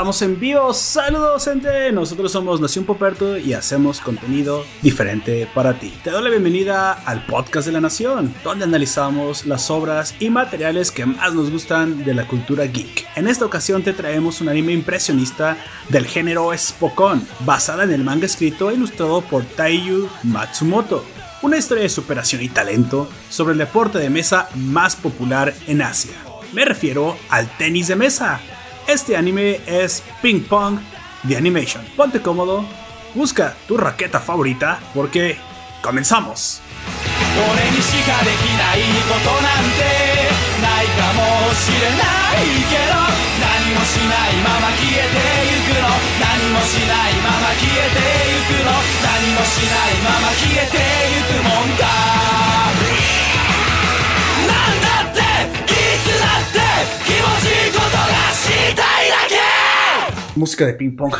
estamos en vivo. Saludos, gente. Nosotros somos Nación Poperto y hacemos contenido diferente para ti. Te doy la bienvenida al podcast de la Nación, donde analizamos las obras y materiales que más nos gustan de la cultura geek. En esta ocasión te traemos un anime impresionista del género Spokon, basada en el manga escrito e ilustrado por Taiyu Matsumoto. Una historia de superación y talento sobre el deporte de mesa más popular en Asia. Me refiero al tenis de mesa. Este anime es Ping Pong The Animation. Ponte cómodo, busca tu raqueta favorita porque comenzamos. Música de ping pong.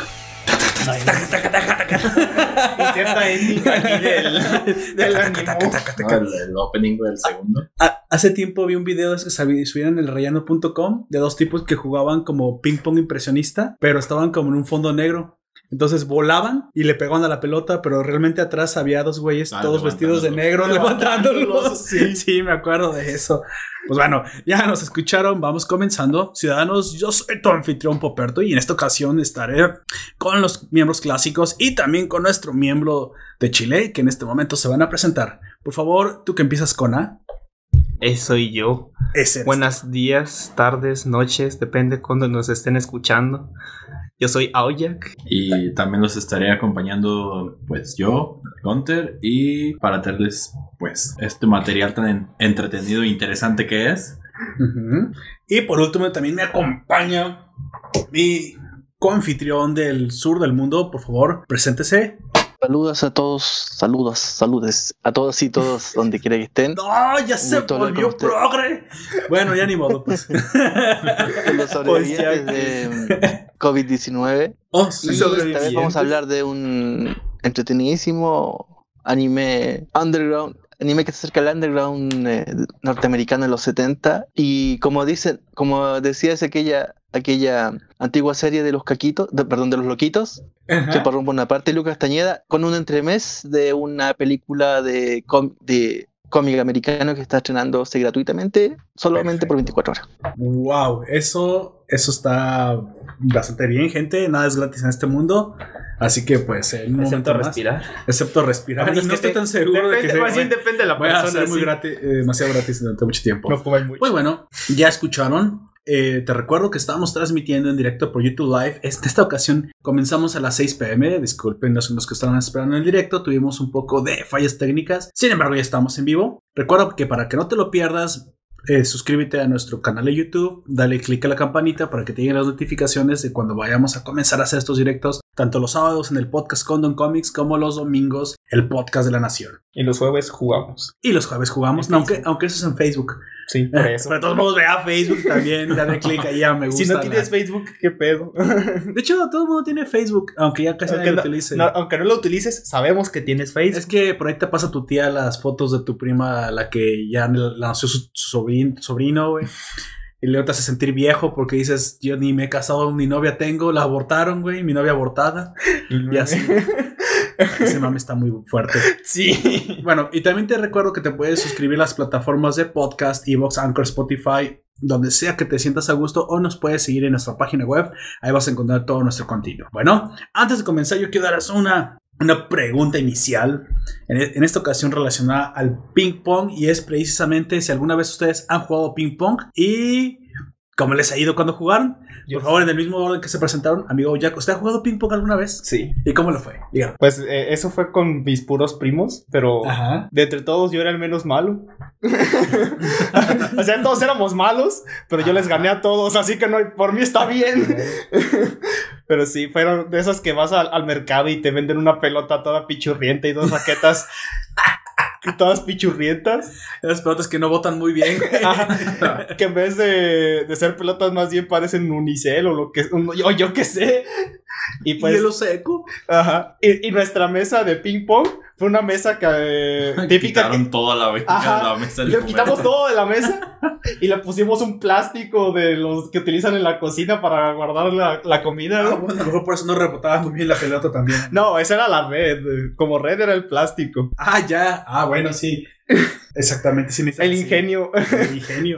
Cierta ending aquí del, del anime. No, el, el opening del segundo. Hace tiempo vi un video que subieron en el rellano.com de dos tipos que jugaban como ping pong impresionista, pero estaban como en un fondo negro. Entonces volaban y le pegaban a la pelota, pero realmente atrás había dos güeyes Ah, todos vestidos de negro Levantándolos. levantándolos. Sí, sí, me acuerdo de eso. Pues bueno, ya nos escucharon, vamos comenzando. Ciudadanos, yo soy tu anfitrión Poperto y en esta ocasión estaré con los miembros clásicos y también con nuestro miembro de Chile que en este momento se van a presentar. Por favor, tú que empiezas con A. Eh, soy yo. Ese eres Buenos días, tardes, noches, depende cuando nos estén escuchando. Yo soy Aoyak. Y también los estaré acompañando, pues yo, Gunter, y para traerles, pues, este material tan en- entretenido e interesante que es. Y por último también me acompaña mi coanfitrión del sur del mundo. Por favor, preséntese. Saludos a todos, saludos, saludes a todos y todos donde quiera que estén. ¡No! ¡Ya se volvió progre! Bueno, ya ni modo, pues. Los sobrevivientes de COVID-19. oh, Y sí, esta vez sobrevivientes. vamos a hablar de un entretenidísimo anime underground. Anime que se acerca al underground eh, norteamericano en los 70. Y como dicen, como decía es aquella, aquella antigua serie de los caquitos, de- perdón, de los loquitos, Ajá. que por una parte Lucas Castañeda con un entremés de una película de, com- de cómic americano que está estrenándose gratuitamente solamente por 24 horas. Wow, eso, eso está bastante bien, gente. Nada es gratis en este mundo. Así que, pues, en un Excepto momento más, respirar. excepto respirar. Y no estoy tan seguro de que Depende, se más bien depende de la voy a persona. ser muy sí. gratis, eh, demasiado gratis durante mucho tiempo. No mucho. Pues bueno, ya escucharon. Eh, te recuerdo que estamos transmitiendo en directo por YouTube Live. En esta ocasión comenzamos a las 6 pm. Disculpen los los que estaban esperando en el directo. Tuvimos un poco de fallas técnicas. Sin embargo, ya estamos en vivo. Recuerda que para que no te lo pierdas, eh, suscríbete a nuestro canal de YouTube. Dale click a la campanita para que te lleguen las notificaciones de cuando vayamos a comenzar a hacer estos directos. Tanto los sábados en el podcast Condon Comics como los domingos el podcast de la Nación. Y los jueves jugamos. Y los jueves jugamos, no, aunque, aunque eso es en Facebook. Sí, por eso. Pero de todos modos, ve a Facebook también, dale click ahí a me gusta. si no la- tienes Facebook, ¿qué pedo? De hecho, todo el mundo tiene Facebook, aunque ya casi nadie aunque, lo no, utilice. no- aunque no lo utilices, sabemos que tienes Facebook. Es que por ahí te pasa tu tía las fotos de tu prima, la que ya nació su, sobrino, güey. Y luego te hace sentir viejo porque dices, yo ni me he casado, ni novia tengo, la abortaron, güey, mi novia abortada. Y así. Ese mame está muy fuerte. sí. Bueno, y también te recuerdo que te puedes suscribir a las plataformas de podcast, Evox, Anchor, Spotify, donde sea que te sientas a gusto o nos puedes seguir en nuestra página web. Ahí vas a encontrar todo nuestro contenido. Bueno, antes de comenzar, yo quiero darles una, una pregunta inicial, en, en esta ocasión relacionada al ping pong, y es precisamente si alguna vez ustedes han jugado ping pong y cómo les ha ido cuando jugaron. Yo Por favor, en el mismo orden que se presentaron, amigo Jack, ¿usted ha jugado ping pong alguna vez? Sí. ¿Y cómo lo fue? Dígame. Pues eh, eso fue con mis puros primos, pero Ajá. de entre todos yo era el menos malo. o sea, todos éramos malos, pero yo les gané a todos, así que no, por mí está bien. pero sí, fueron de esas que vas al, al mercado y te venden una pelota toda pichurrienta y dos raquetas todas pichurrientas. Las pelotas que no votan muy bien. Que en vez de, de ser pelotas más bien parecen unicel o lo que o yo qué sé. Y pues Hielo seco. Ajá. Y, y nuestra mesa de ping pong, Fue una mesa que eh, típica. Quitaron que- toda la, la mesa le quitamos todo de la mesa y le pusimos un plástico de los que utilizan en la cocina para guardar la, la comida. Ah, ¿no? bueno, a lo mejor por eso no rebotaba muy bien la pelota también. No, esa era la red. Como red era el plástico. Ah, ya. Ah, bueno, sí. Exactamente. Sí, necesitas- El ingenio. El ingenio.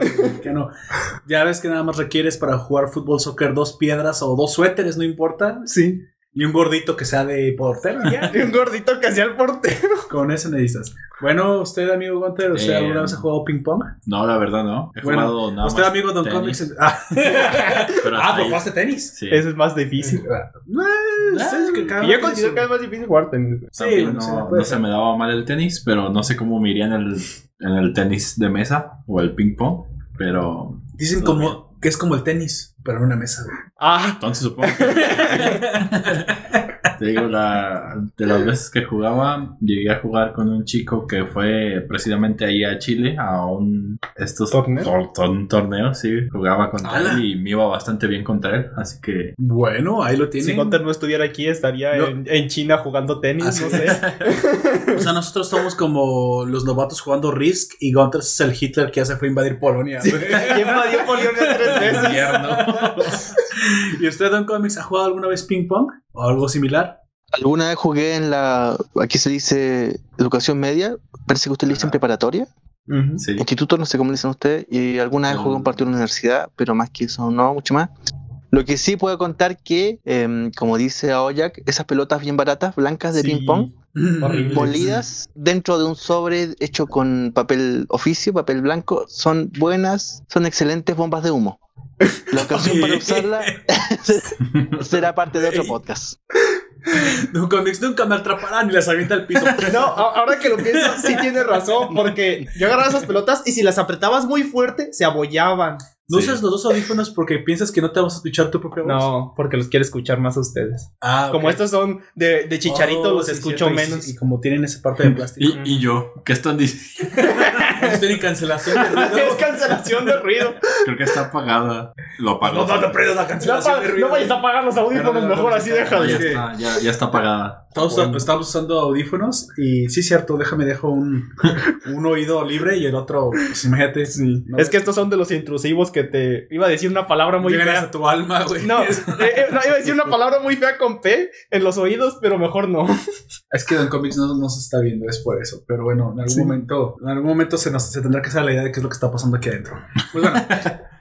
Ya ves que nada más requieres para jugar fútbol, soccer, dos piedras o dos suéteres, no importa. Sí. Y un gordito que sea de portero. y Ya. Y un gordito que hacía el portero. Con eso necesitas. Bueno, usted, amigo Gunter, ¿usted Eh, alguna vez ha jugado ping pong? No, la verdad no. He Bueno, jugado nada usted, más amigo Don Comics. Ah, Pero ah, ¿pero ahí. jugaste tenis? Sí. Eso es más difícil. Eh, sí, que cada yo considero que es más difícil jugar tenis. Sí, También no, no se me daba mal el tenis, pero no sé cómo me iría en el, en el tenis de mesa o el ping pong. Pero Dicen como que es como el tenis, pero en una mesa. güey. Ah, entonces supongo que. Te digo, la, de las veces que jugaba, llegué a jugar con un chico que fue precisamente ahí a Chile a un estos ¿Torneo? tor- tor- torneo, sí, jugaba contra ¡Hala! él y me iba bastante bien contra él, así que Bueno, ahí lo tienen. si Gunter no estuviera aquí, estaría No. en, en China jugando tenis, Así no sé. O sea, nosotros somos como los novatos jugando Risk y Gunter es el Hitler que ya se fue a invadir Polonia. ¿Quién invadió Polonia tres veces? ¿Y usted, Don Comics, ha jugado alguna vez ping pong o algo similar? Alguna vez jugué en la, aquí se dice educación media, parece que usted le dicen Ajá. preparatoria, sí. instituto, no sé cómo le dicen ustedes, y alguna vez No. jugué en partido de la universidad, pero más que eso no, mucho más. Lo que sí puedo contar que, em, como dice Aoyak, esas pelotas bien baratas, blancas de Sí. ping pong, Horrible. molidas dentro de un sobre hecho con papel oficio, papel blanco, son buenas, son excelentes bombas de humo. La ocasión para usarla será parte de otro podcast. Comics nunca me atraparán y las avienta al piso. No, ahora que lo pienso, sí tienes razón, porque yo agarraba esas pelotas y si las apretabas muy fuerte, se abollaban. ¿No Sí. usas los dos audífonos porque piensas que no te vas a escuchar tu propia voz? No, porque los quiero escuchar más a ustedes. Ah, Como estos son de, de chicharito, Oh, los sí, escucho cierto, y- menos. Y, como tienen esa parte de plástico. Y, y yo, ¿qué están diciendo? Estoy en cancelación de ruido. es cancelación de ruido. Creo que está apagada. Lo apago. No, no, no prendas la No, cancelación de ruido. no vayas a apagar los audífonos, No, no, no, mejor no, así déjalo. ya, está, ya, ya está apagada. Estamos, Bueno. estamos usando audífonos y sí, cierto, déjame dejo un, un oído libre y el otro, pues imagínate. no Es que estos son de los intrusivos que te. Iba a decir una palabra muy llegan fea. hasta tu alma, güey. No, eh, eh, no, iba a decir una palabra muy fea con P en los oídos, pero mejor no. Es que Don Comics no, no se está viendo, es por eso. Pero bueno, en algún Sí. momento, en algún momento se nos se tendrá que hacer la idea de qué es lo que está pasando aquí adentro. Pues bueno,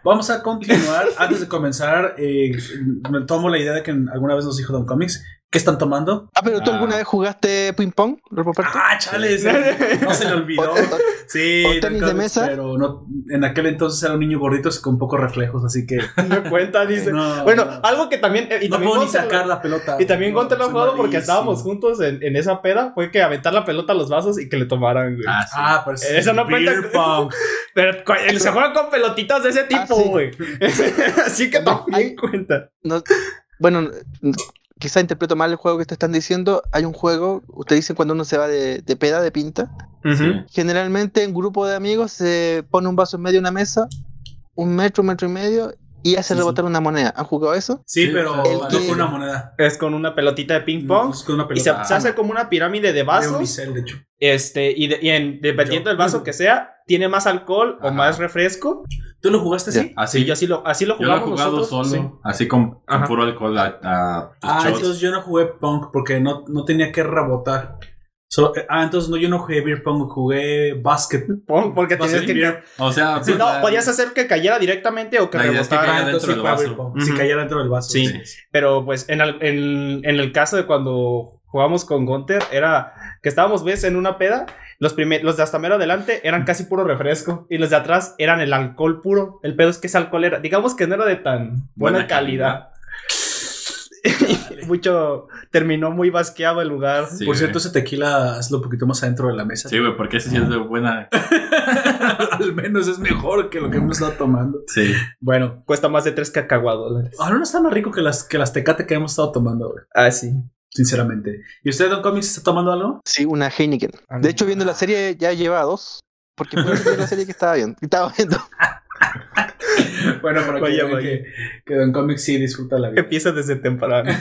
vamos a continuar. Antes de comenzar, eh, tomo la idea de que alguna vez nos dijo Don Comics. ¿Qué están tomando? Ah, pero tú Ah. alguna vez jugaste ping pong, Roberto? Ah, chales. eh, No se le olvidó. O- o- Sí, ¿O tenis de mesa? pero no, en aquel entonces era un niño gordito con pocos reflejos, así que. No cuenta, dice. No, bueno, no. algo que también. eh, y no también puedo ni sacar la pelota. Y también No, Gonte lo ha jugado porque estábamos juntos en, en esa peda. Fue que aventar la pelota a los vasos y que le tomaran, güey. Ah, sí. Ah, pero sí, Eso no cuenta. beer pong. Pero se juegan con pelotitas de ese tipo, sí. güey. Así que No, también hay- cuenta. no- bueno, quizá interpreto mal el juego que te están diciendo. Hay un juego, ustedes dicen cuando uno se va de, de peda, de pinta. Generalmente en grupo de amigos se pone un vaso en medio de una mesa, un metro, un metro y medio, y hace Sí, rebotar una moneda. ¿Han jugado eso? Sí, pero el no que- con una moneda. Es con una pelotita de ping pong. Es con una Y se, hace como una pirámide de de vasos. bisel, de hecho. Este, y, de- y en- dependiendo Yo- del vaso que sea, tiene más alcohol o más refresco. ¿Tú lo jugaste así? Así, Sí, yo así lo, así lo yo lo he jugamos jugado nosotros. solo, sí. así con, puro alcohol a, a tus Ah, shots. entonces yo no jugué pong porque no, no tenía que rebotar. Solo, eh, ah, entonces no, yo no jugué beer pong, jugué básquet. Porque tenías que. beer- O sea, Sí, no, la- podías hacer que cayera directamente o que rebotara. dentro del vaso. Si cayera dentro del vaso. Sí. Pero pues en el, en, en el caso de cuando jugamos con Gunter, era que estábamos, ves, en una peda. Los, primer, los de hasta mero adelante eran casi puro refresco. Y los de atrás eran el alcohol puro. El pedo es que ese alcohol era, digamos que no era de tan buena, Buena calidad. Mucho terminó muy basqueado el lugar. Sí, Por güey. cierto, ese tequila hazlo un poquito más adentro de la mesa. Sí, güey, porque ese sí es de buena. Al menos es mejor que lo que hemos estado tomando. Sí. Bueno, Cuesta más de 3 cacahuadólares. ahora no está más rico que las, que las tecate que hemos estado tomando, güey. Ah, sí. Sinceramente. ¿Y usted, Don Comics, está tomando algo? Sí, una Heineken. De hecho, viendo la serie ya lleva dos. Porque fue la serie que estaba viendo. que Estaba viendo. Bueno, que, Vaya, vaya. que, que Don Comics sí disfruta la vida. Empieza desde temprano.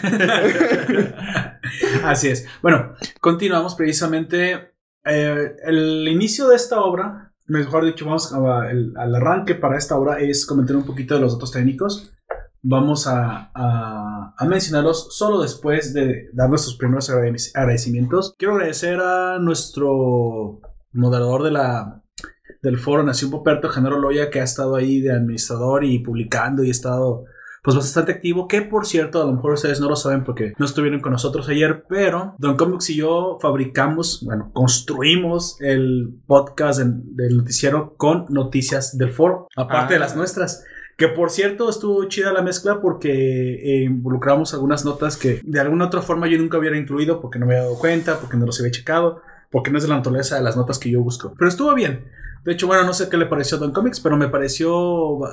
Así es. Bueno, continuamos precisamente. eh, el inicio de esta obra, mejor dicho, vamos a- el- al arranque para esta obra es comentar un poquito de los datos técnicos. Vamos a, a- a mencionarlos solo después de dar nuestros primeros agradec- agradecimientos. Quiero agradecer a nuestro moderador de la, del foro Nación Poperto, Genaro Loya, que ha estado ahí de administrador y publicando y ha estado pues bastante activo, que por cierto, a lo mejor ustedes no lo saben porque no estuvieron con nosotros ayer, pero Don Comics y yo fabricamos, bueno, construimos el podcast en- del noticiero con noticias del foro, aparte de Ah. las nuestras. Que por cierto estuvo chida la mezcla porque eh, involucramos algunas notas que de alguna otra forma yo nunca hubiera incluido porque no me había dado cuenta, porque no los había checado, porque no es de la naturaleza de las notas que yo busco. Pero estuvo bien. De hecho, bueno, no sé qué le pareció a Don Comics, pero me pareció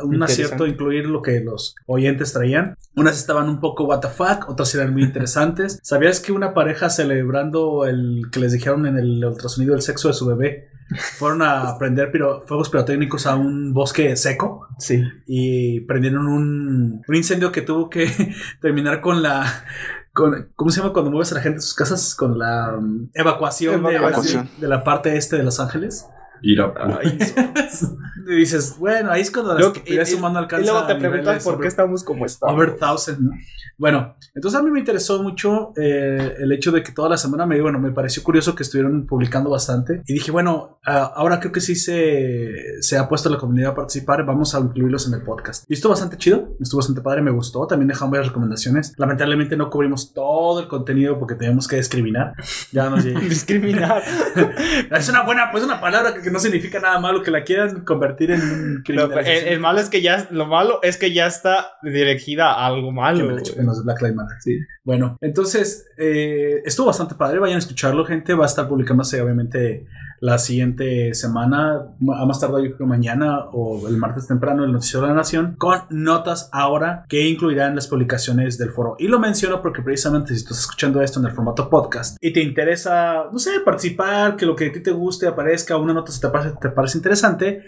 un acierto incluir lo que los oyentes traían. Unas estaban un poco what the fuck, otras eran muy interesantes. ¿Sabías que una pareja celebrando el que les dijeron en el ultrasonido el sexo de su bebé fueron a prender piro- fuegos pirotécnicos a un bosque seco? Sí. y prendieron un, un incendio que tuvo que terminar con la con, ¿cómo se llama cuando mueves a la gente de sus casas? Con la um, evacuación, de- Evacuación. De, la parte este de Los Ángeles. eat up. Uh, y dices, bueno, ahí es cuando la estupidez humana alcanza Y luego te preguntas por qué estamos como estamos. Over thousand, ¿no? Bueno, entonces a mí me interesó mucho eh, el hecho de que toda la semana me, bueno, me pareció curioso que estuvieron publicando bastante. Y dije, bueno, ah, ahora creo que sí se, se ha puesto la comunidad a participar. Vamos a incluirlos en el podcast. Y estuvo bastante chido, estuvo bastante padre, me gustó. También dejamos varias recomendaciones. Lamentablemente no cubrimos todo el contenido porque teníamos que discriminar. Ya nos. Discriminar. es una buena, pues una palabra que, que no significa nada malo que la quieran convertir en un No, criminalización. el, el malo es que ya, lo malo es que ya está dirigida a algo Que malo. chupen los de Black Lives Matter. Sí. Bueno, entonces eh, estuvo bastante padre. Vayan a escucharlo, gente. Va a estar publicándose, obviamente, la siguiente semana, a más tardar, yo creo mañana o el martes temprano, el Noticiero de la Nación, con notas ahora que incluirán las publicaciones del foro. Y lo menciono porque, precisamente, si estás escuchando esto en el formato podcast y te interesa, no sé, participar, que lo que a ti te guste aparezca, una nota si te parece, te parece interesante,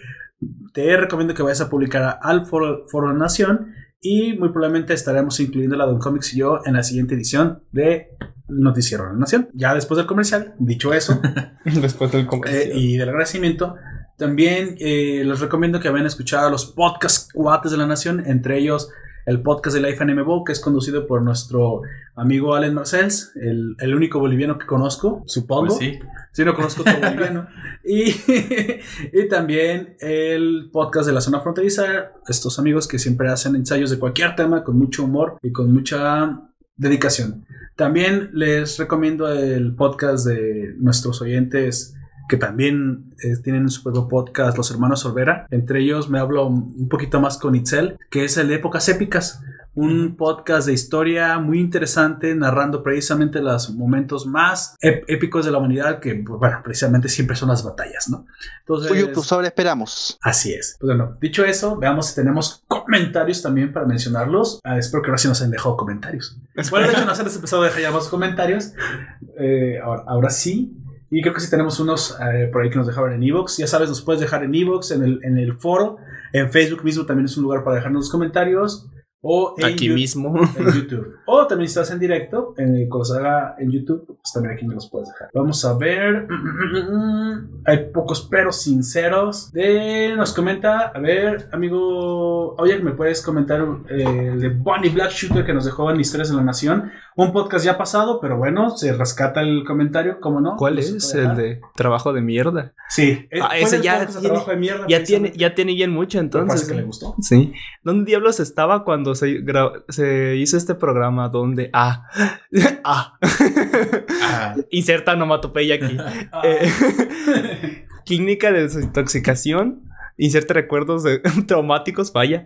te recomiendo que vayas a publicar al foro, foro Nación y muy probablemente estaremos incluyendo la Don Comics y yo en la siguiente edición de Noticiero de la Nación. Ya después del comercial, dicho eso, Después del eh, comercial. y del agradecimiento, también eh, les recomiendo que vayan a escuchar a los podcasts cuates de la Nación, entre ellos el podcast de Life NMBO, que es conducido por nuestro amigo Allen Marcells, el, el único boliviano que conozco, supongo. Pues sí. Sí, no conozco otro boliviano. Y, y también el podcast de la zona fronteriza, estos amigos que siempre hacen ensayos de cualquier tema con mucho humor y con mucha dedicación. También les recomiendo el podcast de nuestros oyentes que también eh, tienen su propio podcast, los hermanos Olvera. Entre ellos me hablo un poquito más con Itzel, que es el de Épocas Épicas, un podcast de historia muy interesante, narrando precisamente los momentos más ép- épicos de la humanidad, que, pues, bueno, precisamente siempre son las batallas, ¿no? Entonces, Uy, pues ahora esperamos. Así es. Pues bueno, dicho eso, veamos si tenemos comentarios también para mencionarlos. Ah, espero que ahora sí nos hayan dejado comentarios. Bueno, de hecho, nos han empezado a dejar ya más comentarios. Eh, ahora, ahora sí. Y creo que sí tenemos unos eh, por ahí que nos dejaron en Evox. Ya sabes, nos puedes dejar en Evox, en el, en el foro. En Facebook mismo también es un lugar para dejarnos los comentarios. O en Aquí mismo. en YouTube. O también si estás en directo, en, cuando se haga en YouTube, pues también aquí me los puedes dejar. Vamos a ver. Hay pocos pero sinceros. De, nos comenta, a ver, amigo, oye, ¿me puedes comentar eh, el de Bonnie Black Shooter que nos dejó en Historias de la Nación? Un podcast ya pasado, pero bueno, se rescata el comentario, ¿cómo no? ¿Cuál No se es? El de trabajo de mierda. Sí, eh, Ah, fue ese ya de tiene- trabajo de mierda, Ya tiene, ya tiene bien mucho entonces. es que le gustó. Sí. ¿Dónde diablos estaba cuando se, hizo este programa? ¿Dónde? Ah. ah. Ah. Inserta onomatopeya aquí. Ah. Eh, clínica de desintoxicación. Inserta recuerdos de- traumáticos, vaya.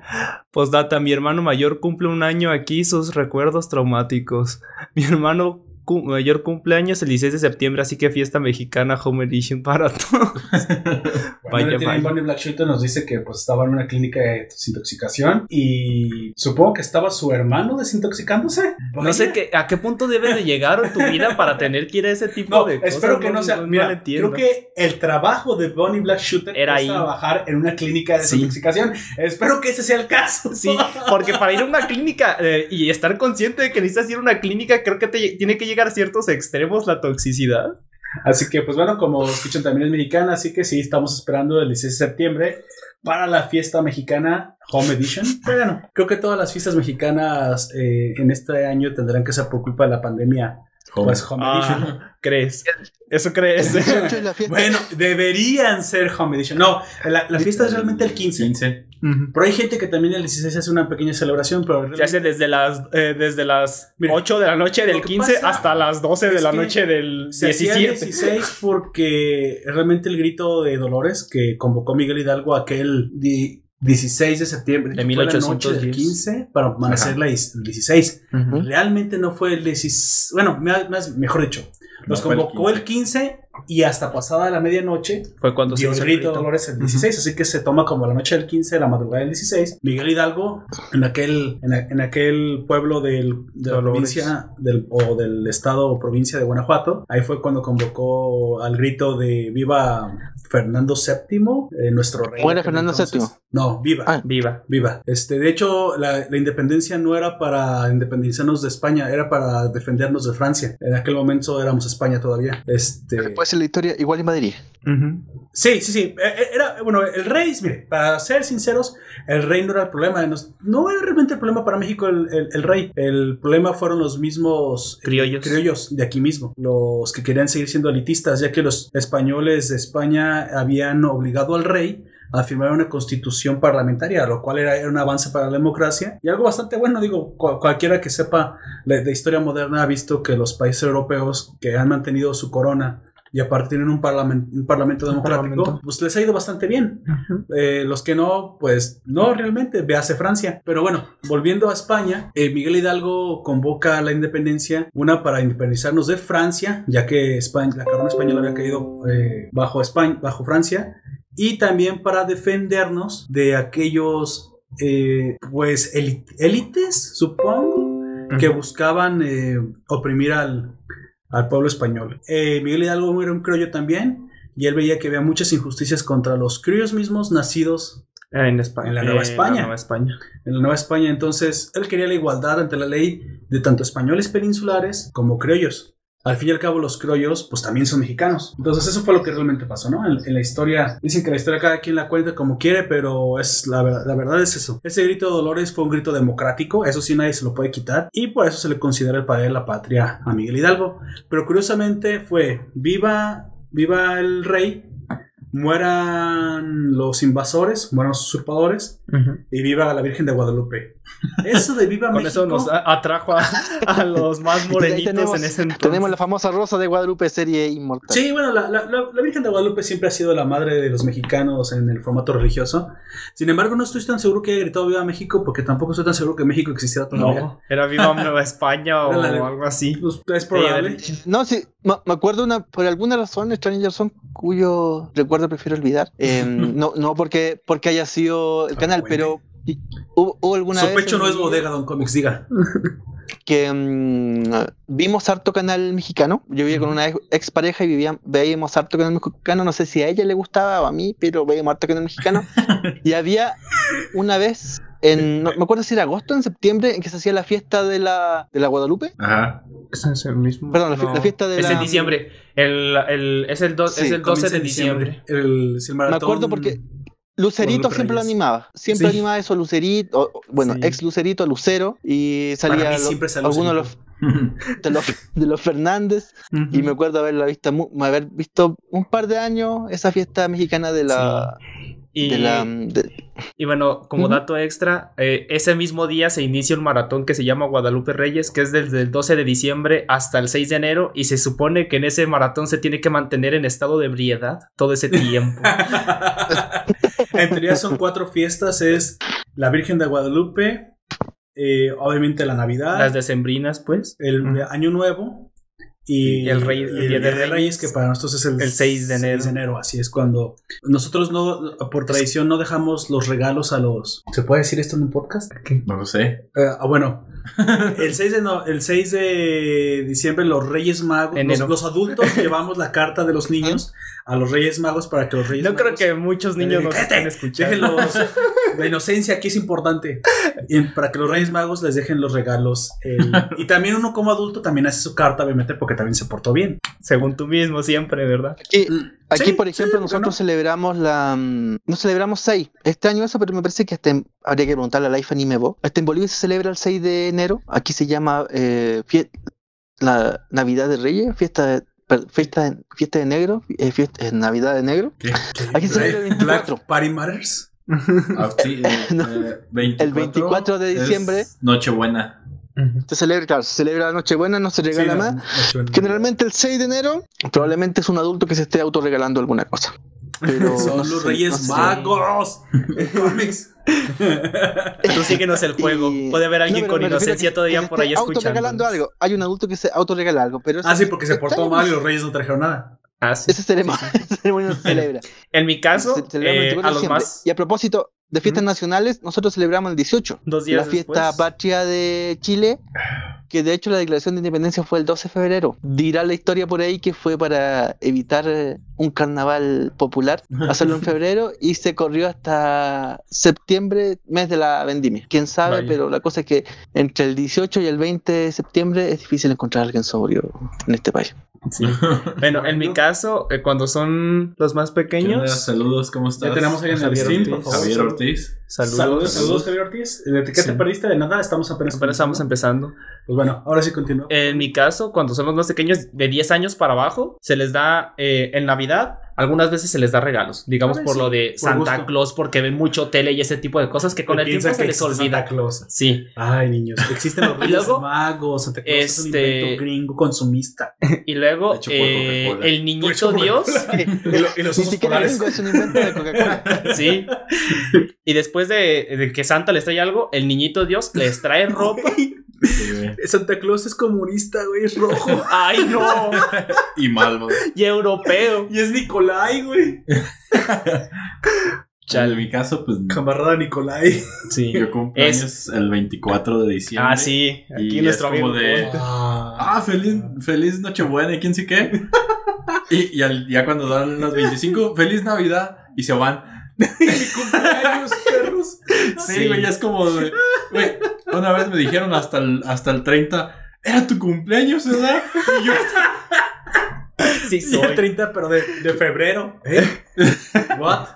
Postdata, mi hermano mayor cumple un año aquí, sus recuerdos traumáticos. Mi hermano cu- mayor cumpleaños el 16 de septiembre, así que fiesta mexicana Home Edition para todos. Vaya, Vaya. Bonnie Black nos dice que pues estaba en una clínica de desintoxicación y supongo que estaba su hermano desintoxicándose. No sé qué, a qué punto debe de llegar tu vida para tener que ir a ese tipo No, de cosas. espero que no sea. no mira, creo que el trabajo de Bonnie Black Shooter Era es trabajar en una clínica de Sí. desintoxicación. Espero que ese sea el caso. Sí, porque para ir a una clínica eh, y estar consciente de que necesitas ir a una clínica, creo que te, tiene que llegar a ciertos extremos la toxicidad. Así que, pues bueno, como escuchan también es mexicana, así que sí, estamos esperando el 16 de septiembre para la fiesta mexicana Home Edition. Pero bueno, creo que todas las fiestas mexicanas eh, en este año tendrán que ser por culpa de la pandemia. Pues Home Edition. Ah, ¿crees? ¿Eso crees? 18 es la fiesta. Bueno, deberían ser Home Edition. No, la, la fiesta es realmente el 15. 15. Ujú. Pero hay gente que también el 16 hace una pequeña celebración, pero Se hace desde las, eh, desde las Mira, 8 de la noche del que 15 pasa hasta las 12 de es la noche del Se hacía el 17. 16 porque realmente el grito de Dolores que convocó Miguel Hidalgo aquel 16 de septiembre De que fue la noche del 1810. 15 para amanecer la el 16. Ujú. Realmente no fue el 16, bueno, más- mejor dicho, los No fue el convocó el 15 y hasta pasada la medianoche Fue cuando se dio el hizo el grito de. Dolores el 16, así que se toma como la noche del 15, la madrugada del 16. Miguel Hidalgo, en aquel, en, a- en aquel pueblo del, de la Dolores. provincia del, o del estado o provincia de Guanajuato, ahí fue cuando convocó al grito de Viva Fernando VII, eh, nuestro rey. ¿Cómo era en aquel Fernando entonces. VII? No, Viva. Ah. Viva. Viva. Este, de hecho, la, la independencia no era para independizarnos de España, era para defendernos de Francia. En aquel momento éramos España todavía. Este, Puede ser la historia igual en Madrid. Sí, sí, sí. Eh, eh, Era, bueno, el rey, mire, para ser sinceros, el rey no era el problema. No era realmente el problema para México el, el- el rey. El problema fueron los mismos eh, Criollos. criollos de aquí mismo, los que querían seguir siendo elitistas, ya que los españoles de España habían obligado al rey a firmar una constitución parlamentaria, lo cual era, era un avance para la democracia y algo bastante bueno, digo, cu- cualquiera que sepa de, de historia moderna ha visto que los países europeos que han mantenido su corona y aparte tienen un, un parlamento democrático, parlamento. pues les ha ido bastante bien. Eh, los que no, pues no realmente, véase Francia. Pero bueno, volviendo a España, eh, Miguel Hidalgo convoca a la independencia, una para independizarnos de Francia, ya que España, la corona española había caído eh, bajo, España, bajo Francia, y también para defendernos de aquellos, pues, élites, supongo, que buscaban eh, oprimir al, al pueblo español. Eh, Miguel Hidalgo era un criollo también, y él veía que había muchas injusticias contra los criollos mismos nacidos En España. En la Nueva Eh, España. Nueva España. en la Nueva España. Entonces, él quería la igualdad ante la ley de tanto españoles peninsulares como criollos. Al fin y al cabo, los criollos, pues también son mexicanos. Entonces, eso fue lo que realmente pasó, ¿no? En, en la historia, dicen que la historia cada quien la cuenta como quiere, pero es la, ver- la verdad es eso. Ese grito de Dolores fue un grito democrático, eso sí nadie se lo puede quitar, y por eso se le considera el padre de la patria a Miguel Hidalgo. Pero curiosamente fue viva, viva el rey, mueran los invasores, mueran los usurpadores, y viva la Virgen de Guadalupe. Eso de viva Con México. eso nos atrajo a, a los más morenitos tenemos, en ese entonces. tenemos la famosa Rosa de Guadalupe serie inmortal. Sí, bueno, la, la- la- Virgen de Guadalupe siempre ha sido la madre de los mexicanos en el formato religioso. Sin embargo, no estoy tan seguro que haya gritado Viva México, porque tampoco estoy tan seguro que México existiera todavía. No, era Viva Nueva España o la- algo así. Pues, es probable. No, sí, me acuerdo una, por alguna razón, extraña razón, cuyo recuerdo prefiero olvidar. Eh, no, no porque, porque haya sido el canal, bueno. pero hubo, hubo alguna Su vez no es bodega, Don Comics, diga. Que mm, vimos harto canal mexicano. Yo vivía con una ex, pareja y vivían, veíamos harto canal mexicano. No sé si a ella le gustaba o a mí, pero veíamos harto canal mexicano. y había una vez, en, no me acuerdo si era agosto o en septiembre, en que se hacía la fiesta de la, de la Guadalupe. Ajá. Ese es el mismo. Perdón, la, fi- la fiesta de Es la. en diciembre. El, el- es, el do- Sí, es el 12 Comienza de en diciembre. El, el Me maratón- acuerdo porque Lucerito siempre lo animaba. Siempre Sí. animaba eso, Lucerito. o- bueno, Sí. ex Lucerito, Lucero. Y salía lo- siempre alguno de los, de los, de los Fernández. Y me acuerdo haberla visto, haber visto un par de años esa fiesta mexicana de la. Y, De la de- y bueno, como dato extra, eh, ese mismo día se inicia un maratón que se llama Guadalupe Reyes, que es desde el 12 de diciembre hasta el 6 de enero, y se supone que en ese maratón se tiene que mantener en estado de ebriedad todo ese tiempo. en teoría son cuatro fiestas: es la Virgen de Guadalupe, eh, obviamente la Navidad, Las decembrinas, pues. el. Año Nuevo Y El Rey- el el Día de Día de Reyes, que para nosotros es el, el 6 de enero. enero. Así es cuando nosotros no, por tradición, no dejamos los regalos a los. ¿Se puede decir esto en un podcast? No lo sé. Eh, ah, bueno, el 6, de no- el 6 de diciembre los Reyes Magos, los, adultos llevamos la carta de los niños a los Reyes Magos para que los Reyes No creo Magos... que muchos niños nos estén escuchando. Déjenlos, la inocencia aquí es importante. Y para que los Reyes Magos les dejen los regalos. el- y también uno como adulto también hace su carta, obviamente, porque también se portó bien. Según tú mismo, siempre, ¿verdad? Aquí, aquí Sí, por ejemplo, ¿por qué nosotros no? celebramos la. mm, No celebramos 6. Este año eso, pero me parece que hasta en- habría que preguntarle a Life Anime Bo. Hasta en Bolivia se celebra el 6 de enero. Aquí se llama eh, fie- la Navidad de Reyes, fiesta de, fiesta de, fiesta de negro, eh, fiesta, eh, Navidad de negro. ¿Qué? Aquí se celebra el 24. Black Party Matters. Ah, sí, eh, No. eh, 24 El 24 de diciembre. Nochebuena. Se celebra, claro, se celebra la Nochebuena, no se regala Sí, más. no. Generalmente el 6 de enero probablemente es un adulto que se esté autorregalando alguna cosa. Pero Son no los sé, Reyes. Magos. Tú síguenos el juego. Y- Puede haber alguien No, con inocencia todavía por ahí escuchando. autorregalando algo. Hay un adulto que se autorregala algo, pero Ah, sí, porque se portó mal y los Reyes no trajeron nada. Ah, sí. Esa ceremonia, esa ceremonia no se celebra. En mi caso, Se eh, 24 de a los más. Y a propósito de fiestas nacionales, nosotros celebramos el 18. Dos días la fiesta patria de Chile, que de hecho la declaración de independencia fue el 12 de febrero. Dirá la historia por ahí que fue para evitar eh, un carnaval popular, hacerlo en febrero y se corrió hasta septiembre, mes de la vendimia. Quién sabe, Vaya. pero la cosa es que entre el 18 y el 20 de septiembre es difícil encontrar a alguien sobrio en este país. Sí. Bueno, en mi caso, eh, cuando son los más pequeños, Saludos, ¿cómo estás? Ya tenemos ahí en el Javier stream, por Ortiz. favor. Javier Ortiz. Saludos. Saludos, saludos, Javier Ortiz. ¿De qué Sí. te perdiste? De nada, estamos apenas. Apenas estamos empezando. Pues bueno, ahora sí continúo. En mi caso, cuando son los más pequeños, de 10 años para abajo, se les da eh, en Navidad. Algunas veces se les da regalos, digamos por sí, lo de por Santa gusto. Claus, porque ven mucho tele y ese tipo de cosas que con el tiempo se les olvida. Santa Claus. Sí, Ay, niños, existen los Reyes luego, Magos, Santa Claus es un este- invento gringo consumista. y luego eh, el niñito Dios, Y, lo- y los osos polares. es un invento de Coca-Cola. sí. Y después de, de que Santa les trae algo, el niñito Dios les trae ropa. Sí. Santa Claus es comunista, güey, es rojo. ¡Ay, no! Y Malvo. Y europeo. y es Nicolai, güey. En mi caso, pues Camarada Nicolai. Sí. yo cumplo Es- años el 24 de diciembre. Ah, sí. Aquí Y nuestro es como amigo. de- Ah, feliz, feliz Nochebuena y quién sé qué. Y, y al- ya cuando dan las 25, feliz Navidad. Y se van. cumpleaños, perros. Sí, Sí. güey, ya es como de. Güey, una vez me dijeron hasta el, hasta el 30. Era tu cumpleaños, ¿verdad? Y yo. Sí, Sí, el soy. 30, pero de, de febrero. ¿Eh? What?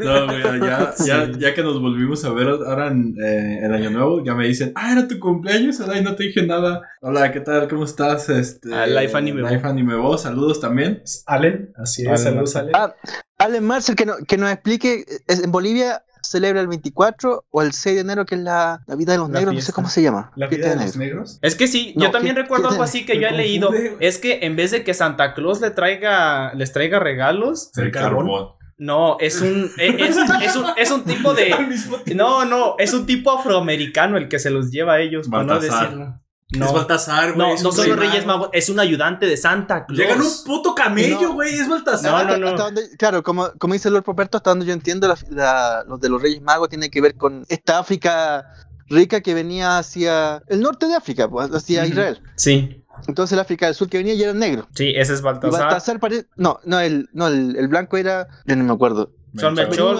No, güey, ya, ya, ya que nos volvimos a ver ahora en eh, el año nuevo, ya me dicen, ah, era tu cumpleaños, ¿verdad? Y no te dije nada. Hola, ¿qué tal? ¿Cómo estás? Este, Ah, Life Anime Life Anime Bo, saludos también. Allen, así es, Allen saludos. Allen. Ah, Allen Marcel, que, no- que nos explique, ¿es- ¿en Bolivia celebra el 24 o el 6 de enero, que es la Navidad de los La Negros? No sé cómo se llama. La vida de de los negros. Es que sí, No, yo también ¿qué- recuerdo algo así que yo he leído. Es que en vez de que Santa Claus le traiga, les traiga regalos, ¿El carbón? no, es un, e- es, es un, es un tipo de, no, no, es un tipo afroamericano el que se los lleva a ellos, por no Baltasar. Decirlo. Es No, Baltasar, güey. no, no son los rey Reyes mago. Magos, es un ayudante de Santa Claus. Llegan un puto camello, No. güey. Es Baltasar. No, no, no. Hasta donde- claro, como, como dice Lord Poperto, hasta donde yo entiendo, la- la- los de los Reyes Magos tienen que ver con esta África rica que venía hacia el norte de África, pues, hacia. Israel. Sí, Entonces el África del Sur que venía ya era negro. sí, ese es Y Baltasar. Baltasar parece... No, no, el, no el, el blanco era... Yo no me acuerdo. Son Melchor.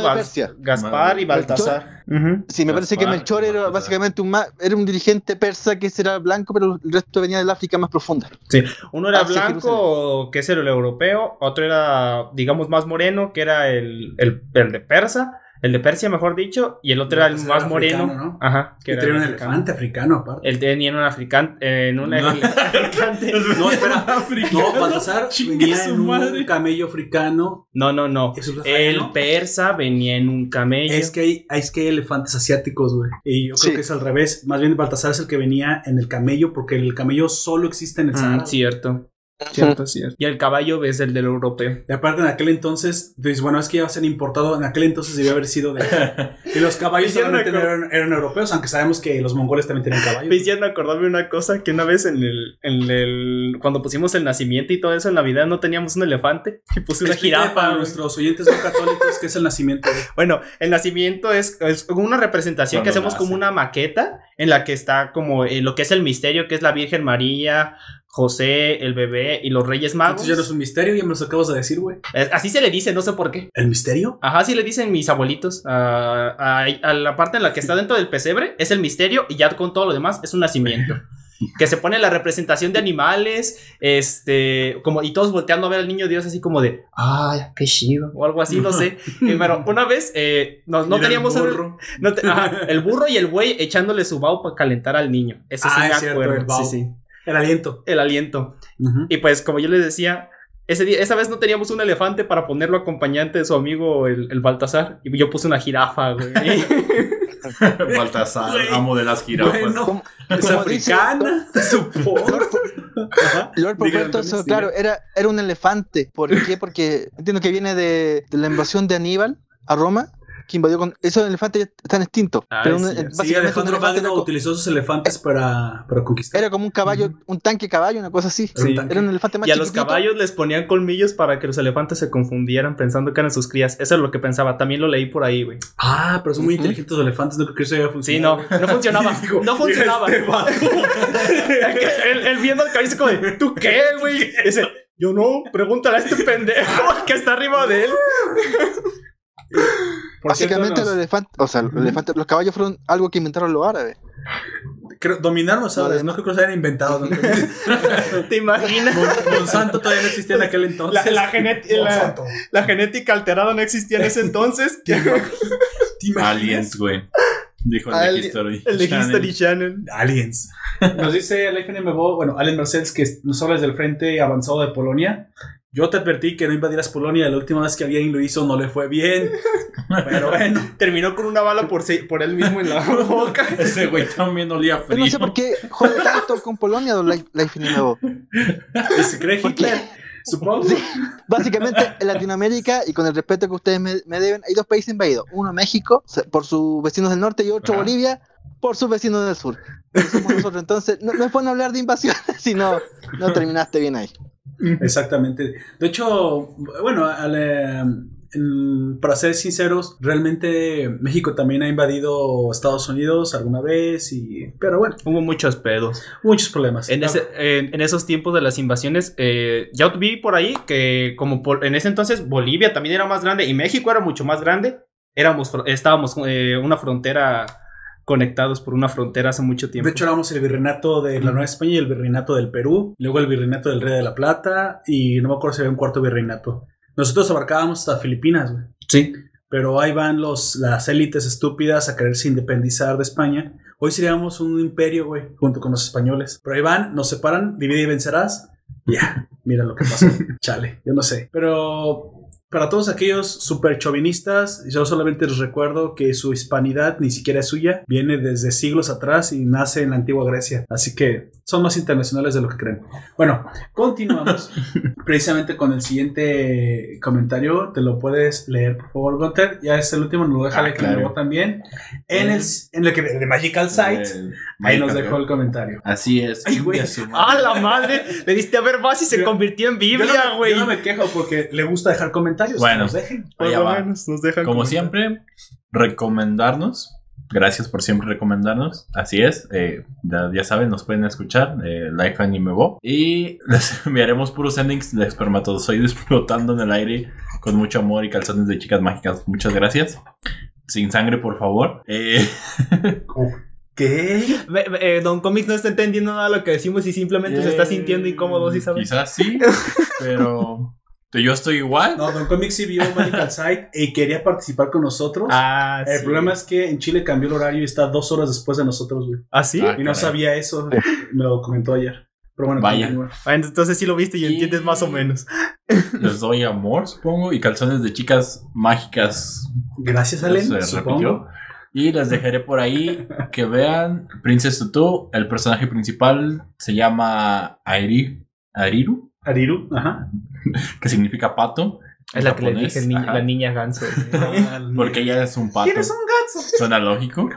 Gaspar y. Baltasar. Ujú. Sí, me parece que Melchor era Baltasar. básicamente un ma- era un dirigente persa que era blanco, pero el resto venía del África más profunda. Uno era Hacia blanco, que es el europeo. Otro era, digamos, más moreno, que era el, el, el de Persa. El de Persia, mejor dicho. Y el otro era el más era moreno. africano, ¿no? Ajá. Que tenía un el africano. elefante africano, aparte. Él tenía en un africano. En un No. elefante. No, espera. No, Baltasar venía su en un madre. camello africano. No, no, no. ¿Es un El africano? persa venía en un camello. Es que, hay, es que hay elefantes asiáticos, güey. Y yo creo Sí. que es al revés. Más bien Baltasar es el que venía en el camello, porque el camello solo existe en el Mm, Sahara. cierto. Cierto, cierto. Y el caballo es el del europeo. Y aparte en aquel entonces, dices, bueno, es que ya se han importado, en aquel entonces debió haber sido de... y los caballos solamente co- eran, eran europeos, aunque sabemos que los mongoles también tenían caballos. Me hicieron acordarme una cosa que una vez en el, en el cuando pusimos el nacimiento y todo eso en Navidad no teníamos un elefante y puse una Explica jirafa. para nuestros oyentes no católicos que es el nacimiento. Bueno, el nacimiento es, es una representación que hacemos como una maqueta en la que está como eh, lo que es el misterio, que es la Virgen María, José, el bebé y los Reyes Magos. Entonces ya no es un misterio, ya me los acabas de decir, güey. Así se le dice, no sé por qué. ¿El misterio? Ajá, así le dicen mis abuelitos. A, a- a la parte en la que está dentro del pesebre es el misterio y ya con todo lo demás es un nacimiento. que se pone la representación de animales, este, como, y todos volteando a ver al niño Dios así como de, ay, qué chido, o algo así, no sé. Y, pero una vez, eh, no, no Mira el teníamos un- burro. no te- ajá, el burro y el buey echándole su bao para calentar al niño. Eso sí Ah, me es cierto, acuerdo. el bao. sí, sí. El aliento. El aliento. Y pues, como yo les decía, ese día, esa vez no teníamos un elefante para ponerlo acompañante de su amigo el, el Baltasar. Y yo puse una jirafa, güey. Baltasar, Güey. amo de las jirafas. Bueno, es africana, supongo. Lord, Ajá. Lord Digan, Properto, eso, sí. claro, era, era un elefante. ¿Por qué? Porque entiendo que viene de, de la invasión de Aníbal a Roma, que invadió con. Esos elefantes ya están extintos. Ah, pero un-. Sí, un Alejandro elefante Magno utilizó sus elefantes para, para conquistar. era como un caballo, un tanque caballo, una cosa así. Era un tanque. Era un elefante más Y a los caballos les ponían colmillos para que los elefantes se confundieran pensando que eran sus crías. Eso es lo que pensaba. También lo leí por ahí, güey. Ah, pero son muy inteligentes los elefantes, no creo que eso haya Sí, funcionado. no, no funcionaba. Digo, no funcionaba. este él, viendo al caballo dice como de, ¿tú qué, güey? Dice, yo no, pregúntale a este pendejo que está arriba de él. Cierto, Básicamente los elefantes, o sea, los, elefantes, los caballos fueron algo que inventaron los árabes. creo- dominaron los árabes, no creo que los hayan inventado. ¿no? ¿Te imaginas? Mon- Monsanto todavía no existía en aquel entonces. La, la genet- la- Monsanto. la genética alterada no existía en ese entonces. ¿Te imaginas? Aliens, güey. Dijo el Ali- de History. El de Channel. History Channel. Aliens. Nos dice el FNMBO, bueno, Allen Marcels, que nos hablas del frente avanzado de Polonia. Yo te advertí que no invadieras Polonia. La última vez que alguien lo hizo no le fue bien. Pero bueno. Terminó con una bala por, se- por él mismo en la boca. Ese güey también olía Pero no frío. sé por qué jode tanto con Polonia o Life Nuevo. Y se cree Hitler. Supongo. Sí, básicamente en Latinoamérica y con el respeto que ustedes me, me deben, hay dos países invadidos. Uno México, por sus vecinos del norte, y otro Ajá. Bolivia, por sus vecinos del sur. Nosotros. Entonces, no, no es bueno hablar de invasiones si no, no terminaste bien ahí. Exactamente. De hecho, bueno, eh, para ser sinceros, realmente México también ha invadido Estados Unidos alguna vez, y, pero bueno, Hubo muchos pedos. muchos problemas. En, ese- en, en esos tiempos de las invasiones, eh, ya vi por ahí que como por- en ese entonces Bolivia también era más grande y México era mucho más grande. Éramos, estábamos eh, una frontera conectados por una frontera hace mucho tiempo. De hecho, éramos el virreinato de la Nueva España y el virreinato del Perú, luego el virreinato del Rey de la Plata, y no me acuerdo si había un cuarto virreinato. Nosotros abarcábamos hasta Filipinas, güey. sí. Pero ahí van los, las élites estúpidas a quererse independizar de España. Hoy seríamos un imperio, güey, junto con los españoles. Pero ahí van, nos separan, divide y vencerás. Ya, mira lo que pasó. Chale, yo no sé. Pero para todos aquellos super chauvinistas, yo solamente les recuerdo que su hispanidad ni siquiera es suya. Viene desde siglos atrás y nace en la antigua Grecia. Así que son más internacionales de lo que creen. Bueno, continuamos precisamente con el siguiente comentario. Te lo puedes leer, por favor, Gunter. Ya es el último, nos lo deja Ah, el claro. nuevo también. En el, en el que de Magical. El Ahí nos dejó el comentario. Así es. Ay, güey. ¡Ah, la madre! Le diste a ver más y se Yo- convirtió en Yo Biblia, no, me- güey. yo no me quejo porque le gusta dejar comentarios. Bueno. que nos dejen. Por lo menos nos dejan Como comentar. siempre, recomendarnos. Gracias por siempre recomendarnos. Así es. eh, ya, ya saben, nos pueden escuchar. Eh, Life Anime Bo. Y les enviaremos puros endings de espermatozoides flotando en el aire con mucho amor y calzones de chicas mágicas. Muchas gracias. Sin sangre, por favor. Eh, ¿Qué? Eh, Don Comics no está entendiendo nada de lo que decimos y simplemente se está sintiendo incómodo, ¿sí sabes? Quizás sí, pero yo estoy igual. No, Don Comic sí vio Magical Site y quería participar con nosotros. Ah, el sí. problema es que en Chile cambió el horario y está dos horas después de nosotros, güey. ¿Ah, sí? Ah, Y no caray. sabía eso. Me lo comentó ayer. Pero bueno, Vaya. continúa. Bueno, entonces sí lo viste y Y- entiendes más o menos. Les doy amor, supongo, y calzones de chicas mágicas Gracias, Allen. se supongo. repitió. Y les dejaré por ahí que vean Princess Tutu. El personaje principal se llama Airi, Ariru. Ariru, ajá. que significa pato. Es la que le japonés. dije, Ajá. la niña ganso. Porque ella es un pato. ¿Tienes un ganso? Suena lógico.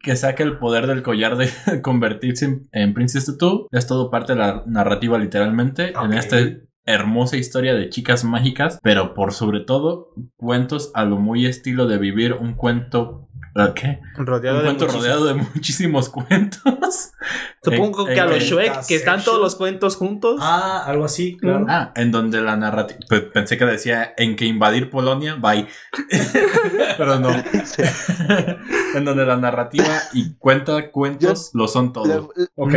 Que saca el poder del collar de convertirse en, en Princess Tutu. Es todo parte de la narrativa, literalmente. En esta hermosa historia de chicas mágicas. Pero por sobre todo, cuentos a lo muy estilo de vivir un cuento. ¿Qué? Rodeado Un de cuento muchísimos- rodeado de muchísimos cuentos. Supongo En- que a los Shrek, que están todos los cuentos juntos. Ah, algo así, claro. Ah, en donde la narrativa. Pensé que decía en que invadir Polonia, bye. Pero no. en donde la narrativa y cuenta cuentos lo son todo. La- Ok.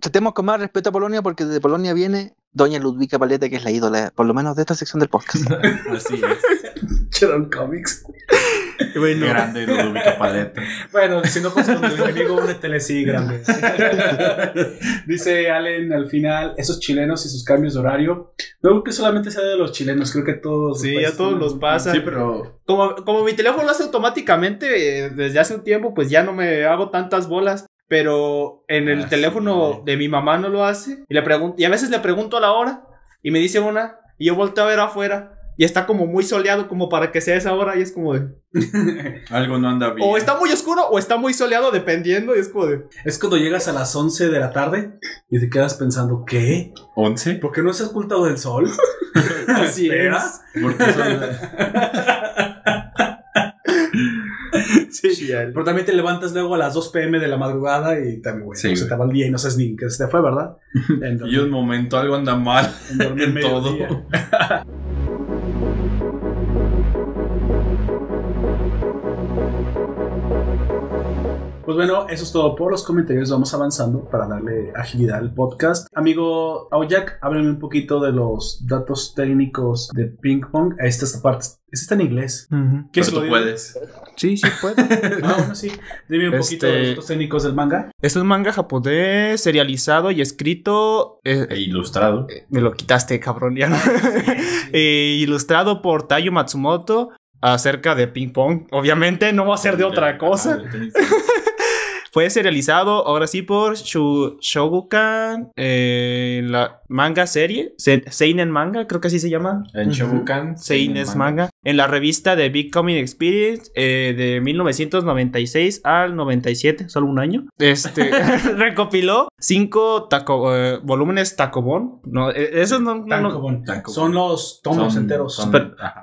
Tratemos con más respeto a Polonia porque de Polonia viene Doña Ludwika Paleta, que es la ídola, por lo menos de esta sección del podcast. Así es. Comics. Bueno, Grande Ludovica Paleta. Bueno, si no pasa con tu enemigo, únetele, sí, grande. Dice Allen al final, esos chilenos y sus cambios de horario. No creo que solamente sea de los chilenos, creo que todos. Sí, países a todos los pasa. Sí, pero Como, como mi teléfono lo hace automáticamente eh, desde hace un tiempo, pues ya no me hago tantas bolas. Pero en el Ah, teléfono sí. de mi mamá no lo hace. Y, le pregunto, y a veces le pregunto a la hora y me dice una. Y yo volteo a ver afuera. Y está como muy soleado como para que sea esa hora. Y es como de... algo no anda bien. O está muy oscuro o está muy soleado dependiendo. Y es como de... Es cuando llegas a las 11 de la tarde y te quedas pensando, ¿qué? ¿11? ¿Por qué no se ha ocultado del sol? Así ¿Espera? Porque son- Sí, pero también te levantas luego a las 2 pm de la madrugada y también, güey, Sí, se te va el día y no sabes ni que se te fue, ¿verdad? En y un momento algo anda mal en dormir en todo. Pues bueno, eso es todo por los comentarios. Vamos avanzando para darle agilidad al podcast. Amigo Aoyak, háblame un poquito de los datos técnicos de ping pong. Esta, esta parte esta está en inglés. Ujú. ¿Quién Pero se lo tú puedes. sí, sí puedo. Ah, bueno, sí. Dime un poquito de los Este- datos técnicos del manga. Es un manga japonés serializado y escrito. eh, E ilustrado. me lo quitaste, cabrón. Ya no. Eh, ilustrado por Tayo Matsumoto acerca de ping pong. Obviamente no va a ser de otra cosa. Fue serializado ahora sí por Shu- Shogukan, eh, la manga serie, Se- Seinen Manga, creo que así se llama. En Shogukan. Seinen manga. En la revista de Big Comic Experience eh, de 1996 al 97, solo un año. Este recopiló cinco taco- eh, volúmenes Tacobon. No, eh, esos no, no- no-. Son los tomos Son- enteros. son-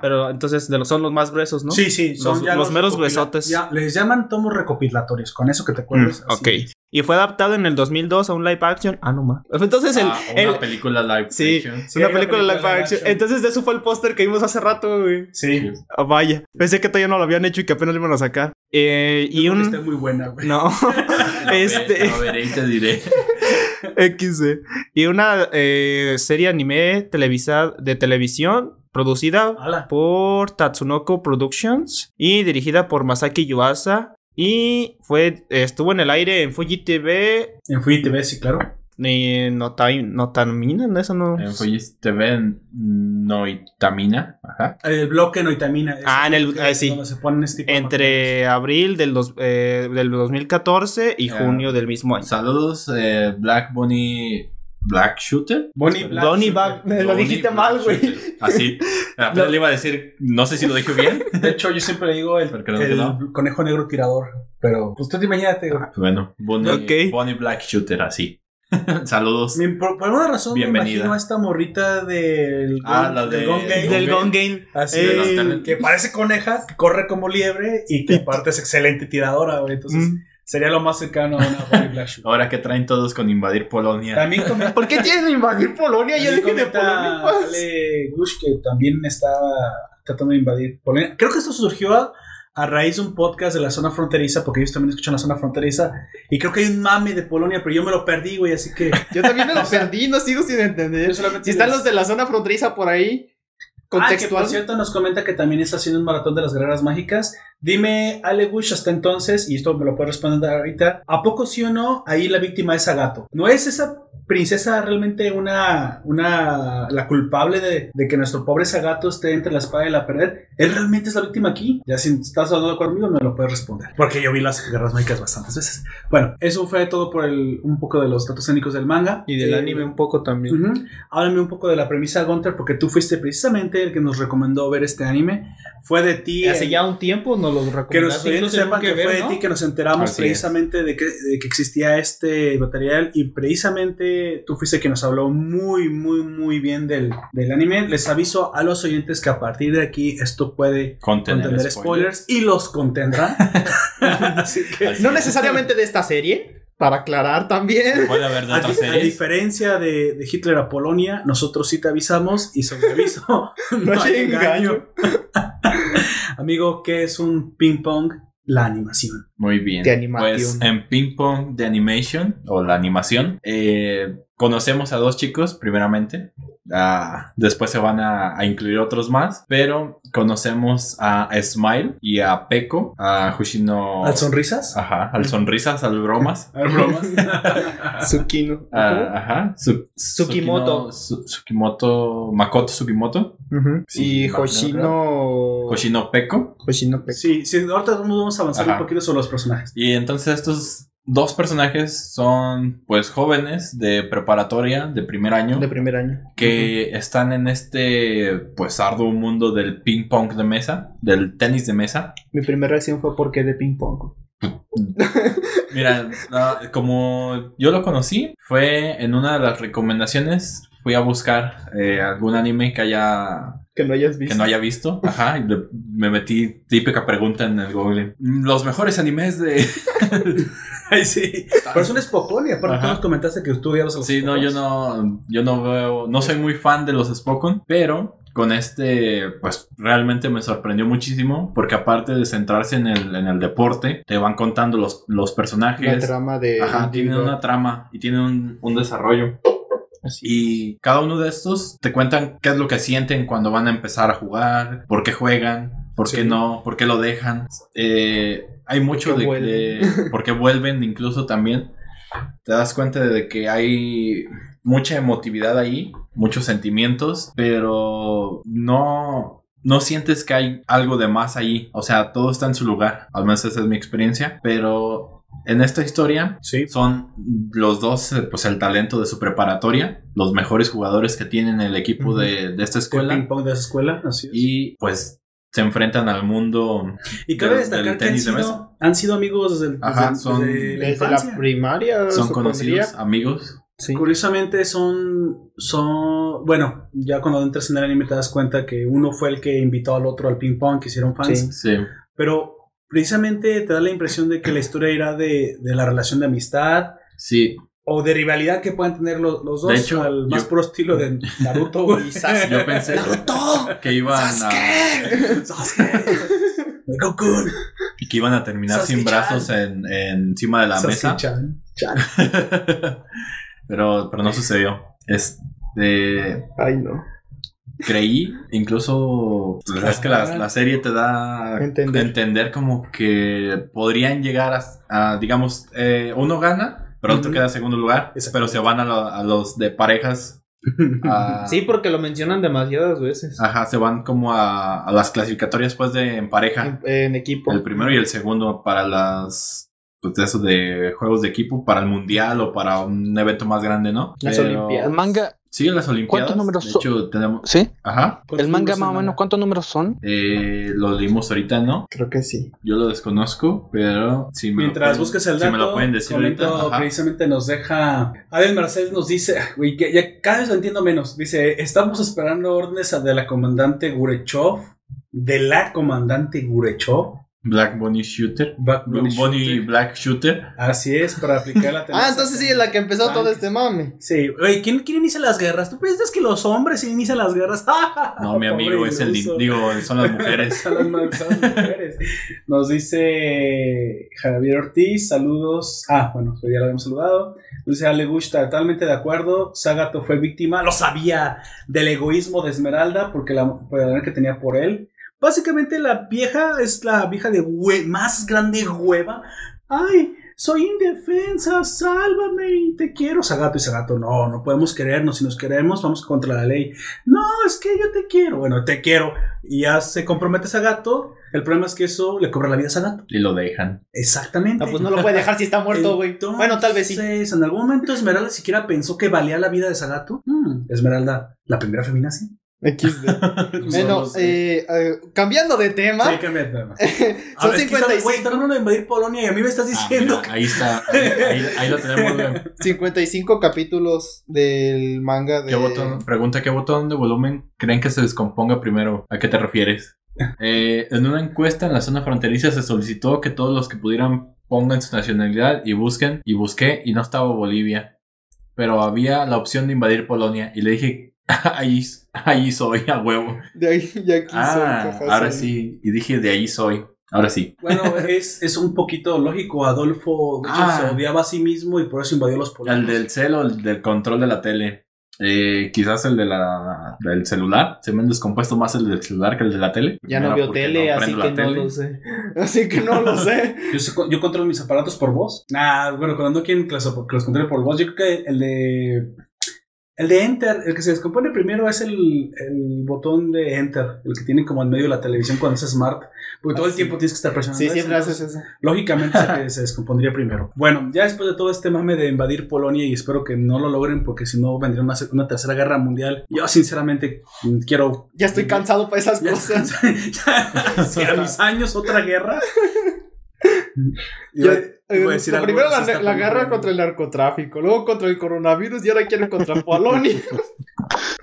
Pero- entonces de los, son los más gruesos, ¿no? Sí, sí, son Los- ya los meros gruesotes. ya, les llaman tomos recopilatorios, con eso que te Mm, acuerdas. así. ok. Y fue adaptado en el 2002 a un live action. Ah, no más. Entonces el, Ah, el- una película live Sí, action. Sí, una película live película live action. action. Entonces de eso fue el póster que vimos hace rato, güey. Sí. Ah, vaya. Pensé que todavía no lo habían hecho y que apenas lo iban a sacar. Eh, y un... Está muy buena, güey. No. este... Lo veré y te diré. XD. Y una eh, serie anime televisada de televisión producida por Tatsunoko Productions y dirigida por Masaki Yuasa. Y fue, estuvo en el aire en Fuji TV. En Fuji TV, sí, claro. Ni Notai- Notamina, ¿no? Eso no. En Fujis TV Noitamina. Ajá. El bloque Noitamina. es Ah, en el- ah, sí. Donde se ponen este tipo de Entre abril del, dos- eh, del 2014 y junio del mismo año. Saludos, eh, Black Bunny. Black Shooter. Bonnie Black Donnie lo Bonnie dijiste Black mal, güey. Así. Apenas le iba a decir, no sé si lo dije bien. De hecho, yo siempre le digo el, no, no. conejo negro tirador. Pero, pues tú te imagínate, güey. Bueno, Bonnie, Ok. Bonnie Black Shooter, así. Saludos. Mi- Por, por alguna razón Bienvenida. me imagino a esta morrita del, Ah, Gon- la del de- Gone Game. Del Gone Gone Game. Así, Eh, de que parece coneja, que corre como liebre y que aparte es excelente tiradora, güey. Entonces, Mm. Sería lo más cercano a una Shooter. Ahora que traen todos con invadir Polonia. También comenta, ¿Por qué tienen invadir Polonia? Ya también dejen de Polonia. pues. Ale Gush que también estaba tratando de invadir Polonia. Creo que esto surgió a, a raíz de un podcast de la zona fronteriza, porque ellos también escuchan la zona fronteriza. Y creo que hay un mame de Polonia, pero yo me lo perdí, güey, así que. Yo también me lo perdí, no sigo sin entender. Si están los de la zona fronteriza por ahí, Ah, que contextual. por cierto nos comenta que también está haciendo un maratón de las guerreras mágicas. Dime, Ale Bush, hasta entonces, y esto me lo puedes responder ahorita, ¿a poco sí o no ahí la víctima es Agato? ¿No es esa princesa realmente una, una la culpable de, de que nuestro pobre Sagato esté entre la espada y la pared? ¿Él realmente es la víctima aquí? Ya si estás hablando conmigo, me lo puedes responder. Porque yo vi las guerras mágicas bastantes veces. Bueno, eso fue todo por el, un poco de los datos técnicos del manga. Y del Eh, anime un poco también. Ujú. Háblame un poco de la premisa, Gunter, porque tú fuiste precisamente el que nos recomendó ver este anime. Fue de ti. Hace el- ya un tiempo nos lo que recomendaste. los sepan que tengo ver, fue de ¿no? ti que nos enteramos Así precisamente de que, de que existía este material y precisamente tú fuiste quien nos habló muy, muy, muy bien del, del anime. Les aviso a los oyentes que a partir de aquí esto puede Contener, contener spoilers. y los contendrá. Así que... No necesariamente de esta serie, para aclarar también. Puede haber de A, diferencia de, de Hitler a Polonia, nosotros sí te avisamos y sobre aviso no, hay hay engaño. Amigo, ¿qué es un ping pong? La animación. Muy bien. De animación. Pues en Ping Pong de Animation, o la animación, eh, conocemos a dos chicos, primeramente. Ah, después se van a, a incluir otros más, pero conocemos a Smile y a Peko, a Hushino. ¿Al sonrisas? Ajá, al sonrisas, al bromas. A ver, bromas. Tsukino. Ah, ajá, Su- Tsukimoto. Su- Tsukimoto, Makoto Tsukimoto, Ujú. Sí, y no, no, Hoshino. Hoshino Peko. Hoshino Pe- sí, sí, ahorita vamos a avanzar Ajá. un poquito sobre los personajes. Y entonces estos dos personajes son pues jóvenes de preparatoria de primer año de primer año. que están en este pues arduo mundo del ping pong de mesa, del tenis de mesa. Mi primera reacción fue porque de ping pong. Mira, no, como yo lo conocí, fue en una de las recomendaciones. Fui a buscar eh, algún anime que haya Que no hayas visto. que no haya visto. Ajá, y le- me metí típica pregunta en el Google. "Mm, Los mejores animes de. Ay, sí. Pero es un Spokon y aparte Ajá. tú nos comentaste que tú odiabas a los Sí, no, yo no, yo no veo, no soy muy fan de los Spokon, pero con este, pues realmente me sorprendió muchísimo, porque aparte de centrarse en el, en el deporte, te van contando los, los La personajes. trama de. Ajá, tienen una trama y tienen un, un desarrollo. Así. Y cada uno de estos te cuentan qué es lo que sienten cuando van a empezar a jugar, por qué juegan, por qué no, por qué lo dejan. Eh, hay mucho de, de- por qué vuelven incluso también. Te das cuenta de que hay mucha emotividad ahí, muchos sentimientos, pero no, no sientes que hay algo de más ahí. O sea, todo está en su lugar. Al menos esa es mi experiencia. Pero en esta historia Sí. son los dos, eh, pues el talento de su preparatoria, los mejores jugadores que tienen el equipo de, de esta El escuela. ping pong de esa escuela, así es. Y pues se enfrentan al mundo. Y cabe del- destacar del que han de sido, mesa. han sido amigos desde, el- Ajá, desde- son- desde la Desde infancia. la primaria. Son conocidos, amigos. Sí. Curiosamente son, son, bueno, ya cuando entras en el anime te das cuenta que uno fue el que invitó al otro al ping pong, que hicieron fans, Sí. Sí. pero precisamente te da la impresión de que la historia irá de, de la relación de amistad Sí, o de rivalidad que pueden tener los, los dos, De hecho, al más yo- puro estilo de Naruto y Sasuke. yo pensé que iban a, Sasuke. Goku. y que iban a terminar sin brazos en, en- encima de la mesa. Sasuke-chan. Chan. pero, pero no sucedió. Este, Ay, no. Creí, incluso pues, es que la, la serie te da Entender. entender como que podrían llegar a, a, digamos, eh, uno gana, pero otro queda en segundo lugar, pero se van a, lo- a los de parejas. a- Sí, porque lo mencionan demasiadas veces. Ajá, se van como a, a las clasificatorias pues de en pareja. En, en equipo. El primero y el segundo para las pues de eso de juegos de equipo para el mundial o para un evento más grande, ¿no? Las Pero- Olimpiadas. El manga, Sí, las Olimpiadas. ¿Cuántos números de son? hecho, tenemos. ¿sí? Ajá. El manga más o menos, ¿cuántos números son? Eh, lo leímos ahorita, ¿no? Creo que sí. Yo lo desconozco, pero si me lo Mientras pueden- busques el si dato, me lo pueden decir comento, ahorita. ajá. precisamente nos deja. Adel Marcel nos dice, güey, que ya cada vez lo entiendo menos. Dice: Estamos esperando órdenes de la comandante Gurechov, de la comandante Gurechov. Black Bunny Shooter. Black Bunny, Bunny Shooter. Black Shooter. Así es, para aplicar la Ah, entonces sí es la que empezó todo este mame. Sí, oye, ¿quién, ¿quién inicia las guerras? ¿Tú piensas que los hombres inician las guerras? No, mi amigo es el. Digo, son las mujeres. Son las ma- son las mujeres. Nos dice Javier Ortiz, saludos. Ah, bueno, ya lo habíamos saludado. Nos dice Ale Gusta, totalmente de acuerdo. Sagato fue víctima, lo sabía, del egoísmo de Esmeralda, porque la, por que tenía por él. Básicamente la vieja es la vieja de hue- más grande hueva. Ay, soy indefensa, sálvame y te quiero. Sagato y Sagato, no, no podemos querernos. Si nos queremos, vamos contra la ley. No, es que yo te quiero. Bueno, te quiero. Y ya se compromete Sagato. El problema es que eso le cobra la vida a Sagato. Y lo dejan. Exactamente. No, pues no lo puede dejar si está muerto, güey. Bueno, tal vez sí. Entonces, en algún momento Esmeralda siquiera pensó que valía la vida de Sagato. Hmm, Esmeralda, la primera feminazi. XD. Bueno, eh, eh, cambiando de tema, Sí, cambia de tema. son ver, es que están- Güey, 55, están hablando de invadir Polonia y a mí me estás Ah, diciendo mira, ahí está. Ahí, ahí- ahí lo tenemos. güey. 55 capítulos del manga de... ¿Qué botón? Pregunta, ¿qué botón de volumen creen que se descomponga primero? ¿A qué te refieres? Eh, en una encuesta en la zona fronteriza se solicitó que todos los que pudieran pongan su nacionalidad y busquen, y busqué, y no estaba Bolivia. Pero había la opción de invadir Polonia, y le dije, ahí, ahí soy, a huevo. De ahí, y aquí Ah, soy, ahora soy. sí, y dije, de ahí soy. Ahora sí. Bueno, es, es un poquito lógico. Adolfo, de hecho, Ah. se odiaba a sí mismo y por eso invadió los polacos. El del cel o el del control de la tele. Eh, quizás el de la, del celular. Se me han descompuesto más el del celular que el de la tele. Ya no veo tele, así que no lo sé. Así que no lo sé. Yo, sé- yo controlo mis aparatos por voz. Nah, bueno, cuando no quieren que los, que los controle por voz, yo creo que el de. El de Enter, el que se descompone primero es el, el botón de Enter, el que tiene como en medio de la televisión cuando es smart. Porque todo Ah, el sí. tiempo tienes que estar presionando. Sí, eso, siempre haces eso. Lógicamente se, se descompondría primero. Bueno, ya después de todo este mame de invadir Polonia y espero que no lo logren porque si no vendría una, una tercera guerra mundial. Yo sinceramente quiero... Ya estoy cansado para esas Ya, cosas. ya- a mis años otra guerra. Ya, Iba- iba a decir lo algo primero la, la guerra contra el narcotráfico, luego contra el coronavirus y ahora quieren contra Polonia.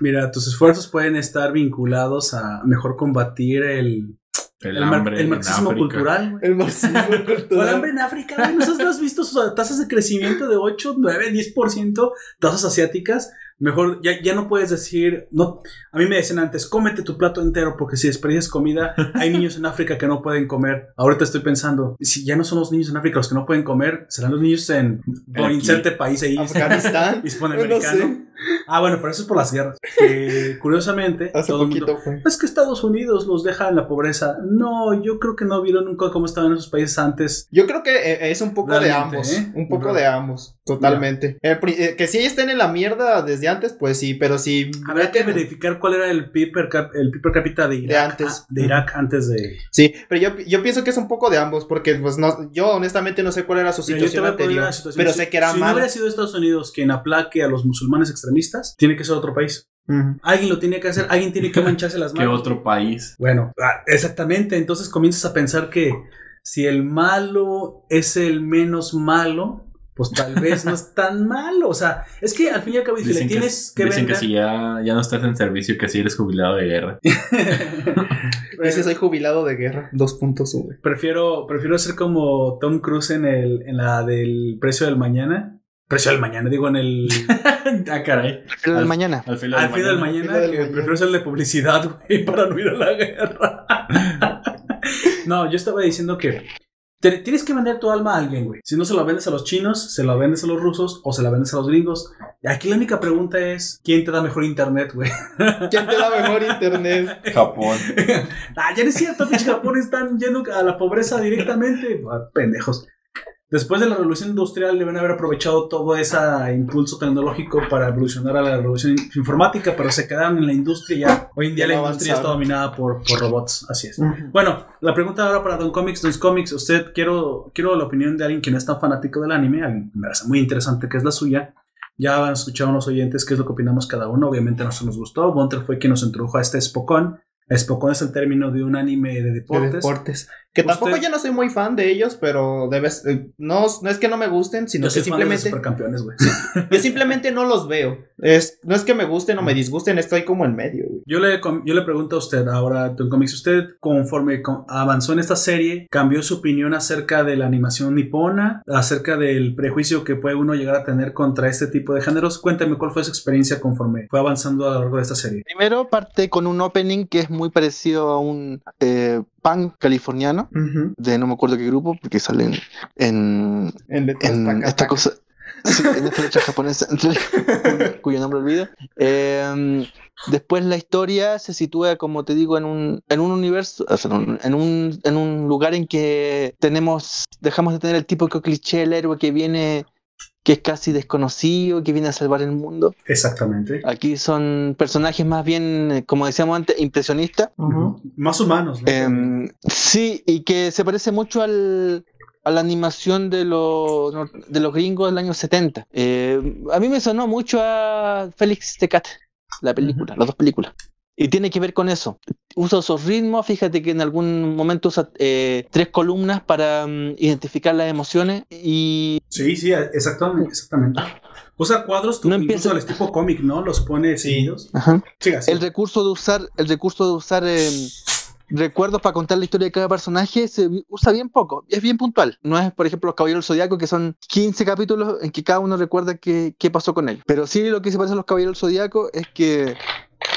Mira, tus esfuerzos pueden estar vinculados a mejor combatir el, El, hambre el marxismo cultural. El marxismo O el cultural. hambre en África. ¿No has visto sus tasas de crecimiento de 8, 9, 10%? Tasas asiáticas. Mejor, ya, ya no puedes decir, no, a mí me decían antes, cómete tu plato entero, porque si desperdicias comida, hay niños en África que no pueden comer. Ahorita estoy pensando, si ya no son los niños en África los que no pueden comer, serán los niños en, o inserte país ahí, Afganistán. hispanoamericano. No sé. Ah, bueno, pero eso es por las guerras. Que curiosamente, Hace todo el mundo- poquito fue. es que Estados Unidos los deja en la pobreza. No, yo creo que no vieron nunca cómo estaban esos países antes. Yo creo que eh, es un poco de ambos. ¿eh? Un poco de ambos. Totalmente. Eh, que si estén en la mierda desde antes, pues sí, pero si. Habrá que verificar cuál era el PIB per, cap- el PIB per cápita de Irak, De antes. de Irak antes de... Sí, pero yo, yo pienso que es un poco de ambos, porque pues no, yo honestamente no sé cuál era su situación anterior, situación. pero Si- sé que era Si no hubiera sido Estados Unidos quien aplaque a los musulmanes extremistas, tiene que ser otro país. Alguien lo tiene que hacer, alguien tiene que mancharse las ¿Qué manos. otro país? Bueno, ah, exactamente. Entonces comienzas a pensar que si el malo es el menos malo, pues tal vez no es tan malo. O sea, es que al fin y al cabo, si le Dicen, que, tienes que, dicen que vender- si ya, ya no estás en servicio, que si eres jubilado de guerra. Dice, soy jubilado de guerra. 2.1. Prefiero, prefiero ser como Tom Cruise en, el, en la del precio del mañana. Precio del mañana, digo, en el. ah, caray. Pero del Al- mañana. Al filo al fin del Al mañana, filo del que mañana. prefiero ser el de publicidad, güey, para no ir a la guerra. no, yo estaba diciendo que te- tienes que vender tu alma a alguien, güey. Si no se la vendes a los chinos, se la vendes a los rusos o se la vendes a los gringos. Y aquí la única pregunta es: ¿quién te da mejor internet, güey? ¿Quién te da mejor internet? Japón. ah, ya no es cierto, pinche Japón están yendo a la pobreza directamente. Ah, pendejos. Después de la revolución industrial deben haber aprovechado todo ese impulso tecnológico para evolucionar a la revolución informática, pero se quedaron en la industria y ya. Hoy en día la industria está dominada por, por robots, así es. Bueno, la pregunta ahora para Don Comics, Don Comics, usted quiero, quiero la opinión de alguien que no es tan fanático del anime, alguien que me parece muy interesante que es la suya. Ya han escuchado los oyentes qué es lo que opinamos cada uno. Obviamente a nosotros nos gustó. Gunter fue quien nos introdujo a este Spokon. Spokon es el término de un anime de De deportes. Que Usted- tampoco yo no soy muy fan de ellos, pero debes, eh, no, no es que no me gusten, sino Yo que soy fan de los simplemente supercampeones, güey. yo simplemente no los veo. Es, no es que me gusten o me disgusten, estoy como en medio. güey. Yo le, yo le pregunto a usted ahora, Don Comics, usted conforme con- avanzó en esta serie, cambió su opinión acerca de la animación nipona, acerca del prejuicio que puede uno llegar a tener contra este tipo de géneros. Cuéntame cuál fue su experiencia conforme fue avanzando a lo largo de esta serie. Primero parte con un opening que es muy parecido a un eh, punk californiano, de no me acuerdo qué grupo, porque salen en, esta cosa. Sí, en esta letra japonesa, cuyo nombre olvido. Eh, después la historia se sitúa, como te digo, en un, en un universo, o sea, en un- en un, lugar en que tenemos, dejamos de tener el típico cliché del héroe que viene, que es casi desconocido, que viene a salvar el mundo. Exactamente. Aquí son personajes más bien, eh, como decíamos antes, impresionistas. Más humanos, ¿no? Em, sí, y que se parece mucho al, a la animación de los, de los gringos del año 70. Eh, a mí me sonó mucho a Félix the Cat, la película, las dos películas. Y tiene que ver con eso. Usa esos ritmos, fíjate que en algún momento usa eh, tres columnas para mm, identificar las emociones y Sí, sí, exactamente. exactamente. Usa cuadros tú, No incluso empieza- al tipo cómic, ¿no? Los pone seguidos. ajá, Siga, siga. el recurso de usar, el recurso de usar em, recuerdos para contar la historia de cada personaje se usa bien poco, es bien puntual. No es, por ejemplo, los Caballeros del Zodiaco, que son 15 capítulos en que cada uno recuerda qué, qué pasó con ellos. Pero sí lo que se parece a los Caballeros del Zodiaco es que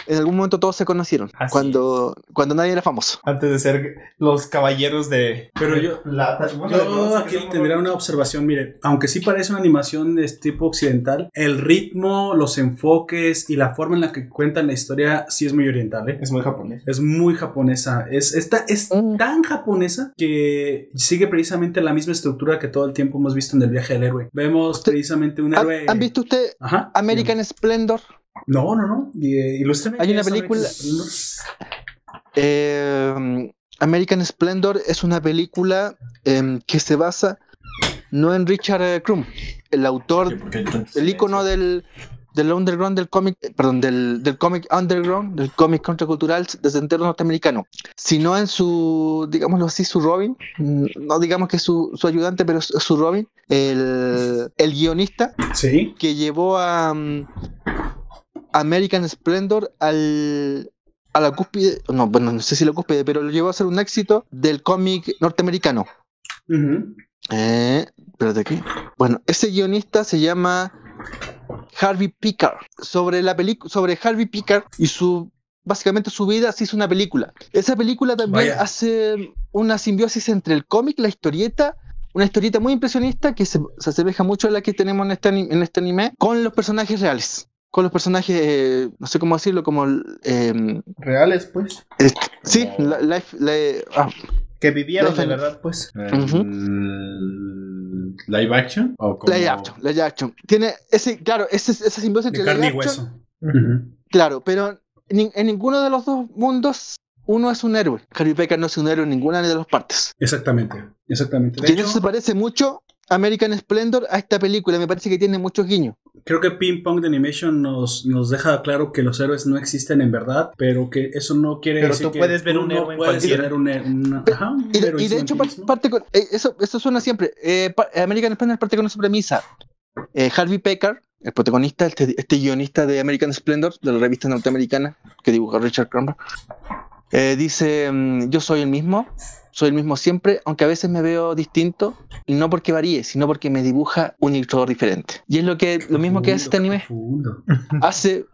en algún momento todos se conocieron, Así cuando, cuando nadie era famoso. Antes de ser los caballeros de Pero yo- plata. Bueno, Yo aquí tendría una observación, mire, aunque sí parece una animación de este tipo occidental, el ritmo, los enfoques y la forma en la que cuentan la historia sí es muy oriental, ¿eh? Es muy japonés. Es muy japonesa. Es, esta, es Mm. tan japonesa que sigue precisamente la misma estructura que todo el tiempo hemos visto en el viaje del héroe. Vemos precisamente un ¿Han, héroe. han visto usted Ajá. American Splendor? No, no, no. Eh, Hay una película- American Splendor. Eh, American Splendor es una película em, que se basa no en Richard eh, Crum, el autor ¿Por qué tanto el icono del, del underground del cómic, eh, perdón, del, del cómic underground, del cómic contracultural desde entero norteamericano, sino en su, digámoslo así, su Robin, mm, no digamos que es su, su ayudante, pero es su Robin, el, el guionista Sí. que llevó a mm, American Splendor al a la cúspide, no, bueno, no sé si la cúspide, pero lo llevó a ser un éxito del cómic norteamericano. Eh, espérate aquí. Bueno, ese guionista se llama Harvey Pickard. Sobre la película, sobre Harvey Pickard y su básicamente su vida se hizo una película. Esa película también Vaya. hace una simbiosis entre el cómic, la historieta, una historieta muy impresionista que se, se asemeja mucho a la que tenemos en este, en este anime, con los personajes reales. Con los personajes, eh, no sé cómo decirlo, como... eh, Reales, pues. eh, sí, la- ah, Que vivieron de verdad, pues. El- ¿Live action? ¿O como- live action, live action. Tiene ese, claro, ese, esa simbiosis De entre carne y action hueso. Claro, pero en, en ninguno de los dos mundos uno es un héroe. Harry Pickard no es un héroe en ninguna de las partes. Exactamente. Exactamente. De y hecho, eso se parece mucho American Splendor a esta película. Me parece que tiene muchos guiños. creo que Ping Pong de Animation nos, nos deja claro que los héroes no existen en verdad, pero que eso no quiere Pero decir tú que puedes ver tú un no héroe en puedes cualquiera. tener un, he- una- ajá, un Y de, y de hecho, parte con, eh, eso, eso suena siempre. Eh, American Splendor parte con esa premisa. Eh, Harvey Pickard, el protagonista, este, este guionista de American Splendor, de la revista norteamericana que dibuja Richard Crumber, eh, dice: mm, Yo soy el mismo, soy el mismo siempre, aunque a veces me veo distinto, y no porque varíe, sino porque me dibuja un ilustrador diferente. Y es lo que lo mismo que hace este anime. Hace.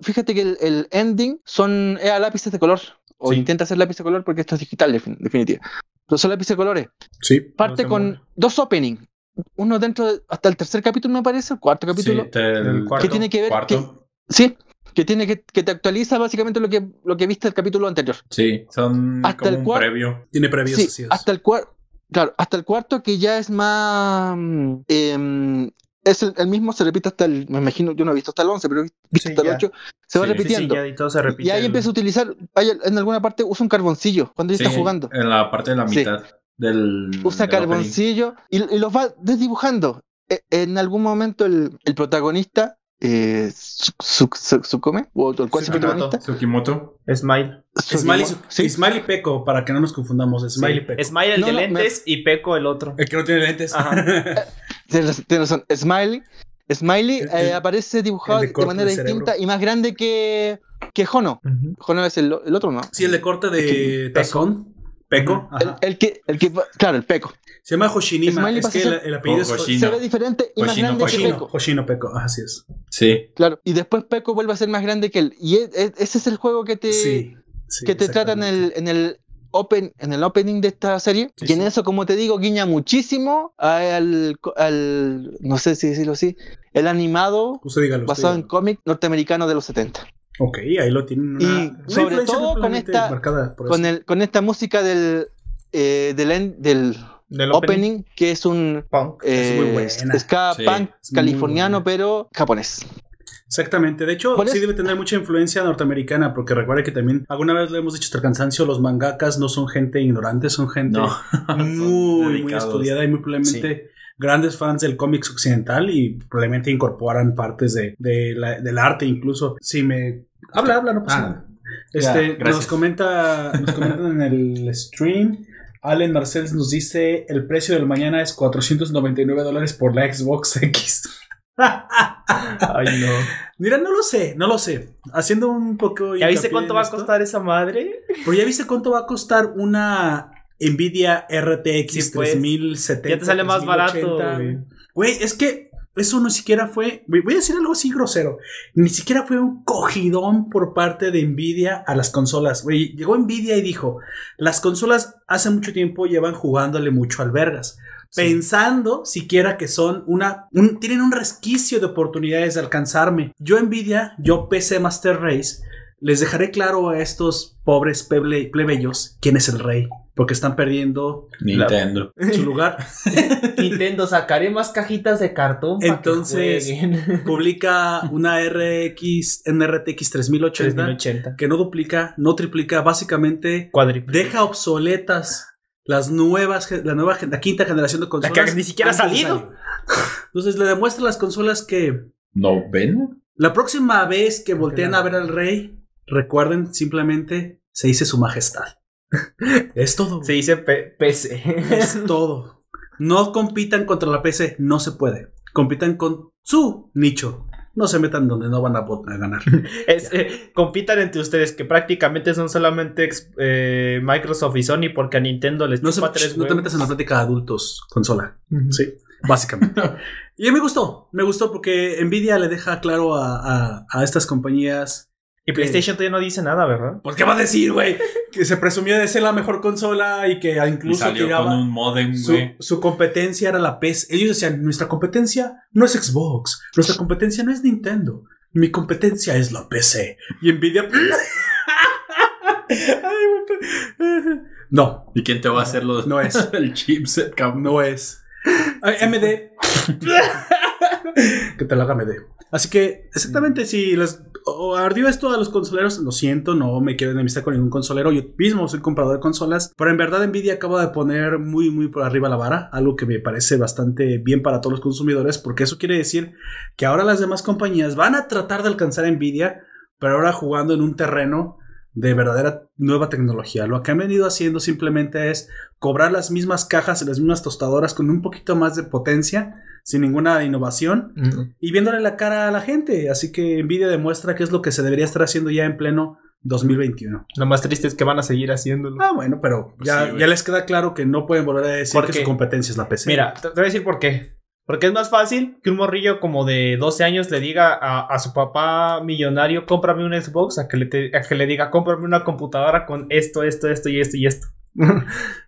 Fíjate que el, el ending son a lápices de color. O Sí. intenta hacer lápiz de color porque esto es digital, en definitiva. Pero son lápices de colores. Sí. Parte se con mueve. dos openings. Uno dentro de, hasta el tercer capítulo, me parece, el cuarto capítulo. Sí, El cuarto. que tiene que ver cuarto. Sí, que tiene que, que te actualiza básicamente lo que, lo que viste el capítulo anterior. Sí, son Hasta como el un previo. Tiene previos Sí, así es. hasta el cuarto. Claro, hasta el cuarto que ya es más. em, es el, el mismo, se repite hasta el. Me imagino, yo no he visto hasta el 11, pero he visto Sí, hasta el ya. 8. Se va Sí. Sí, repitiendo. Sí, sí, ya y todo se repite. y ahí el- empieza a utilizar. hay- en alguna parte usa un carboncillo cuando Sí, está jugando. En la parte de la Sí. mitad del. usa del carboncillo y, y los va desdibujando. E- En algún momento el, el protagonista, eh, o el cuasi Sukimoto. protagonista, opening. Tsukimoto. Smile. Smiley, Sukimo- sí, Smiley Peco, para que no nos confundamos. Smiley Peco. Smile el No, de no, me- lentes y Peco el otro. El que no tiene lentes. Ajá. tienes razón. Smiley, Smiley El- eh, aparece dibujado de de, manera distinta y más grande que, que Hono. Hono es el, el otro, ¿no? sí, el de corte de tazón. Peco. El, Ajá. el que, el que, claro, el Peco. Se llama Hoshinima. Smiley Es que el, el apellido es Oh, Ho- Hoshino. Se ve diferente y más Hoshino, que Hoshino. Peco. Hoshino Peco. Así es. Sí. Claro, y después Peco vuelve a ser más grande que él. Y e- e- ese es el juego que te, Sí. sí, que te trata en el, en el open, en el opening de esta serie. Sí, y en sí. eso, como te digo, guiña muchísimo al, al no sé si decirlo así, el animado Usted dígalo. usted basado en cómic norteamericano de los 70. Ok, ahí lo tienen. Una, Y una sobre todo con esta- marcada por Con, el, con esta música del, eh, del, del Del opening, que es un Punk. Es muy eh, ska Sí, punk californiano, pero japonés. Exactamente. De hecho, sí debe tener mucha influencia norteamericana, porque recuerda que también, alguna vez le hemos dicho hasta el cansancio, los mangakas no son gente ignorante, son gente No. muy, muy estudiada y muy probablemente grandes fans del cómics occidental y probablemente incorporan partes de, de la- del arte incluso. Si me... Habla, habla, no pasa Ah, nada. Este, ya, nos comenta, nos comentan en el stream. Allen Marcels nos dice el precio del mañana es 499 dólares por la Xbox X. Ay, no. Mira, no lo sé, no lo sé. Haciendo un poco. ¿Ya viste cuánto va a costar esa madre? Pero ya viste cuánto va a costar una Nvidia RTX Sí, pues. 3070. Ya te sale más 3080, barato, güey. Güey, es que eso no siquiera fue. Voy a decir algo así grosero. Ni siquiera fue un cogidón por parte de Nvidia a las consolas. Güey, llegó Nvidia y dijo: Las consolas hace mucho tiempo llevan jugándole mucho al vergas. Pensando siquiera que son una. un- tienen un resquicio de oportunidades de alcanzarme. Yo, Nvidia, yo PC Master Race, les dejaré claro a estos pobres plebe- plebeyos quién es el rey. Porque están perdiendo Nintendo. su lugar. Nintendo, sacaré más cajitas de cartón. que Entonces- publica una RX, una RTX 3080 3080. que no duplica, no triplica, básicamente Cuádruple. deja obsoletas las nuevas, la nueva, la quinta generación de consolas. que ni siquiera ha salido. Entonces le demuestra a las consolas que ¿No ven? la próxima vez que volteen a ver al rey, recuerden simplemente se dice su majestad. Es todo. Se dice P- PC. Es todo. No compitan contra la PC, no se puede. Compitan con su nicho. No se metan donde no van a, ganar. Es, eh, compitan entre ustedes, que prácticamente son solamente eh, Microsoft y Sony, porque a Nintendo les No, se- tres no te metas en la plática de adultos consola. Sí, básicamente. y me gustó, me gustó porque Nvidia le deja claro a, a- a estas compañías. Y PlayStation todavía no dice nada, ¿verdad? Pues, ¿qué va a decir, güey? Que se presumía de ser la mejor consola y que Y incluso salió tiraba- con un modem, Su, su competencia era la PS. Ellos decían, nuestra competencia no es Xbox, nuestra competencia no es Nintendo, mi competencia es la PC. Y Nvidia... No, ¿Y quién te va a hacer los... no es. el chipset, cabrón? No es. Ay, MD. que te lo haga MD. Así que, exactamente, si les o ardió esto a los consoleros, lo siento, no me quiero enemistar con ningún consolero. Yo mismo soy comprador de consolas, pero en verdad Nvidia acaba de poner muy, muy por arriba la vara, algo que me parece bastante bien para todos los consumidores, porque eso quiere decir que ahora las demás compañías van a tratar de alcanzar Nvidia, pero ahora jugando en un terreno de verdadera nueva tecnología. Lo que han venido haciendo simplemente es cobrar las mismas cajas y las mismas tostadoras con un poquito más de potencia, sin ninguna innovación, y viéndole la cara a la gente. Así que Nvidia demuestra que es lo que se debería estar haciendo ya en pleno 2021. Lo más triste es que van a seguir haciéndolo. Ah, bueno, pero ya, Sí, güey. ya les queda claro que no pueden volver a decir ¿Por que su competencia es la PC. Mira, te voy a decir por qué. Porque es más fácil que un morrillo como de 12 años le diga a, a su papá millonario, cómprame un Xbox, a que, le te- a que le diga, cómprame una computadora con esto, esto, esto y esto y esto.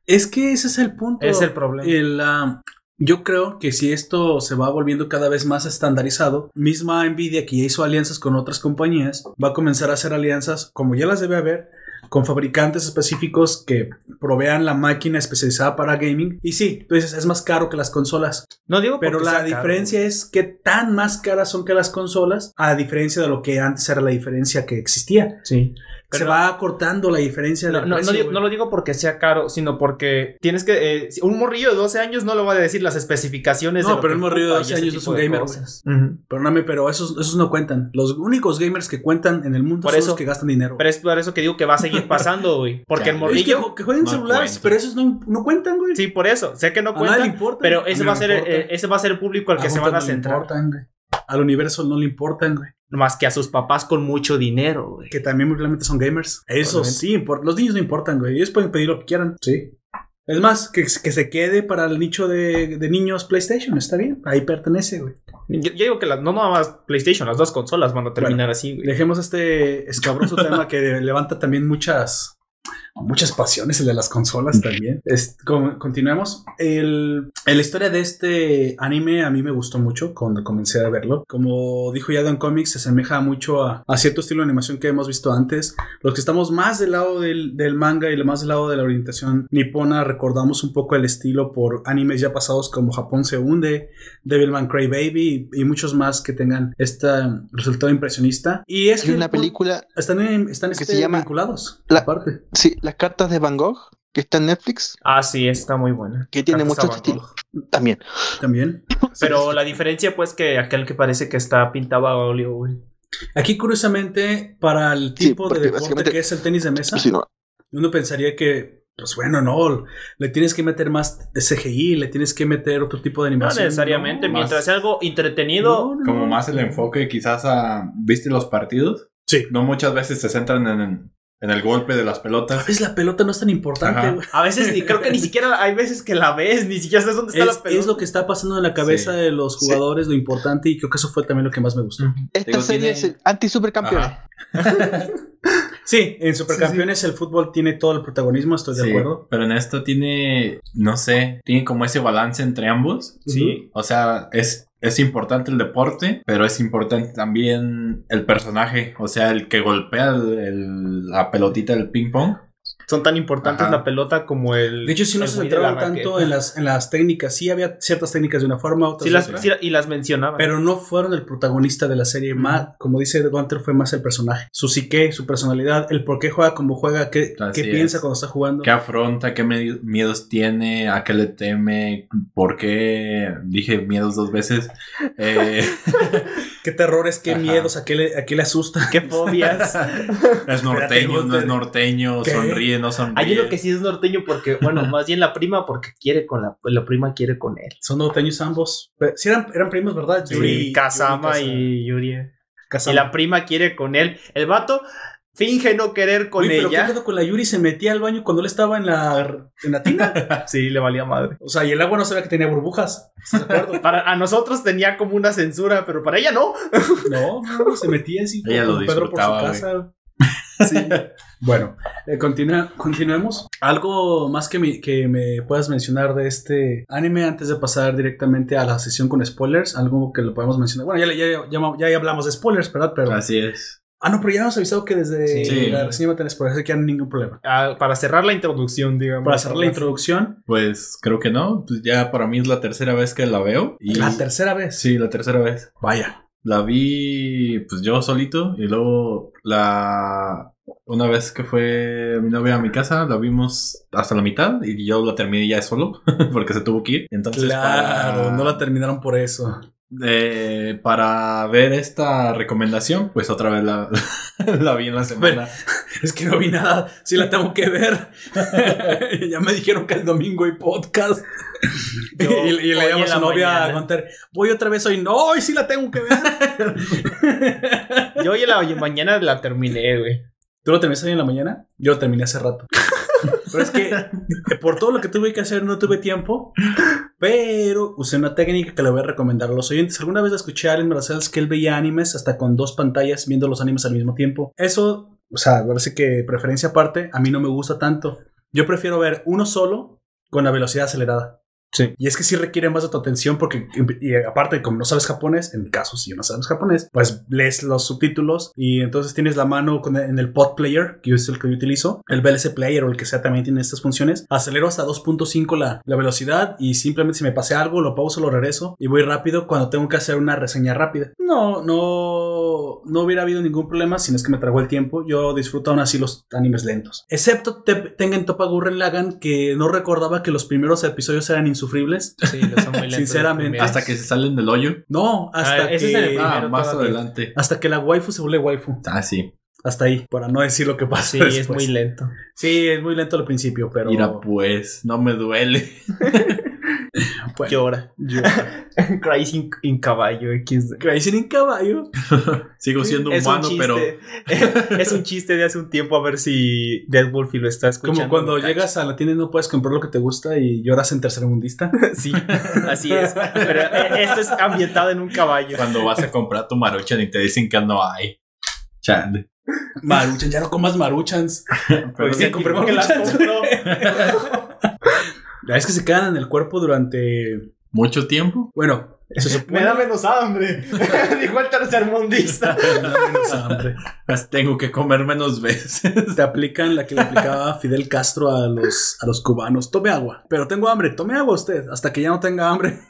Es que ese es el punto. Es el problema. El, ah, yo creo que si esto se va volviendo cada vez más estandarizado, misma Nvidia que ya hizo alianzas con otras compañías, va a comenzar a hacer alianzas, como ya las debe haber, con fabricantes específicos que provean la máquina especializada para gaming. Y sí, tú dices, es más caro que las consolas. No digo Pero la caro. diferencia es que tan más caras son que las consolas, a diferencia de lo que antes era la diferencia que existía. Sí. Se va acortando la diferencia No, del no, no precio, no lo digo porque sea caro, sino porque tienes que. eh, un morrillo de 12 años no lo va a decir las especificaciones. No, de pero un morrillo de ocupa 12 y ese años es un de gamer, cosas. Ujú. Perdóname, pero esos, esos no cuentan. Los únicos gamers que cuentan en el mundo Por son eso- los que gastan dinero. Pero es por eso que digo que va a seguir pasando, güey. Porque Ya, el Es que, morrillo. que jueguen celulares, cuentan. pero esos no, no cuentan, güey. Sí, por eso. Sé que no a nadie le cuentan. importa. Pero ese va, a ser, eh, ese va a ser el público al que A se van a no le centrar. importan, güey. Al universo no le importan, güey. Más que a sus papás con mucho dinero, güey. Que también probablemente son gamers. Eso sí, los niños no importan, güey. Ellos pueden pedir lo que quieran. Sí. Es más, que, que se quede para el nicho de, de niños PlayStation. Está bien. Ahí pertenece, güey. Yo, yo digo que la- no nada más PlayStation, las dos consolas van a terminar así, güey. Dejemos este escabroso tema que levanta también muchas muchas pasiones, el de las consolas también. Es, con- continuemos. El, la historia de este anime a mí me gustó mucho cuando comencé a verlo. Como dijo ya Don Comics, se asemeja mucho a, a cierto estilo de animación que hemos visto antes. Los que estamos más del lado del, del manga y más del lado de la orientación nipona, recordamos un poco el estilo por animes ya pasados como Japón se hunde, Devilman Crybaby y, y muchos más que tengan este resultado impresionista. Y es Hay que una película, están, en- están que este, se llama vinculados. La- aparte. sí, Las cartas de Van Gogh, que está en Netflix, Ah, sí, está muy buena. que tiene Cartas a mucho Van Gogh. estilo. También. También. Pero la diferencia, pues, que aquel que parece que está pintado a óleo, güey. Aquí, curiosamente, para el Sí, tipo de deporte que es el tenis de mesa, Sí, no. uno pensaría que, pues bueno, no, le tienes que meter más de CGI, le tienes que meter otro tipo de No animación. necesariamente, No, mientras más- sea algo entretenido. no, no, Como más el enfoque quizás a... ¿Viste los partidos? Sí. No muchas veces se centran en, en el golpe de las A pelotas. veces la pelota no es tan importante, güey. A veces ni, creo que ni siquiera hay veces que la ves, ni siquiera sabes dónde está Es, la pelota. es lo que está pasando en la cabeza Sí. de los Sí. jugadores, lo importante, y creo que eso fue también lo que más me gustó. Esta Digo, serie tiene- es. Ajá. Sí, en Supercampeones el fútbol tiene todo el protagonismo, estoy de Sí, acuerdo. Pero en esto tiene, no sé, tiene como ese balance entre ambos. Sí. O sea, es, es importante el deporte, pero es importante también el personaje. O sea, el que golpea la pelotita del ping pong. Son tan importantes Ajá. la pelota como el. De hecho, sí no el se centraron tanto en las, en las técnicas. Sí había ciertas técnicas de una forma, otras Sí, las, otra. sí, y las mencionaba. Pero no fueron el protagonista de la serie. Más, como dice Gunter, fue más el personaje. Su psique, su personalidad, el por qué juega como juega, qué, qué piensa cuando está jugando. ¿Qué afronta? ¿Qué miedos tiene? ¿A qué le teme? ¿Por qué? Dije miedos dos veces. Eh, ¿Qué terrores, qué Ajá. miedos, a qué le, a qué le asusta? ¿Qué fobias? es norteño, no es norteño, ¿Qué? sonríe, no sonríe. Hay uno que sí es norteño porque, bueno, más bien la prima porque quiere con la, la prima quiere con él. Son norteños ambos. Pero, sí eran, eran primos, ¿verdad? Yuri, Kazama y Yuri. Kazama. Y la prima quiere con él. El vato finge no querer con Oye, pero ¿qué ella. pedo con la Yuri? Se metía al baño cuando él estaba en la, en la tina. Sí, le valía madre. o sea, y el agua no sabía que tenía burbujas. Para, a nosotros tenía como una censura, pero para ella no. No, no, se metía así Ella como lo Pedro por su casa. Sí. bueno, eh, continúa- continuemos. Algo más que me, que me puedas mencionar de este anime antes de pasar directamente a la sesión con spoilers. Algo que lo podemos mencionar. Bueno, ya, ya, ya, ya hablamos de spoilers, ¿verdad? Pero. Así es. Ah, no, pero ya nos avisado que desde Sí. la reseña va a tener spoilers, así que no hay ningún problema. Ah, para cerrar la introducción, digamos. Para cerrar la introducción, Pues creo que no. Pues ya para mí es la tercera vez que la veo. Y la tercera vez. Sí, la tercera vez. Vaya. La vi pues yo solito y luego la una vez que fue mi novia a mi casa la vimos hasta la mitad y yo la terminé ya solo porque se tuvo que ir. Entonces claro, no la terminaron por eso. Eh, para ver esta recomendación pues otra vez la, la vi en la semana. Es que no vi nada. Sí la tengo que ver. ya me dijeron que el domingo hay podcast. Yo, y, y le llamo a su la novia a. Gunter. Voy otra vez hoy. No, hoy sí la tengo que ver. Yo hoy en la mañana la terminé, güey. ¿Tú lo terminaste hoy en la mañana? Yo lo terminé hace rato. Pero es que eh, por todo lo que tuve que hacer no tuve tiempo. Pero usé una técnica que le voy a recomendar a los oyentes. Alguna vez escuché a Allen Marcells que él veía animes hasta con dos pantallas viendo los animes al mismo tiempo. Eso, o sea, parece que preferencia aparte, a mí no me gusta tanto. Yo prefiero ver uno solo con la velocidad acelerada. Sí. Y es que sí requiere más de tu atención porque, y aparte, como no sabes japonés, en mi caso, si no sabes japonés, pues lees los subtítulos y entonces tienes la mano con en el pod player, que es el que yo utilizo, el VLC player o el que sea también tiene estas funciones. Acelero hasta 2.5 la, la velocidad y simplemente si me pasé algo, lo pauso, lo regreso y voy rápido cuando tengo que hacer una reseña rápida. No, no, no hubiera habido ningún problema si no es que me tragó el tiempo. Yo disfruto aún así los animes lentos. Excepto te, Tengen Toppa Gurren Lagann, que no recordaba que los primeros episodios eran insufribles. Sí, lo son muy lentos. Sinceramente. Hasta que se salen del hoyo. No, hasta Ah, ese que... es el Ah, más adelante. Hasta que la waifu se vuelve waifu. Ah, sí. Hasta ahí, para no decir lo que pasa. Sí, es muy lento. Sí, es muy lento al principio, pero. Mira, pues, no me duele. bueno, Llora. Crazy in, in caballo. Crazy en caballo. Sigo siendo Es un humano, pero es un chiste de hace un tiempo a ver si Dead Wolfie lo está escuchando. Como cuando llegas a la tienda y no puedes comprar lo que te gusta y lloras en tercermundista. Sí, así es. Pero eh, esto es ambientado en un caballo. cuando vas a comprar tu maruchan y te dicen que no hay. Chale. Maruchan, ya no comas maruchans. Pero Pues sí, compré que las maruchans. compro. La es que se quedan en el cuerpo durante. mucho tiempo. Bueno, se supone. Me da menos hambre. Dijo el tercermundista. Me da menos hambre. Pues tengo que comer menos veces. Te aplican la que le aplicaba Fidel Castro a los, a los cubanos. Tome agua. Pero tengo hambre. Tome agua usted. Hasta que ya no tenga hambre.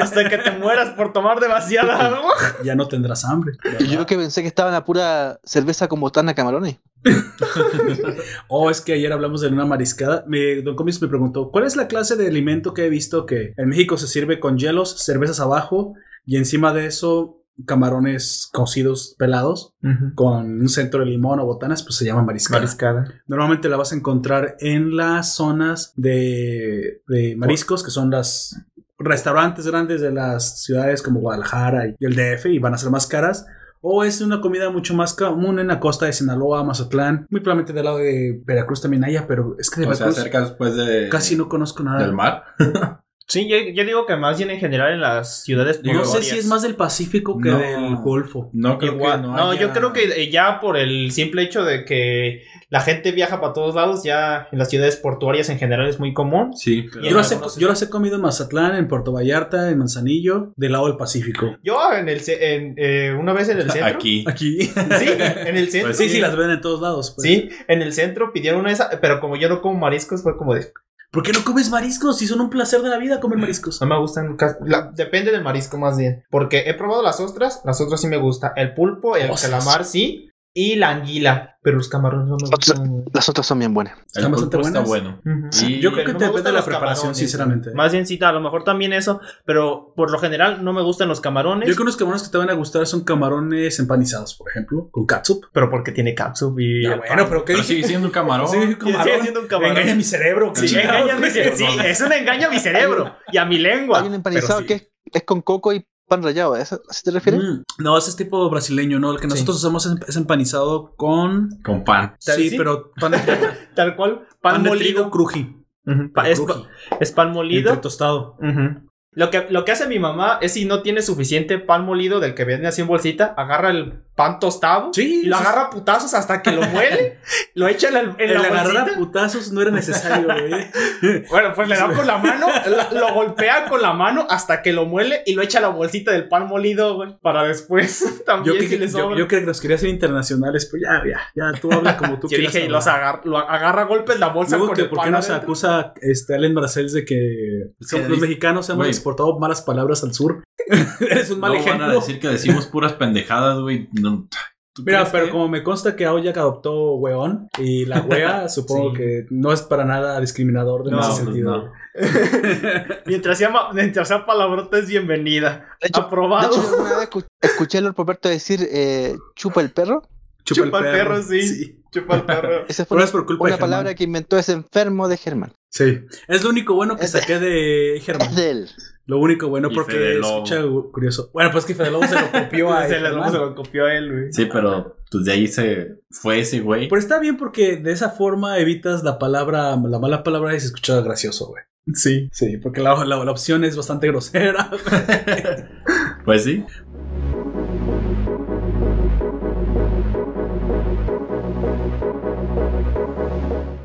Hasta que te mueras por tomar demasiada agua. ya no tendrás hambre. Y yo que pensé que estaban a pura cerveza con botana camarones. Oh, es que ayer hablamos de una mariscada. Me, Don Comis me preguntó: ¿Cuál es la clase de alimento que he visto que en México se sirve con hielos, cervezas abajo y encima de eso camarones cocidos pelados con un centro de limón o botanas? Pues se llama mariscada. Mariscada. Normalmente la vas a encontrar en las zonas de, de mariscos, que son las restaurantes grandes de las ciudades como Guadalajara y el DF y van a ser más caras. O es una comida mucho más común en la costa de Sinaloa, Mazatlán, muy probablemente del lado de Veracruz también haya, pero es que de O sea, cerca después de. casi no conozco nada. Del mar. Sí, yo, yo digo que más bien en general en las ciudades No sé si es más del Pacífico que No. del Golfo. No creo Igual. que No, no. yo haya- creo que ya por el simple hecho de que la gente viaja para todos lados, ya en las ciudades portuarias en general es muy común. Sí. Yo las, he, yo las he comido en Mazatlán, en Puerto Vallarta, en Manzanillo, del lado del Pacífico. Yo en el en, eh, una vez en el centro. Aquí. Aquí. Sí, en el centro. Pues Sí, sí, las ven en todos lados. pues. Sí, en el centro pidieron una de esas, pero como yo no como mariscos, fue como de, ¿Por qué no comes mariscos? Si son un placer de la vida comer mariscos. no me gustan, la- depende del marisco más bien, porque he probado las ostras, las ostras sí me gusta, el pulpo, el Ostras. calamar sí, y la anguila, pero los camarones no me gustan. Las otras son bien buenas. El Están bastante pulpo está bueno. Sí, Yo creo que no me depende de la preparación, sinceramente. Más bien sí, a lo mejor también eso, pero por lo general no me gustan los camarones, Yo creo que los camarones que te van a gustar son camarones empanizados, por ejemplo, con catsup. pero porque tiene catsup y... Ya, bueno, pero ¿qué Pero dije? sigue siendo un camarón. Sí, Sigue camarón. siendo un camarón. Engaña mi cerebro. Sí, engaña mi cere- sí, eso no engaña a mi cerebro y a mi lengua. Hay un empanizado sí. que es, es con coco y pan rallado. ¿A eso, te refieres? Mm, No, ese es tipo brasileño, ¿no? El que Sí. nosotros hacemos es- es empanizado con... Con pan. Sí, ¿Sí? pero pan de, Tal cual, pan pan, de molido. trigo cruji. Ujú, pa- es, Cruji. es pan molido. Entre tostado. Lo que, lo que hace mi mamá es si no tiene suficiente pan molido del que vende así en bolsita, agarra el pan tostado Sí. y lo agarra a putazos hasta que lo muele, lo echa en, el- en El la agarrar a bolsita. putazos no era necesario, güey. Bueno, pues le da con la mano, lo golpea con la mano hasta que lo muele y lo echa a la bolsita del pan molido, güey, para después Yo, también que, si le yo, sobra. yo creo que nos quería hacer internacionales, pues ya, ya, ya, tú habla como tú Yo quieras. dije, y los agar- lo agarra a golpes la bolsa Luego con que el por qué nos adentro. acusa este Allen de que Es que los mexicanos hemos exportado malas palabras al sur. Eres un mal no van a ejemplo. decir que decimos puras pendejadas, güey. No. ¿Tú Mira, pero que- como me consta que Aoyak adoptó weón y la wea, supongo Sí. que no es para nada discriminador de No, ese pues sentido. no. Mientras sea, mientras sea palabrota es bienvenida. De hecho, de Aprobado. hecho, vez escuché a Lord Roberto decir eh, chupa el perro. Chupa, Chupa el perro, sí. Chupa el perro. Esa Pero fue una, es por culpa de una Germán. palabra que inventó ese enfermo de Germán. Sí. Es lo único bueno que Es saqué de Es Germán. de él. Lo único bueno Y porque Fede Lobo. escucha curioso. Bueno, pues que Fede Lobo se lo copió a se, le, Germán. se lo copió a él, güey. Sí, pero pues de ahí se fue ese güey. Pero está bien porque de esa forma evitas la palabra, la mala palabra y se escucha gracioso, güey. Sí. Sí, porque la, la, la opción es bastante grosera. Pues sí.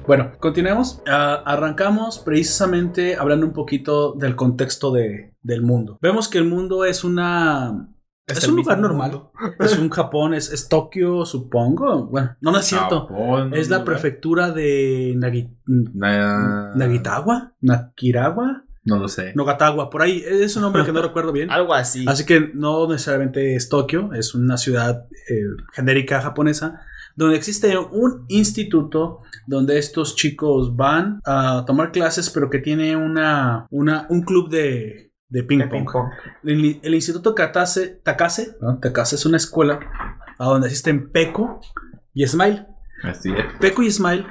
Bueno, continuemos. Ah, arrancamos precisamente hablando un poquito del contexto de, del mundo. Vemos que el mundo es una... Es, un lugar normal. mundo. Es un Japón, es, es Tokio, supongo. Bueno, no, no es cierto. Japón, Es la prefectura de Nagi- Na- Nagitawa, Nakirawa, No lo sé. Nogatawa, por ahí. Es un nombre que no recuerdo bien. Algo así. Así que no necesariamente es Tokio, es una ciudad eh, genérica japonesa donde existe un instituto donde estos chicos van a tomar clases, pero que tiene una, una un club de, de ping De pong. ping pong. El, el instituto Katase, Takase, ¿no? Takase es una escuela a donde asisten Peko y Smile. Así es. Peko y Smile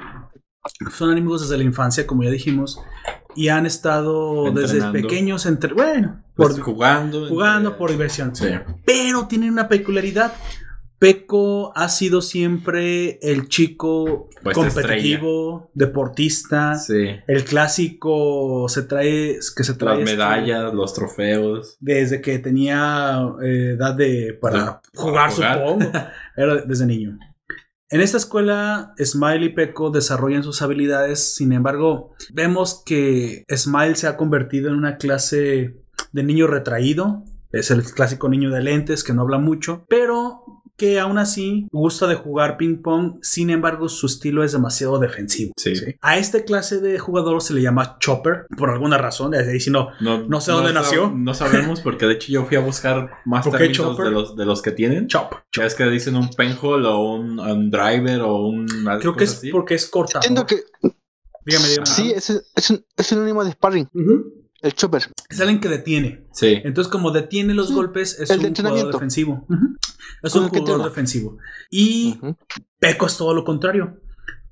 son amigos desde la infancia, como ya dijimos, y han estado desde pequeños entre, bueno, Pues jugando. jugando entre- por diversión. Sí. Pero tiene una peculiaridad. Peco ha sido siempre el chico Pues competitivo, deportista, Sí. el clásico se trae que se trae Las este, medallas, los trofeos. desde que tenía eh, edad de para De- jugar, para jugar. supongo. Era desde niño. En esta escuela, Smile y Peco desarrollan sus habilidades, sin embargo, vemos que Smile se ha convertido en una clase de niño retraído, es el clásico niño de lentes que no habla mucho, pero que aún así gusta de jugar ping pong, sin embargo su estilo es demasiado defensivo. Sí. A este clase de jugador se le llama Chopper, por alguna razón, de ahí si no, no sé dónde sab- nació. No sabemos porque de hecho yo fui a buscar más ¿Por qué términos de los, de los que tienen. Chop. Ya es que dicen un penhole o un, un driver o un... Creo que es así. porque es corta. Entiendo que Dígame, dígame. sí, es, es, un, es sinónimo de sparring, Ujú. El chopper. Es alguien que detiene. Sí. Entonces, como detiene los Sí, golpes, es el de un jugador defensivo. Es un jugador defensivo. Y Ujú. Peco es todo lo contrario.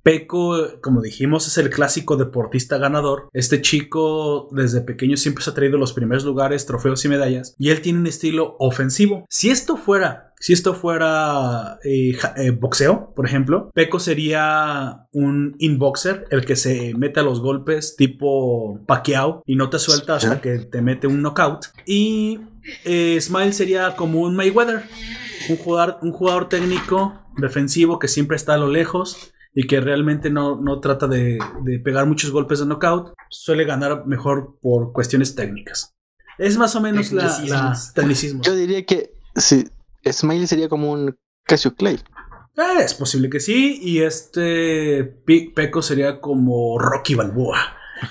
Peco, como dijimos, es el clásico deportista ganador. Este chico desde pequeño siempre se ha traído los primeros lugares, trofeos y medallas. Y él tiene un estilo ofensivo. Si esto fuera, si esto fuera eh, eh, boxeo, por ejemplo, Peco sería un inboxer, el que se mete a los golpes tipo Pacquiao y no te suelta hasta que te mete un knockout. Y eh, Smile sería como un Mayweather, un jugador, un jugador técnico defensivo que siempre está a lo lejos y que realmente no, no trata de, de pegar muchos golpes de knockout, suele ganar mejor por cuestiones técnicas. Es más o menos la, la tecnicismos. Yo diría que sí, Smiley sería como un Cassius Clay. Eh, es posible que sí. Y este Pe- Peco sería como Rocky Balboa.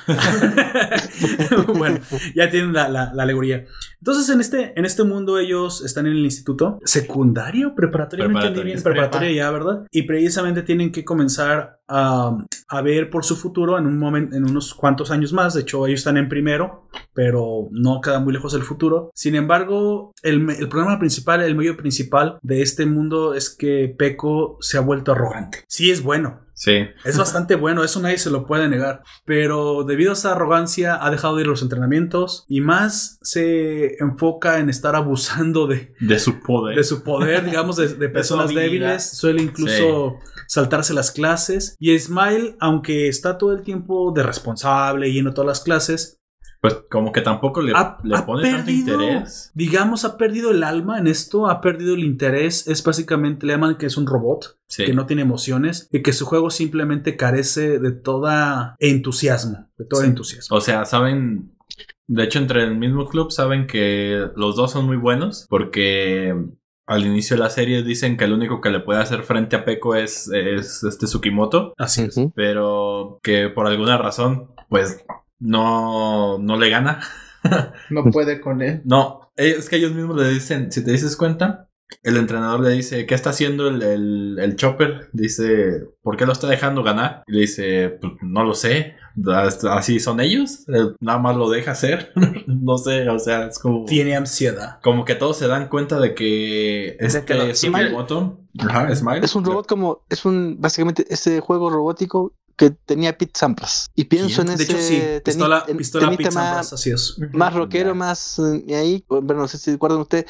bueno, ya tienen la, la- la alegoría. Entonces, en este, en este mundo, ellos están en el instituto secundario, preparatorio, no bien, es preparatoria ya, ¿verdad? Y precisamente tienen que comenzar a, a ver por su futuro en un momento, en unos cuantos años más. De hecho, ellos están en primero, pero no queda muy lejos el futuro. Sin embargo, el, el problema principal, el medio principal de este mundo es que Peco se ha vuelto arrogante. Sí es bueno, Sí. es bastante bueno, eso nadie se lo puede negar. Pero debido a esa arrogancia ha dejado de ir a los entrenamientos y más se enfoca en estar abusando de, De su poder. de su poder, digamos, de, de personas débiles. Suele incluso saltarse las clases. Y Smile, aunque está todo el tiempo de responsable y yendo a todas las clases, Pues como que tampoco le, ha, le ha pone tanto interés. digamos, ha perdido el alma en esto, ha perdido el interés. Es básicamente, le llaman que es un robot Sí. que no tiene emociones y que su juego simplemente carece de toda entusiasmo, de todo Sí. entusiasmo. O sea, saben. De hecho, entre el mismo club saben que los dos son muy buenos. Porque al inicio de la serie dicen que el único que le puede hacer frente a Peco es, es este Tsukimoto. Así es. Pero que por alguna razón, pues no, no le gana. No puede con él. No, eh, es que ellos mismos le dicen, si te dices cuenta, el entrenador le dice, ¿qué está haciendo el, el, el Chopper? Dice, ¿por qué lo está dejando ganar? Y le dice, pues no lo sé, así son ellos, Él nada más lo deja hacer, no sé, o sea, es como... Tiene ansiedad. Como que todos se dan cuenta de que que este lo- es ajá, Smile. Es un robot como, es un, básicamente, ese juego robótico que tenía Pete Sampras. Y pienso en De ese hecho, sí, pistola, pistola Pete Sampras, más, así es. más rockero, más eh, ahí, bueno, no sé si recuerdan ustedes,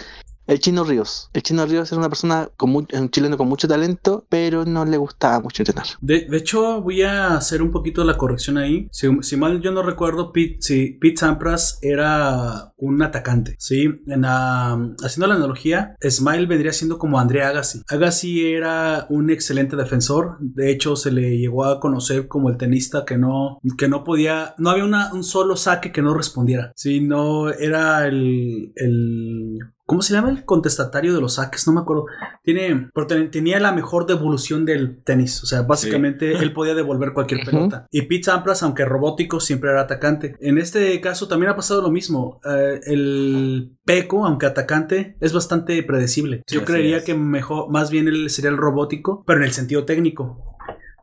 el Chino Ríos. El Chino Ríos era una persona, con un chileno con mucho talento, pero no le gustaba mucho entrenar. De, hecho, voy a hacer un poquito la corrección ahí. Si, mal yo no recuerdo, Pete, Pete Sampras era un atacante. Sí, en haciendo la analogía, Smile vendría siendo como Andrea Agassi. Agassi era un excelente defensor. De hecho, se le llegó a conocer como el tenista que no, que no podía, no había una- un solo saque que no respondiera. Sí, no era el, el ¿Cómo se llama el contestatario de los saques? No me acuerdo. Tiene, pero ten- tenía la mejor devolución del tenis. O sea, básicamente él podía devolver cualquier pelota. Y Pete Sampras, aunque robótico, siempre era atacante. En este caso también ha pasado lo mismo. Eh, el Peco, aunque atacante, es bastante predecible. Sí, Yo creería es. que mejor, más bien él sería el robótico, pero en el sentido técnico.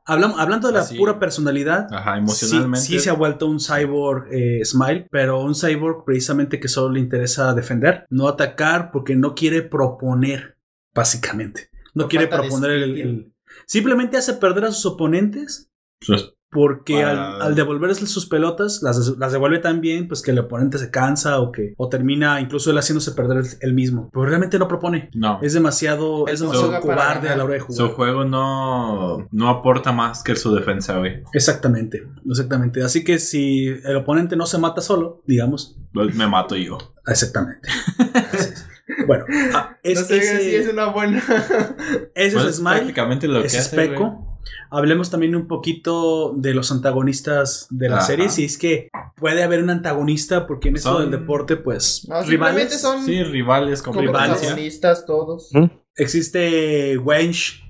Hablam- hablando de la Así. pura personalidad, Ajá, Sí, emocionalmente. Sí, se ha vuelto un cyborg eh, Smile, pero un cyborg precisamente que solo le interesa defender, no atacar porque no quiere proponer, básicamente. No Por quiere proponer el, Simplemente hace perder a sus oponentes porque Para- al, al devolverles sus pelotas, las, las devuelve tan bien pues que el oponente se cansa o que o termina incluso él haciéndose perder el, el mismo. Pero realmente no propone. no. Es demasiado, es demasiado cobarde a la hora de Su jugar. juego no, no aporta más que su defensa, güey. Exactamente, exactamente. Así que si el oponente no se mata solo, digamos, Pues Me mato yo. Exactamente. Bueno, ah, es, no sé ese, si es una buena. ese Pues es Smile. prácticamente lo que Ese es hace, güey. Hablemos también un poquito de los antagonistas de la Ajá. serie. Si es que puede haber un antagonista, porque en esto Son- del deporte, pues, No, rivales. son Sí, rivales como rivales, protagonistas todos. Existe Wench.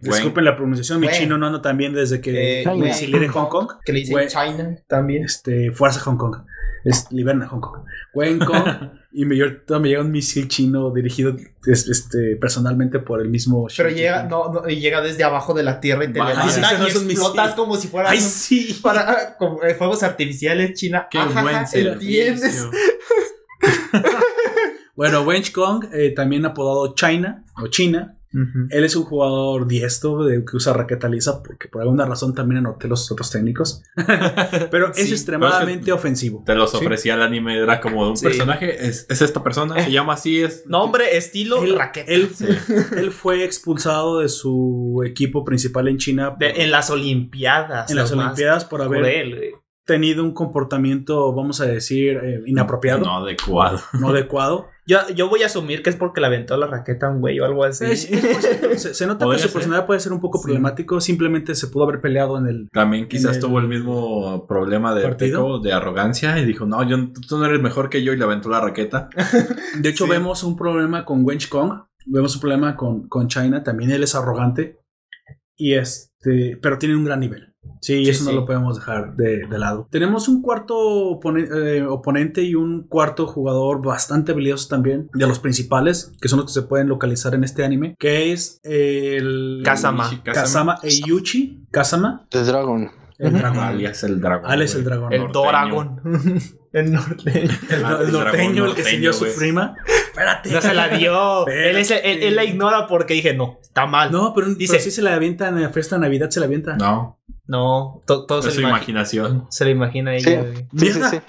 Disculpen la pronunciación, mi Wen. chino no anda tan bien desde que Eh, me exilié de Hong Kong. Que le dicen Wen. China también. Este, Fuerza Hong Kong. Es, liberna Hong Kong. Wen Kong. y me, me llega un misil chino dirigido es- este, personalmente por el mismo. Pero llega, no, no, y llega desde abajo de la tierra y te levanta no y es un explotas misil. como si fuera ¡Ay, sí! para como, eh, fuegos artificiales China. Qué Ajá, buen ¿Entiendes? Bueno, Wench Kong, eh, también apodado China o China. Él es un jugador diestro de, que usa raqueta lisa porque por alguna razón también anoté los otros técnicos. Pero es Sí, extremadamente pero es ofensivo. Te los Sí. ofrecía el anime, era como de un Sí. personaje, es, es esta persona, se llama así, es... Nombre, estilo, Él, raqueta. él, él fue expulsado de su equipo principal en China por- De- en las Olimpiadas. en las Olimpiadas por haber por él, güey. Tenido un comportamiento, vamos a decir, eh, inapropiado, No adecuado. no adecuado. Yo, yo voy a asumir que es porque le aventó la raqueta a un güey o algo así. Es- es- se, se nota que su ser. personalidad puede ser un poco Sí. problemático, simplemente se pudo haber peleado en el... También quizás el tuvo el mismo problema de partido. Peco, de arrogancia, y dijo, no, yo, tú no eres mejor que yo, y le aventó la raqueta. De hecho, Sí. vemos un problema con Wench Kong, vemos un problema con, con China, también él es arrogante, y este, pero tiene un gran nivel. Sí, y Sí, eso no lo podemos dejar de, de lado. Tenemos un cuarto opone- eh, oponente y un cuarto jugador bastante habilidoso también, de los principales, que son los que se pueden localizar en este anime, que es el... Kazama. Kazama Eiyuchi. Kazama. The Dragon. El dragón. Alias el dragón. Alias el dragón. El norteño. Doragón. el norteño. El, Ah, el norteño, dragón el que se norteño, dio su prima. Espérate. No se la dio. Él, es- él- él la ignora porque dije, no, está mal. No, No, pero, Dice- pero sí se la avienta en la fiesta de Navidad, se la avienta. No, to- todo es se, su imaginación. se le imagina ella. Sí, sí, sí.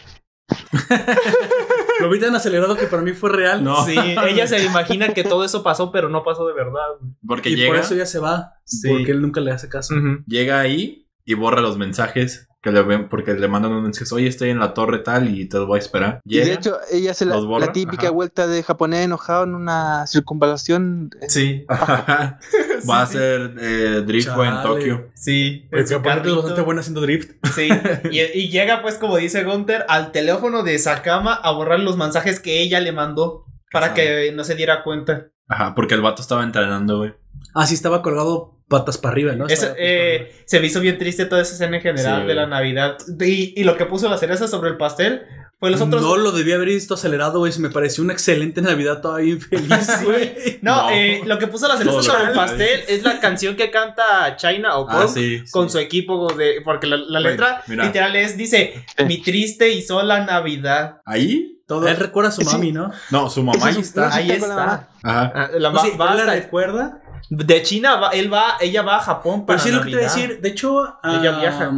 Lo vi tan acelerado que para mí fue real. No. Sí, ella se le imagina que todo eso pasó, pero no pasó de verdad. Porque y llega, por eso ya se va. Sí. Porque él nunca le hace caso. Llega ahí y borra los mensajes que le ven, porque le mandan un mensaje, oye, estoy en la torre tal y te voy a esperar. Y Llega, de hecho, ella hace la, borra, la típica ajá. vuelta de japonés enojado en una circunvalación. Sí, va a hacer eh, drift en. Tokio. sí. Porque aparte es bastante bueno haciendo drift. Sí, y, y llega pues como dice Gunther al teléfono de Sakama a borrar los mensajes que ella le mandó para Ajá. que no se diera cuenta. Ajá, porque el vato estaba entrenando, güey. Ah, sí, estaba colgado patas para arriba, ¿no? Eh, se me hizo bien triste toda esa escena en general Sí, de la. Navidad. Y, y lo que puso la cereza sobre el pastel fue los para otros... No lo debía haber visto acelerado, güey. Se me pareció una excelente Navidad todavía infeliz, güey. No, No. eh, lo que puso la cereza sobre el pastel es la canción que canta China o Ah, sí. con sí. su equipo de... Porque la, letra mira. literal es, dice, mi triste y sola Navidad. Ahí, todo. Él recuerda a su mami, ¿no? No, su mamá ahí está. Ahí está. Ajá. Ah, la, él la recuerda. De China, va- él va, ella va a Japón para Pero sí, lo que te voy a Navidad. decir. De hecho, Ella ah, viaja.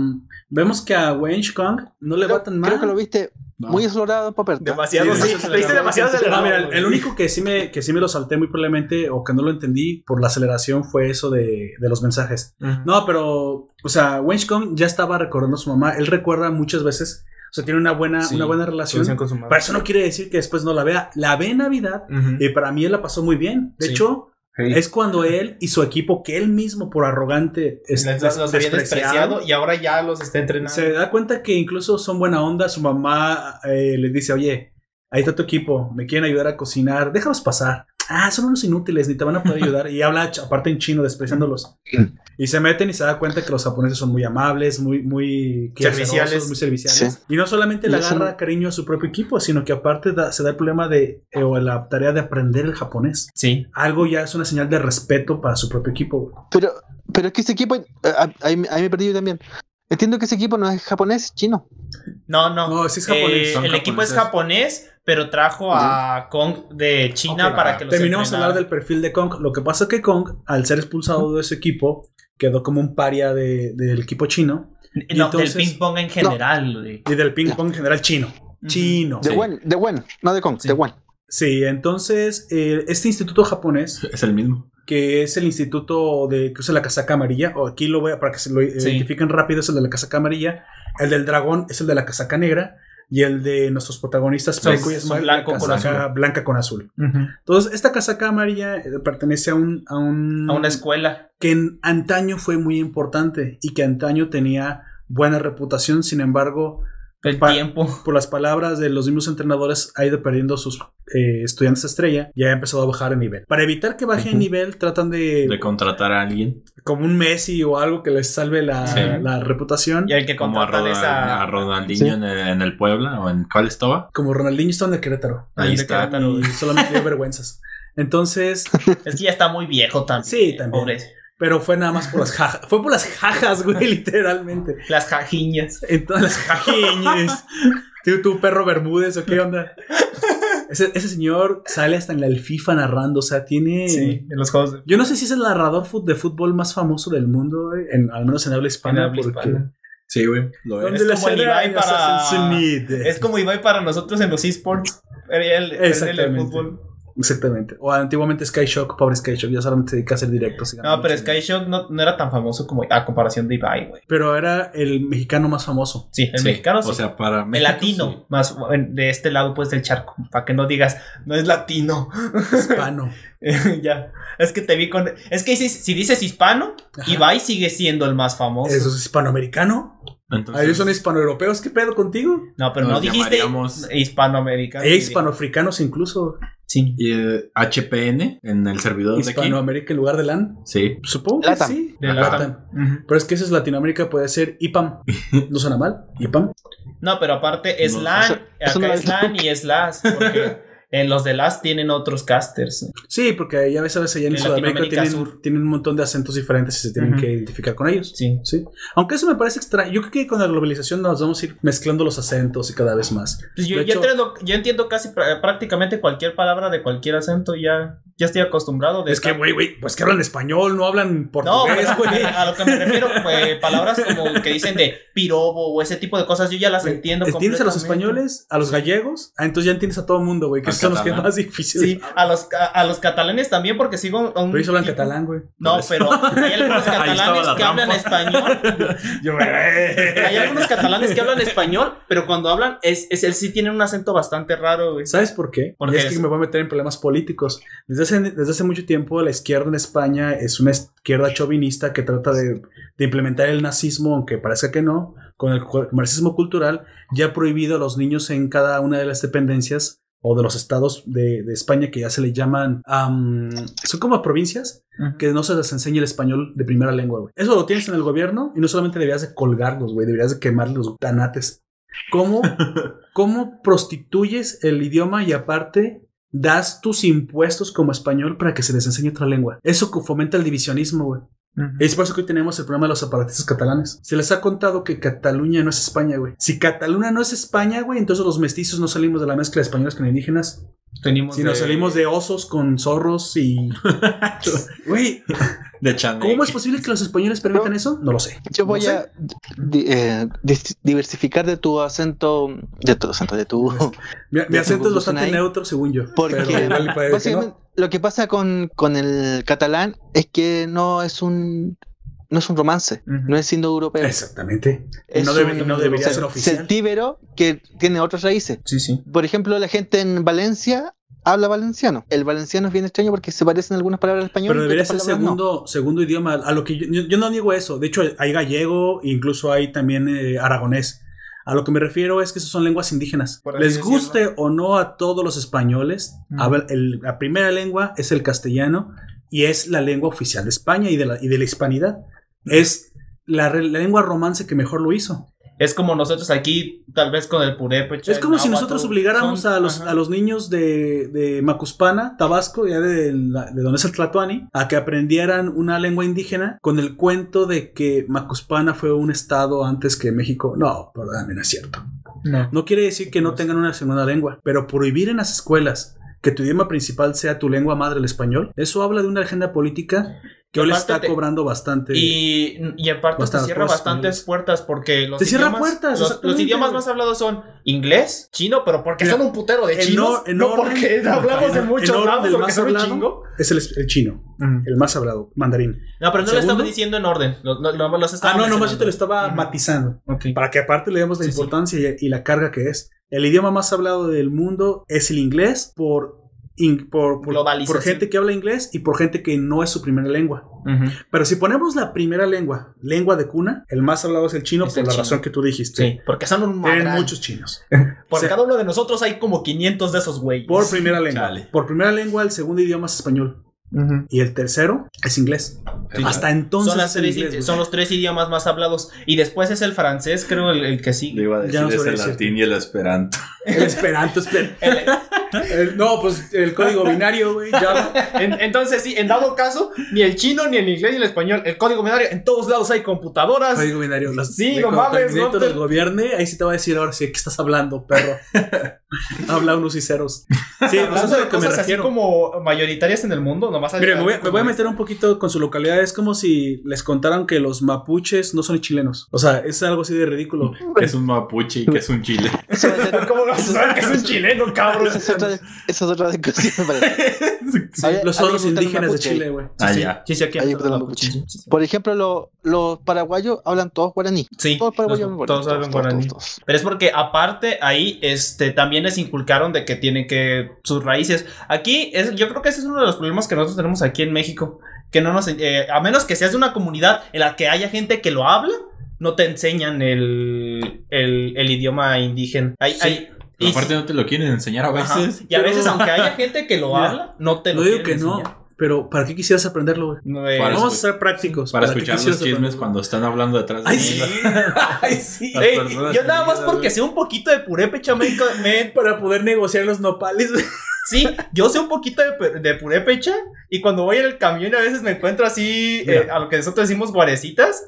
vemos que a Wench Kong no le va Creo, tan mal. creo que lo viste No. muy explorado, Paperta. Demasiado, Sí, sí. demasiado demasiado No, acelerado. mira, el, único que sí, me, que sí me lo salté muy probablemente o que no lo entendí por la aceleración fue eso de, de los mensajes. Ujú. No, pero, o sea, Wench Kong ya estaba recordando a su mamá. Él recuerda muchas veces, o sea, tiene una buena, Sí, una buena relación. Relación con su madre. Pero eso no quiere decir que después no la vea. La ve en Navidad Ujú. y para mí él la pasó muy bien. De Sí. hecho, Sí. es cuando él y su equipo, que él mismo por arrogante es, Les- los había despreciado, despreciado y ahora ya los está entrenando. se da cuenta que incluso son buena onda. Su mamá eh, les dice, oye, ahí está tu equipo, me quieren ayudar a cocinar, déjalos pasar. Ah, son unos inútiles, ni te van a poder ayudar. Y habla aparte en chino, despreciándolos. Y se meten y se da cuenta que los japoneses son muy amables, muy, muy Serviciales. muy serviciales. Sí. Y no solamente le agarra cariño a su propio equipo, sino que aparte da- se da el problema de, eh, o la tarea de aprender el japonés. Sí. Algo ya es una señal de respeto para su propio equipo. Pero, pero es que ese equipo, eh, ahí, me- ahí me perdí yo también. Entiendo que ese equipo no es japonés, es chino. No, no. No, sí es japonés. Eh, el equipo es japonés, pero trajo a Kong de China para ah, que los Terminamos de hablar del perfil de Kong. Lo que pasa es que Kong, al ser expulsado de su equipo, quedó como un paria de- del equipo chino y No, entonces- del ping pong en general. güey. y del ping pong en general chino. Chino. De Sí. Wen, de Wen, no de Kong, Sí. de Wen. Sí, entonces eh, este instituto japonés, Es el mismo. que es el instituto de que usa la casaca amarilla, o aquí lo voy a para que se lo identifiquen rápido, es el de la casaca amarilla. El del dragón es el de la casaca negra. Y el de nuestros protagonistas Ismael, blanco la con azul. blanca con azul. Entonces, esta casaca amarilla eh, pertenece a un, a un A una escuela. que en antaño fue muy importante y que antaño tenía buena reputación, sin embargo, El Pa- tiempo. por las palabras de los mismos entrenadores, ha ido perdiendo sus eh, estudiantes estrella y ha empezado a bajar de nivel. Para evitar que baje de Ujú. nivel, tratan de, De contratar a alguien. como un Messi o algo que les salve la, Sí. la reputación. Y el que Como a, esa. a Ronaldinho Sí. en, el, en el Puebla o en cuál estaba. Como Ronaldinho está en el Querétaro. Ahí el está. Querétaro. Y solamente dio vergüenzas. Entonces, Es que ya está muy viejo también. Sí, también. Pobre. Pero fue nada más por las jajas. Fue por las jajas, güey, literalmente. Las jajiñas. Entonces, las jajiñes. ¿Tú, tú, perro Bermúdez o qué onda? Ese, ese señor sale hasta en la el FIFA narrando, o sea, tiene... Sí, en los juegos de Yo no sé si es el narrador de fútbol más famoso del mundo, güey, en, al menos en habla hispana. En habla porque- hispana. Sí, güey. Lo ¿Dónde Es las como el Ibai para-? Es como Ibai para nosotros en los esports. Era el, el Exactamente. fútbol. Exactamente. O antiguamente Sky Shock, pobre Sky Shock, ya solamente se dedica a hacer directos. No, pero mucho Sky dinero. Shock no, no era tan famoso como a comparación de Ibai, güey. Pero era el mexicano más famoso. Sí, el Sí, mexicano sí. O sea, para el México, latino, sí. más de este lado pues del charco, para que no digas, no es latino. Hispano. ya, es que te vi con... Es que si, si dices hispano, Ajá. Ibai sigue siendo el más famoso. ¿Eso es hispanoamericano? Entonces, ¿Ah, ¿Ellos son hispanoeuropeos? ¿Qué pedo contigo? No, pero no dijiste llamaríamos- hispanoamericano. E hispanoafricanos incluso. Sí. Y eh, HPN en el servidor de aquí. Hispanoamérica en lugar de LAN. Sí. Supongo que Latam. sí. De Latam. Latam. Ujú. Pero es que eso es Latinoamérica, puede ser IPAM. No suena mal. IPAM. No, pero aparte es No, LAN, eso- eso acá no es LAN y es LAS, porque en los de LAS tienen otros casters. Sí, porque ya ves, a veces allá en, En Sudamérica tienen, Sur. tienen un montón de acentos diferentes y se tienen que identificar con ellos. Sí. Sí. Aunque eso me parece extraño. Yo creo que con la globalización nos vamos a ir mezclando los acentos y cada vez más. Pues yo, hecho- entiendo, yo entiendo casi pr- prácticamente cualquier palabra de cualquier acento, ya, ya estoy acostumbrado. De Es que, güey, güey, pues que hablan español, no hablan No, portugués, pero güey. a lo que me refiero, pues, palabras como que dicen de pirobo o ese tipo de cosas, yo ya las entiendo. ¿Entiendes a los españoles? ¿A los gallegos? Ah, entonces ya entiendes a todo el mundo, güey, que son los que más difíciles. Sí, a los, a, a los catalanes también, porque sigo un. Pero ellos hablan catalán, güey. No, pero hay algunos catalanes la que hablan español. Yo, Hay algunos catalanes que hablan español, pero cuando hablan, es, es, él sí tiene un acento bastante raro, güey. ¿Sabes por qué? Porque es que me voy a meter en problemas políticos. Desde hace, desde hace mucho tiempo la izquierda en España es una izquierda chauvinista que trata de, de implementar el nazismo, aunque parezca que no, con el marxismo cultural, ya ha prohibido a los niños en cada una de las dependencias o de los estados de, de España que ya se le llaman, am, son como provincias, que no se les enseña el español de primera lengua, güey. Eso lo tienes en el gobierno y no solamente deberías de colgarlos, güey, deberías de quemar los tanates. ¿Cómo, ¿Cómo prostituyes el idioma y aparte das tus impuestos como español para que se les enseñe otra lengua? Eso fomenta el divisionismo, güey. Es por eso que hoy tenemos el problema de los separatistas catalanes. Se les ha contado que Cataluña no es España, güey. Si Cataluña no es España, güey, entonces los mestizos no salimos de la mezcla de españoles con indígenas. Tenemos Si nos salimos de osos con zorros y... Güey, De Chanel. ¿cómo es posible que los españoles permitan eso? No lo sé. Yo No voy sé. a di- eh, diversificar de tu acento, de tu acento, de tu... Mi, acento es bastante ahí. neutro, según yo. Porque puede que lo que pasa con, con el catalán es que no es un no es un romance, no es indoeuropeo. Exactamente. Es no, debe- un no debería ser cel- oficial. celtíbero que tiene otras raíces. Sí, sí. Por ejemplo, la gente en Valencia habla valenciano. El valenciano es bien extraño porque se parecen algunas palabras al español. Pero debería ser no. segundo, segundo idioma. A lo que yo, yo- yo no digo eso. De hecho, hay gallego, incluso hay también eh, aragonés. A lo que me refiero es que esas son lenguas indígenas. Les decirlo. guste o no a todos los españoles, Mm. habla- el- la primera lengua es el castellano y es la lengua oficial de España y de la, y de la hispanidad. Es la, re- la lengua romance que mejor lo hizo. Es como nosotros aquí, tal vez con el purépecha. Es como si nosotros obligáramos son- a los, ajá. a los niños de, de Macuspana, Tabasco, ya de, la- de donde es el Tlatoani, a que aprendieran una lengua indígena con el cuento de que Macuspana fue un estado antes que México. No, perdóname, no es cierto. No. No quiere decir que no tengan una segunda lengua, pero prohibir en las escuelas que tu idioma principal sea tu lengua madre, el español, eso habla de una agenda política que hoy le está te- cobrando bastante. Y, y aparte te cierra cosas bastantes puertas porque los Te idiomas, puertas, los, idiomas más hablados son inglés, chino, pero porque Mira, son un putero de en chinos, en no orden- porque hablamos de en- muchos orden lados porque son un chingo. Es el, el chino, el más hablado, mandarín. No, pero no lo estaba diciendo en orden. Lo, lo- lo- los Ah, no, nomás yo te lo estaba matizando. Ok. Para que aparte le demos la Sí, sí. importancia y, y la carga que es. el idioma más hablado del mundo es el inglés por, por, por, gente que habla inglés y por gente que no es su primera lengua. Pero si ponemos la primera lengua, lengua de cuna, el más hablado es el chino Es por el la chino. razón que tú dijiste. Sí, porque son un Tienen muchos chinos. Por cada uno de nosotros hay como 500 de esos güeyes. Por primera lengua. Chale. Por primera lengua, el segundo idioma es español. Y el tercero es inglés. Hasta entonces son, las es el tres- inglés, güey. son los tres idiomas más hablados. Y después es el francés, creo, el, el que Le sigue. iba a Ya decir no es sabría el latín y el esperanto. El esperanto, esper- el- no, pues el código binario, güey. Ya. En- entonces, sí, en dado caso, ni el chino, ni el inglés, ni el español, el código binario, en todos lados hay computadoras. Código binario. las- Sí, no mames, no te- del gobierno, ahí sí te va a decir ahora sí, ¿qué estás hablando, perro? Habla unos y ceros. Sí, pues Hablando eso es a de lo que me así como mayoritarias en el mundo, nomás Mire, me voy, me voy a meter un poquito con su localidad. Es como si les contaran que los mapuches no son chilenos. O sea, es algo así de ridículo. Que es un mapuche y que es un chile. ¿Cómo vas a saber que es un chileno, cabrón? Esa es otra, es otra discusión. Los son los indígenas de. Chile, güey. Ah, sí, ya. Sí, sí, aquí. Por ejemplo, lo- los paraguayos hablan todos guaraní. Sí, Todos paraguayos los- hablan todos guaraní. hablan guaraní. todos. Pero es porque aparte ahí este también les inculcaron de que tienen que sus raíces. Aquí es yo creo que ese es uno de los problemas que nosotros tenemos aquí en México, que no nos eh, a menos que seas de una comunidad en la que haya gente que lo habla, no te enseñan el, el, el idioma indígena. Hay, Sí. hay- y, Aparte no te lo quieren enseñar a ajá, veces. y a veces aunque haya gente que lo habla, no te lo No digo que quieren no, enseñar. Pero ¿para qué quisieras aprenderlo, güey? No, eh, Para Vamos a escu- ser prácticos. Para escuchar los chismes aprenderlo? cuando están hablando detrás de Ay, mí. sí. Ay, sí. Ey, yo nada más porque güey. sé un poquito de me Para poder negociar los nopales, güey. Sí, yo sé un poquito de, de purépecha y cuando voy en el camión a veces me encuentro así eh, a lo que nosotros decimos guarecitas,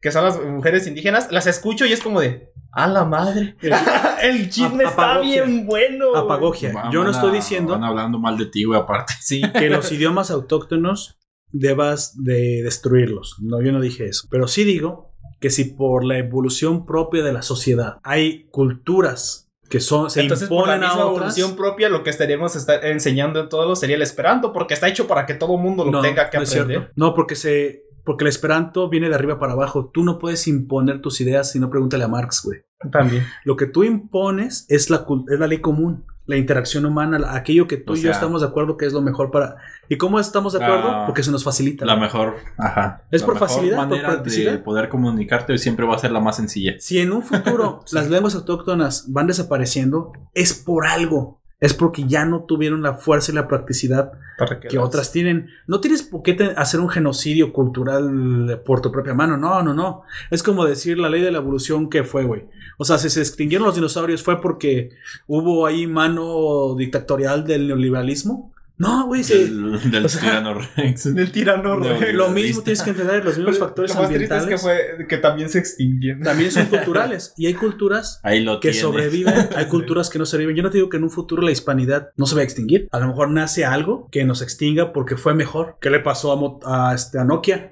que son las mujeres indígenas, las escucho y es como de, a la madre, el chisme Ap- está bien bueno. güey". Apagogia. Van- Yo no estoy diciendo Van hablando mal de ti, güey, aparte. Sí, que los idiomas autóctonos debas de destruirlos. No, yo no dije eso. Pero sí digo que si por la evolución propia de la sociedad hay culturas que son, se entonces por la imponen misma a otras. evolución propia lo que estaríamos estar enseñando en todo sería el esperanto porque está hecho para que todo mundo lo no, tenga que no aprender. No, porque se porque el esperanto viene de arriba para abajo. Tú no puedes imponer tus ideas si no pregúntale a Marx, güey. También. Lo que tú impones es la, es la ley común, la interacción humana, aquello que tú O y yo estamos de acuerdo que es lo mejor para... ¿Y cómo estamos de acuerdo? Ah, Porque se nos facilita. La mejor, ajá. Es la por mejor facilidad, por manera practicidad. de poder comunicarte siempre va a ser la más sencilla. Si en un futuro las lenguas autóctonas van desapareciendo, es por algo. Es porque ya no tuvieron la fuerza y la practicidad Para que otras tienen. No tienes por qué hacer un genocidio cultural por tu propia mano. No, no, no. Es como decir la ley de la evolución que fue, güey. O sea, si se extinguieron los dinosaurios fue porque hubo ahí mano dictatorial del neoliberalismo. No, güey. se- Del, del o sea, tirano Rex. Del tirano No, Rex. Lo mismo tienes que entender, los mismos factores Lo más triste es ambientales que fue que también se extinguieron. también son culturales. Y hay culturas Ahí lo que tienes. sobreviven, hay culturas que no sobreviven. Yo no te digo que en un futuro la hispanidad no se va a extinguir. A lo mejor nace algo que nos extinga porque fue mejor. ¿Qué le pasó a, a, este, a Nokia?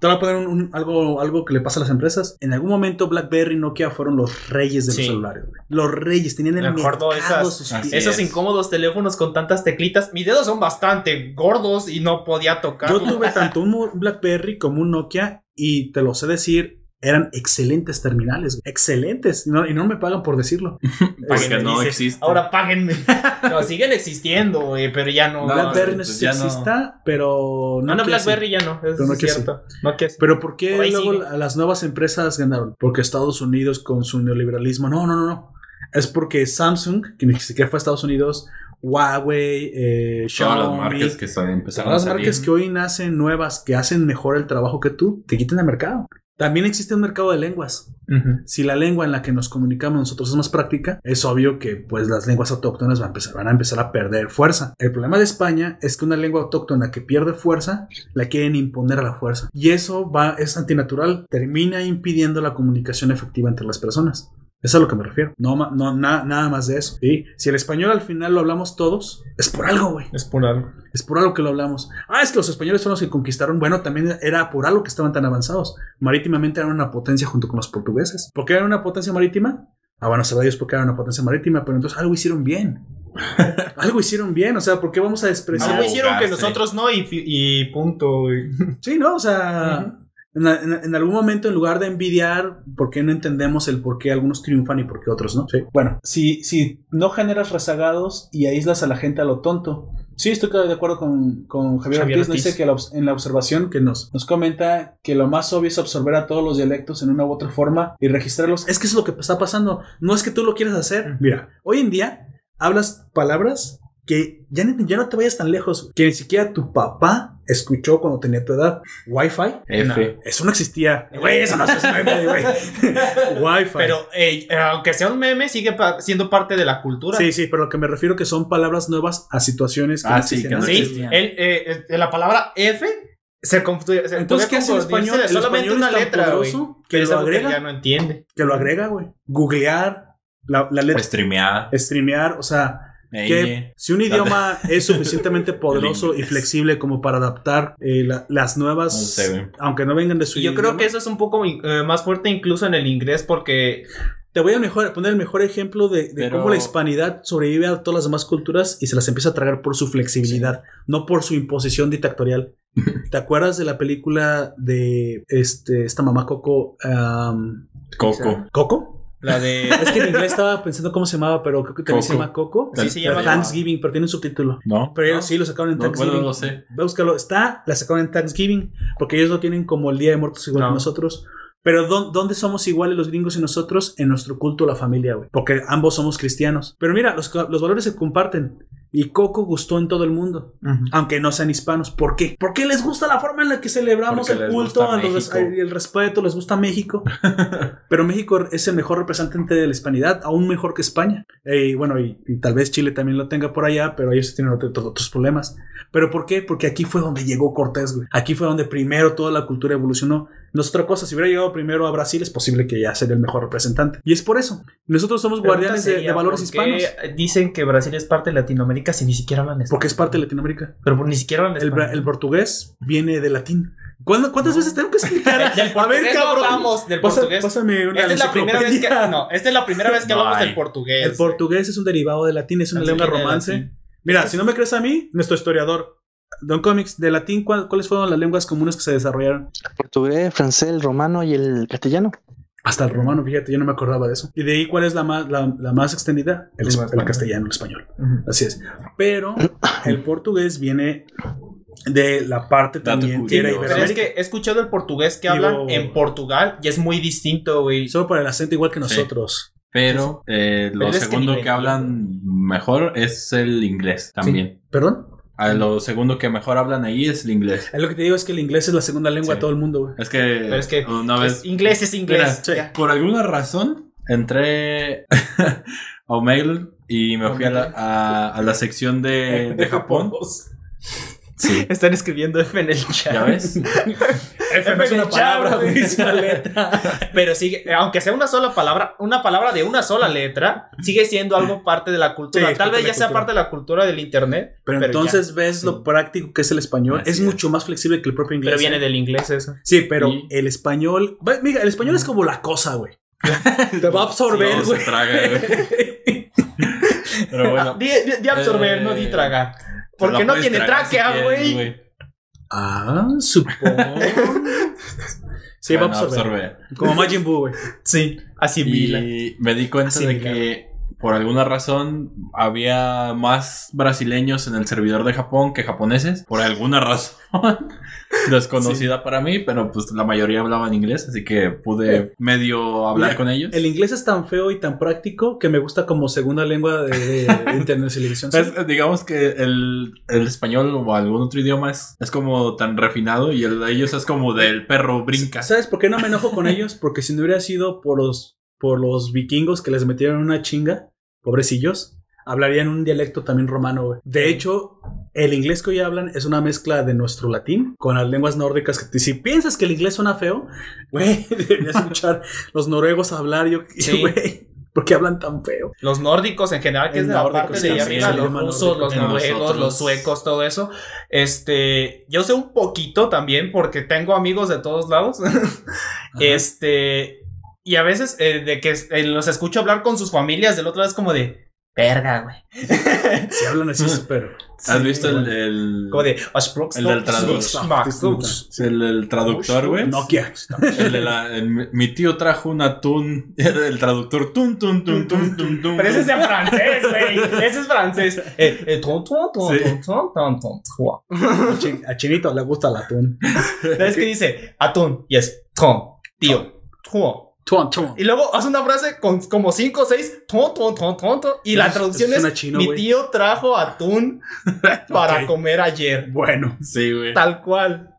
Te voy a poner un- un- algo, algo que le pasa a las empresas. En algún momento BlackBerry y Nokia fueron los reyes de Sí. los celulares. güey. Los reyes tenían el Me mercado esas- sus. Esos es. incómodos teléfonos con tantas teclitas. Mis dedos son bastante gordos y no podía tocar. Yo tuve tanto un BlackBerry como un Nokia y te lo sé decir, eran excelentes terminales. güey. Excelentes. No- y no me pagan por decirlo. Porque no dice, existe. Ahora páguenme. No, siguen existiendo, güey, pero ya no. No, BlackBerry no pues sé si ya no. exista, pero No, no, sí. Blackberry ya no. Es Pero Nokia sí. cierto. Sí. Pero ¿por qué Por luego sigue. las nuevas empresas ganaron? Porque Estados Unidos con su neoliberalismo. No, no, no, no. Es porque Samsung, que ni siquiera fue a Estados Unidos, Huawei, eh, Todas Xiaomi, las marcas que están empezaron todas a las marcas que hoy nacen nuevas, que hacen mejor el trabajo que tú, te quitan el mercado. También existe un mercado de lenguas. Si la lengua en la que nos comunicamos nosotros es más práctica, es obvio que pues las lenguas autóctonas van a empezar, van a, empezar a perder fuerza. El problema de España es que una lengua autóctona que pierde fuerza, la quieren imponer a la fuerza. Y eso va, es antinatural, termina impidiendo la comunicación efectiva entre las personas. Es a lo que me refiero. No, no na- nada más de eso. ¿sí? Si el español al final lo hablamos todos, es por algo, güey. Es por algo. Es por algo que lo hablamos. Ah, es que los españoles fueron los que conquistaron. Bueno, también era por algo que estaban tan avanzados. Marítimamente eran una potencia junto con los portugueses. ¿Por qué eran una potencia marítima? Ah, bueno, sabrá Dios por qué eran una potencia marítima, pero entonces algo hicieron bien. algo hicieron bien, o sea, ¿por qué vamos a despreciar? Algo hicieron que nosotros no y, y punto. güey. Sí, ¿no? O sea, En, en- en algún momento, en lugar de envidiar, ¿por qué no entendemos el por qué algunos triunfan y por qué otros no? Sí. Bueno, si, si no generas rezagados y aíslas a la gente a lo tonto. Sí, estoy de acuerdo con, con Javier, Javier Ortiz. Dice que la en la observación que nos, nos comenta que lo más obvio es absorber a todos los dialectos en una u otra forma y registrarlos. Es que eso es lo que está pasando. No es que tú lo quieras hacer. Mira, hoy en día hablas palabras que ya, ni- ya no te vayas tan lejos, que ni siquiera tu papá escuchó cuando tenía tu edad. Wi-Fi. F. Eso no existía. Güey, eso no es meme, güey. Wi-Fi. Pero, aunque sea un meme, sigue pa- siendo parte de la cultura. Sí, sí, pero lo que me refiero que son palabras nuevas a situaciones que Ah, no sí, existen que no. Sí, existían. el, eh, la palabra F se confunde. Entonces, ¿qué hace el español? El solamente español una letra, güey. que lo agrega. ya no entiende. Que lo agrega, güey. Googlear, la, la letra, Streamear. streamear, o sea, que si un idioma es suficientemente poderoso y flexible como para adaptar eh, la- las nuevas, No sé, güey. aunque no vengan de su yo creo que eso es un poco eh, más fuerte incluso en el inglés porque Te voy a mejor, poner el mejor ejemplo de, de Pero- cómo la hispanidad sobrevive a todas las demás culturas y se las empieza a tragar por su flexibilidad, no por su imposición dictatorial. ¿Te acuerdas de la película de este, esta mamá Coco? Coco. ¿Coco? La de... Es que en inglés estaba pensando cómo se llamaba, pero creo que también se llama Coco. Sí, se Pero llama Thanksgiving, pero tiene un subtítulo. ¿No? Pero ellos ¿No? sí lo sacaron en No, Thanksgiving. bueno, no lo sé. Búscalo. Está, la sacaron en Thanksgiving, porque ellos lo tienen como el Día de Muertos igual No. que nosotros. Pero ¿dó- ¿dónde somos iguales los gringos y nosotros? En nuestro culto a la familia, güey. Porque ambos somos cristianos. Pero mira, los, los valores se comparten. Y Coco gustó en todo el mundo. Aunque no sean hispanos. ¿Por qué? Porque les gusta la forma en la que celebramos Porque el culto, a los- el respeto, les gusta México. Pero México es el mejor representante de la hispanidad, aún mejor que España. Eh, Y bueno, y, y tal vez Chile también lo tenga por allá, pero ellos tienen otro- otro- otros problemas. ¿Pero por qué? Porque aquí fue donde llegó Cortés, güey. Aquí fue donde primero toda la cultura evolucionó. No es otra cosa, si hubiera llegado primero a Brasil, es posible que ya sería el mejor representante. Y es por eso. Nosotros somos guardianes de, de valores hispanos. Dicen que Brasil es parte de Latinoamérica si ni siquiera hablan español. Porque es parte de Latinoamérica. Pero por- ni siquiera hablan El, español. bra- el portugués viene de latín. ¿Cuándo- ¿Cuántas veces tengo que explicar? Del portugués no hablamos del portugués. Pásame una Esta es la primera vez que no, esta es la primera vez que No hablamos del portugués. El portugués es un derivado de latín, es una lengua romance. Mira, si no me crees a mí, nuestro historiador. Don Comics, de latín, ¿cuál- ¿cuáles fueron las lenguas comunes que se desarrollaron? Portugués, francés, el romano y el castellano. Hasta el romano, fíjate, yo no me acordaba de eso. Y de ahí, ¿cuál es la más, la, la más extendida? El, El el castellano, el español. Así es. Pero el portugués viene de la parte también que era Pero es que he escuchado el portugués que Digo- hablan en Portugal y es muy distinto, güey. Solo por el acento igual que Sí. nosotros. Pero eh, lo Pero es que segundo que, hablan mejor es el inglés también. ¿Perdón? A lo segundo que mejor hablan ahí es el inglés. Es lo que te digo es que el inglés es la segunda lengua Sí. de todo el mundo, güey. Es que, Pero es que una es vez inglés es inglés. Mira, Ya. por alguna razón entré a Omegle y me fui a la, a, a la sección de, de Japón. Sí. Están escribiendo F en el chat. ¿Ya ves? F no es una palabra, güey, es una letra. Pero sigue, aunque sea una sola palabra, una palabra de una sola letra, sigue siendo algo parte de la cultura. Sí, Tal vez ya sea parte de la cultura del internet. Pero, entonces ves lo práctico que es el español. Así es es. mucho más flexible que el propio inglés. Pero viene ¿eh? del inglés eso. Sí, pero Y- el español. Mira, el español es como la cosa, güey. Te va a absorber, No, se güey. traga, güey. Pero bueno. Di, di- di absorber, Eh, no di tragar. Porque no tiene tráquea, güey. ah, supongo. Sí, va a Bueno, absorber. absorbe. Como Majin Buu, güey. sí, así Y me di cuenta de Asimila. que por alguna razón había más brasileños en el servidor de Japón que japoneses. Por alguna razón desconocida para mí, pero pues la mayoría hablaban inglés, así que pude medio hablar Mira, con ellos. El inglés es tan feo y tan práctico que me gusta como segunda lengua de, de- de internacionalización. Pues, digamos que el, el español o algún otro idioma es, es como tan refinado y el de ellos es como del perro brinca. ¿Sabes por qué no me enojo con ellos? Porque si no hubiera sido por los, por los vikingos que les metieron una chinga, pobrecillos, hablarían un dialecto también romano, güey. De hecho, el inglés que hoy hablan es una mezcla de nuestro latín con las lenguas nórdicas. Que si piensas que el inglés suena feo, güey, deberías escuchar los noruegos hablar, yo, Sí. güey. ¿Por qué hablan tan feo? Los nórdicos en general, que El es de la parte de allá arriba, los rusos, los noruegos, los suecos, todo eso. Este, yo sé un poquito también porque tengo amigos de todos lados. Este, y a veces eh, de que eh, los escucho hablar con sus familias del otro lado es como de, verga, güey. Si hablan así súper. ¿Has visto el, el, Como de El del traductor. el, el traductor, güey? Nokia. El de la, el- mi tío trajo un atún. El traductor. Tun, tun, tun, tun, tun, tun. Pero ese es en francés, güey. Ese es francés. Eh, eh, ton, ton, ton, Sí. ton, ton, ton, ton, A Chinito le gusta el atún. ¿Sabes qué dice? Atún. Y es ton, tío. Ton. Tuan, tuan. Y luego hace una frase con como 5 o 6. Ton, ton, ton, ton, ton. Y la traducción es: chino, Mi tío trajo atún para comer ayer. Bueno. Sí, güey. Tal cual.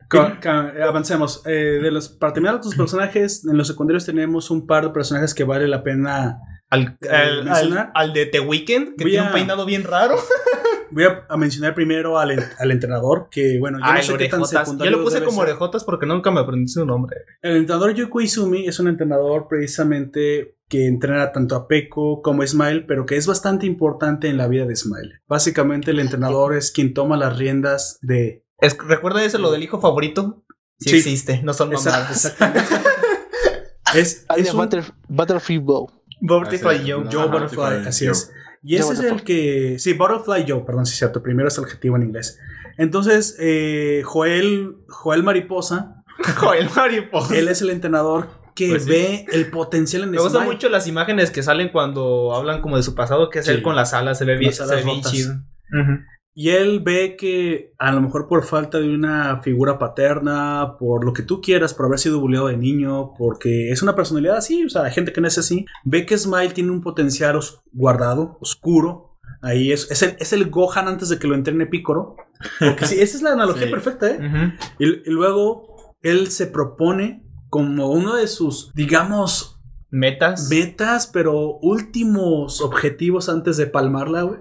Avancemos. Eh, de los, para terminar tus personajes, en los secundarios tenemos un par de personajes que vale la pena. Al, al, al, menciona- al de The Weeknd, que Voy tiene a- un peinado bien raro. Voy a, a mencionar primero al, al entrenador, que bueno, yo Ah, no sé qué tan orejotas. Yo secundario lo puse como ser. orejotas porque nunca me aprendí su nombre. El entrenador Yuko Izumi es un entrenador precisamente que entrena tanto a Peko como a Smile, pero que es bastante importante en la vida de Smile. Básicamente el entrenador es quien toma las riendas de... Es, ¿Recuerda eso lo del hijo favorito? Sí, Sí. existe, no son mamadas. exactamente. es, es un- Butter- Butterfly Bow. Butterfly Joe. Joe Ajá, Butterfly, así Joe. es. Y Joe ese es el que... Sí, Butterfly Joe, perdón, sí es cierto. Primero es el adjetivo en inglés. Entonces, eh, Joel, Joel Mariposa, Joel Mariposa. él es el entrenador que Pues sí. ve el potencial en Me gustan mucho las imágenes que salen cuando hablan como de su pasado, que es Sí. él con las alas, se ve bien, se ve bien chido. Y él ve que a lo mejor por falta de una figura paterna, por lo que tú quieras, por haber sido bulleado de niño, porque es una personalidad así, o sea, hay gente que no es así, ve que Smile tiene un potencial os- guardado, oscuro. Ahí es, es, el, es el Gohan antes de que lo entrene Picoro. Porque sí, esa es la analogía Sí. perfecta, ¿eh? Y luego él se propone como uno de sus, digamos, Metas. metas, pero últimos objetivos antes de palmarla, güey.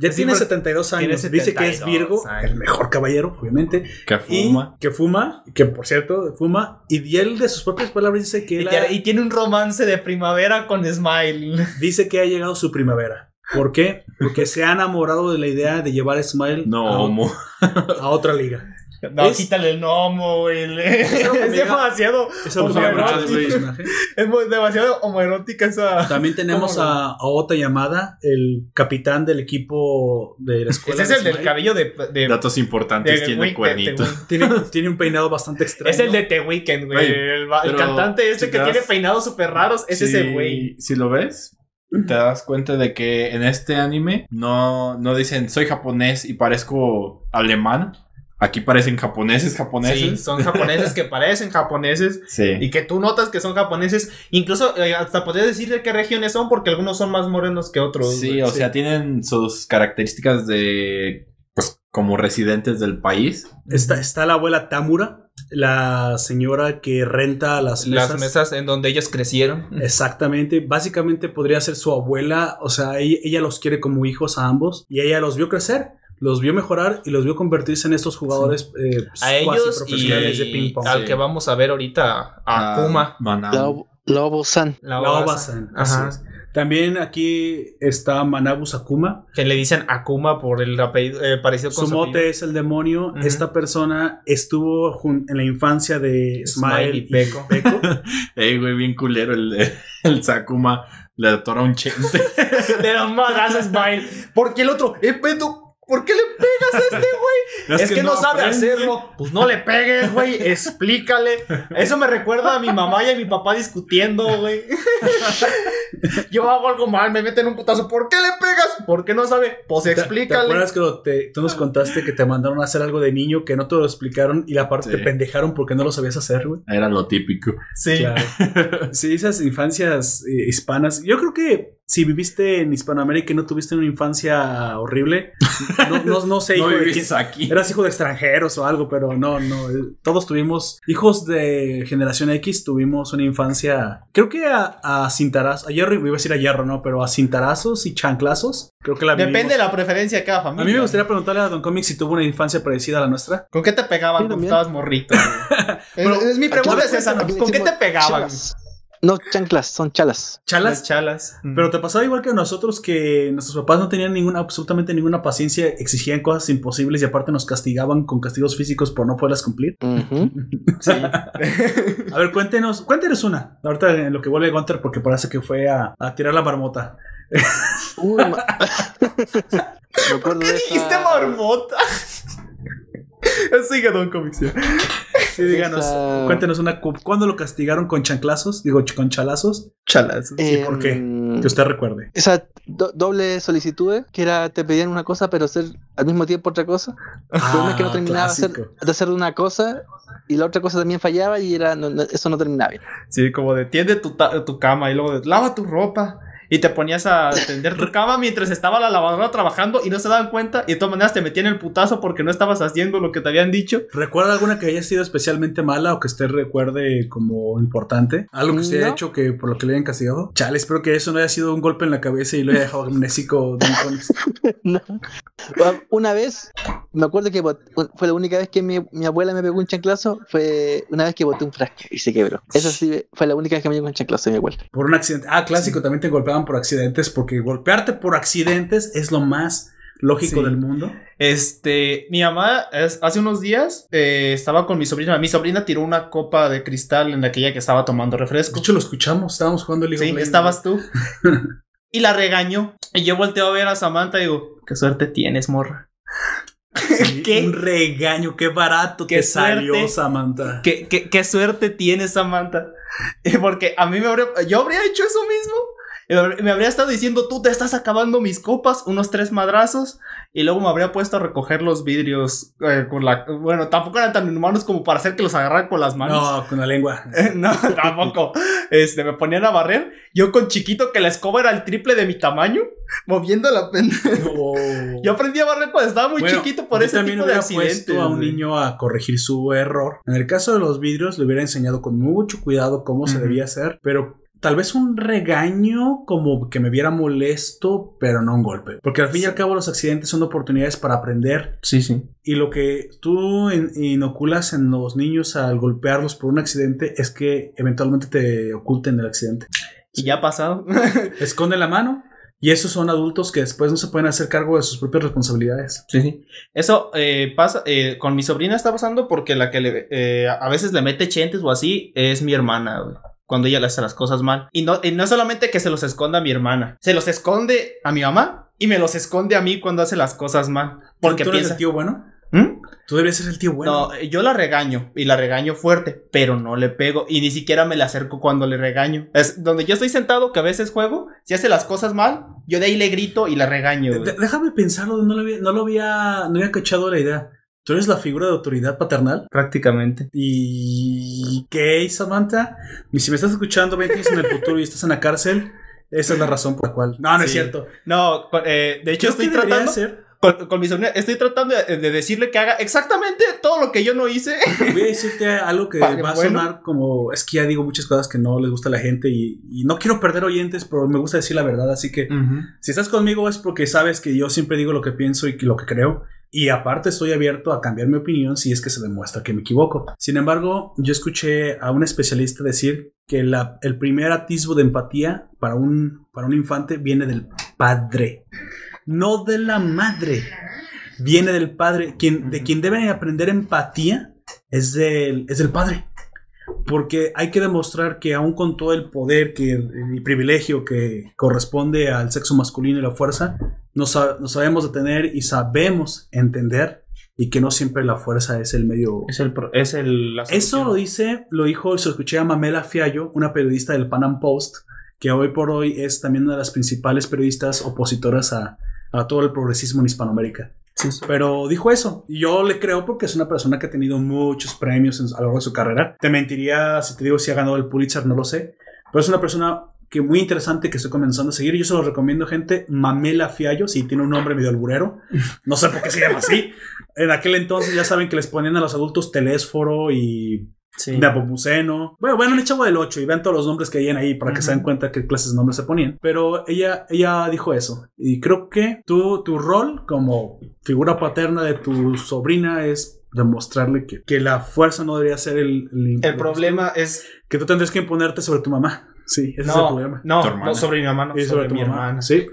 Ya Sí, tiene porque 72 años. tiene Dice que es 72 Virgo, años. el mejor caballero, obviamente. Que Y fuma. que fuma, que por cierto, fuma. Y él de sus propias palabras dice que Y él tiene, ha- y tiene un romance de primavera con Smile. dice que ha llegado su primavera. ¿Por qué? Porque se ha enamorado de la idea de llevar a Smile No, a otra liga. No, Es- quítale el gnomo, güey. Es, demasiado. Es. Es demasiado homoerótica esa. También tenemos a, a Ota Yamada, el capitán del equipo de la escuela. Ese es el de del cabello de. de- Datos importantes. de tiene cuernito. Tiene, tiene un peinado bastante extraño. Es el de The Weeknd, güey. El, el cantante este que tiene peinados súper raros es Si- ese güey. Si lo ves, te das cuenta de que en este anime no, no dicen soy japonés y parezco alemán. Aquí parecen japoneses, Sí, japoneses. son japoneses que parecen japoneses Sí. y que tú notas que son japoneses. Incluso eh, hasta podrías decir de qué regiones son porque algunos son más morenos que otros. Sí, güey. o sea, tienen sus características de. Pues como residentes del país. Está, está la abuela Tamura, la señora que renta las mesas. Las mesas en donde ellos crecieron. Exactamente, básicamente podría ser su abuela, o sea, ella, ella los quiere como hijos a ambos y ella los vio crecer, los vio mejorar y los vio convertirse en estos jugadores eh, A cuasi ellos profesionales y de ping pong. al Sí. que vamos a ver ahorita, a Ah, Kuma. Manabu. Lobo- Lobo-san. Ajá. es. También aquí está Manabu Sakuma. Que le dicen Akuma por el apellido eh, parecido con Su su mote es el demonio. Esta persona estuvo en la infancia de Smile, Smile y y Peko. Ey, güey, bien culero el, el Sakuma. Le atora un chente. Le da un madrazo a Smile. ¿Por qué el otro? Eh, Peto, ¿por qué le pegas a este güey? Es, que, no, sabe aprende. hacerlo. Pues no le pegues, güey. Explícale. Eso me recuerda a mi mamá y a mi papá discutiendo, güey. Yo hago algo mal, me meten un putazo. ¿Por qué le pegas? ¿Por qué no sabe? Pues ¿Te- ¿Te explícale. acuerdas que lo- te- tú nos contaste que te mandaron a hacer algo de niño que no te lo explicaron y la parte Sí. te pendejaron porque no lo sabías hacer, güey? Era lo típico. sí. Claro. Sí, esas infancias eh, hispanas. Yo creo que si viviste en Hispanoamérica y no tuviste una infancia horrible, no, no, no sé, hijo no de quién. aquí. Eras hijo de extranjeros o algo, pero no, no. eh, Todos tuvimos, hijos de generación X, tuvimos una infancia. Creo que a, a cintarazos, a hierro, iba a decir a hierro, ¿no? Pero a cintarazos y chanclazos. Creo que la Depende vivimos. de la preferencia de cada familia. A mí me gustaría preguntarle a Don Comic si tuvo una infancia parecida a la nuestra. ¿Con qué te pegaban Sí, cuando estabas morrito? es, mi pregunta es esa, ¿Con qué te pegaban? No chanclas, son chalas. Chalas. Las chalas. Pero te pasaba igual que a nosotros que nuestros papás no tenían ninguna, absolutamente ninguna paciencia, exigían cosas imposibles y aparte nos castigaban con castigos físicos por no poderlas cumplir. Sí. A ver, cuéntenos, cuéntenos una. Ahorita en lo que vuelve Gunter porque parece que fue a, a tirar la marmota. Uy, ma- Me acuerdo ¿Qué de dijiste, marmota? Sigue Don Comics. ya. Sí, díganos, Esa- cuéntenos una. cu- ¿Cuándo lo castigaron con chanclazos? Digo, con chalazos. Chalazos. ¿Y por qué? Que usted recuerde. Esa do- doble solicitud, que era te pedían una cosa, pero hacer al mismo tiempo otra cosa. Problema es que no Ah, terminaba de hacer, de hacer una cosa y la otra cosa también fallaba y era no- no- eso no terminaba bien. Sí, como de tiende tu, tu cama y luego de lava tu ropa. Y te ponías a tender tu cama mientras estaba la lavadora trabajando y no se daban cuenta. Y de todas maneras te metían el putazo porque no estabas haciendo lo que te habían dicho. ¿Recuerda alguna que haya sido especialmente mala o que usted recuerde como importante? ¿Algo que usted haya hecho que por lo que le hayan castigado? Chale, espero que eso no haya sido un golpe en la cabeza y lo haya dejado amnésico de. No. Una vez, me acuerdo que fue la única vez que mi, mi abuela me pegó un chanclazo, fue una vez que boté un frasco y se quebró. Esa sí fue la única vez que me dio un chanclazo mi abuela. Por un accidente. Ah, clásico, también te golpeaban por accidentes porque golpearte por accidentes es lo más lógico Sí. del mundo. Este, mi mamá es- hace unos días eh, estaba con mi sobrina. Mi sobrina tiró una copa de cristal en aquella que estaba tomando De refresco. hecho, lo escuchamos, estábamos jugando League Sí, estabas tú. y la regañó. Y yo volteo a ver a Samantha y digo, qué suerte tienes, morra. Sí, ¿Qué? Un regaño, qué barato Qué te salió. Samantha. ¿Qué, qué, qué suerte tienes, Samantha. Porque a mí me habría, yo habría hecho eso mismo. Me habría- estado diciendo, tú te estás acabando mis copas, unos tres madrazos. Y luego me habría puesto a recoger los vidrios eh, con la... Bueno, tampoco eran tan inhumanos como para hacer que los agarraran con las manos. No, con la lengua. No, tampoco. Este, me ponían a barrer. Yo con chiquito que la escoba era el triple de mi tamaño, moviendo la pendeja. No. Yo aprendí a barrer cuando estaba muy Bueno, chiquito por yo ese también tipo de puesto a un niño a corregir su error. En el caso de los vidrios, le hubiera enseñado con mucho cuidado cómo se debía hacer, pero tal vez un regaño como que me viera molesto, pero no un golpe. Porque al fin y al cabo los accidentes son oportunidades para aprender Sí, sí. y lo que tú in- inoculas en los niños al golpearlos por un accidente es que eventualmente te oculten el accidente. Y ya ha pasado. Esconden la mano. Y esos son adultos que después no se pueden hacer cargo de sus propias responsabilidades. Sí, sí. Eso eh, pasa, eh, con mi sobrina está pasando porque la que le, eh, a veces le mete chentes o así es mi hermana, güey. Cuando ella le hace las cosas mal. Y no, y no es solamente que se los esconda a mi hermana, se los esconde a mi mamá y me los esconde a mí cuando hace las cosas mal. Porque ¿Tú eres el tío bueno? ¿Mm? Tú deberías ser el tío bueno. No, yo la regaño y la regaño fuerte, pero no le pego y ni siquiera me le acerco cuando le regaño. Es donde yo estoy sentado, que a veces juego, si hace las cosas mal, yo de ahí le grito y la regaño. Déjame pensarlo, no lo, había, no lo había, no había cachado la idea. Tú eres la figura de autoridad paternal. Prácticamente. ¿Y qué, Samantha? Y si me estás escuchando 20 años en el futuro y estás en la cárcel, esa es la razón por la cual. No, no es cierto. No, eh, de hecho estoy tratando ser. con, con mi sobrina, estoy tratando de, de decirle que haga exactamente todo lo que yo no hice. Voy a decirte algo que va a sonar como. Es que ya digo muchas cosas que no les gusta a la gente y, y no quiero perder oyentes, pero me gusta decir la verdad. Así que si estás conmigo es porque sabes que yo siempre digo lo que pienso y que- lo que creo. Y aparte estoy abierto a cambiar mi opinión si es que se demuestra que me equivoco. Sin embargo, yo escuché a un especialista decir que la- el primer atisbo de empatía para un, para un infante viene del padre, no de la madre. Viene del padre. Quien, de quien debe aprender empatía es del, es del padre. Porque hay que demostrar que aún con todo el poder que, y privilegio que corresponde al sexo masculino y la fuerza, nos, nos sabemos detener y sabemos entender y que no siempre la fuerza es el medio. Es el, es el Eso lo dice, lo dijo, se lo escuché a Mamela Fiallo, una periodista del Pan Am Post, que hoy por hoy es también una de las principales periodistas opositoras a, a todo el progresismo en Hispanoamérica. Pero dijo eso. Y yo le creo porque es una persona que ha tenido muchos premios en- a lo largo de su carrera. Te mentiría si te digo si ha ganado el Pulitzer, no lo sé. Pero es una persona que muy interesante que estoy comenzando a seguir. Yo se lo recomiendo, gente. Mamela Fiallo, si tiene un nombre medio alburero. No sé por qué se llama así. En aquel entonces ya saben que les ponían a los adultos telésforo y Sí. Nepomuceno. Bueno, bueno, el chavo del 8 y vean todos los nombres que hay ahí para que se den cuenta qué clases de nombres se ponían. Pero ella, ella dijo eso. Y creo que tú, tu rol como figura paterna de tu sobrina es demostrarle que, que la fuerza no debería ser el, El problema es. Que tú tendrías que imponerte sobre tu mamá. Sí, ese es el No, problema. no, no sobre mi mamá, no, Y sobre, tu mi mamá. hermana. Sí.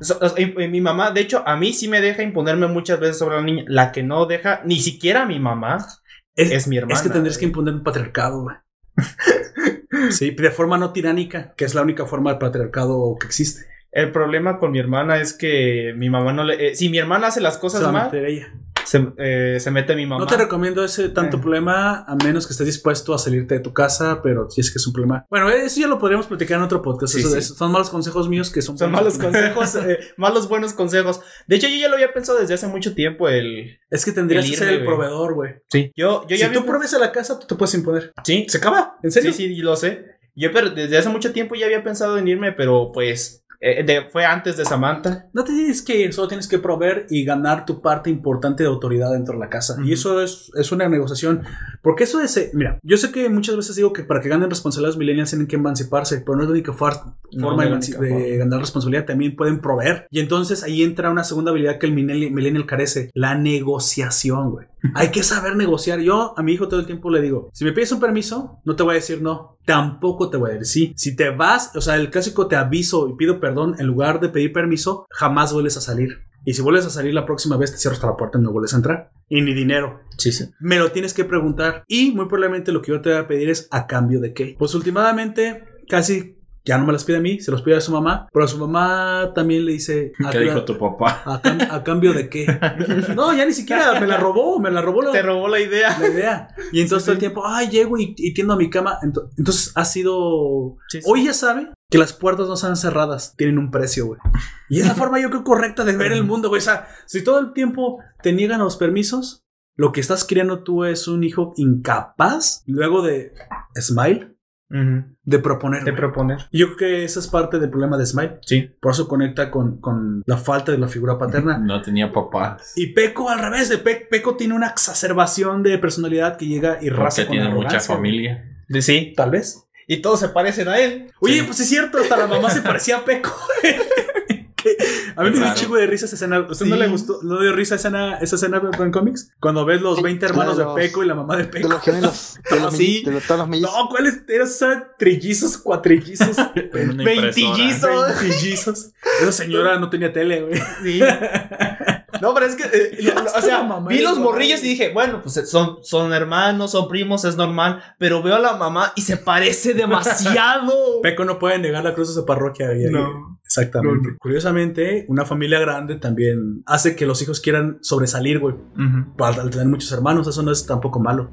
So- o sea, y- y mi mamá, de hecho, a mí sí me deja imponerme muchas veces sobre la niña. La que no deja, ni siquiera a mi mamá, Es, es mi hermana. es que tendrías que imponer un patriarcado, güey. Sí, de forma no tiránica, que es la única forma de patriarcado que existe. El problema con mi hermana es que mi mamá no le. eh, si mi hermana hace las cosas va a mal, ella. Se, eh, se mete mi mamá. No te recomiendo ese tanto Eh. problema a menos que estés dispuesto a salirte de tu casa, pero si es que es un problema. Bueno, eso ya lo podríamos platicar en otro podcast. Sí, Eso- sí. eso- son malos consejos míos que son, Son malos consejos, eh, malos buenos consejos. De hecho, yo ya lo había pensado desde hace mucho tiempo. El. Es que tendrías que ser el proveedor, güey. Sí. Yo, yo Si ya tú había- pruebes a la casa, tú te puedes imponer. Sí, ¿Se acaba? ¿En serio? Sí, sí, lo sé. Yo pero desde hace mucho tiempo ya había pensado en irme, pero pues eh, de- fue antes de Samantha. No te tienes que ir, solo tienes que proveer y ganar tu parte importante de autoridad dentro de la casa. Y Ujú. eso es, es una negociación. Porque eso es. eh, Mira, yo sé que muchas veces digo que para que ganen responsabilidades millennials tienen que emanciparse, pero no es la única far- No, forma no de, de forma. ganar responsabilidad. También pueden proveer. Y entonces ahí entra una segunda habilidad que el millennial, millennial carece: la negociación, güey. Hay que saber negociar. Yo a mi hijo todo el tiempo le digo: si me pides un permiso, no te voy a decir no. Tampoco te voy a decir sí. Si te vas, o sea, el clásico te aviso y pido perdón en lugar de pedir permiso, jamás vuelves a salir. Y si vuelves a salir la próxima vez, te cierro hasta la puerta y no vuelves a entrar. Y ni dinero. Sí, sí. Me lo tienes que preguntar. Y muy probablemente lo que yo te voy a pedir es a cambio de qué. Pues últimamente casi ya no me las pide a mí, se los pide a su mamá. Pero a su mamá también le dice... ¿a, ¿Qué dijo tu papá? a cam- a cambio de qué? No, ya ni siquiera me la robó, me la robó la, Te robó la idea. la idea. Y entonces Sí, todo el sí. tiempo, ay, llego y, y tiendo a mi cama. Ento- Entonces ha sido... Sí, sí. Hoy ya sabe que las puertas no están cerradas, tienen un precio, güey. Y es la forma yo creo correcta de ver el mundo, güey. O sea, si todo el tiempo te niegan los permisos, lo que estás criando tú es un hijo incapaz, luego de Smile, De proponer. De proponer. Yo creo que esa es parte del problema de Smile. Sí. Por eso conecta con, con la falta de la figura paterna. No tenía papás. Y Peco al revés, de Pe- Peco tiene una exacerbación de personalidad que llega y raza Porque con tiene mucha arrogancia, familia. De- Sí. Tal vez. Y todos se parecen a él. Oye, Sí. pues es cierto, hasta la mamá se parecía a Peco. Que a mí me dio un chingo de risa esa escena. ¿A usted no le gustó? ¿No dio risa esa escena, esa escena en cómics? Cuando ves los Sí, 20 hermanos de de Peco y la mamá de De Peco. los gemelos. De, los sí. de los- todos los mellizos. No, ¿cuáles eran? Eran trillizos, cuatrillizos. Veintillizos. Veintillizos. Esa señora no tenía tele, güey. Sí. No, pero es que, eh, o sea, mamá vi los morrillos y dije, bueno, pues son, son hermanos, son primos, es normal, pero veo a la mamá y se parece demasiado. Peco no puede negar la cruz de su parroquia. güey. No. Exactamente. Curiosamente, una familia grande también hace que los hijos quieran sobresalir, güey. Para- Al tener muchos hermanos, eso no es tampoco malo.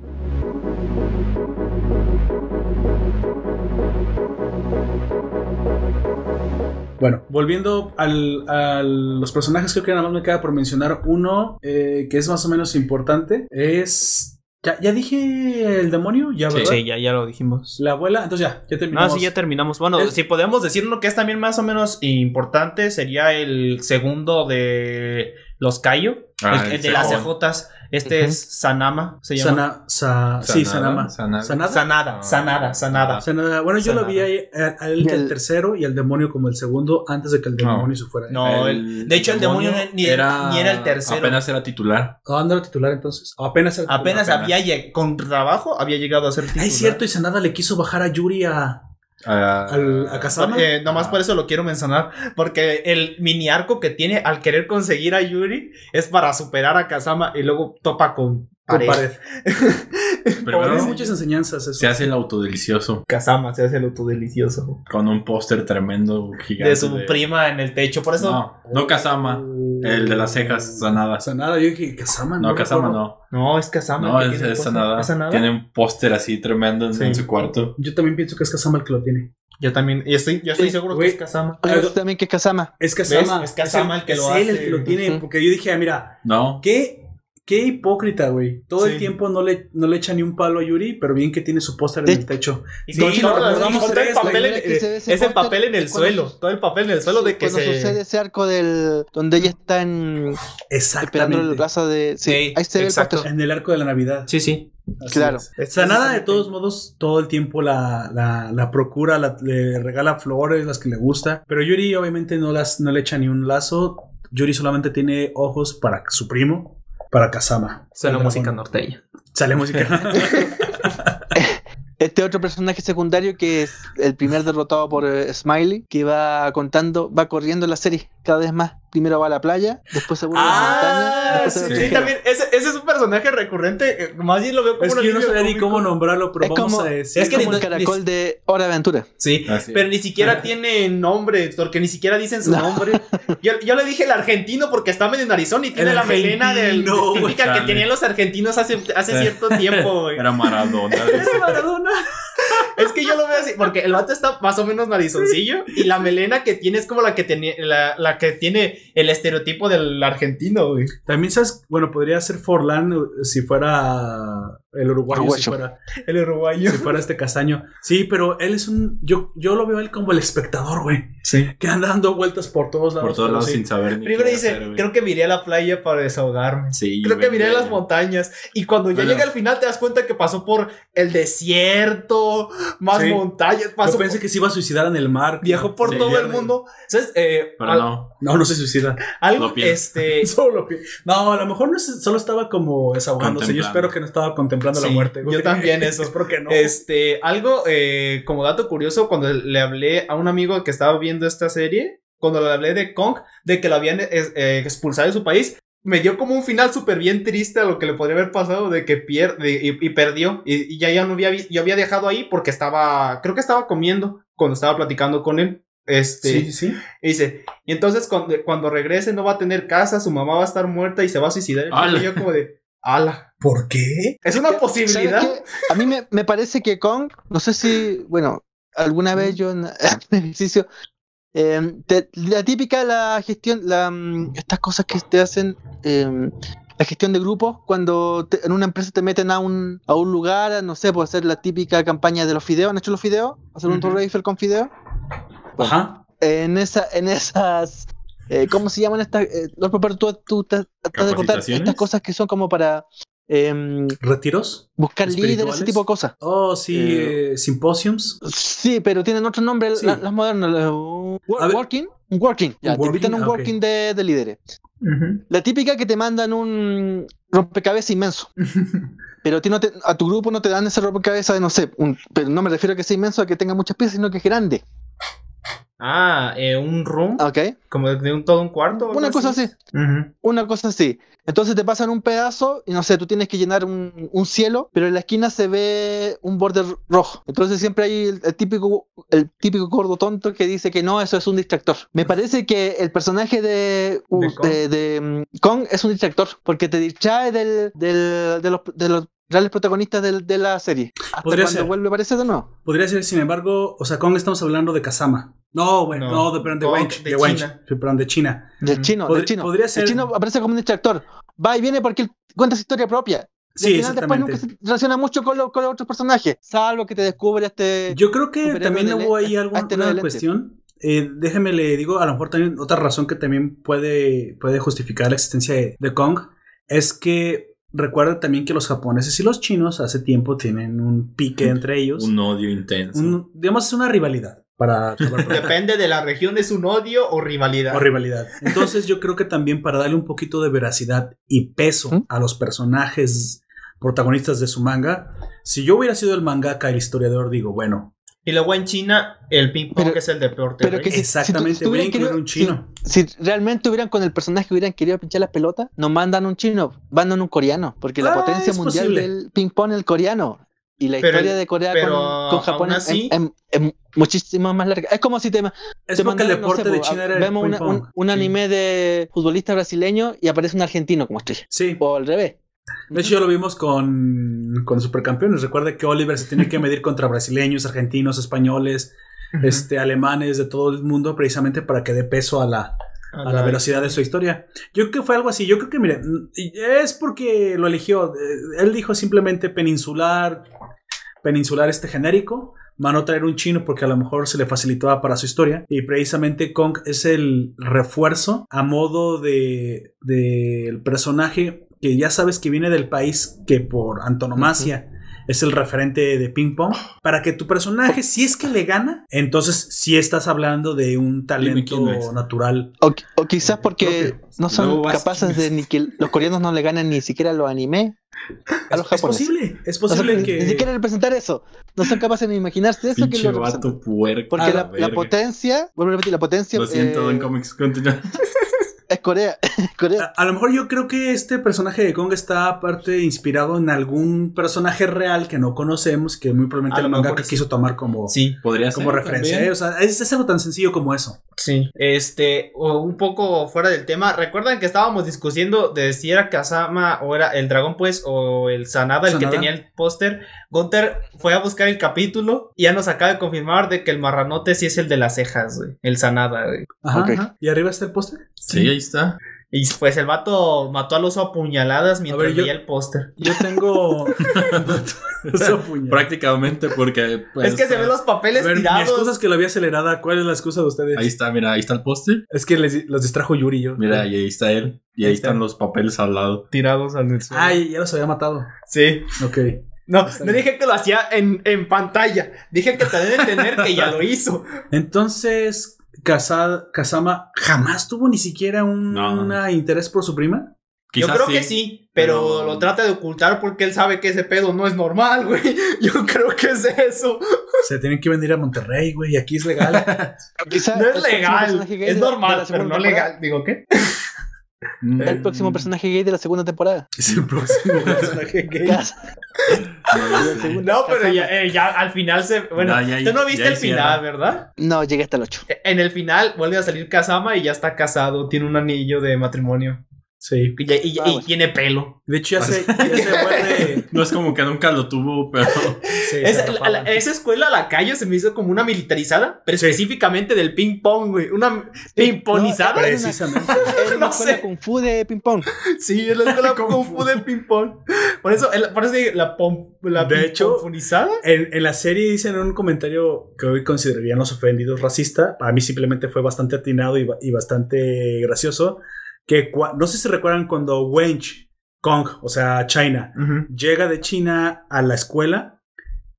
Bueno, volviendo al- a los personajes, creo que nada más me queda por mencionar uno eh, que es más o menos importante. Es. Ya, ya dije el demonio, ya, Sí. ya, ya lo dijimos. La abuela, entonces ya, ya Ah, terminamos. sí, ya terminamos. Bueno, Si podemos decir uno que es también más o menos importante, sería el segundo de los Cayo, Ah, el, el de las. CJs. Este es Sanama, se llama. Sana, sa- sí, Sanada, Sanama. Sanada. Sanada. Sanada, Sanada, Sanada. Sanada. Bueno, yo lo Sanada. vi ahí, eh, a él que el El- tercero y el demonio como el segundo antes de que el No. demonio se fuera. No, el- de hecho el demonio ni, ni era el tercero. Apenas era titular. ¿A dónde era titular entonces? O apenas era Apenas titular. había con trabajo había llegado a ser titular. Ah, es cierto, y Sanada le quiso bajar a Yuri a, Ah, al- a Kazama. Eh, nomás Ah. por eso lo quiero mencionar. Porque el mini arco que tiene al querer conseguir a Yuri es para superar a Kazama y luego topa con pared. pared. Primero Tiene muchas enseñanzas eso. se hace el autodelicioso Kazama se hace el autodelicioso. con un póster tremendo gigante. De su prima en el techo. Por eso. No, no Kazama. El de las cejas, Sanada. Sanada, yo dije Kazama, No, Kazama recuerdo. no. No, es Kazama. No, es, Sanada. ¿Es Sanada? Tiene un póster así tremendo en, Sí. en su cuarto. Yo también pienso que es Kazama el que lo tiene. Yo también. Estoy, yo estoy Sí, seguro que es Kazama. ¿usted también que es Kazama. Es Kazama. ¿Ves? Es Kazama el que lo es él el hace. que lo tiene. Porque yo dije, ah, mira, No. qué, qué hipócrita, güey. Todo el tiempo no le, no le echa ni un palo a Yuri, pero bien que tiene su póster en el techo. Y Sí, todo, recordamos con todo el tres, papel, en, ese papel en el suelo. su- Todo el papel en el suelo de que Cuando se. sucede ese arco del donde ella está en, esperando brazo de. Sí, Sí, ahí se ve exacto. el póster. En el arco de la Navidad. Sí, sí. Así Claro. es. Sanada, de todos modos, todo el tiempo la, la, la procura, la- le regala flores, las que le gusta. Pero Yuri, obviamente, no, las, no le echa ni un lazo. Yuri solamente tiene ojos para su primo, para Kazama. El música norteña. Sale música. Este otro personaje secundario que es el primer derrotado por eh, Smiley, que va contando, va corriendo la serie cada vez más. Primero va a la playa, después se vuelve a la montaña, Ah, después sí, se sí, también. Ese, ese es un personaje recurrente. eh, Más bien lo veo como Es un que yo no sabía ni cómo nombrarlo, pero Es vamos como- a decir. es que como ni- el caracol de Hora de Aventura. Sí, Así pero es. ni siquiera tiene nombre, porque ni siquiera dicen su nombre. Yo, yo le dije el argentino porque está medio narizón y tiene El la melena del típica que tenían los argentinos hace, hace cierto tiempo, güey. Era Maradona. Es Maradona. Es que yo lo veo así, porque el vato está más o menos narizoncillo y la melena que tiene es como la que tenía, la, la que tiene el estereotipo del argentino, güey. También sabes, bueno, podría ser Forlán eh, si fuera el uruguayo, si fuera, El uruguayo. si fuera este castaño. Sí, pero él es un. Yo, yo lo veo a él como el espectador, güey. Sí. Que anda dando vueltas por todos lados. Por todos lados sí. sin saber ni Primero qué dice, hacer, creo que miré a la playa para desahogarme. Sí, Creo que güey, miré güey. las montañas. Y cuando ya Bueno. llega al final te das cuenta que pasó por el desierto, más Sí. montañas, Yo pensé que se iba a suicidar en el mar. viajó por Sí, todo el mundo. ¿Sabes? Eh, Pero al- no. No, no se suicida. Algo, este... Solo No, a lo mejor no es- solo estaba como desahogándose. Yo espero que no estaba contemplando la muerte. yo también eso. Espero que no. Este, algo eh, como dato curioso, cuando le hablé a un amigo que estaba viendo esta serie, cuando le hablé de Kong, de que lo habían eh, expulsado de su país, me dio como un final súper bien triste a lo que le podría haber pasado, de que pierde y, y perdió. Y, y ya, ya no había, yo había dejado ahí porque estaba, creo que estaba comiendo cuando estaba platicando con él. Este, Sí, sí, sí. y dice, y entonces cuando, cuando regrese no va a tener casa, su mamá va a estar muerta y se va a suicidar. Y yo como de, ala, ¿Por qué? es una ¿Sabes posibilidad. A mí me, me parece que Kong, no sé si, bueno, alguna vez yo en en ejercicio, eh, te- la típica, la gestión, la, mm, estas cosas que te hacen, eh, la gestión de grupos, cuando te- en una empresa te meten a un, a un lugar, no sé, puede hacer la típica campaña de los fideos, ¿han hecho los fideos? ¿Hacer un. Torre Eiffel con fideos? Ajá. En, esa, en esas, eh, ¿cómo se llaman estas? Eh, los tú, tú te- tratas de contar estas cosas que son como para em, ¿Retiros? buscar líderes, ese tipo de cosas. Oh, sí. Eh, eh, simposiums. Sí, pero tienen otro nombre Sí. la- las modernas. la- working. Un working. Ya, Un te invitan a un ah, working de, de líderes. La típica que te mandan un rompecabezas inmenso. pero a, ti no te- a tu grupo no te dan ese rompecabezas de, no sé, un- pero no me refiero a que sea inmenso, a que tenga muchas piezas, sino que es grande. Ah, eh, un room, ¿Ok? como de un todo un cuarto. Una cosa así. Una cosa así. Entonces te pasan un pedazo y no sé, tú tienes que llenar un, un cielo, pero en la esquina se ve un borde rojo. Entonces siempre hay el, el típico el típico gordo tonto que dice que no, eso es un distractor. Me parece que el personaje de, uh, ¿De Kong? de, de, mm, Kong es un distractor porque te distrae del, del- de, los, de los reales protagonistas de la serie. Hasta Podría cuando ser. vuelve a aparecer de nuevo. Podría ser, sin embargo, o sea, Kong estamos hablando de Kazama. No, bueno, No, no, de, de Wench. de De Wench. China. Sí, perdón, de China. Ujú. chino, del chino. podría ser- El chino aparece como un distractor. Va y viene porque él cuenta su historia propia. Sí, al final después nunca exactamente. se relaciona mucho con, lo- con los otros personajes. Salvo que te descubre este. Yo creo que también de hubo ahí alguna este no de una lente. cuestión. Eh, déjeme le digo, a lo mejor también otra razón que también puede, puede justificar la existencia de, de Kong es que recuerda también que los japoneses y los chinos hace tiempo tienen un pique entre ellos. Un odio intenso. Un- digamos, es una rivalidad para Depende de la región, es un odio o rivalidad. o rivalidad. Entonces yo creo que también para darle un poquito de veracidad y peso ¿Mm? a los personajes protagonistas de su manga, si yo hubiera sido el mangaka, el historiador, digo, bueno, Y luego en China, el ping pong Pero- es el deporte. pero que si- exactamente, si tuvieran incluir querido- un chino. Si realmente hubieran con el personaje hubieran querido pinchar las pelotas, no mandan un chino, mandan un coreano. Porque la Ah, potencia es mundial posible. del ping-pong es el coreano. Y la Pero- historia de Corea pero con, con Japón es, así- es- es muchísimo más larga. Es como si te, Es te porque el mandaran, no deporte sé, de China a- era el vemos una- un, un Sí. anime de futbolista brasileño y aparece un argentino como estrella. Sí. O al revés. De hecho, ya lo vimos con, con Supercampeones. Recuerda que Oliver se tiene que medir contra brasileños, argentinos, españoles, este, alemanes de todo el mundo, precisamente para que dé peso a la, a la velocidad de su historia. Yo creo que fue algo así. Yo creo que, mire, es porque lo eligió. Él dijo simplemente peninsular, peninsular este genérico. Va a no traer un chino porque a lo mejor se le facilitaba para su historia. Y precisamente Kong es el refuerzo a modo de del personaje que ya sabes que viene del país que por antonomasia es el referente de ping pong. Para que tu personaje, si es que le gana, entonces sí estás hablando de un talento natural. O, o quizás porque no son capaces de ni que los coreanos no le ganan ni siquiera los anime a los Es japoneses. posible, es No son- posible ni, que. ni siquiera representar eso. No son capaces de imaginarse eso que Pinche lo representan. vato puerco. Porque a la, la potencia, vuelvo a repetir, la potencia. Lo siento, eh, Don Comics, continúa. Es Corea. Corea. A, a lo mejor yo creo que este personaje de Kong está aparte inspirado en algún personaje real que no conocemos, que muy probablemente A el lo mangaka mejor sí. quiso tomar como, Sí, Podría como ser. referencia. ¿eh? O sea, es, es algo tan sencillo como eso. sí. Este, o un poco fuera del tema. ¿Recuerdan que estábamos discutiendo de si era Kazama o era el dragón, pues, o el Sanada el que tenía el póster? Gunter fue a buscar el capítulo y ya nos acaba de confirmar de que el marranote sí es el de las cejas, güey. El Sanada, güey. Ajá. Y arriba está el póster. Sí, ahí está. Y pues el vato mató al oso a puñaladas mientras ver, yo- veía el póster. Yo tengo. Prácticamente porque. pues, es que se ven los papeles ver, mi tirados. excusa es que la vi acelerada. ¿Cuál es la excusa de ustedes? Ahí está, mira, ahí está el póster. Es que les- los distrajo Yuri y yo. Mira, y ahí está él. Y ahí Ahí está. están los papeles al lado. Tirados al suelo. Ay, ya los había matado. Sí. Ok. No, no dije que lo hacía en, en pantalla. Dije que te deben entender que ya lo hizo. Entonces, Kazama jamás tuvo ni siquiera un No. una interés por su prima. Yo creo que sí, pero, pero- lo trata de ocultar porque él sabe que ese pedo no es normal, güey. Yo creo que es eso. Se tienen que venir a Monterrey, güey. Aquí es legal. Quizá No es legal. Es de normal, pero no temporada. legal. Digo, ¿qué? Mm, El próximo personaje gay de la segunda temporada. es el próximo personaje gay. No, pero ya, eh, ya al final se. Bueno, No, ya- tú no viste ya el final, ¿verdad? No, llegué hasta el 8. En el final vuelve a salir Kazama y ya está casado. Tiene un anillo de matrimonio. Sí. Y, y- y- Ah, y tiene pelo. De hecho, ya se, ya se vuelve. No es como que nunca lo tuvo, pero. Sí, Esa, se la- rapaban. la- esa escuela, la calle, se me hizo como una militarizada, pero específicamente del ping pong, güey. Una ping-ponizada. No, Precisamente. Una No escuela sé. Kung Fu de ping pong. Sí, es la escuela Kung Fu de ping pong. Por eso, el- por eso digo, la, pom, la De hecho-. En, en la serie dicen un comentario que hoy considerarían los ofendidos racista. Para mí simplemente fue bastante atinado y bastante gracioso. Que no sé si recuerdan cuando Wench Kong, o sea, China, llega de China a la escuela.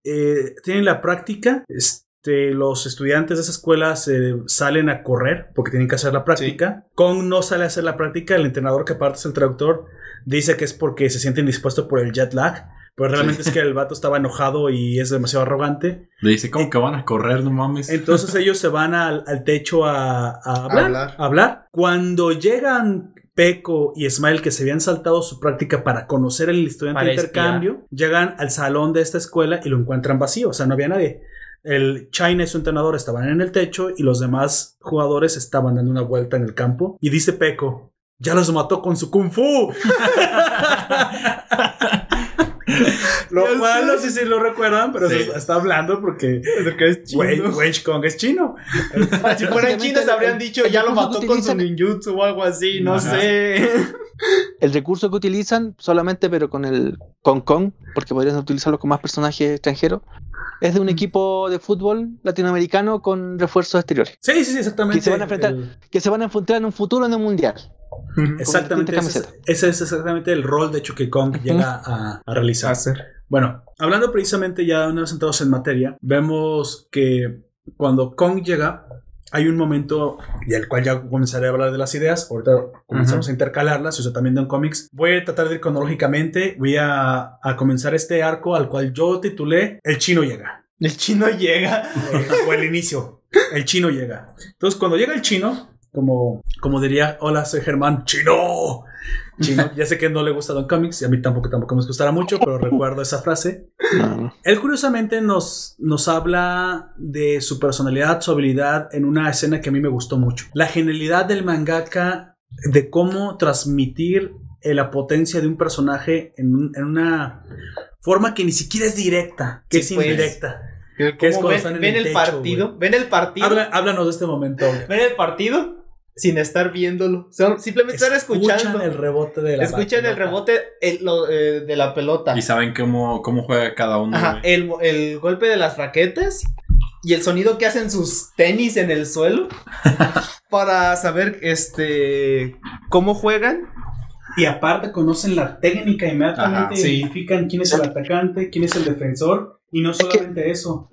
eh, tienen la práctica. Este, los estudiantes de esa escuela se salen a correr porque tienen que hacer la práctica. Kong no sale a hacer la práctica. El entrenador que aparte es el traductor dice que es porque se siente indispuesto por el jet lag. Pero realmente es que el vato estaba enojado y es demasiado arrogante. Le dice, ¿cómo que van a correr? No mames. Entonces ellos se van al, al techo a, a hablar, hablar. a hablar. Cuando llegan Peco y Smile, que se habían saltado su práctica para conocer al estudiante Para de intercambio, llegan al salón de esta escuela y lo encuentran vacío. O sea, no había nadie. El China y su entrenador estaban en el techo y los demás jugadores estaban dando una vuelta en el campo. Y dice Peco, ya los mató con su kung fu. Lo Ya cual sé. no sé si lo recuerdan, pero Sí. se está hablando porque que es chino. Wench Kong es chino. Si fueran chinos habrían el- dicho el ya lo mató con su ninjutsu o algo así, no Ajá. sé. El recurso que utilizan solamente, pero con el con Kong, porque podrían utilizarlo con más personajes extranjeros, es de un equipo de fútbol latinoamericano con refuerzos exteriores, Sí, sí, sí, exactamente. Que se van a enfrentar. El- que se van a enfrentar en un futuro en el mundial. exactamente. Ese, es- ese es exactamente el rol, de hecho, que Kong llega a, a realizar. Bueno, hablando precisamente ya una vez entrados en materia, vemos que cuando Kong llega, hay un momento y el cual ya comenzaré a hablar de las ideas. Ahorita comenzamos a intercalarlas, y eso también de un cómics. Voy a tratar de ir cronológicamente. Voy a, a comenzar este arco al cual yo titulé El chino llega. El chino llega. o el inicio. El chino llega. Entonces, cuando llega el chino, como, como diría, hola, soy Germán, chino. Chino, ya sé que no le gusta Don Comics y a mí tampoco, tampoco me gustará mucho, pero recuerdo esa frase. Él curiosamente nos, nos habla de su personalidad, su habilidad en una escena que a mí me gustó mucho. La genialidad del mangaka de cómo transmitir eh, la potencia de un personaje en, un- en una forma que ni siquiera es directa, que Sí, es pues. indirecta. ¿Cómo Que es ven, ven el el, techo, partido? ¿Ven el partido? Habla- háblanos de este momento. ¿Ven el partido? Sin estar viéndolo. Son- simplemente están escuchando. el rebote de la Escuchan el pelota. rebote el- lo, eh, de la pelota. Y saben cómo, cómo juega cada uno. Ajá, el, el golpe de las raquetas y el sonido que hacen sus tenis en el suelo para saber este cómo juegan. Y aparte conocen la técnica inmediatamente, Ajá, sí. identifican quién es el atacante, quién es el defensor. Y no que- solamente eso.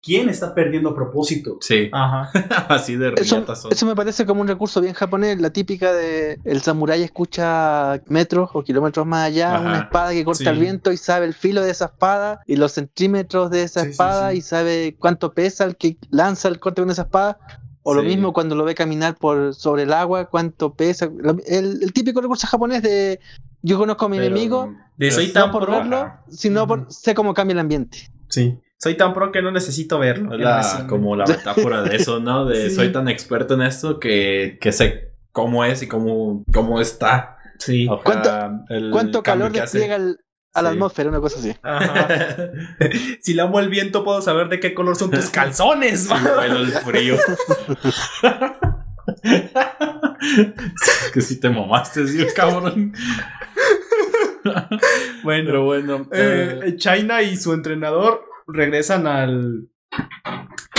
¿Quién está perdiendo a propósito? Sí, Ajá. así de Eso, eso me parece como un recurso bien japonés, la típica de el samurái escucha metros o kilómetros más allá Ajá, una espada que corta sí. el viento y sabe el filo de esa espada y los centímetros de esa Sí, espada sí. y sabe cuánto pesa el que lanza el corte con esa espada. O lo mismo cuando lo ve caminar por sobre el agua, cuánto pesa. Lo- El, el típico recurso japonés de yo conozco a mi Pero- enemigo, De soy es- tan no por pro. verlo, sino por sé cómo cambia el ambiente. Sí. Soy tan pro que no necesito verlo. La- como la metáfora de eso, ¿no? De Sí. soy tan experto en esto que, que sé cómo es y cómo, cómo está. Sí. O sea, ¿Cuánto- el ¿Cuánto cambio calor despliega el- a la Sí. atmósfera? Una cosa así. Ajá. si le amo el viento, puedo saber de qué color son tus calzones. Sí, bailo el frío. es que si te mamaste, sí, cabrón. bueno, Pero bueno, eh, eh, China y su entrenador regresan al.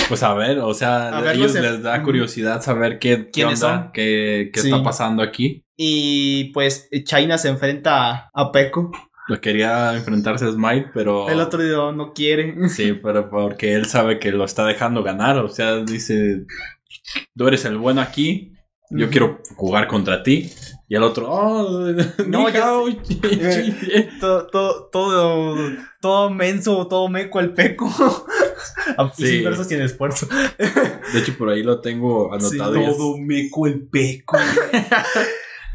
pues a ver, o sea, A ellos les da curiosidad saber qué, qué ¿Quiénes onda, son? qué, qué Sí. está pasando aquí. Y pues China se enfrenta a, Peko. Lo quería enfrentarse a Smite, pero. El otro día no quiere. Sí, pero porque él sabe que lo está dejando ganar. O sea, dice: Tú eres el bueno aquí. Yo quiero jugar contra ti. Y el otro, oh, No, chi". todo, todo, todo, todo menso, todo meco el Peco. Sí. Sin verso sin esfuerzo. De hecho, por ahí lo tengo anotado. es- meco el peco.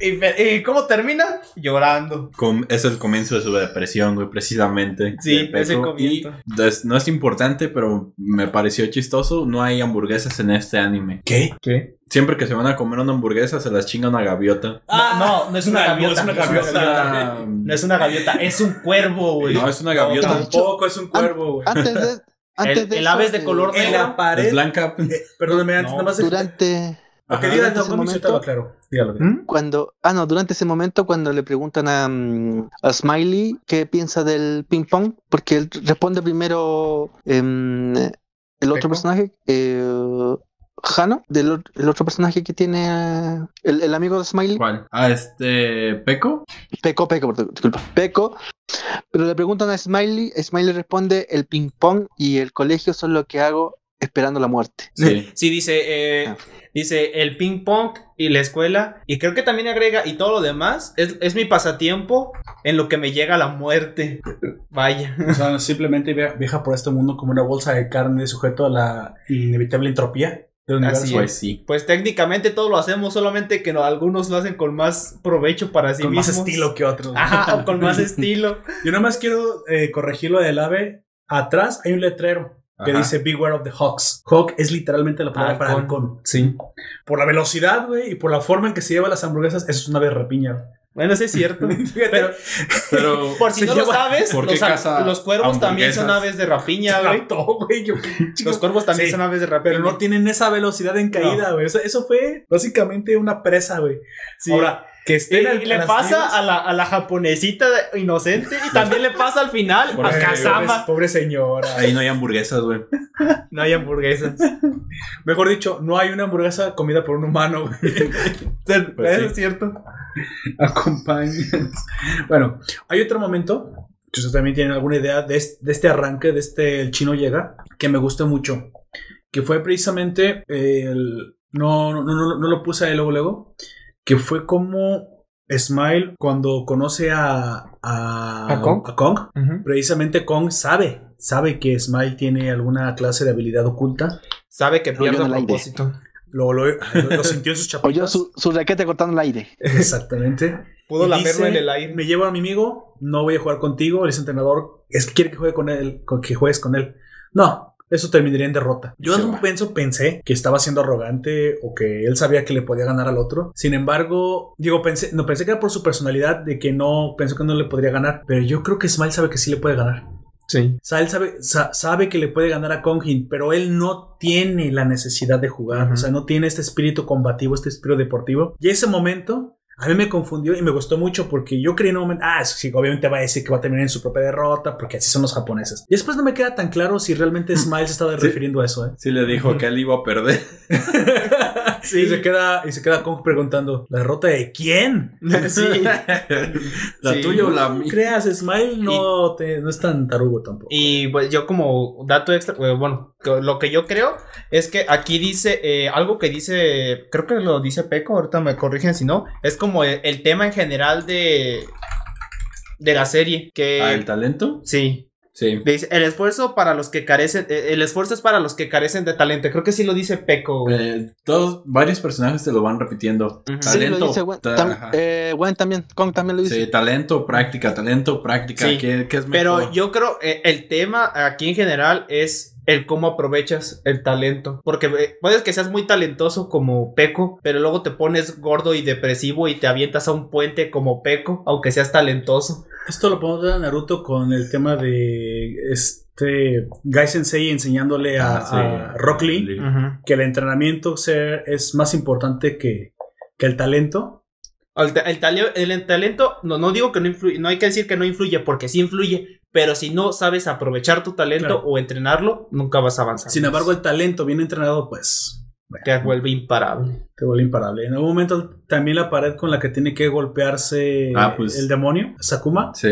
¿Y, cómo termina? Llorando. com- es el comienzo de su depresión, güey, precisamente. Sí, ese comienzo. Y no es importante, pero me pareció chistoso. No hay hamburguesas en este anime. ¿Qué? ¿Qué? Siempre que se van a comer una hamburguesa, se las chinga una gaviota. no, no, no es una no, gaviota. es una no es una gaviota. No es una gaviota, es un cuervo, güey. No, es una gaviota. no. Tampoco es un cuervo, güey. Antes de. Antes El- de el ave es de color En negro. la pared. Es blanca. Eh, perdóname, antes No, nada más. Durante. Ok, Ajá. diga, Durante no, ese no, momento- estaba claro. Dígalo. ¿Mm? Cuando, ah, no, durante ese momento cuando le preguntan a, mm, a Smiley qué piensa del ping pong, porque él responde primero em, el otro personaje, eh, Hano, del el otro personaje que tiene eh, el, el amigo de Smiley, ¿Cuál? Ah, este. ¿Peco? Peco, Peco, perdón, disculpa, Peco, pero le preguntan a Smiley, Smiley responde el ping pong y el colegio son lo que hago esperando la muerte. Sí. Sí, dice, eh, Ah. dice el ping pong y la escuela. Y creo que también agrega, y todo lo demás, es, es mi pasatiempo en lo que me llega la muerte. Vaya. O sea, simplemente via- viaja por este mundo como una bolsa de carne sujeto a la inevitable entropía del universo. Así Pues sí. Pues técnicamente todo lo hacemos, solamente que no, algunos lo hacen con más provecho para sí con más mismos. estilo que otros. Ajá, o con más estilo. Yo nada más quiero eh, corregir lo del ave. Atrás hay un letrero que Ajá. dice Beware of the Hawks. Hawk es literalmente la palabra para Halcón. halcón. Sí. Por la velocidad, güey, y por la forma en que se llevan las hamburguesas, eso es una ave rapiña. Bueno, sí es cierto. Pero Pero. por si no lo sabes, ¿por qué los, cuervos también son aves de rapiña, güey. Los cuervos también Sí, son aves de rapiña. Pero no tienen esa velocidad en caída, güey. Eso, eso fue básicamente una presa, güey. Sí. Ahora, que Y, estén al- y le pasa a la, a la japonesita de- inocente y también le pasa al final a Kazama. Pobre, señora. Ahí no hay hamburguesas, güey. No hay hamburguesas. Mejor dicho, no hay una hamburguesa comida por un humano, güey. Eso sí. es cierto. Acompañan. Bueno, hay otro momento, que ustedes también tienen alguna idea de este, de este arranque, de este El Chino Llega, que me gusta mucho. Que fue precisamente el. No, no, no, no lo puse ahí luego, luego. Que fue como Smile cuando conoce a. A, ¿A Kong? a Kong. Precisamente Kong sabe. Sabe que Smile tiene alguna clase de habilidad oculta. Sabe que pierde en a propósito. Lo, lo, lo sintió en sus chapitas. Oyó su, su raquete cortando el aire. Exactamente. Pudo lamerlo en el aire. Me llevo a mi amigo, no voy a jugar contigo. Él es entrenador, es que quiere que juegue con él, con- que juegues con él. No, eso terminaría en derrota. Yo en un penso pensé que estaba siendo arrogante o que él sabía que le podía ganar al otro. Sin embargo, digo, pensé, no pensé que era por su personalidad de que no pensó que no le podría ganar. Pero yo creo que Smile sabe que sí le puede ganar. Sí. O sea, él sabe, sa- sabe que le puede ganar a Kongjin, pero él no tiene la necesidad de jugar. O sea, no tiene este espíritu combativo, este espíritu deportivo. Y ese momento a mí me confundió y me gustó mucho porque yo creí en un momento, ah, sí, obviamente va a decir que va a terminar en su propia derrota, porque así son los japoneses. Y después no me queda tan claro si realmente Smile se estaba Sí. refiriendo a eso, ¿eh? Sí le dijo que él iba a perder. Y se queda, y se queda Kong preguntando, ¿la derrota de quién? Sí. ¿La Sí. tuya o la mía? creas, Smile no, te- no es tan tarugo tampoco. Y pues yo como dato extra, eh, bueno, lo que yo creo es que aquí dice eh, algo que dice, creo que lo dice Peco, ahorita me corrigen si no, es como el, el tema en general de de la serie que ¿Ah, el talento? sí, Sí. Dice, el esfuerzo para los que carecen, eh, el esfuerzo es para los que carecen de talento. Creo que sí lo dice Peco. Eh, todos, varios personajes te lo van repitiendo. Ujú. Sí, Talento. lo dice Gwen. ta- Tam- eh, Gwen también. Kong también lo dice. Sí, talento, práctica, talento, práctica. Sí, ¿Qué, qué es Pero mejor? yo creo eh, el tema aquí en general es el cómo aprovechas el talento. Porque eh, puedes que seas muy talentoso como Peco, pero luego te pones gordo y depresivo y te avientas a un puente como Peco, aunque seas talentoso. Esto lo podemos ver a Naruto con el tema de este Gai Sensei enseñándole a, Ah, sí. a Rock Lee que el entrenamiento ser, es más importante que, que el talento. El, el talento, no, no digo que no influye, no hay que decir que no influye, porque sí influye, pero si no sabes aprovechar tu talento Claro. o entrenarlo, nunca vas a avanzar. Sin embargo, el talento bien entrenado, pues te vuelve imparable. te vuelve imparable. En algún momento también la pared con la que tiene que golpearse Ah, pues. el demonio, Sakuma, Sí.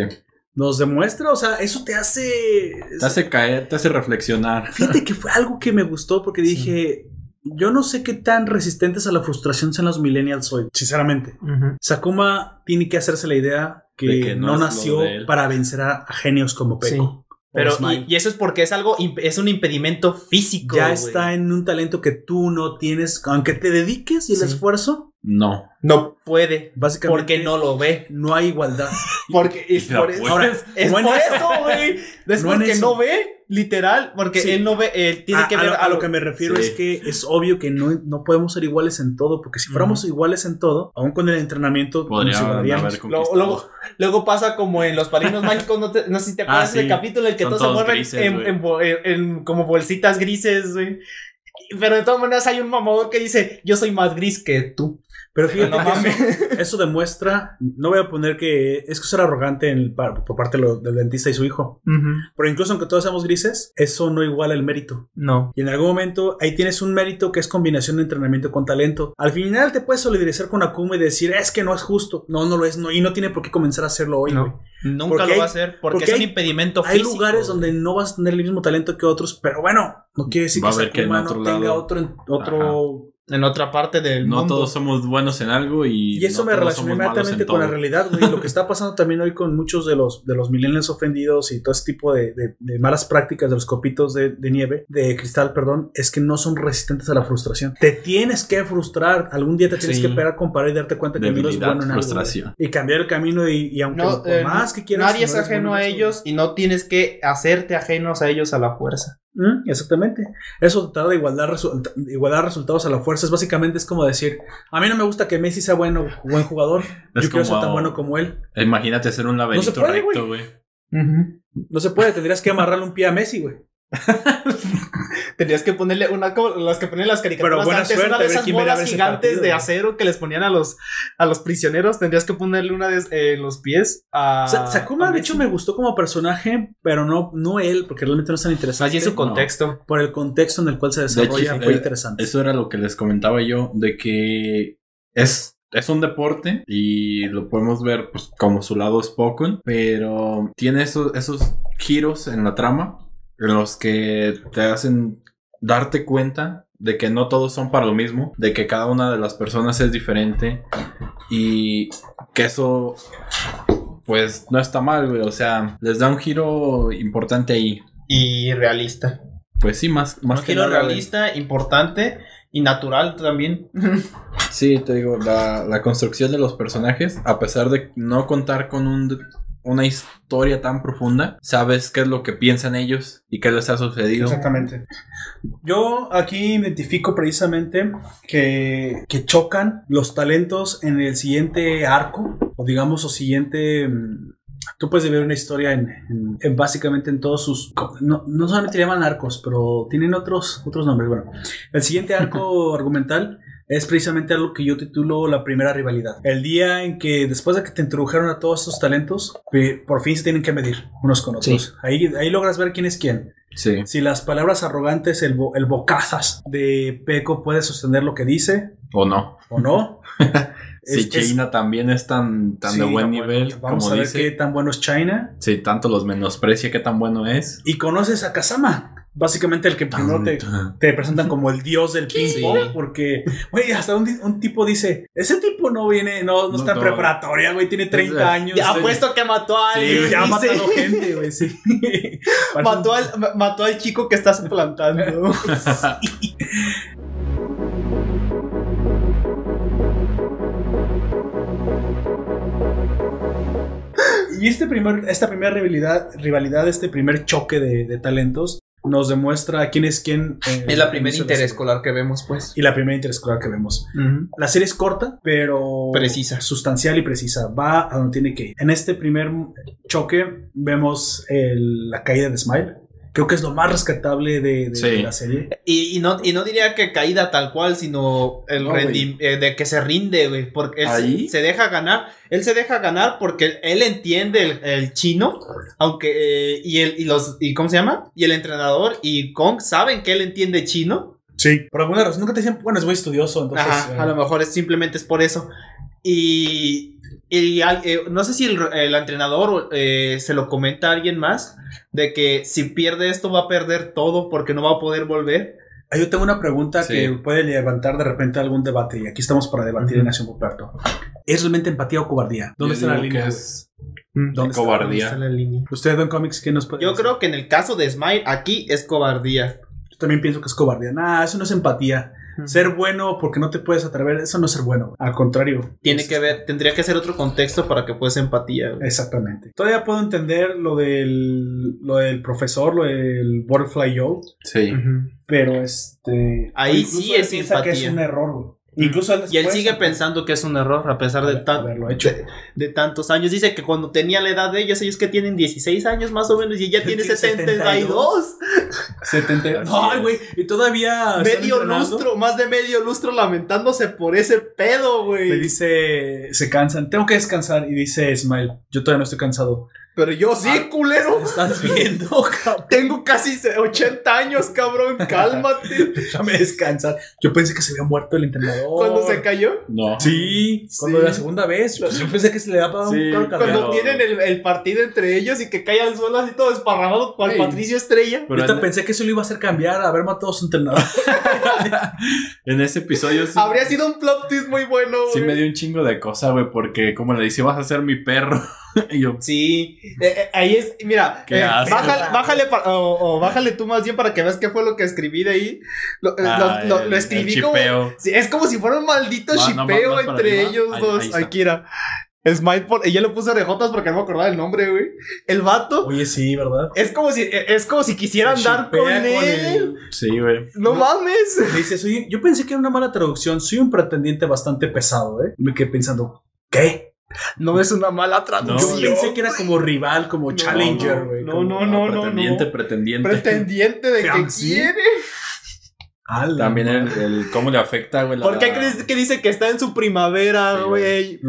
nos demuestra, o sea, eso te hace... Te hace caer, te hace reflexionar. Fíjate que fue algo que me gustó porque dije, yo no sé qué tan resistentes a la frustración sean los millennials hoy, sinceramente. Sakuma tiene que hacerse la idea que, no nació para vencer a, a genios como Sí. Peco. o Pero, y, y eso es porque es algo, es un impedimento físico. ya está en un talento que tú no tienes, aunque te dediques y el Sí. esfuerzo, No. No puede, básicamente porque no lo ve. no hay igualdad. Porque es por eso. Ahora, es no por eso. güey. Es No porque eso. no ve, literal. Porque Sí. él no ve, él tiene a, que a ver lo, a lo que me refiero Sí. es que es obvio que no, no podemos ser iguales en todo, porque si fuéramos iguales en todo, aún con el entrenamiento, Podría nos igualaríamos. haber Luego, luego, luego pasa como en los padrinos mágicos, no, te- no sé si te acuerdas Ah, sí. del capítulo en el que Son todos se mueven grises, en, güey. en bo- en- en como bolsitas grises, güey. Pero de todas maneras hay un mamador que dice, yo soy más gris que tú. Pero fíjate No que eso, eso demuestra, no voy a poner que es que ser arrogante en el par- por parte lo- del dentista y su hijo, pero incluso aunque todos seamos grises, eso no iguala el mérito. No. Y en algún momento ahí tienes un mérito que es combinación de entrenamiento con talento. Al final te puedes solidarizar con Akuma y decir, es que no es justo. No, no lo es, no, y no tiene por qué comenzar a hacerlo hoy. güey. No. Nunca Porque lo hay- va a hacer porque, porque es un hay- impedimento Hay físico. lugares donde no vas a tener el mismo talento que otros, pero bueno, no quiere decir Va a que haber que en Sakuma otro no tenga lado- otro, otro En otra parte del No mundo. todos somos buenos en algo y. Y eso no me malos inmediatamente en con la realidad, güey. Lo que está pasando también hoy con muchos de los, de los millennials ofendidos y todo ese tipo de, de- de malas prácticas de los copitos de, de nieve, de cristal, perdón, es que no son resistentes a la frustración. Te tienes que frustrar. Algún día te tienes Sí. que pegar con pared y darte cuenta que no eres Debilidad, bueno en algo. Y cambiar el camino y, y aunque No, por eh, más que quieras. Nadie es no eres ajeno bueno a ellos y no tienes que hacerte ajenos a ellos a la fuerza. Mm, exactamente. Eso tratar de resu- igualdad resultados a la fuerza es básicamente es como decir, a mí no me gusta que Messi sea bueno, buen jugador. Es Yo quiero ser tan bueno como él. Imagínate hacer un laberinto puede, recto, güey. No se puede, tendrías que amarrarle un pie a Messi, güey. Tendrías que ponerle una como las que ponen las caricaturas Pero buena antes, suerte, una de esas bolas gigantes partido, de acero que les ponían a los a los prisioneros. Tendrías que ponerle una de, eh, en los pies a Sa- Sakuma, a de hecho, me gustó como personaje, pero no, no él, porque realmente no es tan interesante. Allí en su contexto. Por el contexto en el cual se De hecho, desarrolla, fue eh, interesante. Eso era lo que les comentaba yo, de que es, es un deporte y lo podemos ver pues, como su lado Spoken, pero tiene esos, esos giros en la trama los que te hacen darte cuenta de que no todos son para lo mismo, de que cada una de las personas es diferente y que eso pues no está mal, güey, o sea, les da un giro importante ahí. Y realista. Pues sí, más, más un que giro nada, güey. realista, importante y natural también. Sí, te digo, la, la construcción de los personajes, a pesar de no contar con un, una historia tan profunda, sabes qué es lo que piensan ellos y qué les ha sucedido. Exactamente. Yo aquí identifico precisamente que, que chocan los talentos en el siguiente arco, o digamos, o siguiente. mm, Tú puedes ver una historia en, en- en básicamente en todos sus. No, no solamente llaman arcos, pero tienen otros, otros nombres. Bueno, el siguiente arco argumental es precisamente algo que yo titulo la primera rivalidad. El día en que después de que te introdujeron a todos estos talentos, por fin se tienen que medir unos con otros. Ahí, ahí logras ver quién es quién. Sí. Si las palabras arrogantes, el, bo- el bocazas de Peco puede sostener lo que dice ¿O no? o no. Si es- China también es tan, tan sí, de buen tan nivel, bueno. Vamos como a ver dice. qué tan bueno es China. Si tanto los menosprecia, qué tan bueno es. Y conoces a Kazama. Básicamente el que primero te, te presentan como el dios del ping Sí. pong, porque, güey, hasta un, un tipo dice, ese tipo no viene, no, no, No, está en preparatoria, güey, tiene 30 sea, años. Ya apuesto que mató a Sí, alguien. güey, ya ha matado gente, güey, sí. mató, al, ma- mató al chico que está suplantando. Y este primer, esta primera rivalidad, rivalidad, este primer choque de, de talentos, nos demuestra quién es quién. eh, Es la primera interescolar que vemos, pues. Y la primera interescolar que vemos. La serie es corta, pero Precisa. sustancial y precisa. Va a donde tiene que ir. En este primer choque vemos el- la caída de Smile. Creo que es lo más rescatable de, de Sí. la serie. Y, y no, y no diría que caída tal cual, sino el No, rendi- eh, de que se rinde, güey. Porque él se- Ahí. se, deja ganar. Él se deja ganar porque él, entiende el, el chino. Aunque. eh, y el, y los. ¿Y cómo se llama? Y el entrenador y Kong saben que él entiende chino. Sí. Por alguna razón, nunca te decían, bueno, es muy estudioso. Entonces, Ajá, eh, a lo mejor es simplemente es por eso. Y, y al- eh, no sé si el, el entrenador eh, se lo comenta a alguien más de que si pierde esto va a perder todo porque no va a poder volver. Ah, Yo tengo una pregunta Sí. que puede levantar de repente algún debate y aquí estamos para debatir en Nación Poperto. ¿Es realmente empatía o cobardía? ¿Dónde Yo está la línea? es ¿Dónde está? cobardía. Está la línea. Usted, Don Comics, ¿qué nos puede Yo decir? creo que en el caso de Smile aquí es cobardía. Yo también pienso que es cobardía. Nah, eso no es empatía. Ser bueno porque no te puedes atrever, eso no es ser bueno. Al contrario. Tiene que ver, tendría que ser otro contexto para que puedas empatía. güey. Exactamente. Todavía puedo entender lo del, lo del profesor, lo del Butterfly Joe, Sí. Pero este. Ahí sí es piensa que es un error, güey. Incluso Y él sigue pensando que es un error a pesar de, tan- haberlo hecho. de, de tantos años. Dice que cuando tenía la edad de ellos, ellos que tienen 16 años más o menos y ella tiene Tiene 72. 70. Así Ay, es. güey. Y todavía. Medio lustro, más de medio lustro lamentándose por ese pedo, Le güey. dice. Se cansan. Tengo que descansar. Y dice Smile. Yo todavía no estoy cansado. Pero yo sí, Ah, culero. ¿Estás viendo, cabrón? Tengo casi 80 años, cabrón. Cálmate. Déjame descansar. Yo pensé que se había muerto el entrenador. Cuando se cayó. No. Sí, cuando Sí. la segunda vez. Yo pensé que se le daba Sí, un paro Cuando tienen el, el partido entre ellos y que cae al suelo así todo desparramado cual Ey. Patricio Estrella. Pero Ahorita en, pensé que eso lo iba a hacer cambiar, a haber matado a su entrenador. en ese episodio sí, Habría sido un plot twist muy bueno, sí güey. me dio un chingo de cosa, güey, porque como le dice, vas a ser mi perro. y yo, Sí, eh, eh, ahí es, mira, Qué eh, bájale, bájale pa- o, o bájale tú más bien para que veas qué fue lo que escribí de ahí. Lo, ah, lo- lo- el- lo el escribí como... chipeo. Sí, es como si fuera un maldito no, para entre arriba. ellos Ahí- dos. ahí. Akira. Smile por... Ella le puso orejotas porque no me acordaba el nombre, güey. El vato Oye, sí, ¿verdad? es como si, eh, es como si quisiera Se andar con él. Sí, güey. No mames. Dice, soy, yo pensé que era una mala traducción. Soy un pretendiente bastante pesado, ¿eh? Y me quedé pensando, ¿qué? No es una mala Yo traducción. pensé que era como rival, como challenger, güey. no, no, no, no, pretendiente, no. pretendiente. Pretendiente de que quiere. Ala, También el, el cómo le afecta, güey. ¿Por qué crees que dice que está en su primavera, güey?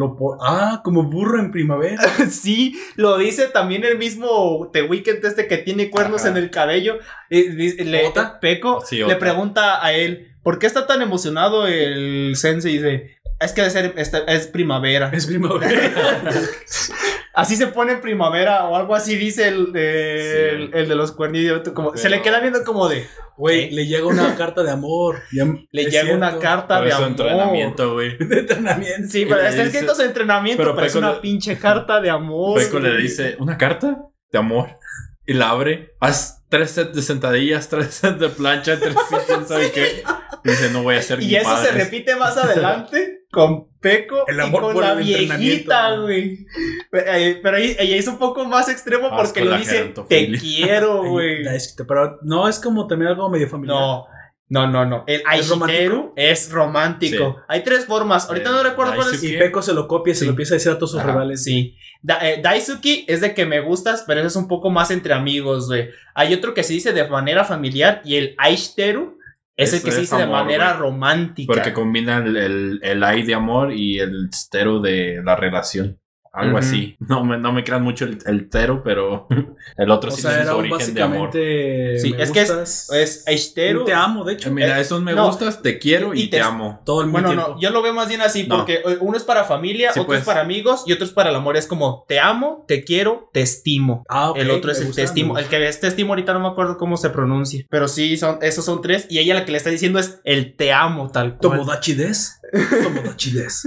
Ah, como burro en primavera. Sí, lo dice también el mismo The Weeknd este que tiene cuernos Ajá. en el cabello. Eh, le, ¿Ota? Peco Sí, le pregunta a él, ¿por qué está tan emocionado el sensei? Y dice, es que de ser, es primavera. Es primavera. Así se pone en primavera o algo así dice el, el, Sí. el de los cuernillos. Como, Se le queda viendo como de, Güey, le llega una carta de amor. Le es llega una carta Por de su amor. entrenamiento, güey. de entrenamiento. Sí, pero está dice- escrito su entrenamiento, pero, pero es una le- pinche carta de amor. Peco le dice, ¿una carta de amor? Y la abre. Haz tres sets de sentadillas, tres sets de plancha, tres sets, sabe qué. Y dice, no voy a ser Y eso padre. se repite más adelante con Peco El y amor con por la el viejita, güey. Pero, ahí, ahí es un poco más extremo porque lo dice, te gerontofilia". quiero, güey. Pero no es como también algo medio familiar. No, no, no, no. El ¿Es Aishiteru romántico? es romántico. Sí. Hay tres formas. Ahorita no recuerdo cuál es. Y Peco se lo copia y se Sí. lo empieza a decir a todos sus Ajá, rivales. Sí. Da- eh, Daisuki es de que me gustas, pero eso es un poco más entre amigos, güey. Hay otro que se dice de manera familiar y el Aishiteru es el Eso que se es dice de manera romántica. Porque combina el, el, el de amor y el stero de la relación. Algo así. No me, no me crean mucho el, el tero, pero el otro O sí sea, tiene era su un origen de amor. básicamente. Sí, me es que es- Es te amo, de hecho. Eh, Mira, Eh, esos me no. gustas, te quiero y, Y te, te- amo. Todo el Bueno, tiempo. no, yo lo veo más bien así, No. porque uno es para familia, Sí, otro pues. es para amigos y otro es para el amor. Es como te amo, te quiero, te estimo. Ah, ok, el otro es el te estimo. El que es te estimo ahorita no me acuerdo cómo se pronuncia. Pero sí, son, esos son tres. Y ella la que le está diciendo es el te amo, tal cual. Tomodachi des. Tomodachi des.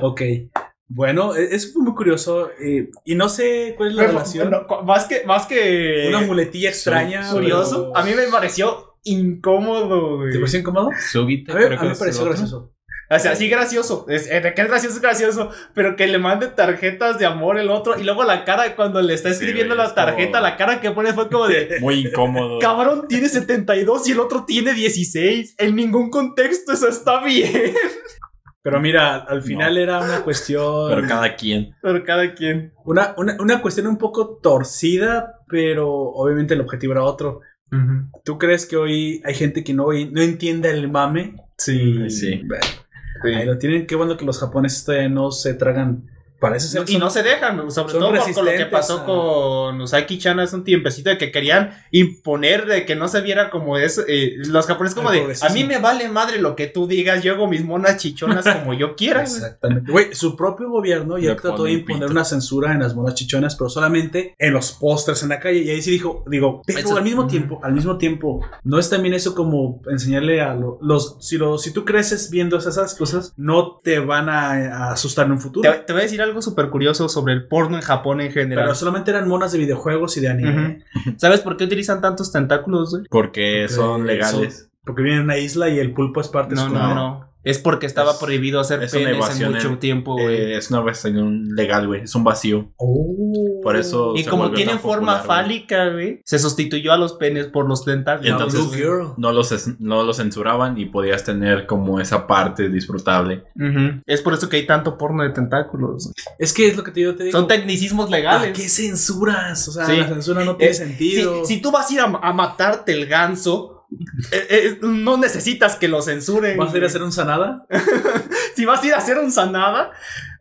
ok. Bueno, e- eso fue muy curioso. eh, y no sé cuál es la Pero, relación. no, más que, más que Una muletilla extraña. curioso, pero- a mí me pareció incómodo, güey. ¿Te pareció incómodo? Sugite, A mí, a mí me pareció gracioso. O sea, sí gracioso. Es, eh, de que es gracioso, es gracioso. Pero que le mande tarjetas de amor el otro. Y luego la cara cuando le está escribiendo la es como- tarjeta, la cara que pone fue como de. Muy incómodo. Cabrón, tiene 72 y el otro tiene 16. En ningún contexto eso está bien. Pero mira, al final era una cuestión. Pero cada quien. Pero cada quien. Una, una, una cuestión un poco torcida, pero obviamente el objetivo era otro. ¿Tú crees que hoy hay gente que no, no entiende el mame? Sí. Sí. Ahí lo tienen. Qué bueno que los japoneses todavía no se tragan. Parece ser y no se dejan, sobre son todo por- con lo que pasó a- con Usaki-chan hace un tiempecito de que querían imponer de que no se viera como eso. eh, los japoneses como de, a mí me vale madre lo que tú digas, yo hago mis monas chichonas como yo quiera. güey". Exactamente. Güey, su propio gobierno ya trató de imponer pito. una censura en las monas chichonas, pero solamente en los pósters en la calle. Y ahí sí dijo, digo, pero Eso- al mismo Ujú. tiempo, al mismo tiempo, no es también eso como enseñarle a lo- los, si lo, si tú creces viendo esas cosas, no te van a, a asustar en un futuro. Te, te voy a decir algo súper curioso sobre el porno en Japón en general. Pero solamente eran monas de videojuegos y de anime. ¿Sabes por qué utilizan tantos tentáculos? güey? Porque son legales. Porque vienen a una isla y el pulpo es parte de No, su no, no. Es porque estaba Es- prohibido hacer es penes en evasión mucho en- tiempo, güey. Eh, es una versión legal, güey. Es un vacío. Oh. Por eso y como tienen forma popular, fálica, güey, se sustituyó a los penes por los tentáculos. Entonces no los, no los censuraban y podías tener como esa parte disfrutable. Es por eso que hay tanto porno de tentáculos. Es que es lo que te, yo te digo. Son tecnicismos ¿Para legales. qué censuras? O sea, Sí. la censura no tiene Eh, sentido. Si, si tú vas a ir a, a matarte el ganso, eh, eh, no necesitas que lo censuren. ¿Vas a ir a hacer un sanada? Si vas a ir a hacer un sanada,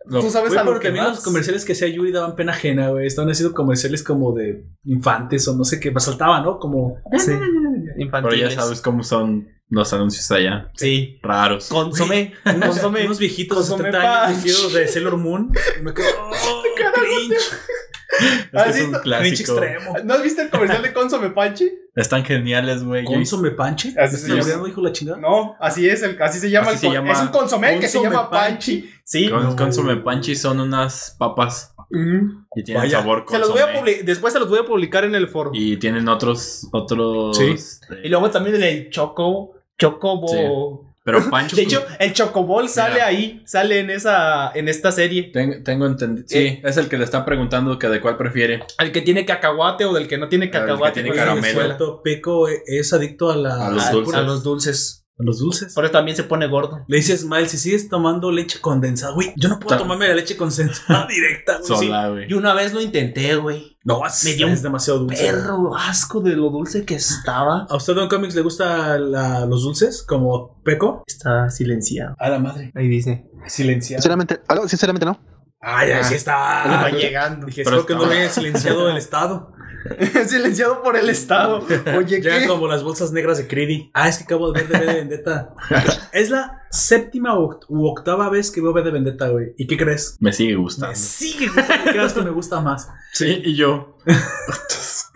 Lo- tú sabes Güey, a lo pero que vas. los comerciales que hacía Yuri daban pena ajena, güey. Estaban haciendo comerciales como de infantes o no sé qué. Me saltaba, ¿no? Como. Sí. Pero Infantiles. ya sabes cómo son los anuncios allá. Sí. Raros. Consomé. Unos, Consomé. unos viejitos de Consomé 70 años vestidos de Sailor Moon. Y me quedo. Oh, cringe. Es que ¿Has es un visto? Cringe clásico. extremo. ¿No has visto el comercial de Consome Panchi? Están geniales, güey. ¿Consome panche? Así se ¿Este llama. dijo la chingada? No, así es, el, así se llama. Así el se llama. Es un consomé que se Consomé llama Panchi. Sí. Con, No. Consome Panchi son unas papas Ujú. y tienen Vaya. sabor Se los voy a consomé. publi- Después se los voy a publicar en el foro. Y, Y tienen otros, otros. Sí. este, luego también el Choco. Chocobo. Sí. Pero Pancho. De hecho, el Chocobol sale Mira. ahí, sale en esa, en esta serie. ten- tengo entendido. Sí, Eh. es el que le está preguntando que de cuál prefiere. El que tiene cacahuate o del que no tiene El que cacahuate. tiene pues, caramelo. Peco es adicto a, la, A los A- dulces. A los dulces. Los dulces. Por eso también se pone gordo. Le dices, Miles, si sigues tomando leche condensada, güey, yo no puedo tomarme la leche condensada directa, güey. sí. Sola, güey. Yo una vez lo intenté, güey. No, es, Me dio es un demasiado dulce. Perro asco de lo dulce que estaba. ¿A usted, Don Comics, le gustan los dulces? Como Peco. Está silenciado. A la madre. Ahí dice. Silenciado. Sinceramente, algo, sinceramente no. Ay, Ah. así está. va llegando. Dije, Pero espero que no lo haya silenciado el Estado. Silenciado por el Estado. Oye, Ya ¿qué? como las bolsas negras de Creedy. Ah, es que acabo de ver de de Vendetta. es la séptima u oct- u octava vez que veo V de Vendetta, güey. ¿Y qué crees? Me sigue gustando. Me sigue gustando. Creas que me gusta más. Sí, y yo.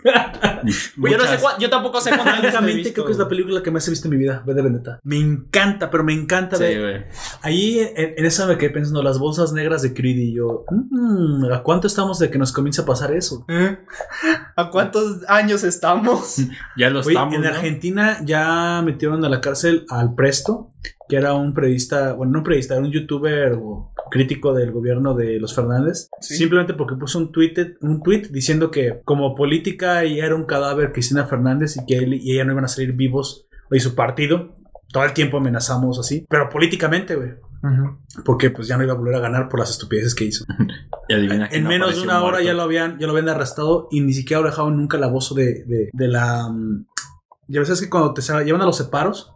Yo, no sé yo tampoco sé cuántas veces lo he Francamente, visto. creo que es la película que más he visto en mi vida, de Vendetta. Me encanta, pero me encanta Sí, ver. Ahí en, en esa me quedé pensando, las bolsas negras de Creedy. Y yo, mm, ¿a cuánto estamos de que nos comience a pasar eso? ¿Eh? ¿A cuántos años estamos? Ya lo Oye, estamos. en ¿no? Argentina ya metieron a la cárcel al Presto, que era un periodista, bueno, no un periodista, era un youtuber o crítico del gobierno de los Fernández, Sí. simplemente porque puso un tweet, un tweet diciendo que como política ella era un cadáver Cristina Fernández y que él y ella no iban a salir vivos y su partido. Todo el tiempo amenazamos así, pero políticamente, güey. Porque pues ya no iba a volver a ganar por las estupideces que hizo. Y adivina quién En menos de una hora muerto. ya lo habían, ya lo habían arrestado y ni siquiera dejado nunca la voz de, de, de la Ya ves que cuando te llevan a los separos,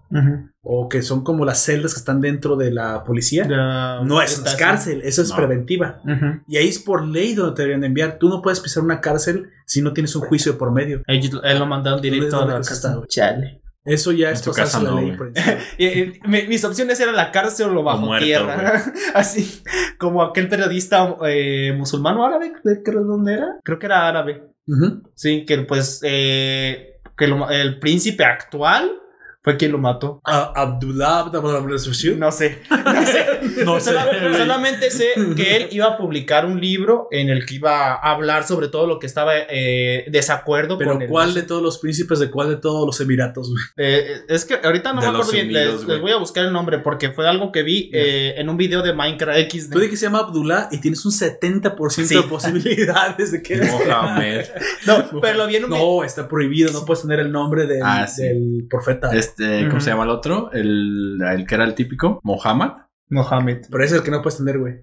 O que son como las celdas que están dentro de la policía, no es una está cárcel, eso es No. preventiva. Y ahí es por ley donde te deberían de enviar. Tú no puedes pisar una cárcel si no tienes un juicio de por medio. Ellos- él lo mandaron directo a ¿Dónde la güey? Chale. Eso ya En es tu casa la no, ley. Y- y mi- mis opciones eran la cárcel o lo bajo muerto, tierra. Así como aquel periodista eh, musulmán o árabe, creo que dónde era. Creo que era árabe. Sí, que pues eh, que lo- el príncipe actual fue quien lo mató. A- Abdullah Abdullah No sé. No sé. No sé. Sola- solamente sé que él iba a publicar un libro en el que iba a hablar sobre todo lo que estaba eh, desacuerdo Pero con el ¿cuál de todos los príncipes de cuál de todos los emiratos? güey? Eh, es que ahorita no De me acuerdo bien. Unidos, les, les voy a buscar el nombre porque fue algo que vi eh, en un video de Minecraft X. Tú que se llama Abdullah y tienes un 70% Sí. de posibilidades de que eres. Mohamed. No, pero lo vi en un. No, está prohibido, no puedes tener el nombre del, Ah, sí. del profeta. Este, ¿cómo Ujú. se llama el otro? El, el que era el típico, Mohammed. Mohamed. Pero ese es el que no puedes tener, güey.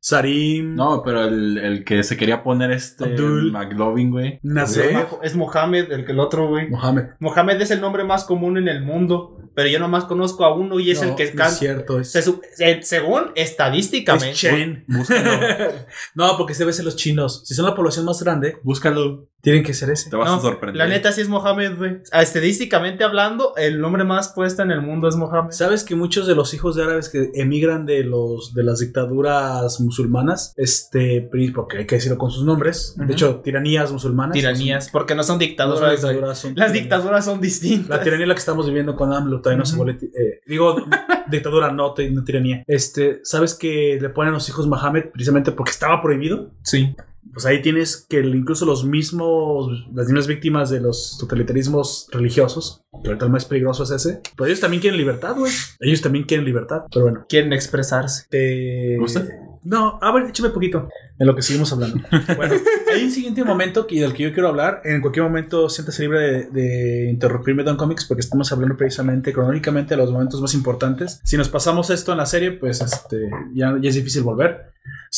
Sarim, No, pero el, el que se quería poner este Abdul. McLovin, güey. Nasser, Es Mohamed, el que el otro, güey. Mohamed. Mohamed es el nombre más común en el mundo, pero yo nomás conozco a uno y es No, el que no es cierto. Es, Se según es estadísticamente, Chen. no, porque se ve ser los chinos. Si son la población más grande, Búscalo. Tienen que ser ese. Te vas No, a sorprender. la neta sí es Mohamed, güey. Ah, Estadísticamente hablando, el nombre más puesto en el mundo es Mohamed. ¿Sabes que muchos de los hijos de árabes que emigran de los de las dictaduras musulmanas, este, porque hay que decirlo con sus nombres, de hecho, tiranías musulmanas. Tiranías, porque no son son, no dictaduras. son dictaduras, Las tiranías. dictaduras son distintas. La tiranía la que estamos viviendo con AMLO todavía no se vuelve. eh, digo, dictadura, no, no tiranía. Este, ¿sabes que le ponen a los hijos Mohammed precisamente porque estaba prohibido? Sí. Pues ahí tienes que incluso los mismos, las mismas víctimas de los totalitarismos religiosos, que ahorita el más peligroso es ese, pues ellos también quieren libertad, güey. Ellos también quieren libertad, pero bueno. Quieren expresarse. Te... ¿Gusta? No, a ver, échame poquito en lo que seguimos hablando. Bueno, hay un siguiente momento que, del que yo quiero hablar. En cualquier momento siéntase libre de, de interrumpirme, Don Comics, porque estamos hablando precisamente cronológicamente de los momentos más importantes. Si nos pasamos esto en la serie, pues este, ya, ya es difícil volver.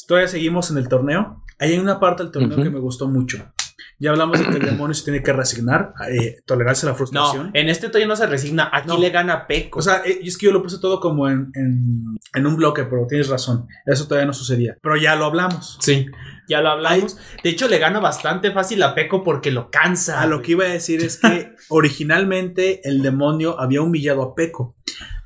Todavía seguimos en el torneo. Hay una parte del torneo que me gustó mucho. Ya hablamos de que el demonio se tiene que resignar, eh, tolerarse la No, frustración. en este todavía no se resigna. Aquí No. le gana Peco. O sea, eh, es que yo lo puse todo como en, en, en un bloque, pero tienes razón. Eso todavía no sucedía. Pero ya lo hablamos. sí. Ya lo hablamos. De hecho, le gana bastante fácil a Peco porque lo cansa. A lo que iba a decir es que originalmente el demonio había humillado a Peco.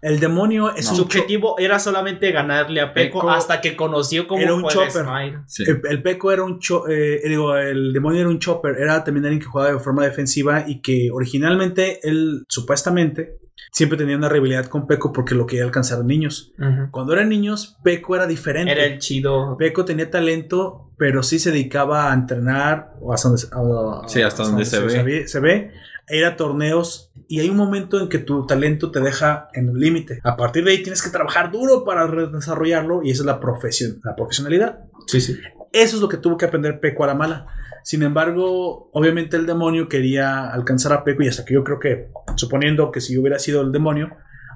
El demonio es No. un Su objetivo era solamente ganarle a Peco, Peco hasta que conoció cómo era un fue chopper. Smile. Sí. El, el Peco era un cho- eh, digo, el demonio era un chopper, era también alguien que jugaba de forma defensiva y que originalmente él supuestamente siempre tenía una rivalidad con Peco porque lo quería alcanzar a niños. Cuando eran niños, Peco era diferente. Era el chido. Peco tenía talento, pero sí se dedicaba a entrenar o hasta donde, a- Sí, hasta donde se ve. Se ve, a ir a torneos y hay un momento en que tu talento te deja en un límite. A partir de ahí tienes que trabajar duro para desarrollarlo y esa es la profesión, la profesionalidad. Sí, sí. Eso es lo que tuvo que aprender Peco a la mala. Sin embargo, obviamente el demonio quería alcanzar a Peco y hasta que yo creo que, suponiendo que si yo hubiera sido el demonio,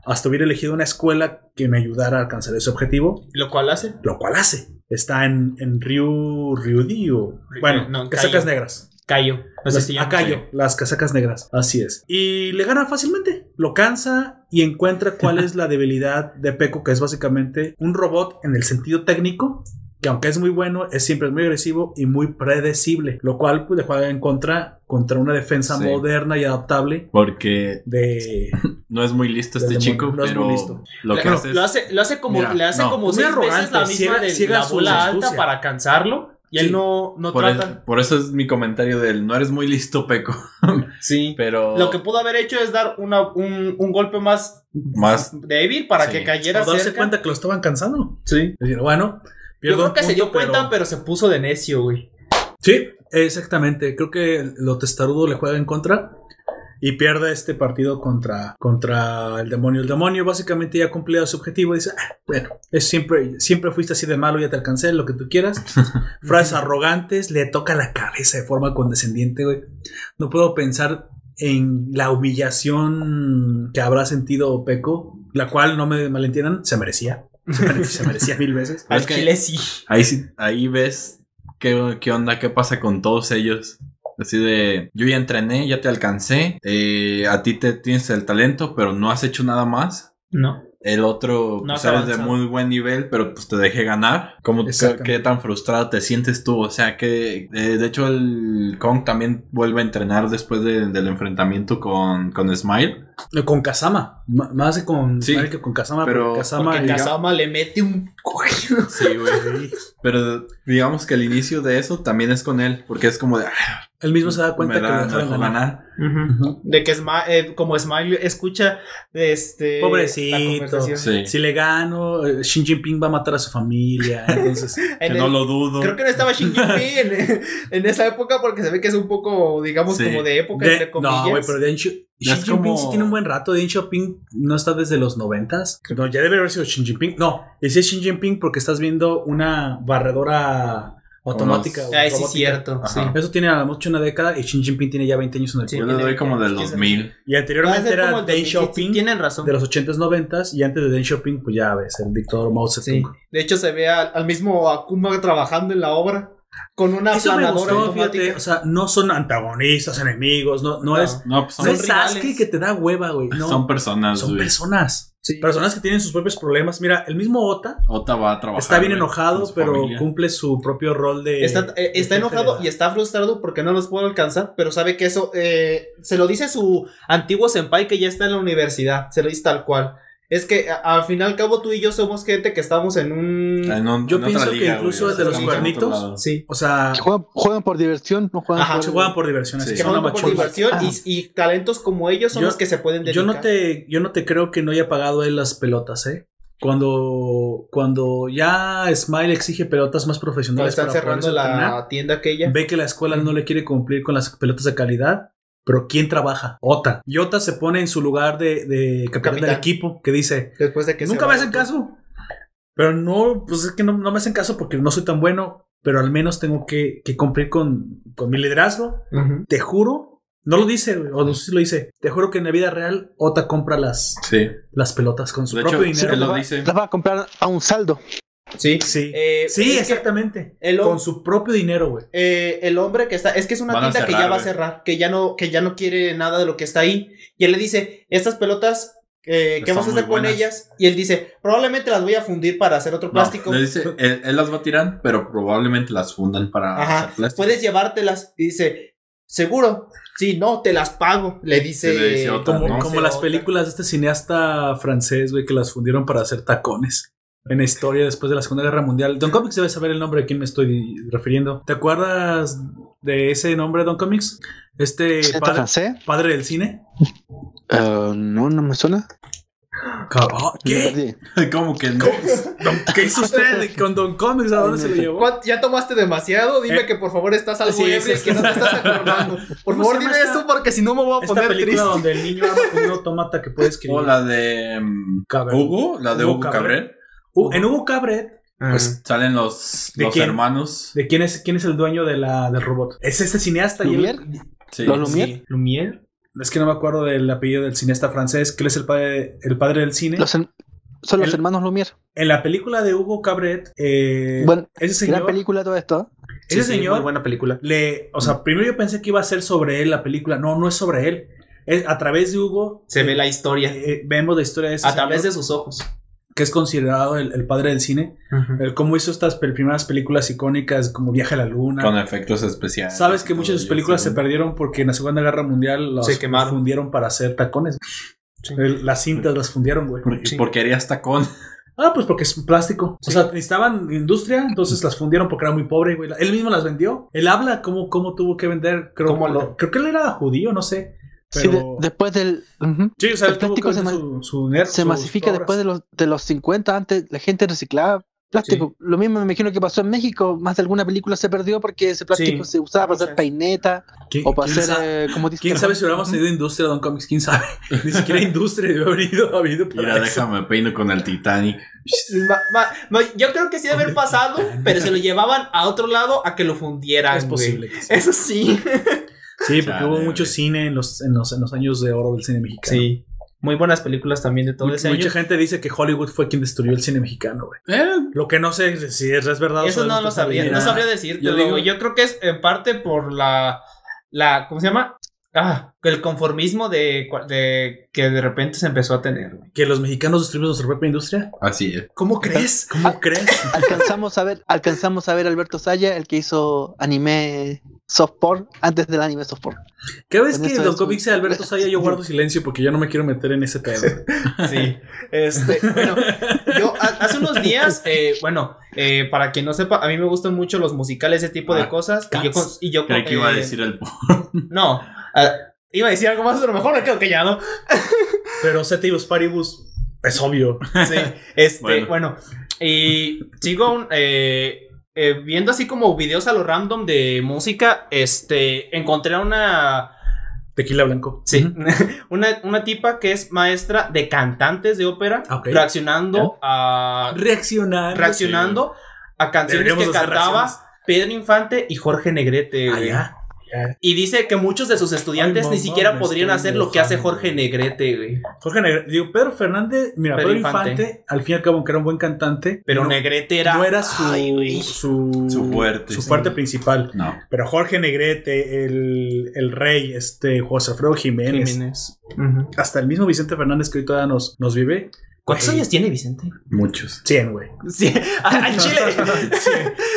hasta hubiera elegido una escuela que me ayudara a alcanzar ese objetivo Lo cual hace. lo cual hace. Está en, en Ryu, Ryudi o... Bueno, no, casacas negras. Cayo. No sé Las- si a. Cayo, las casacas negras. Así es. Y le gana fácilmente. Lo cansa y encuentra cuál es la debilidad de Peco, que es básicamente un robot en el sentido técnico. Que aunque es muy bueno, es siempre muy agresivo y muy predecible. Lo cual pues, le juega en contra contra una defensa Sí. moderna y adaptable Porque de... no es muy listo este chico, no es muy listo. lo que hace es... lo hace, lo hace como, Mira, le hace no, como seis veces la misma ciega- de ciega la bola alta para alcanzarlo. Y Sí. él no, no por, trata. el- por eso es mi comentario del no eres muy listo, Peco. Sí. Pero Lo que pudo haber hecho es dar una, un, un golpe más más débil para Sí. que cayera O darse cerca. cuenta que lo estaban cansando. Sí. Es decir, bueno... Yo creo que se dio cuenta, pero... se puso de necio, güey. Sí, exactamente. Creo que lo testarudo le juega en contra y pierde este partido contra, contra el demonio. El demonio básicamente ya ha cumplido su objetivo. Dice, "Ah, bueno, es siempre, siempre fuiste así de malo, ya te alcancé, lo que tú quieras. Frases arrogantes, le toca la cabeza de forma condescendiente, güey. No puedo pensar en la humillación que habrá sentido Peco, la cual, no me malentiendan, se merecía. Se mere- se merecía mil veces. Al chile sí. ahí sí, ahí ves qué, qué onda, qué pasa con todos ellos. Así de, yo ya entrené, ya te alcancé, eh, a ti te tienes el talento, pero no has hecho nada más. No. El otro, No pues eres de muy buen nivel, pero pues te dejé ganar. ¿Cómo, qué tan frustrado te sientes tú? O sea, que eh, de hecho el Kong también vuelve a entrenar después de- del enfrentamiento con, con Smile. Con Kazama. M- más que con, Sí, que con Kazama, pero- Kazama. Porque diga- Kazama le mete un cogido. Sí, güey. Pero digamos que el inicio de eso también es con él, porque es como de, ah, él mismo se da cuenta que lo dejó ganar. ganar. Ujú. De que Smi- eh, como Smile escucha este, Pobrecito. Sí. Si le gano, eh, Xi Jinping va a matar a su familia. Entonces, En Que el- no lo dudo. Creo que no estaba Xi Jinping en, en esa época porque se ve que es un poco, digamos, Sí. como de época, de- entre comillas. no, güey, pero Deng Xi- Jinping como- sí tiene un buen rato. Deng Xiaoping no está desde los noventas. No, ya debe haber sido Xi Jinping. No, ese es Xi Jinping porque estás viendo una barredora automática. o Ay, sí, cierto. Sí. Eso tiene a lo mucho una década y Xi Jinping tiene ya 20 años en el Sí. Yo le doy como del ¿Quién sabe? 2000. Y anteriormente era Deng 2000, sí, Xiaoping Tienen razón. de los 80s, 90s y antes de Deng Xiaoping, pues ya ves, el dictador Mao Sí. Zedong. De hecho, se ve al, al mismo Akuma trabajando en la obra con una Eso me aplanadora gustó, automática. fíjate, o sea, no son antagonistas, enemigos, no, no, No. es, No, pues no son, es. Sasuke que te da hueva, güey, no, son personas. son güey. personas, Sí. personas que tienen sus propios problemas. Mira, el mismo Ota Ota va a trabajar. está bien güey, enojado, pero familia. cumple su propio rol de... Está, eh, está de enojado y está frustrado porque no los puede alcanzar, pero sabe que eso eh, se lo dice su antiguo senpai que ya está en la universidad, se lo dice tal cual. Es que a- al fin y al cabo tú y yo somos gente que estamos en un... En un- Yo en otra pienso que incluso güey, el de los cuernitos. Sí. O sea, Que juegan, juegan por diversión, no juegan Ajá, por... se juegan por diversión, Sí. que juegan por diversión Ah. y, y talentos como ellos son Yo- los que se pueden dedicar. Yo no te, yo no te creo que no haya pagado él las pelotas, ¿eh? Cuando, cuando ya Smile exige pelotas más Cuando profesionales están para cerrando poderse entrenar, la tienda aquella. ve que la escuela no le quiere cumplir con las pelotas de calidad, pero ¿quién trabaja? Ota. Y Ota se pone en su lugar de, de capitán, Capitán. del equipo, que dice, Después de que nunca se me hacen otro. caso. Pero no, pues es que no, no me hacen caso porque no soy tan bueno, pero al menos tengo que, que cumplir con, con mi liderazgo. Te juro, no lo dice, o no sé si lo dice, te juro que en la vida real Ota compra las, Sí. las pelotas con su De propio dinero. lo dice. Las va a comprar a un saldo. Sí. Sí, Eh, sí, es que- exactamente. el- con su propio dinero, güey. Eh, el hombre que está, es que es una Van tienda que ya va a cerrar, que ya no, que ya no quiere nada de lo que está ahí. Y él le dice, estas pelotas, eh, ¿qué vas a hacer con buenas. ellas? Y él dice, probablemente las voy a fundir para hacer otro No, plástico. le dice, él, él las va a tirar, pero probablemente las fundan para Ajá. hacer plástico. Puedes llevártelas. Y dice, seguro. Sí, no, te las pago. Le dice. Sí, le dice otra, Como, ¿no? como las otra. películas de este cineasta francés, güey, que las fundieron para hacer tacones. En la historia después de la Segunda Guerra Mundial. Don Comics debe saber el nombre de quién me estoy refiriendo. ¿Te acuerdas de ese nombre, Don Comics? Este ¿Está padre, del cine. Eh, no, no me suena. Me ¿Qué? ¿Cómo que no? ¿Qué hizo usted con Don Comics? ¿A dónde se lo llevó? ¿Cuán- ¿Ya tomaste demasiado? Dime Eh, que por favor estás algo sí, ebrio sí. y que no te estás acordando. Por ¿Cómo favor, dime esta- eso porque si no me voy a poner película triste. donde el niño ama con un automata que puede escribir. O la de Cabret. Hugo, la de Hugo Hugo Cabret. Uh, en Hugo Cabret, pues, Salen los, ¿De los quién? hermanos. ¿de quién es, quién es el dueño de la, del robot? Es este cineasta. y él- ¿Lumière? Sí. ¿Los Lumière? Sí. ¿Lumière? Es que no me acuerdo del apellido del cineasta francés, que él es el padre, el padre del cine. Los son los El- hermanos Lumière. En la película de Hugo Cabret, eh, Bueno, ese Gran señor, película todo esto. ese Sí, sí, señor muy buena película. le, o sea, primero yo pensé que iba a ser sobre él la película. No, no es sobre él. Es a través de Hugo Se ve la historia. eh, eh, vemos la historia de ese a través de sus ojos. Que es considerado el, el padre del cine. El cómo hizo estas pel- primeras películas icónicas como Viaje a la Luna. Con efectos especiales. Sabes que muchas de sus películas se perdieron porque en la Segunda Guerra Mundial los Se quemaron. los fundieron para hacer tacones. El- las cintas las fundieron, güey. Porque, Sí. porque harías tacón. Ah, pues porque es plástico. O sea, necesitaban industria, entonces las fundieron porque era muy pobre, güey. Él mismo las vendió. Él habla cómo, cómo tuvo que vender. Creo, ¿Cómo lo- lo- creo que él era judío, no sé. Sí, de- después del. ujú. Sí, o sea, el él tuvo que plástico se su, su Se sus masifica obras. después de los, de los 50. Antes la gente reciclaba plástico. Lo mismo me imagino que pasó en México. Más de alguna película se perdió porque ese plástico Sí. se usaba para hacer Muchas. peineta ¿Quién, o para hacer, sabe, eh, como dice quién sabe si hubiéramos tenido industria Don Comics? ¿Quién sabe? Ni siquiera industria debe haber ido, habido para Mira, eso. déjame peino con el Titanic. Ma- ma- ma- yo creo que sí debe haber pasado, pero se lo llevaban a otro lado a que lo fundieran. Es posible. Eso sí. Sí, porque Chale, hubo güey. mucho cine en los, en, los, en los años de oro del cine mexicano. Sí. Muy buenas películas también de todo Mu- ese Mucha año. gente dice que Hollywood fue quien destruyó el cine mexicano, güey. Eh, Lo que no sé si es, es verdad o Eso solo no lo sabría, no sabría decir. yo digo- yo creo que es en parte por la la, ¿cómo se llama? Ah, el conformismo de, que de repente se empezó a tener. güey. ¿Que los mexicanos destruimos nuestra propia industria? Así es. ¿Cómo crees? ¿Cómo crees? Alcanzamos a ver, alcanzamos a ver a Alberto Saya, el que hizo anime softcore antes del anime softcore. Cada vez Con que Don es Comic un- sea Alberto Saya, yo guardo silencio porque yo no me quiero meter en ese pedo. Sí, este, bueno, yo ha- hace unos días, eh, bueno, eh, para quien no sepa, a mí me gustan mucho los musicales, ese tipo de Ah, cosas. Y yo, con- y yo Creí con- que iba a eh, decir el. No, ah, iba a decir algo más, pero mejor creo que ya no. Pero Ceteibus Paribus es obvio. Sí, este, bueno. Bueno. y sigo un, eh, eh, viendo así como videos a lo random de música, este, encontré a una, Tequila blanco. sí, una, una tipa que es maestra de cantantes de ópera, reaccionando a, Reaccionar. reaccionando a canciones Deberíamos que cantaba. Pedro Infante y Jorge Negrete. Ah, ya. Y dice que muchos de sus estudiantes Ay, ni siquiera podrían hacer lo que hace. Jorge Negrete, güey. Jorge Negrete, digo, Pedro Fernández, mira, Pedro Pedro, Infante. Infante. al fin y al cabo, aunque era un buen cantante, Pero no, Negrete era. no era su, Ay, su, Su fuerte, su sí. fuerte principal. No. Pero Jorge Negrete, el, el rey, este José Alfredo Jiménez, hasta el mismo Vicente Fernández que hoy todavía nos, nos vive. ¿Cuántos años tiene Vicente? Muchos. 100, güey. Sí, al Chile.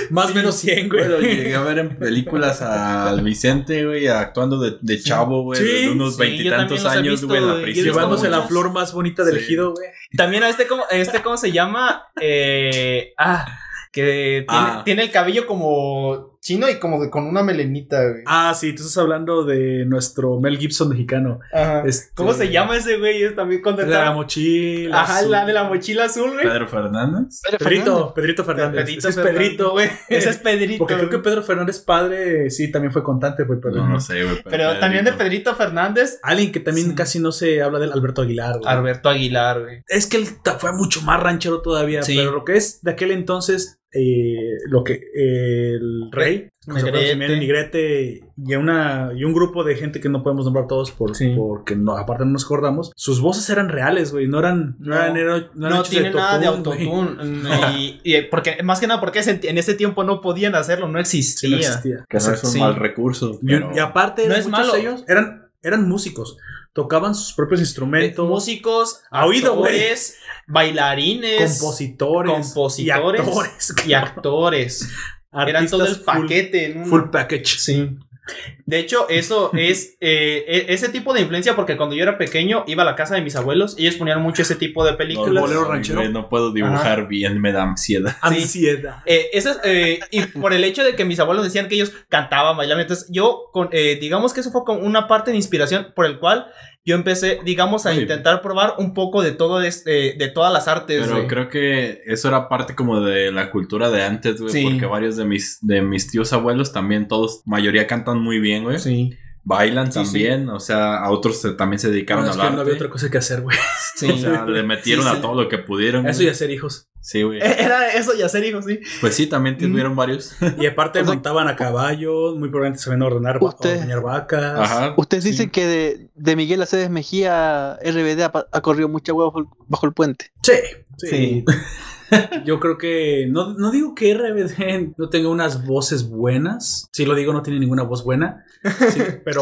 Más o menos 100, güey. Bueno, llegué a ver en películas al Vicente, güey, actuando de, de chavo, güey, Sí, de unos sí, veintitantos he años, güey, en la prisión. Llevándose la flor más bonita del Sí. ejido, güey. También a este, ¿cómo, este, ¿cómo se llama? Eh, ah, que tiene, Ah. tiene el cabello como chino y como de- con una melenita, güey. Ah, sí, tú estás hablando de nuestro Mel Gibson mexicano. Ajá. Este- ¿Cómo se llama ese güey? Es también De la está- mochila. Ajá, azul. la de la mochila azul, güey. Pedro Fernández. Pedro Pedrito, Fernández. Pedrito Fernández. Pedrito Ese es Fernández. Pedrito, güey. Ese es Pedrito. Porque creo que. Pedro Fernández padre sí también fue contante, güey, pero No, no sé, güey. Pero también de Pedrito Fernández, Alguien que también Sí. casi no se habla del Alberto Aguilar, güey. Alberto Aguilar, güey. Es que él fue mucho más ranchero todavía, Sí. pero lo que es de aquel entonces, eh, lo que eh, el rey, Alfredo Negrete. Negrete y una y un grupo de gente que no podemos nombrar todos por, Sí. porque no, aparte no nos acordamos, sus voces eran reales, güey, no eran no, No, eran, no eran No tiene nada de autotune, autotune. y, y porque, más que nada, porque ese- en ese tiempo no podían hacerlo, no Sí, existía. no existía. Que no es un Sí. mal recurso. Y, pero- y aparte, No es muchos malo. de ellos eran, eran músicos, tocaban sus propios Eh, instrumentos, músicos, A oído, güey. actores, bailarines, compositores, compositores y actores. y actores. Eran todo el full- paquete. en. Full package. Sí. De hecho, eso es eh, e- ese tipo de influencia porque cuando yo era pequeño iba a la casa de mis abuelos y ellos ponían mucho ese tipo de No, películas. bolero no puedo dibujar bien, me da ansiedad. Ansiedad. Eh, eso es, eh, y por el hecho de que mis abuelos decían que ellos cantaban, bailaban, entonces yo, con, eh, digamos que eso fue como una parte de inspiración por el cual yo empecé, digamos, a Sí. intentar probar un poco de todo este, de todas las artes. Pero creo que eso era parte como de la cultura de antes, güey. Sí. Porque varios de mis, de mis tíos abuelos también, todos, mayoría cantan muy bien, güey. Sí, Bailan Sí, también, o sea, a otros se- también se dedicaron Bueno, es al que no había otra cosa que hacer, güey. sí. O sea, le metieron Sí, sí. a todo lo que pudieron. Eso güey. y hacer hijos. Sí, güey. Era eso y hacer hijos, sí. Pues sí, también tuvieron varios. Y aparte O sea- montaban a caballo, muy probablemente sabían ordenar, Usted- ordeñar vacas. Ajá. Ustedes sí. dicen que de, de Miguel Aceves Mejía, RBD ha, corrido mucha hueá bajo, el- bajo el puente. Sí, sí. Yo creo que no, no digo que RBD no tenga unas voces buenas. Si lo digo, no tiene ninguna voz buena. Sí, pero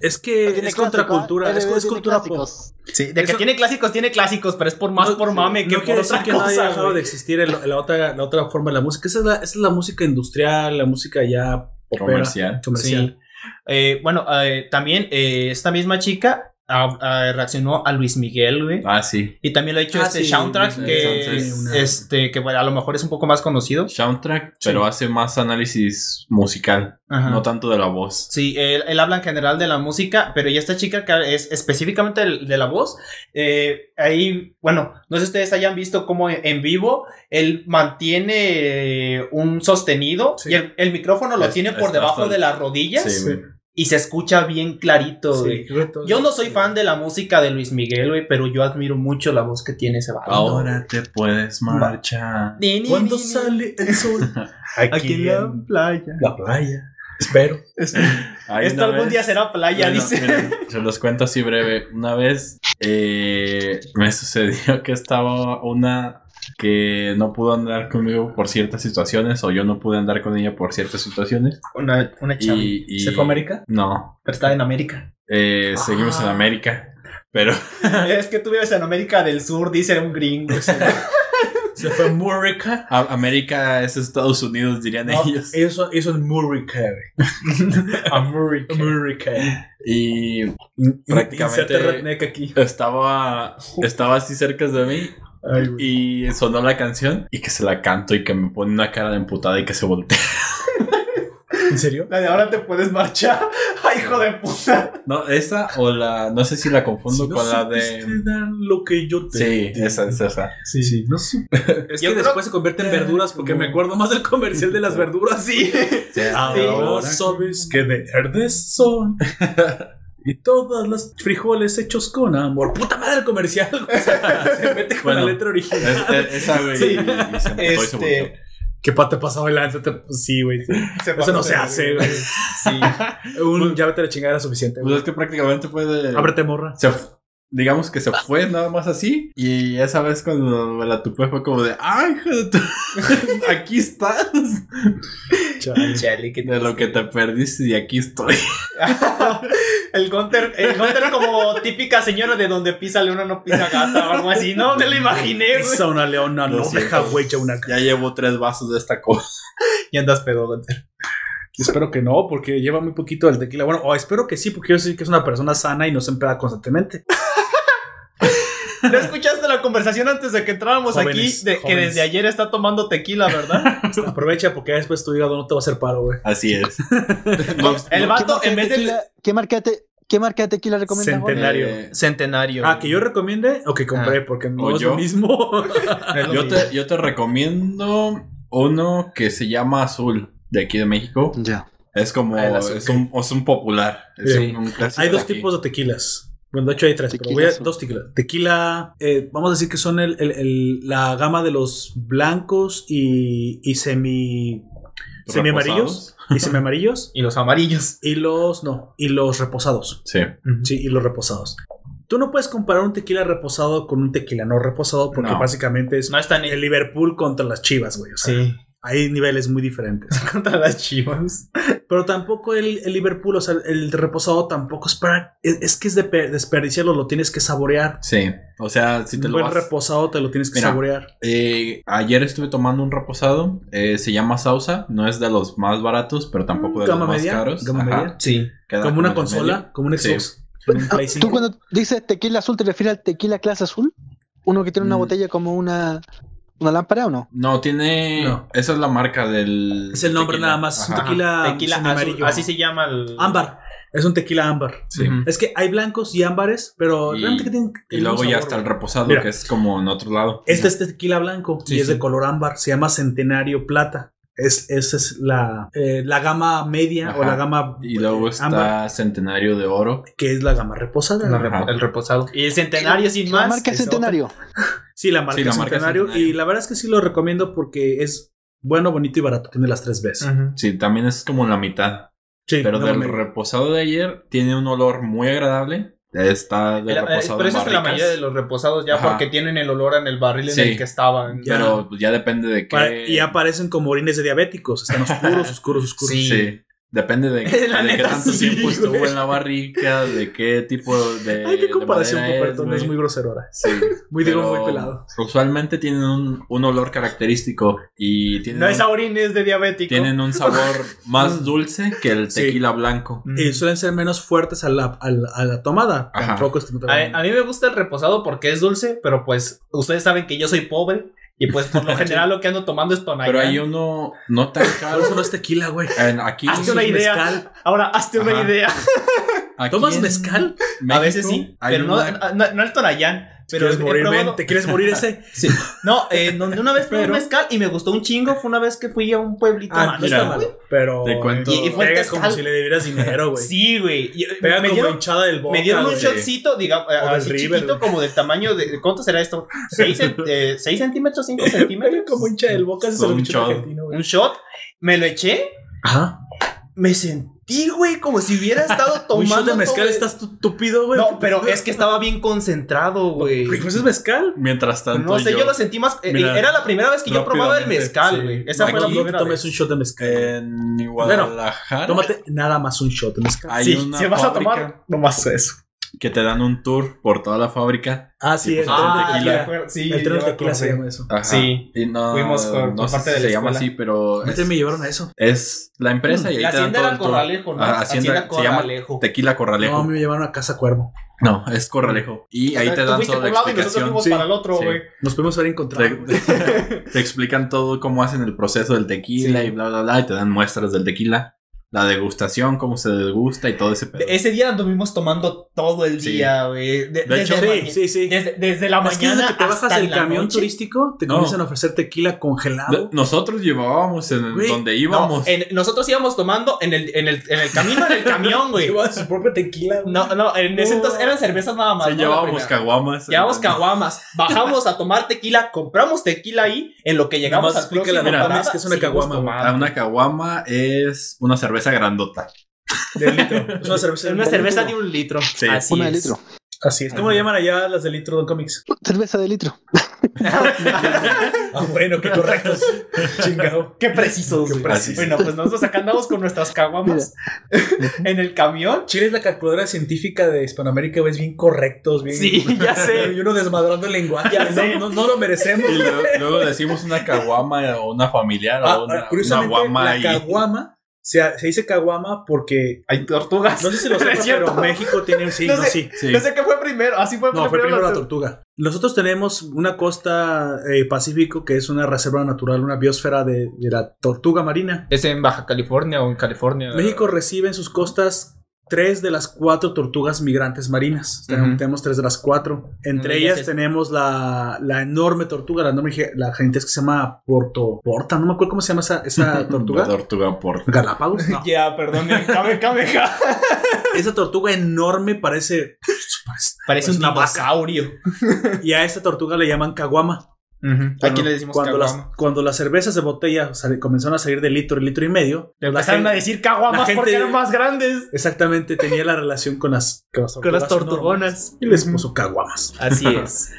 es que es contracultura. Es, es cultura pop. Sí, de que Eso- tiene clásicos, tiene clásicos, pero es por más No, por mame que no por otra que haya cosa. dejado de existir el- la, otra, la otra forma de la música. Esa es la, esa es la música industrial, la música ya popera, Comercial. comercial. Sí. Eh, bueno, eh, también eh, esta misma chica reaccionó a Luis Miguel, güey. Ah, sí. Y también lo ha hecho Ah, este sí, soundtrack que, una- este, que bueno, a lo mejor es un poco más conocido. Soundtrack, pero hace más análisis musical, Ajá. no tanto de la voz. Sí, él, él habla en general de la música, pero ya esta chica que es específicamente el- de la voz, eh, ahí, bueno, no sé si ustedes hayan visto cómo en vivo él mantiene eh, un sostenido Sí. y el, el micrófono lo Es- tiene por debajo de las rodillas Sí, güey. Y se escucha bien clarito, Sí, güey. creo que todo- Yo no soy fan de la música de Luis Miguel, güey, pero yo admiro mucho la voz que tiene ese vato. Ahora te puedes marchar. Ni, ni, Cuando ni, sale el sol aquí, Aquí en la playa. la playa. Espero. Hay Esto algún vez- día será playa, Bueno, dice. miren, se los cuento así breve. Una vez eh, me sucedió que estaba una que no pudo andar conmigo por ciertas situaciones o yo no pude andar con ella por ciertas situaciones. Una, una chava. Y, y- ¿Se fue a América? No, Pero está en América. eh, seguimos en Ah. América. Pero es que tú vives en América del Sur, dice un gringo. Se fue a Murica. a- América es Estados Unidos, dirían No, ellos. eso, eso es Murica, güey. América. Murica. Y Prácticamente. Aquí. estaba, estaba así cerca de mí Ay, y sonó la canción y que se la canto y que me pone una cara de emputada y que se voltea. ¿En serio? La de ahora te puedes marchar. Ay, hijo de puta. No, esa o la, no sé si la confundo Si no con la de... dar lo que yo te Sí, esa es esa. Sí, sí. No supe. Es Yo que creo- después se convierte en verduras porque me acuerdo más del comercial de las verduras. Sí. Sí, Ahora sabes que verdes son. Y todas las frijoles hechos con amor. Puta madre el comercial. O sea, se mete con Bueno, la letra original. Es- es- esa, güey. Sí. y- y se emputó y se volteó. Este. ¿Qué pata pasaba el lance? Pues sí, güey. sí. Eso no se hace, güey. Sí. Un ya vete a la chingada era suficiente. Pues es que prácticamente fue de... Ábrete, morra. se digamos que se fue nada más así. Y esa vez cuando me la tupé fue como de, ¡ay, hijo de tu... aquí estás! Chale. De lo que te perdiste y aquí estoy. El Gunter, el Gunter como típica señora de donde pisa leona no pisa gata o algo así. No me lo imaginé. Esa una leona no siento. deja huella una Ya llevo tres vasos de esta cosa. Y andas pedo, Gunter. Espero que no, porque lleva muy poquito el tequila. Bueno, o espero que sí, porque yo sé que es una persona sana y no se empeda constantemente. ¿No escuchaste la conversación antes de que entráramos Jóvenes, aquí? De, que desde ayer está tomando tequila, ¿verdad? Aprovecha porque ya después tu hígado no te va a hacer paro, güey. Así es. El ¿Qué vato, marca, en de vez de. tequila, ¿qué, marca de te- ¿Qué marca de tequila recomiendas? Centenario. Eh, Centenario. Ah, que yo recomiende o que compré, porque no ¿O es yo? lo mismo. No yo, te, yo te recomiendo uno que se llama Azul, de aquí de México. Ya. Es como, Ah, el azul, es, un, es un popular. Es Sí. un, un clásico hay dos aquí. tipos de tequilas. Bueno, de hecho hay tres, pero Tequila voy a dos tequilas. Tequila, eh, vamos a decir que son el, el- el- la gama de los blancos y, y semi, semi amarillos. Y semi amarillos. Y los amarillos. Y los, no, y los reposados. Sí. Sí, y los reposados. Tú no puedes comparar un tequila reposado con un tequila no reposado porque No. básicamente es No están el Liverpool contra las chivas, güey. O sea, Sí. Hay niveles muy diferentes. Contra las chivas. Pero tampoco el, el Liverpool, o sea, el reposado tampoco es para. Es, es que es de pe- desperdiciarlo, lo tienes que saborear. Sí. O sea, si te un lo buen vas... reposado te lo tienes que Mira. saborear. Eh, ayer estuve tomando un reposado. eh, se llama Sausa. No es de los más baratos, pero tampoco de Gama los más media, caros. gama media. Sí. Queda Como una consola, como un. Xbox. un Ah, Play ¿Tú 5. cuando dices tequila azul te refieres al tequila clase azul? ¿Uno que tiene una Mm. botella como una, una lámpara o no? No, tiene. No. Esa es la marca del. Es el nombre tequila. nada más. Es un tequila, Tequila azul. amarillo. Así se llama el. Ámbar. Es un tequila ámbar. Sí. Es que hay blancos y ámbares, pero Y- realmente que tienen. Y luego ya está el reposado, Mira. que es como en otro lado. Este es tequila blanco Sí, y es sí. de color ámbar. Se llama Centenario Plata. Es, esa es la, eh, la gama media o la gama Y luego eh, está ámbar, Centenario de Oro. que es la gama reposada. La el reposado. Y el centenario sin La más. marca es Centenario. Sí, la marca, Sí, la marca Centenario. Centenario. Y la verdad es que sí lo recomiendo porque es bueno, bonito y barato. Tiene las tres. Ujú. Sí, también es como la mitad. Sí, Pero no del me- reposado de ayer tiene un olor muy agradable. Está de El- eh, reposado Pero esa es la mayoría de los reposados ya Ajá. porque tienen el olor en el barril Sí. en el que estaban. Ya. Pero ya depende de qué. Y aparecen como orines de diabéticos. Están oscuros, oscuros, oscuros. Sí. Sí. Depende de, de qué tanto sí, tiempo estuvo güey. en la barrica, de qué tipo de. Ay, qué comparación, es güey. muy grosero ahora. Sí. Muy, digo, muy pelado. Usualmente tienen un, un olor característico y tienen, No es un, a orines de diabético. tienen un sabor más dulce que el Sí. tequila blanco. Mm. Y suelen ser menos fuertes a la, a la, a la tomada. Ajá. Tampoco es que no te A, a mí me gusta el reposado porque es dulce, pero pues ustedes saben que yo soy pobre y pues por lo general lo que ando tomando es Tonayán. Pero hay uno no tan caro. eso no es tequila, güey. Aquí, Hazte una idea. mezcal. Ahora, hazte una Ajá. idea. ¿Tomas mezcal? a veces sí, pero no, no, no el Tonayán. Pero ¿Quieres he morir, probado- men? ¿Te quieres morir ese? Sí. No, eh, donde una vez probé Pero- un mezcal y me gustó un chingo fue una vez que fui a un pueblito Ah, está mira. malo. Pero. Te cuento- Y, Y fue pega mezcal. como si le debieras dinero, güey. Sí, güey. Pega Me como dieron, hinchada del boca. me dieron un shotcito, digamos, así River, chiquito, como del tamaño de. ¿Cuánto será esto? ¿6 centímetros? ¿5 Pega centímetros? como hincha del boca. Un shot. Un shot, me lo eché, Ajá. me sentí sentí, güey, como si hubiera estado Un tomando. shot de mezcal todo estás tupido, güey. No, pero es que estaba bien concentrado, güey. Pues es mezcal. Mientras tanto, No sé, yo, lo sentí más. eh, Mira, era la primera vez que yo probaba el mezcal, sí. güey. Esa fue la Aquí primera tomes vez. un shot de mezcal. en Guadalajara Tómate nada más un shot de mezcal. hay Sí, una si vas a tomar, nomás eso. Que te dan un tour por toda la fábrica. Ah, sí, el tren Ah, tequila. sí, el tren de tequila se llama eso. Ajá. Sí. Y no, Fuimos por- no por parte si de la se llama así, pero A mí es, me llevaron a eso. es la empresa y ahí La te dan hacienda todo era el tour. Corralejo, ¿no? Ajá, Hacienda hacienda, se llama Corralejo. Tequila No, Corralejo. a mí me llevaron a Casa Cuervo. No, es Corralejo. Y ahí te dan toda la y explicación. fuimos Sí, para el otro, sí. güey. Nos pudimos haber encontrado. Te, te explican todo cómo hacen el proceso del tequila Sí. y bla, bla, bla. Y te dan muestras del tequila. La degustación, cómo se degusta y todo ese pedo. Ese día anduvimos tomando todo el Sí. día, güey. De, De hecho, desde, Sí, sí, sí. desde, desde la Es que mañana desde que te bajas hasta del la camión noche. turístico, te No. comienzan a ofrecer tequila No- congelado. Nosotros llevábamos en Güey, donde No, íbamos. en- nosotros íbamos tomando en el, en el, en el camino, en el camión, güey. Llevaba su propia tequila. güey. No, no, en ese entonces eran cervezas nada más. Sí, ¿no? Llevábamos caguamas. Llevamos caguamas, bajamos a tomar tequila, compramos tequila ahí, en lo que llegamos a próximo la Max que es una caguama. Ah, una caguama es una cerveza grandota. De litro. Es una cerveza, una cerveza de un litro. Sí. Así Una de es. litro. Así es. ¿Cómo le llaman allá las de litro Don Comics? Cerveza de litro. Ah, bueno, qué correctos. Chingado. Qué precisos. Qué precisos. Bueno, pues nosotros acá andamos con nuestras caguamas en el camión. Chile es la calculadora científica de Hispanoamérica, güey, es bien correctos, bien. Sí, ya sé. Y uno desmadrando el lenguaje. Ya no, sé. No, no lo merecemos. Y luego, luego decimos una caguama o una familiar Ah, o una, una curiosamente, guama la y- caguama se, se dice caguama porque. Hay tortugas. No sé si lo cierto. pero México tiene un sí, No no, sé. sí. Sí. No sé qué fue primero. Así fue No, fue primero la la tortuga. Nosotros tenemos una costa eh, pacífico que es una reserva natural, una biosfera de, de la tortuga marina. ¿Es en Baja California o en California? México recibe en sus costas tres de las cuatro tortugas migrantes marinas. Tenemos- tres de las cuatro. Entre ellas es- tenemos la, la enorme tortuga, la enorme, la gente que se llama Porto Porta, no me acuerdo cómo se llama esa, esa La tortuga. tortuga por. Galápagos. No. Ya, perdón. Kame, kame, ja. Esa tortuga enorme parece. Parece un dinosaurio. Y a esta tortuga le llaman caguama. Aquí Bueno, le decimos cuando las, cuando las cervezas de botella sal- comenzaron a salir de litro, litro y medio, Le empezaron gente- a decir caguamas porque eran más grandes. exactamente tenía la relación con las, con las Con las tortugas tortugonas. Y les puso caguamas. Así es.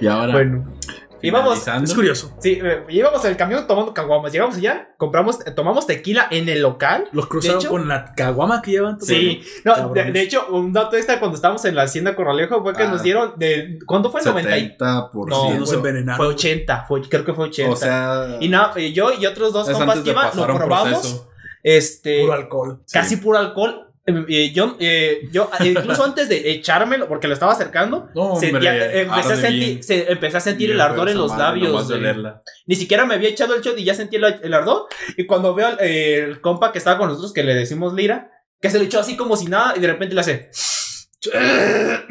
Y ahora. bueno. Íbamos, Es curioso. sí, eh, íbamos en el camión tomando caguamas. Llegamos allá, compramos, eh, tomamos tequila en el local. Los cruzaron hecho- con la caguama que llevan. Sí, no, de, hecho, un dato extra cuando estábamos en la hacienda Corralejo fue que Ah. nos dieron de. ¿Cuánto fue? 90 y- 70%. No, Sí, no fue, envenenaron. fue 80, fue, creo que fue 80. O sea. y no, yo y otros dos compas que iban, lo probamos. proceso. Este, Puro alcohol. casi puro alcohol. Eh, yo, eh, yo eh, incluso antes de echármelo, porque lo estaba acercando, No, hombre, sentía- eh, empecé, a sentir, se- empecé a sentir el ardor en los madre, labios. Ni siquiera me había echado el shot y ya sentí el, el ardor. Y cuando veo al el compa que estaba con nosotros, que le decimos Lira, que se lo echó así como si nada y de repente le hace.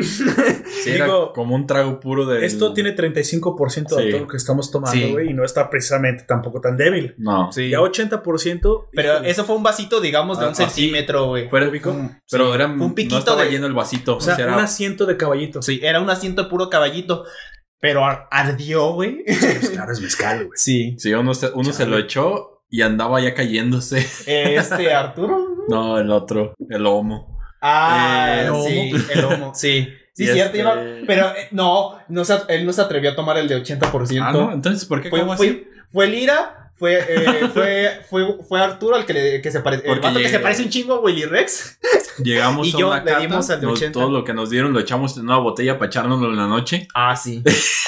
Sí, era Digo, como un trago puro de. Esto tiene 35% de Sí. todo lo que estamos tomando, Sí. güey, y no está precisamente tampoco tan débil. No. Sí. Ya 80%. Pero eso fue un vasito, digamos, de Ah, un así. centímetro, güey. Fuera- Mm, Pero sí. era. Un piquito no estaba de- lleno el vasito. O sea, era- un asiento de caballito. Sí, era un asiento de puro caballito. Pero ar- ardió, güey. Pues claro, es mezcal, güey. Sí. Sí, uno, se, uno se lo echó y andaba ya cayéndose. Este, Arturo. No, el otro, el homo. Ah, Eh, sí, el homo, sí. Sí, cierto, este- pero eh, no, no se, él no se atrevió a tomar el de 80%. Ah, no, entonces, ¿por qué? fue, ¿Cómo fue, así? fue Lira, fue, eh, fue, fue, fue Arturo el que, le, que se parece, el vato que se parece un chingo a Willy Rex. Llegamos Y a yo una le cata, dimos al de nos- 80. todo lo que nos dieron lo echamos en una botella para echárnoslo en la noche. Ah, sí.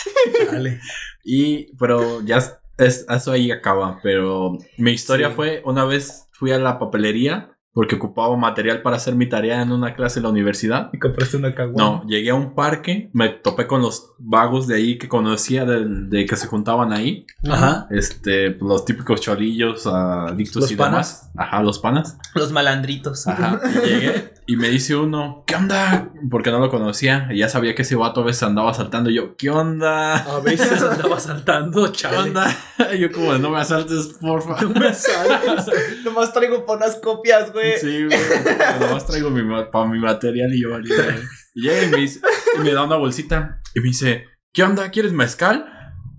Dale. Y, pero ya es, es- eso ahí acaba. Pero mi historia Sí. fue, una vez fui a la papelería porque ocupaba material para hacer mi tarea en una clase en la universidad. Y compraste una caguama. No, llegué a un parque, me topé con los vagos de ahí que conocía del- de, que se juntaban ahí. Ajá. Este, los típicos cholillos, adictos Los y panas. demás. Ajá, los panas. Los malandritos. Ajá. Y llegué y me dice uno, ¿qué onda? Porque no lo conocía. Y ya sabía que ese vato a veces andaba saltando. Y yo, ¿qué onda? A veces andaba saltando, ¿Qué chaval. onda? yo como, no me asaltes, porfa. No me salgas. Nomás traigo para unas copias, güey. Sí, güey. Nomás traigo mi, ma- pa' mi material y yo valí, güey. Y llega y me, dice, y me da una bolsita y me dice, ¿qué onda? ¿Quieres mezcal?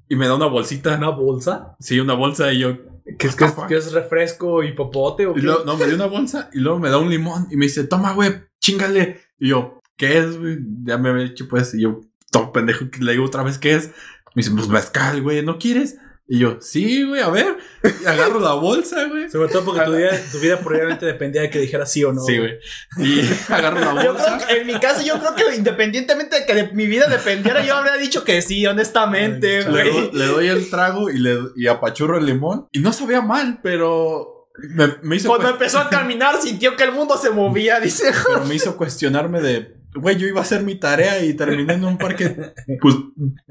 y me da una bolsita. ¿Una bolsa? Sí, una bolsa y yo. ¿Qué es, que es, que es refresco y popote o Y luego, no, me dio una bolsa y luego me da un limón y me dice, toma, güey, chingale. Y yo, ¿qué es, güey? Ya me había dicho, pues, y yo, todo pendejo, le digo otra vez, ¿qué es? Me dice, pues mezcal, güey, ¿no quieres? Y yo, sí, güey, a ver. Y agarro la bolsa, güey. Sobre todo porque tu vida, tu vida probablemente dependía de que dijera sí o no. Sí, güey. Y agarro la Yo bolsa. creo que en mi caso, yo creo que independientemente de que de mi vida dependiera, yo habría dicho que sí, honestamente, Le, güey. le doy el trago y le y apachurro el limón. Y no sabía mal, pero me, me hizo Cuando empezó a caminar, sintió que el mundo se movía, dice. pero me hizo cuestionarme de, güey, yo iba a hacer mi tarea y terminé en un parque, pues,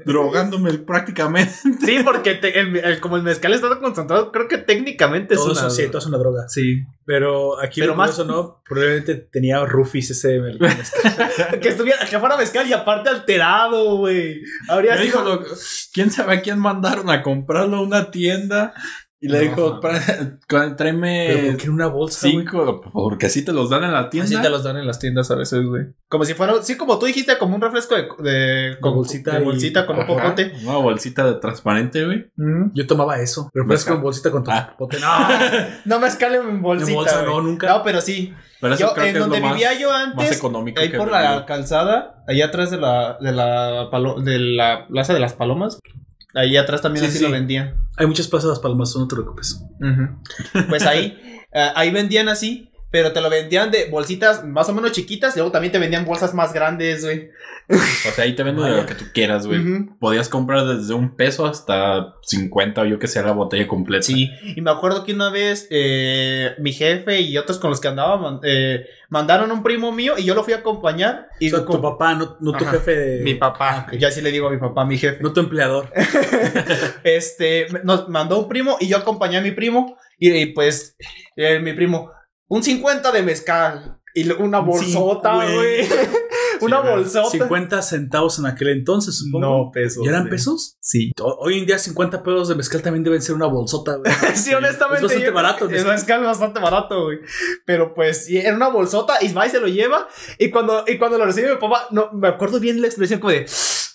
drogándome prácticamente. Sí, porque te- el- el- como el mezcal está concentrado, creo que técnicamente es Todo una... eso sí, todo es una droga. Sí. Pero aquí Pero lo más- no, probablemente tenía rufis ese el- que estuviera, que fuera mezcal y aparte alterado, güey. Habría Me sido... lo- ¿quién sabe a quién mandaron a comprarlo a una tienda? Y le No, dijo, "Pra- Pero tráeme ¿por qué en una bolsa, cinco, porque así te los dan en la tienda. Así te los dan en las tiendas a veces, güey. Como si fuera, sí, como tú dijiste, como un refresco de, de, con bolsita de y- bolsita con un popote. Una bolsita de transparente, güey. Mm. Yo tomaba eso. Pero fresco Mezcal. en bolsita con tu Ah. popote. No, No mezcal en bolsita. En bolsa, no, nunca. No, pero sí. Pero eso Yo, creo en que es donde más, vivía yo más antes, económico ahí que por la calzada, allá atrás de la, de la, palo- de la plaza de las palomas, ahí atrás también Sí, así sí. lo vendían. Hay muchas plazas palmas, no te preocupes. Pues ahí, eh, ahí vendían así, pero te lo vendían de bolsitas más o menos chiquitas, y luego también te vendían bolsas más grandes, güey. O sea, ahí te venden lo que tú quieras, güey. Podías comprar desde un peso hasta 50 o yo que sé la botella completa. Sí, y me acuerdo que una vez eh, mi jefe y otros con los que andaba eh, mandaron un primo mío y yo lo fui a acompañar. Y O sea, con- tu papá, no, no tu jefe de... mi papá, Ah, ya así le digo a mi papá, mi jefe. No tu empleador. este, nos mandó un primo y yo acompañé a mi primo y, y, pues eh, mi primo, un 50 de mezcal y una Un bolsota, güey. una bolsota. 50 centavos en aquel entonces, supongo. No, pesos. ¿Ya eran güey. pesos? Sí. Hoy en día 50 pesos de mezcal también deben ser una bolsota, güey. Sí, honestamente. Es bastante yo- barato el Es mezcal. mezcal bastante barato, güey. Pero pues, sí, era una bolsota y va y se lo lleva. Y cuando, y cuando lo recibe mi papá, no, me acuerdo bien la expresión como de.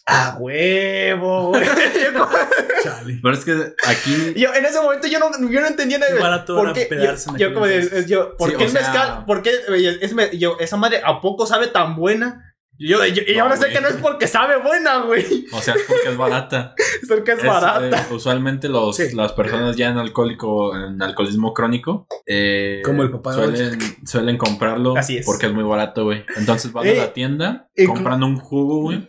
¡Ah, huevo, güey! Chale. Pero es que aquí yo, en ese momento yo no, yo no entendía nada. Barato ¿Por qué? Yo, yo como de, yo, ¿por Sí, qué el sea- mezcal? ¿Por qué es me- yo, esa madre a poco sabe tan buena? Yo, yo- y No, ahora sé que no es porque sabe buena, güey. O sea, es porque es barata. Es porque es, Es, barata. eh, usualmente los, Sí. las personas ya en alcohólico, en alcoholismo crónico, eh, Como el papá de suelen, suelen comprarlo Así es. porque es muy barato, güey. Entonces van Eh, a la tienda, eh, compran un jugo, güey,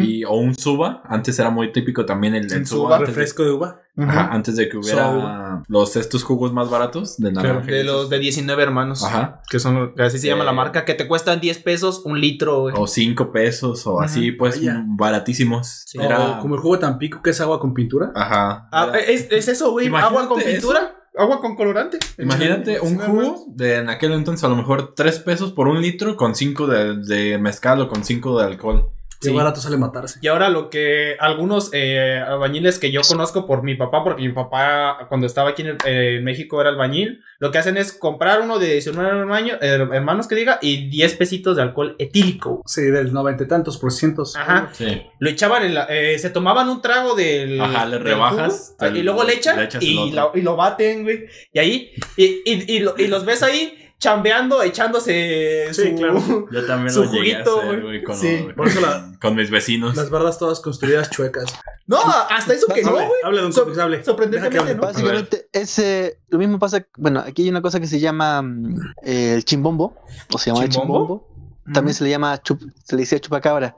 y, o un suba. Antes era muy típico también el, el Un suba. Refresco de uva. Ajá, antes de que hubiera los estos jugos más baratos de naranja. De los de 19 hermanos. Ajá. Que son, así se llama Eh, la marca, que te cuestan 10 pesos un litro, güey. O 5 pesos o así, pues Vaya. baratísimos. Sí. Era. O como el jugo Tampico que es agua con pintura. Ajá. Ah, es, es eso, güey. Imagínate Agua con pintura. Agua con colorante. Imagínate un jugo de en aquel entonces a lo mejor 3 pesos por un litro con 5 de, de mezcal o con 5 de alcohol. Qué Sí. barato sale matarse. Y ahora lo que algunos eh, albañiles que yo conozco por mi papá, porque mi papá cuando estaba aquí en, el- eh, en México era albañil, lo que hacen es comprar uno de 19 hermano- eh, hermanos que diga y 10 pesitos de alcohol etílico. Sí, del noventa y tantos por cientos. Ajá. Sí. Lo echaban en la, eh, se tomaban un trago del. Ajá, le del rebajas, jugo, y luego le echan le y, lo, y lo baten, güey. Y ahí, y, y, y, lo- y los ves ahí chambeando, echándose Sí, su- claro. Yo también Su lo llegué juguito, a hacer, güey. con, Sí. La- mis vecinos. Las bardas todas construidas chuecas. No, hasta eso que no, Hable, güey. hable, don Sor- Cómics, hable. sorprendentemente. ¿no? Básicamente, ese, lo mismo pasa, bueno, aquí hay una cosa que se llama mm, eh, el chimbombo, o se llama el ¿Chimbombo? También se le llama, chup- se le decía chupacabra.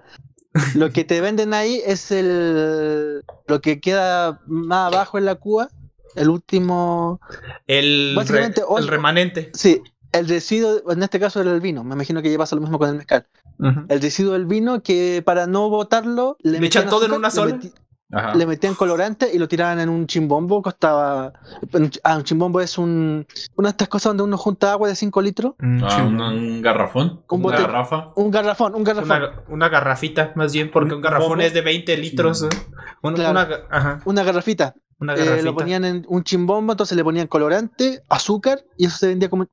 lo que te venden ahí es el, lo que queda más abajo en la cuba, el último, El, Básicamente, re- hoy- el remanente. sí, el residuo, en este caso era el vino, me imagino que ya pasa lo mismo con el mezcal. El residuo del vino que para no botarlo, Le echan metían todo en una le sola. meti- Ajá. le metían colorante y lo tiraban en un chimbombo, costaba... Ah, un chimbombo es un, una de estas cosas donde uno junta agua de 5 litros. Ah, un, un garrafón. Un una garrafa. Un garrafón, un garrafón. Una, una garrafita, más bien, porque un garrafón ¿Bombo? es de 20 litros. ¿eh? Una, Claro. una ga- ajá. Una garrafita. Una eh, garrafita. lo ponían en un chimbombo, entonces le ponían colorante, azúcar, y eso se vendía como.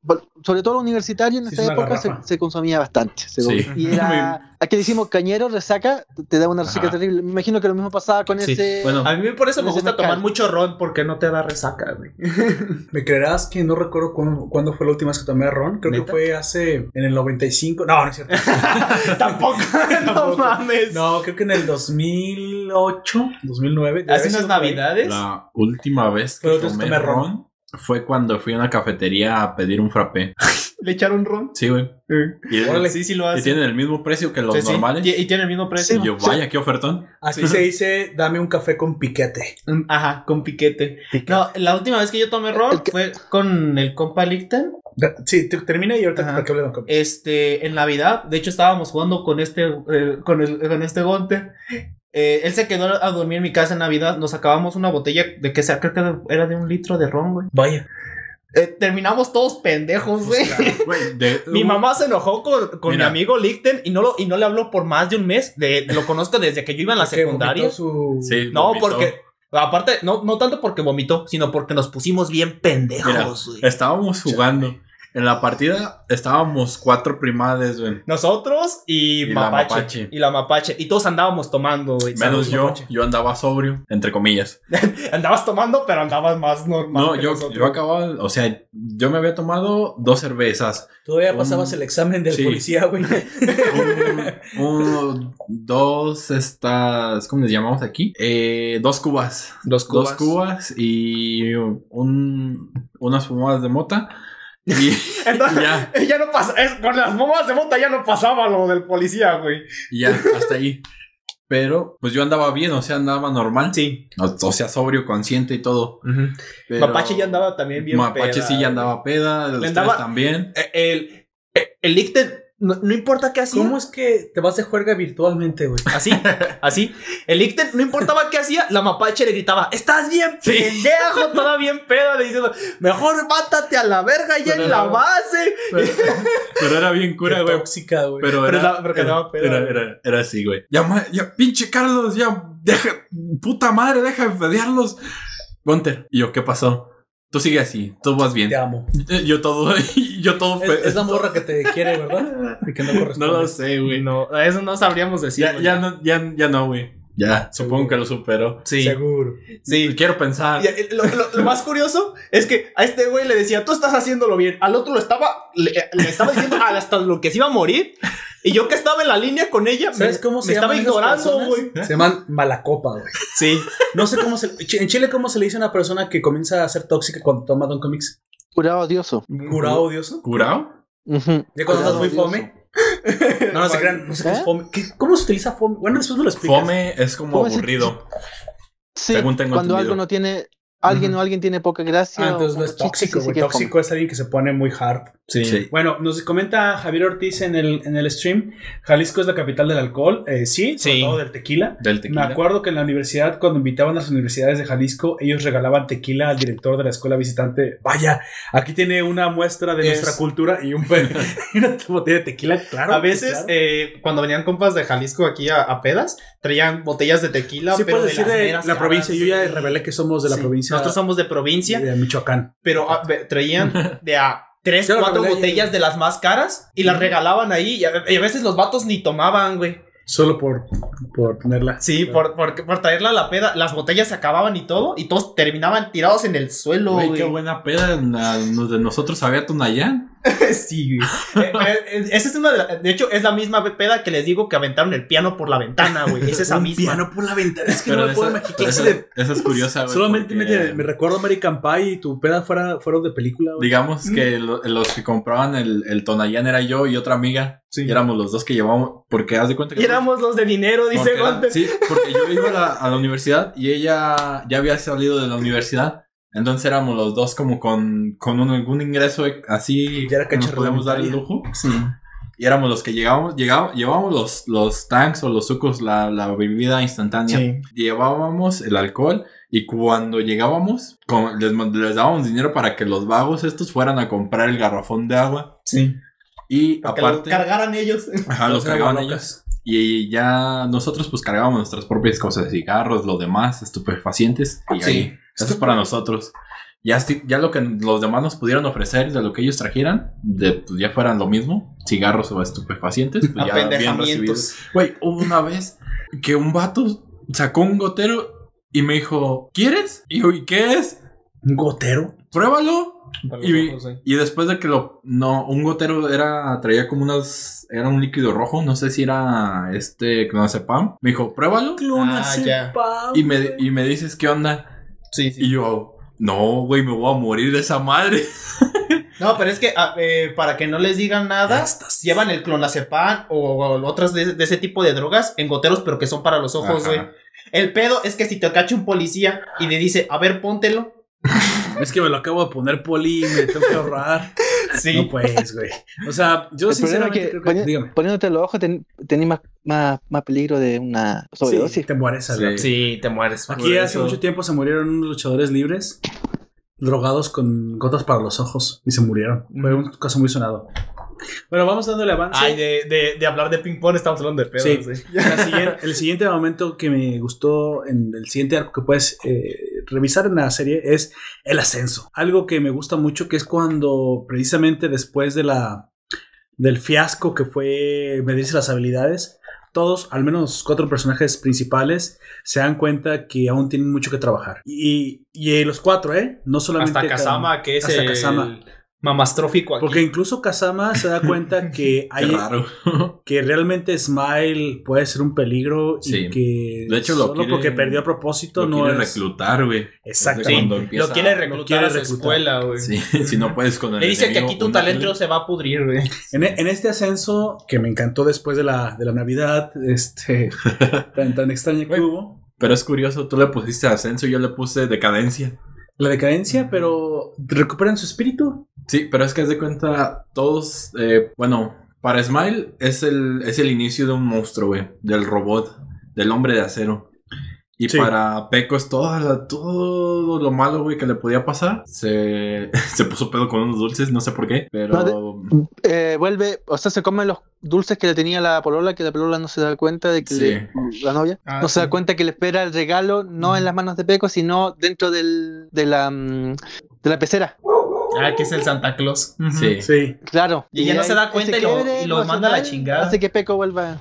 Sobre todo los universitarios en Sí, esa es una época se, consumía bastante. se Sí. Y era. Aquí le hicimos cañero, resaca, te da una resaca Ajá. terrible. Me imagino que lo mismo pasaba con Sí. ese. Bueno, A mí por eso me gusta mezcal. tomar mucho ron porque no te da resaca, güey. ¿Me creerás que no recuerdo cuándo, cuándo fue la última vez que tomé ron? Creo que fue hace en el 95. No, no es cierto. Tampoco, no mames. No, creo que en el 2008, 2009. debe Hace unas navidades. la última vez que tomé tomé ron. Fue cuando fui a una cafetería a pedir un frappé. ¿Le echaron ron? Sí, güey. Y, Órale. Sí, sí lo y hace. tienen el mismo precio que los Sí, sí. normales. Y, y tiene el mismo precio. Y yo, vaya, qué ofertón. Aquí se dice, dame un café con piquete. Mm, Ajá, con piquete. No, la última vez que yo tomé ron El que- fue con el compa Lichten. Sí, te- termina y ahorita Ajá. para que hable de un Este, en Navidad, de hecho estábamos jugando con este, eh, con, el, con este Gunter. Eh, él se quedó a dormir en mi casa en Navidad. Nos acabamos una botella de que sea, creo que era de un litro de ron, güey. Vaya. Eh, terminamos todos pendejos, güey. Güey, Mi mamá se enojó con, con mi Mira. amigo Lichten y no, lo, y no le habló por más de un mes. De, lo conozco desde que yo iba en la secundaria. vomitó su- Sí, No, vomitó. porque. Aparte, no, no tanto porque vomitó, sino porque nos pusimos bien Mira, pendejos, güey. estábamos jugando. En la partida estábamos cuatro primades, güey. Nosotros y, Y la Mapache, Mapache. Y la Mapache. Y todos andábamos tomando, güey. Menos yo. Mapache. Yo andaba sobrio, entre comillas. Andabas tomando, pero andabas más normal. No, que yo, nosotros. yo acababa, o sea, yo me había tomado dos cervezas. Todavía Un- pasabas el examen del sí. policía, güey. Un, un- dos, estas, ¿cómo les llamamos aquí? Eh, dos cubas. Dos cubas. Dos cubas y un, unas fumadas de mota. Y Entonces, ya, ya no pasa. es- con las bombas de mota ya no pasaba lo del policía, güey. y ya, hasta ahí. Pero, pues yo andaba bien, o sea, andaba normal. Sí. O, o sea, sobrio, consciente y todo. Pero Mapache ya andaba también bien Mapache peda, sí ya andaba peda, ustedes andaba- también. Eh, El, eh, el Lichten, no, no importa qué hacía. ¿Cómo es que te vas de juerga virtualmente, güey? Así, así. El Lichten, no importaba qué hacía, la mapache le gritaba, estás bien Sí. pendejo, toda bien peda, le diciendo, mejor mátate a la verga ya Pero en la base. Pero, pero era bien cura, güey. tóxica, güey. Pero, Pero era, era, peda, era, así, güey. Ya, ya, pinche Carlos, ya, deja, puta madre, deja de fedearlos. Gunter, y yo, ¿qué pasó? Tú sigue así, tú vas bien. Te amo. Yo todo, yo todo Es, es la morra que te quiere, ¿verdad? Y que no No corresponde. lo sé, güey. No, eso no sabríamos decir. Ya, ya no, ya, ya no, güey. Ya, supongo que lo superó. Sí, Seguro. sí. Quiero pensar. Y, eh, lo, lo- lo más curioso es que a este güey le decía, tú estás haciéndolo bien. Al otro lo estaba, le, le estaba diciendo hasta lo que se iba a morir. Y yo que estaba en la línea con ella, ¿Sabes me, cómo se me estaba ignorando, güey. Se llaman malacopa, güey. Sí. No sé cómo se... En Chile, ¿cómo se le dice a una persona que comienza a ser tóxica cuando toma Don Comics? Curado odioso. ¿Curado odioso? ¿Curao? Ujú. ¿Ya cuando estás Curado muy odioso. fome? No, no se crean. No sé qué es ¿Eh? fome. ¿Qué- ¿Cómo se utiliza fome? Bueno, después me lo explicas. Fome es como ¿Cómo es? aburrido. Sí, Según tengo cuando entendido. algo no tiene, alguien Ujú. o alguien tiene poca gracia. Ah, entonces o no es chiste, tóxico, sí, güey. sí que es Tóxico es alguien que se pone muy hard. Sí. Bueno, nos comenta Javier Ortiz en el, en el stream. Jalisco es la capital del alcohol. Eh, sí, sobre Sí. todo del tequila. Del Me tequila. acuerdo que en la universidad, cuando invitaban a las universidades de Jalisco, ellos regalaban tequila al director de la escuela visitante. Vaya, aquí tiene una muestra de Es- nuestra cultura y, un y una botella de tequila, claro. a veces, claro. eh, cuando venían compas de Jalisco aquí a, a pedas, traían botellas de tequila. sí, pero puedes decir las de la provincia. Yo ya sí. revelé que somos de la Sí. provincia Nosotros somos de provincia, de Michoacán. pero ah, traían de a tres, cuatro botellas de las más caras y las regalaban ahí. Y a, y a veces los vatos ni tomaban, güey. Solo por, por tenerla. Sí, por, por, por traerla a la peda, las botellas se acababan y todo, y todos terminaban tirados en el suelo, Güey, qué buena peda. nos- De nosotros había Tunayán. sí, güey. Eh, eh, esa es una de la- de hecho, es la misma peda que les digo que aventaron el piano por la ventana, güey. Es esa Un misma. piano por la ventana. Es que Pero no me puedo esa, imaginar. pero que esa- de- esa es curiosa, güey. Solamente porque, me, recuerdo American Pie y tu peda fuera, fueron de película. güey. Digamos que lo- los que compraban el, el Tonayán era yo y otra amiga. Y éramos los dos que llevábamos. Porque haz de cuenta que. Y éramos los de dinero, dice Gunter. Sí, porque yo iba a la, a la universidad y ella ya había salido de la universidad. Entonces éramos los dos como con, con un, algún ingreso así que nos podíamos dar el lujo. Sí. Y éramos los que llegábamos, llegábamos, llevábamos los, los tanks o los sucos, la, la bebida instantánea. Sí. Llevábamos el alcohol y cuando llegábamos, les, les dábamos dinero para que los vagos estos fueran a comprar el garrafón de agua. Sí. Y aparte, cargaran ellos. ajá, los cargaban ellos. Y ya nosotros pues cargábamos nuestras propias cosas, cigarros, lo demás, estupefacientes. Y Sí. ahí, eso es para nosotros. Ya, ya lo que los demás nos pudieran ofrecer de lo que ellos trajeran, de, pues ya fueran lo mismo, cigarros o estupefacientes, pues ya bien recibidos. Güey, hubo una vez que un vato sacó un gotero y me dijo, ¿quieres? Y yo, ¿y qué es? ¿Un gotero? Pruébalo. Y, ojos, eh. y después de que lo. No, un gotero era. Traía como unas. Era un líquido rojo. No sé si era este clonazepam. Me dijo, pruébalo. Ah, ya. Y me, y me dices, ¿qué onda? Sí, sí. Y yo, no, güey, me voy a morir de esa madre. No, pero es que ah, eh, para que no les digan nada, Estas- llevan el clonazepam o, o otras de, de ese tipo de drogas en goteros, pero que son para los ojos, güey. El pedo es que si te cacha un policía y le dice, a ver, póntelo. Es que me lo acabo de poner poli y me tengo que ahorrar. Sí. No pues, güey. O sea, yo El es sinceramente que, creo que... poni- Dígame. poniéndote los ojos ten- tenés más, más, más peligro de una Sí, sobredosis. te mueres al Sí. Sí, te mueres. Aquí hace eso- mucho tiempo se murieron unos luchadores libres drogados con gotas para los ojos y se murieron. Fue un caso muy sonado. Bueno, vamos dándole avance. Ay, de, de, de hablar de ping-pong estamos hablando de pedos, Sí. siguiente- el siguiente momento que me gustó en el siguiente arco que puedes eh, revisar en la serie es el ascenso. Algo que me gusta mucho que es cuando precisamente después de la del fiasco que fue medirse las habilidades, todos, al menos cuatro personajes principales, se dan cuenta que aún tienen mucho que trabajar. Y, y los cuatro, ¿eh? No solamente... Hasta Kazama, que es hasta el Kazama. Mamastrófico aquí. Porque incluso Kazama se da cuenta que hay, raro. que realmente Smile puede ser un peligro Sí. y que De hecho, lo solo quiere- porque perdió a propósito Lo no quiere es reclutar, güey. Exacto. Sí, empieza- lo quiere reclutar quiere a su reclutar. escuela, güey. Sí, si no puedes con el Le dice que aquí tu talento se va a pudrir, güey. en, e- en este ascenso que me encantó después de la, de la Navidad este tan, tan extraña que hubo Pero es curioso, tú le pusiste ascenso y yo le puse decadencia. La decadencia pero recuperan su espíritu Sí, pero es que haz de cuenta, todos, eh, bueno, para Smile es el, es el inicio de un monstruo, güey, del robot, del hombre de acero. Y Sí. para Peco es toda la- todo lo malo, güey, que le podía pasar. Se, se puso pedo con unos dulces, no sé por qué, pero... Eh, vuelve, o sea, se come los dulces que le tenía la polola, que la polola no se da cuenta de que Sí. le- la novia Ah, no se da cuenta que le espera el regalo no en las manos de Peco, sino dentro del, de la mm, de la pecera. Ah, que es el Santa Claus. Sí. sí Claro. Y ella no se da cuenta y lo- y lo manda a la chingada. Hace que Peco vuelva.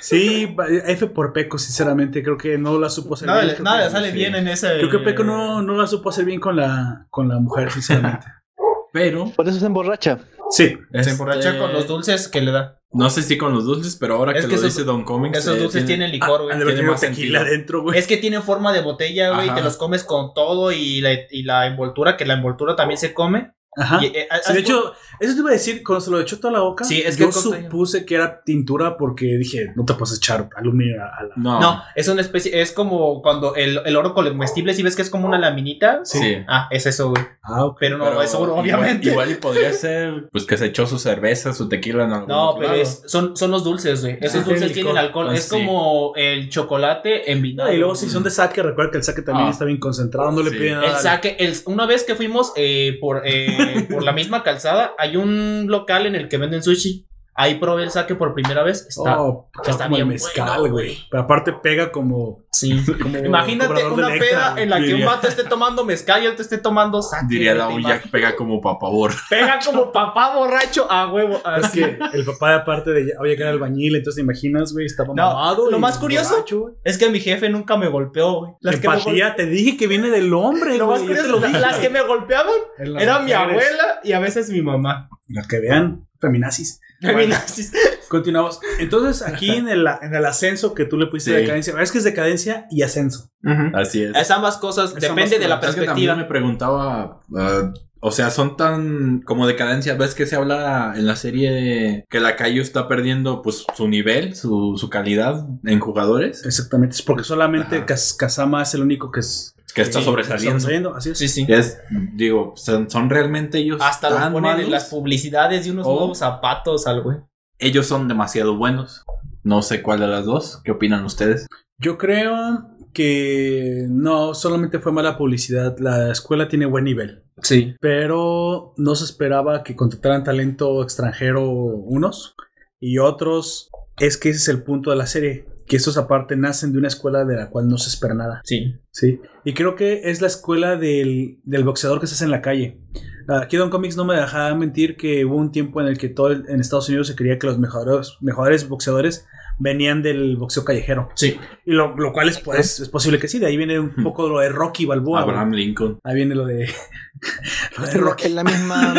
Sí F por Peco sinceramente creo que no la supo hacer Nada, bien nada le sale sí. bien en ese. creo que Peco no, no la supo hacer bien con la con la mujer sinceramente Pero... Por eso se emborracha. sí Se este, emborracha con los dulces que le da. No sé si con los dulces, pero ahora Es que, que lo esos- dice Don Comics... Esos eh, dulces tiene- tienen licor, güey. haber tiene más tequila adentro güey Es que tienen forma de botella, güey. y. Te los comes con todo y la, y la envoltura, que la envoltura también se come. Ajá. Y, eh, Sí, de hecho, eso te iba a decir, cuando se lo echó toda la boca, Sí, es yo que consta- supuse que era tintura porque dije, no te puedes echar aluminio a la... No, No, es una especie, es como cuando el, el oro comestible, si ves que es como una laminita. sí. Ah, es eso, güey. Ah, ok. Pero no Pero es oro, obviamente. Igual, y podría ser, pues que se echó su cerveza, su tequila en algún No, pero es, son, son los dulces, güey. Esos Ah, dulces tienen alcohol. Ah, es sí. como el chocolate en vino. No, y luego si son de saque, recuerda que el saque también Ah. está bien concentrado, no le Sí. piden nada. El saque, el- una vez que fuimos eh, por, eh, por la misma calzada, hay un local en el que venden sushi. Ahí probé el saque por primera vez. Está, Oh, está bien mezcal, güey. Pero aparte pega como... sí. como Imagínate una peda en la que un vato esté tomando mezcal y otro esté tomando saque. Diría la te que pega como papabor. Pega como papá borracho a huevo. Es que el papá, aparte de, oye, que era albañil, entonces te imaginas, güey, estaba No, mamado. lo más curioso borracho. Es que mi jefe nunca me golpeó, güey. Las que me, te dije que viene del hombre, lo más güey. yo te curioso, lo dije. las que me golpeaban En las era mi abuela y a veces mi mamá. Las que vean, feminazis. Feminazis. Continuamos. Entonces, aquí en el, en el ascenso que tú le pusiste Sí. decadencia, es que es decadencia y ascenso. Así es. Es ambas cosas, Es depende ambas de la Es que también perspectiva. me preguntaba, ah, o sea, son tan como decadencia, ves que se habla en la serie que la Cayo está perdiendo pues su nivel, su, su calidad en jugadores, Exactamente. Es porque solamente Kazama es el único que es. que está que sobresaliendo. Así es. Sí, sí. Es, digo, son, son realmente ellos Hasta tan ponen en malos? las publicidades de unos Oh. nuevos zapatos al güey. Ellos son demasiado buenos. No sé cuál de las dos. ¿Qué opinan ustedes? Yo creo que no, solamente fue mala publicidad. La escuela tiene buen nivel. Sí. Pero no se esperaba que contrataran talento extranjero unos y otros. Es que ese es el punto de la serie. Que estos aparte nacen de una escuela de la cual no se espera nada. Sí. Sí. Y creo que es la escuela del, del boxeador que se hace en la calle. Aquí Don Comics no me dejaba mentir que hubo un tiempo en el que todo el- en Estados Unidos se creía que los mejores, mejores boxeadores venían del boxeo callejero. Sí. Y lo, lo cual es, pues, es posible que sí. De ahí viene un poco lo de Rocky Balboa. Abraham Lincoln. Ahí viene lo de, lo de Es Rocky. la misma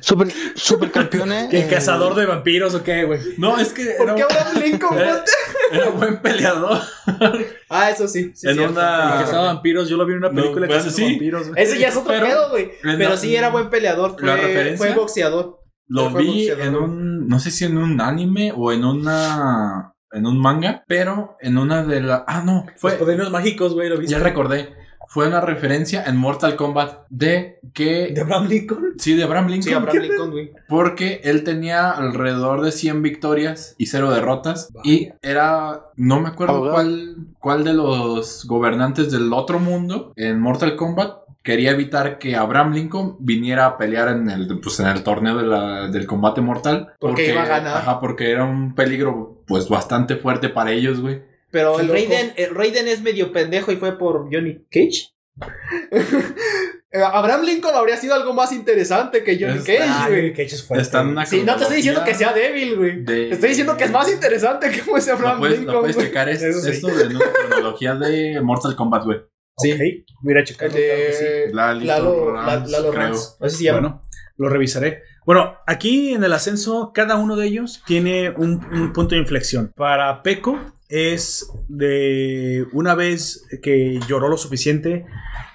super, supercampeones. ¿Qué eh, cazador de vampiros o qué, güey? No, es que ¿Por era, qué Abraham Lincoln? era, era buen peleador. Ah, eso sí. sí En cierto. una- Que cazaba vampiros. Yo lo vi en una No, película pues, cazando sí. vampiros. Ese ya es otro Pero- pedo, güey. Pero sí era buen peleador. la Fue, referencia- fue boxeador. Lo Fue vi boxeador. en un, no sé si en un anime o en una, en un manga, pero en una de las, ah no, Los fue, poderes mágicos, güey, lo viste. ya recordé, fue una referencia en Mortal Kombat de que, ¿De Abraham Lincoln? sí, de Abraham Lincoln, Sí, Abraham Lincoln, güey. porque él tenía alrededor de 100 victorias y cero derrotas y era, no me acuerdo cuál, cuál de los gobernantes del otro mundo en Mortal Kombat quería evitar que Abraham Lincoln viniera a pelear en el, pues, en el torneo de la- del combate mortal. Porque iba a ganar. Ajá, porque era un peligro pues bastante fuerte para ellos, güey. Pero el. Raiden, el Raiden es medio pendejo y fue por Johnny Cage. Abraham Lincoln habría sido algo más interesante que Johnny Cage, Ah, güey. Johnny Cage es fuerte. Está en una Sí, no te estoy diciendo que sea débil, güey. de- Te estoy diciendo que es más interesante que fuese Lo Abraham puedes, Lincoln, puedes güey. checar es- sí. esto en una cronología de Mortal Kombat, güey. Sí. Mira, claro que sí. de Lalo, Rams, La- Lalo creo. Rams. Así se llama. Bueno, lo revisaré. Bueno, aquí en el ascenso, cada uno de ellos tiene un, un punto de inflexión. Para Peco es de una vez que lloró lo suficiente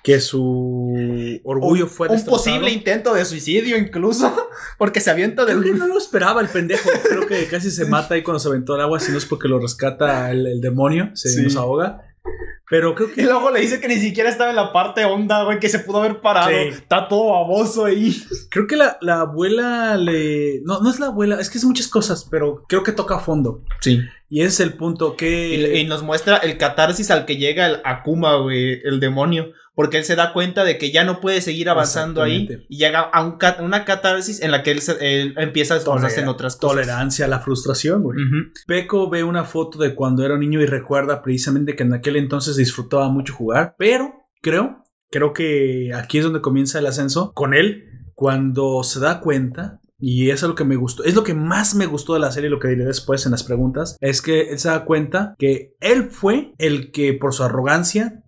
que su orgullo fue un destrozado. posible intento de suicidio incluso, porque se avienta Creo que del... no lo esperaba el pendejo. Creo que casi se mata ahí cuando se aventó al agua, si no es porque lo rescata el, el demonio, se Sí. nos ahoga. Pero creo Y que luego le dice que ni siquiera estaba en la parte honda, güey, que se pudo haber parado. Sí. Está todo baboso ahí. creo que la, la abuela le no no es la abuela, es que es muchas cosas, pero creo que toca a fondo. Sí. Y ese es el punto que Y, y nos muestra el catarsis al que llega el Akuma, güey, el demonio. Porque él se da cuenta de que ya no puede seguir avanzando ahí. Y llega a un una catarsis en la que él, se- él empieza a esforzarse en otras cosas. tolerancia a la frustración, güey. Peco ve una foto de cuando era un niño y recuerda precisamente que en aquel entonces disfrutaba mucho jugar, pero creo, creo que aquí es donde comienza el ascenso con él cuando se da cuenta y eso es lo que me gustó, es lo que más me gustó de la serie, lo que diré después en las preguntas, es que él se da cuenta que él fue el que por su arrogancia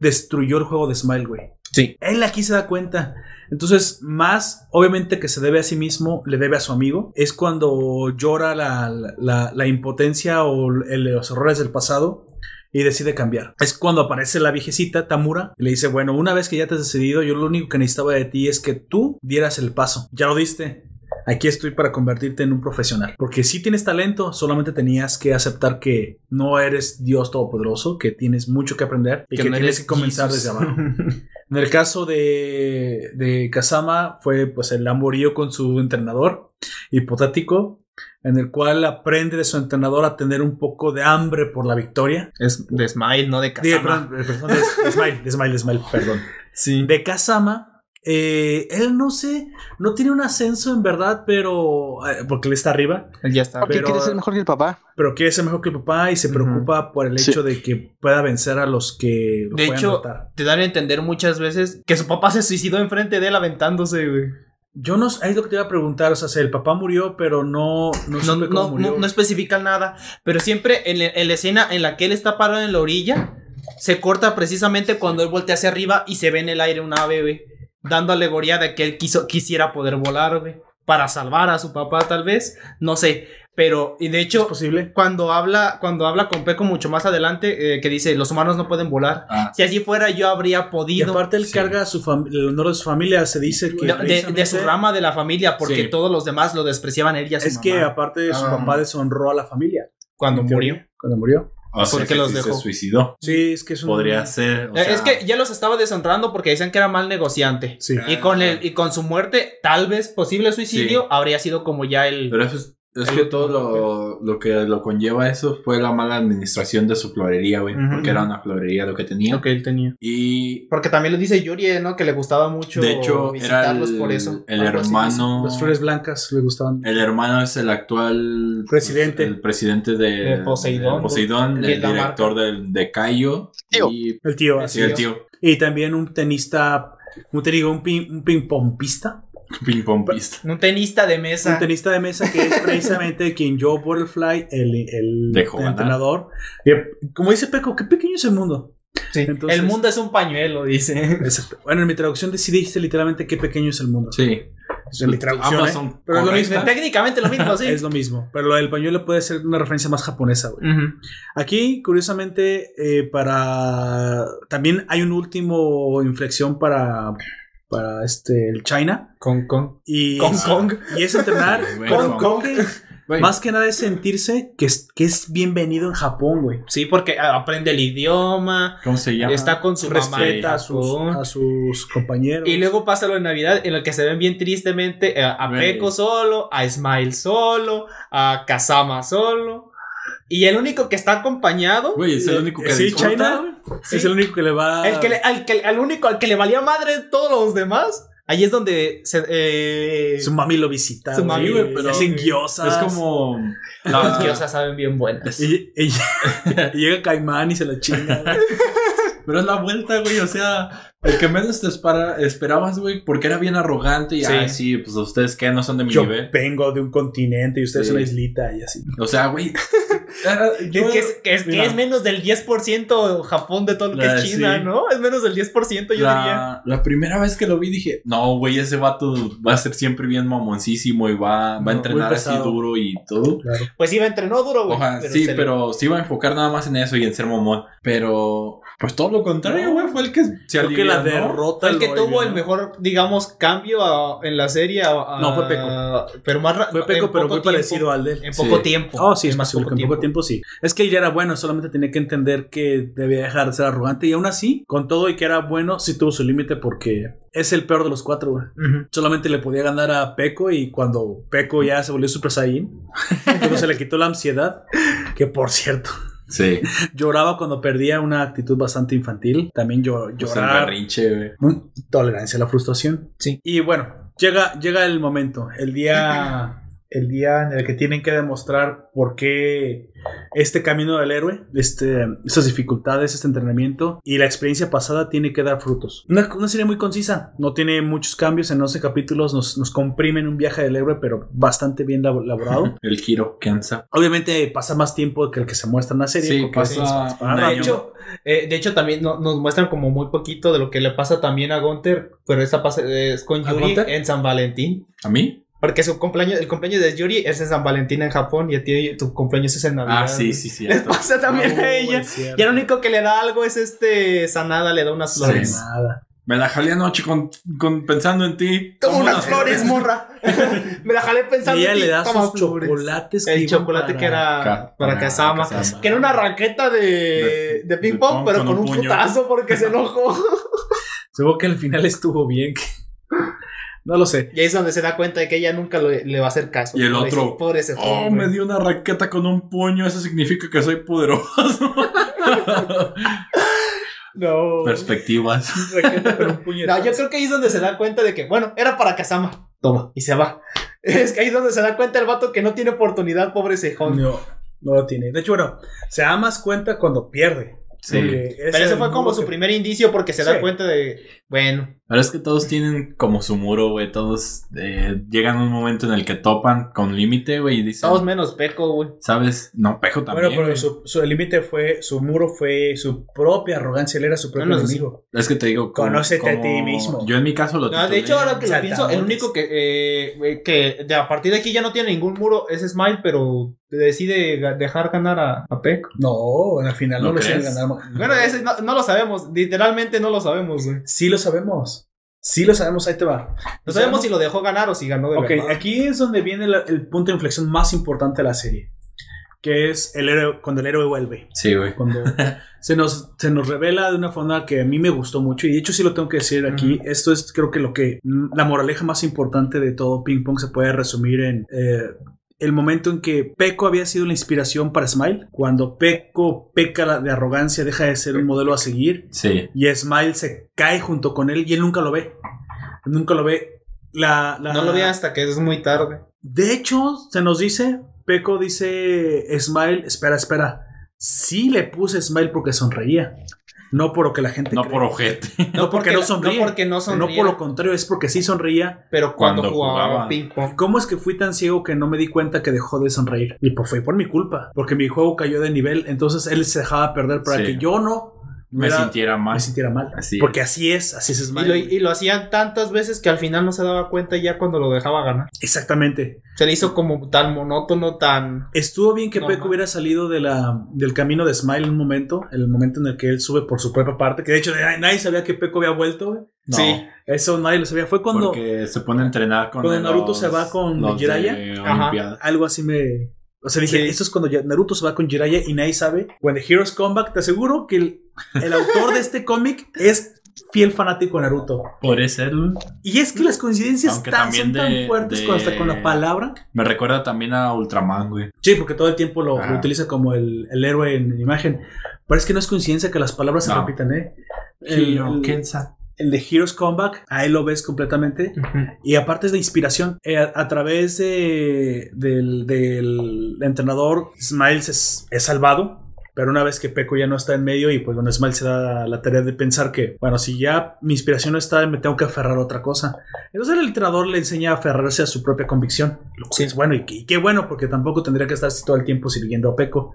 destruyó el juego de Smile, güey. Sí. Él aquí se da cuenta. Entonces, más obviamente que se debe a sí mismo, le debe a su amigo. Es cuando llora la, la- la impotencia o el- los errores del pasado y decide cambiar. Es cuando aparece la viejecita Tamura y le dice, bueno, una vez que ya te has decidido, yo lo único que necesitaba de ti es que tú dieras el paso. Ya lo diste. Aquí estoy para convertirte en un profesional. Porque si tienes talento, solamente tenías que aceptar que no eres Dios Todopoderoso, que tienes mucho que aprender y que, Que no tienes que comenzar Jesus. desde abajo. En el caso de, de Kazama fue pues el amorío con su entrenador hipotético, en el cual aprende de su entrenador a tener un poco de hambre por la victoria. Es de Smile, no de Kazama. perdón, eh, perdón, de, de Smile, de Smile, de Smile, perdón. Sí. De Kazama, eh, él no sé, no tiene un ascenso en verdad, pero eh, porque él está arriba, Él ya está. Porque pero- quiere ser mejor que el papá. pero quiere ser mejor que el papá y se preocupa por el Sí. hecho de que pueda vencer a los que lo De puedan hecho, derrotar. te dan a entender muchas veces que su papá se suicidó enfrente de él aventándose, güey. Yo no sé, es lo que te iba a preguntar, o sea, si el papá murió, pero no, no, No, supe cómo no, murió. no, no especifican nada. Pero siempre en, la- en la escena en la que él está parado en la orilla, se corta precisamente cuando él voltea hacia arriba y se ve en el aire un ave, güey. Dando alegoría de que él quiso, quisiera poder volar, güey. Para salvar a su papá, tal vez. No sé. Pero, y de ¿Es hecho, posible? cuando habla, cuando habla con Peco mucho más adelante, eh, que dice, los humanos no pueden volar. Ah, Si así fuera, yo habría Y podido. aparte él sí. carga su el honor de su familia, se dice que... de, de- de su rama de la familia, porque Sí. todos los demás lo despreciaban él y a su Es que aparte su Ah. papá deshonró a la familia. cuando murió. Cuando murió. O sea porque que los sí dejó. se suicidó. Sí, es que es un... Podría ser. o Eh, sea, es que ya los estaba deshonrando porque decían que era mal negociante. Sí. Y con el, y con su muerte, tal vez posible suicidio, Sí. habría sido como ya el. Pero eso es Es que todo lo, lo que lo conlleva eso fue la mala administración de su florería, güey. Porque era una florería lo que tenía. Lo que él tenía. Y Porque también lo dice Yuri, ¿no? Que le gustaba mucho de hecho, era visitarlos el, por eso. el así hermano. Las flores blancas le gustaban. El hermano es el actual Presidente. El presidente de, Poseidón. de Poseidón, el director del, de Cayo. Tío. Y, El tío, Sí, así. sí, el es. tío. Y también un tenista, ¿cómo te digo? Un ping, un ping pongista. Ping pong pista. Un tenista de mesa. Un tenista de mesa que es precisamente quien Joe Butterfly, el, el Dejó entrenador. Y, como dice Peco, qué pequeño es el mundo. Sí. Entonces- el mundo es un pañuelo, dice. Exacto. Bueno, en mi traducción decidiste literalmente qué pequeño es el mundo. Sí. Es en mi traducción. Ambas ¿eh? Pero es lo mismo. Técnicamente lo mismo, sí. Es lo mismo. Pero lo del pañuelo puede ser una referencia más japonesa, güey. Aquí, curiosamente, eh, para. También hay un último inflexión para. Para este. El China. Y, Kong Kong. y es entrenar. Kong Güey, más que nada es sentirse que es, que es bienvenido en Japón, güey. Sí, porque aprende el idioma, ¿Cómo se llama? está con su Respeta a sus, Japón. a sus compañeros. Y luego pasa lo de Navidad en el que se ven bien tristemente eh, a. Peko solo, a Smile solo, a Kazama solo. Y el único que está acompañado, Güey, es el único que Sí, disfruta, China güey. es el único que le va. el que le- al, que, al único al que le valía madre todos los demás, ahí es donde se, eh, Su mami lo visita. Su mami, güey, pero sí, hacen guiosas. Es como. las la- diosas saben bien buenas. Y, y- y llega Caimán y se la chinga. Pero es la vuelta, güey. O sea, el que menos te espara- esperabas, güey, porque era bien arrogante y, Sí. ay, sí, pues ustedes qué, no son de mi Yo nivel. vengo de un continente y ustedes Sí. una islita y así. O sea, güey. Que, yo- que es, que es- que Mira. es menos del 10% Japón de todo lo que es China, sí. ¿no? Es menos del 10%, yo diría. la, primera vez que lo vi dije, no, güey, ese vato va a ser siempre bien mamoncísimo y va, va No, a entrenar así duro y todo. Claro. Pues iba, entrenó duro, güey. Ojalá, sí, pero sí iba a enfocar nada más en eso y en ser mamón. Pero, pues todo lo contrario, güey, fue el que se Creo que la derrota. Fue el que lo tuvo el mejor, digamos, cambio a- en la serie. a- a- No, fue Peco. Pero más Fue Peco, pero muy tiempo. parecido al de él. En poco Sí. tiempo. Oh, sí, es más posible que en poco tiempo sí. Es que él ya era bueno, solamente tenía que entender que debía dejar de ser arrogante. Y aún así, con todo y que era bueno, sí tuvo su límite porque es el peor de los cuatro, güey. Solamente le podía ganar a Peco y cuando Peco ya se volvió Super Saiyan, cuando se le quitó la ansiedad, que por cierto, Sí, lloraba cuando perdía una actitud bastante infantil. También llor pues güey. Mm, Tolerancia a la frustración. Sí. Y bueno, llega, llega el momento, el día, el día en el que tienen que demostrar por qué este camino del héroe, este, estas dificultades, este entrenamiento y la experiencia pasada tiene que dar frutos. Una, una serie muy concisa, no tiene muchos cambios, en 11 capítulos nos, nos comprimen un viaje del héroe, pero bastante bien lab- elaborado. El giro, Kenza. Obviamente pasa más tiempo que el que se muestra en la serie. Sí, porque pasa es- es- un De año. hecho, eh, de hecho, también no- nos muestran como muy poquito de lo que le pasa también a Gunther, pero esta pasa, es con ¿A Yuri en San Valentín. ¿A mí? Porque su cumpleaños, el cumpleaños de Yuri es en San Valentín en Japón y a ti tu cumpleaños es en Navidad. Ah, sí, sí, sí. Les pasa también a ella. Y el único que le da algo es este Sanada, le da unas Sí. flores. Nada. Me la jalé anoche con, con- pensando en ti. Toma unas flores, morra. Me la jalé pensando Y ella en ti. le da Toma sus flores. chocolates. El chocolate para- que era Ca- para para Kazama. Kazama. Que era una raqueta de, De- de ping de pong, pero con con un putazo porque se enojó. Supongo que al final estuvo bien. No lo sé. Y ahí es donde se da cuenta de que ella nunca lo- le va a hacer caso. Y el otro, ese- Por ese Oh, me dio una raqueta con un puño. Eso significa que soy poderoso. No. Perspectivas. Raqueta, pero un. No, yo creo que ahí es donde se da cuenta de que, bueno, era para Kazama. Toma. Y se va. Es que ahí es donde se da cuenta el vato que no tiene oportunidad, pobre cejón. No, no lo tiene. De hecho, bueno, se da más cuenta cuando pierde. Sí. Pero ese fue como su primer indicio porque se da cuenta de, bueno, Pero es que todos tienen como su muro, güey. Todos eh, llegan a un momento en el que topan con límite, güey, y dicen, todos menos Peco, güey. ¿sabes? No, Pejo también. Bueno, pero su, su límite fue, su muro fue su propia arrogancia. Él era su propio No, no, sí. enemigo. Es que te digo, como- Conócete a ti mismo. Yo en mi caso lo No, de hecho, ahora que lo pienso, el único que, eh, que de a partir de aquí ya no tiene ningún muro es Smile, pero decide dejar ganar a, a Peco. No, al final no, ¿No lo hicieron ganar. Bueno, ese no, no lo sabemos, literalmente no lo sabemos, güey. Sí lo sabemos. Sí lo sabemos, ahí te va. No sabemos si lo dejó ganar o si ganó de Ok, verdad. aquí es donde viene la- el punto de inflexión más importante de la serie. Que es el héroe, cuando el héroe vuelve. Sí, güey. Cuando se nos, se nos revela de una forma que a mí me gustó mucho. Y de hecho sí lo tengo que decir aquí. Esto es creo que lo que... La moraleja más importante de todo Ping Pong se puede resumir en... eh, el momento en que Peco había sido la inspiración para Smile. Cuando Peco peca de arrogancia, deja de ser un modelo a seguir. Sí. Y Smile se cae junto con él y él nunca lo ve. Nunca lo ve. La, la- No lo vi hasta que es muy tarde. De hecho, se nos dice, Peco dice, Smile, espera, espera. Sí le puse Smile porque sonreía. No por lo que la gente No cree. por ojete. No porque no sonríe. No porque no sonríe. No por lo contrario, es porque sí sonreía. Pero cuando, Cuando jugaba, jugaba. ping pong. ¿Cómo es que fui tan ciego que no me di cuenta que dejó de sonreír? Y pues fue por mi culpa, porque mi juego cayó de nivel, entonces él se dejaba perder para Sí. que yo no Me era- sintiera mal. me sintiera mal. Así Porque así es, así es Y Smile. lo, y lo hacían tantas veces que al final no se daba cuenta ya cuando lo dejaba ganar. Exactamente. Se le hizo como tan monótono, tan... Estuvo bien que No, Peco hubiera salido de la, del camino de Smile en un momento, en el momento en el que él sube por su propia parte, que de hecho nadie sabía que Peco había vuelto. güey. No, Sí. Eso nadie lo sabía. Fue cuando Porque se pone a entrenar con cuando los- Naruto se va con Jiraiya. Algo así me... O sea, dije, Sí. esto es cuando ya Naruto se va con Jiraiya y nadie sabe. When the Heroes Come Back, te aseguro que el, el autor de este cómic es fiel fanático de Naruto. Por ser. Y es que las coincidencias Aunque tan, también son tan fuertes de- con, hasta con la palabra. Me recuerda también a Ultraman, güey. Sí, porque todo el tiempo lo, utiliza como el, el héroe en imagen. Pero es que no es coincidencia que las palabras se repitan, ¿eh? El, el- Kensa. El de Heroes Comeback, ahí lo ves completamente. Y aparte es de inspiración. Eh, a, a través de, del, del entrenador, Smiles es, es salvado. Pero una vez que Peco ya no está en medio y pues bueno, Smiles se da la tarea de pensar que, bueno, si ya mi inspiración no está, me tengo que aferrar a otra cosa. Entonces el entrenador le enseña a aferrarse a su propia convicción. Lo que es bueno y, y qué bueno porque tampoco tendría que estar todo el tiempo sirviendo a Peco.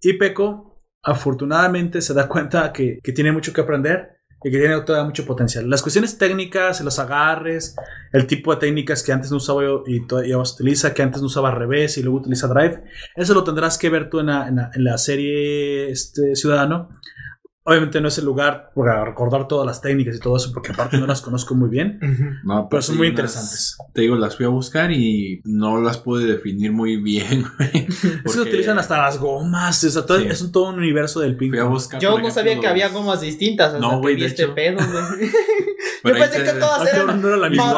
Y Peco, afortunadamente, se da cuenta que, que tiene mucho que aprender y que tiene todavía mucho potencial. Las cuestiones técnicas, los agarres, el tipo de técnicas que antes no usaba y todavía utiliza, que antes no usaba revés y luego utiliza drive, eso lo tendrás que ver tú en la, en la- en la serie este, Ciudadano. Obviamente no es el lugar para recordar todas las técnicas y todo eso, porque aparte no las conozco muy bien, No, pero son sí, muy unas- interesantes. Te digo, las fui a buscar y no las pude definir muy bien, güey. Es que Porque utilizan hasta las gomas, o sea, todo- Sí. es un, todo un universo del ping Fui a buscar. Yo no ejemplo, sabía que había gomas distintas hasta No, que güey, de este hecho. pedo, Yo pensé que todas Ah, eran no era la misma.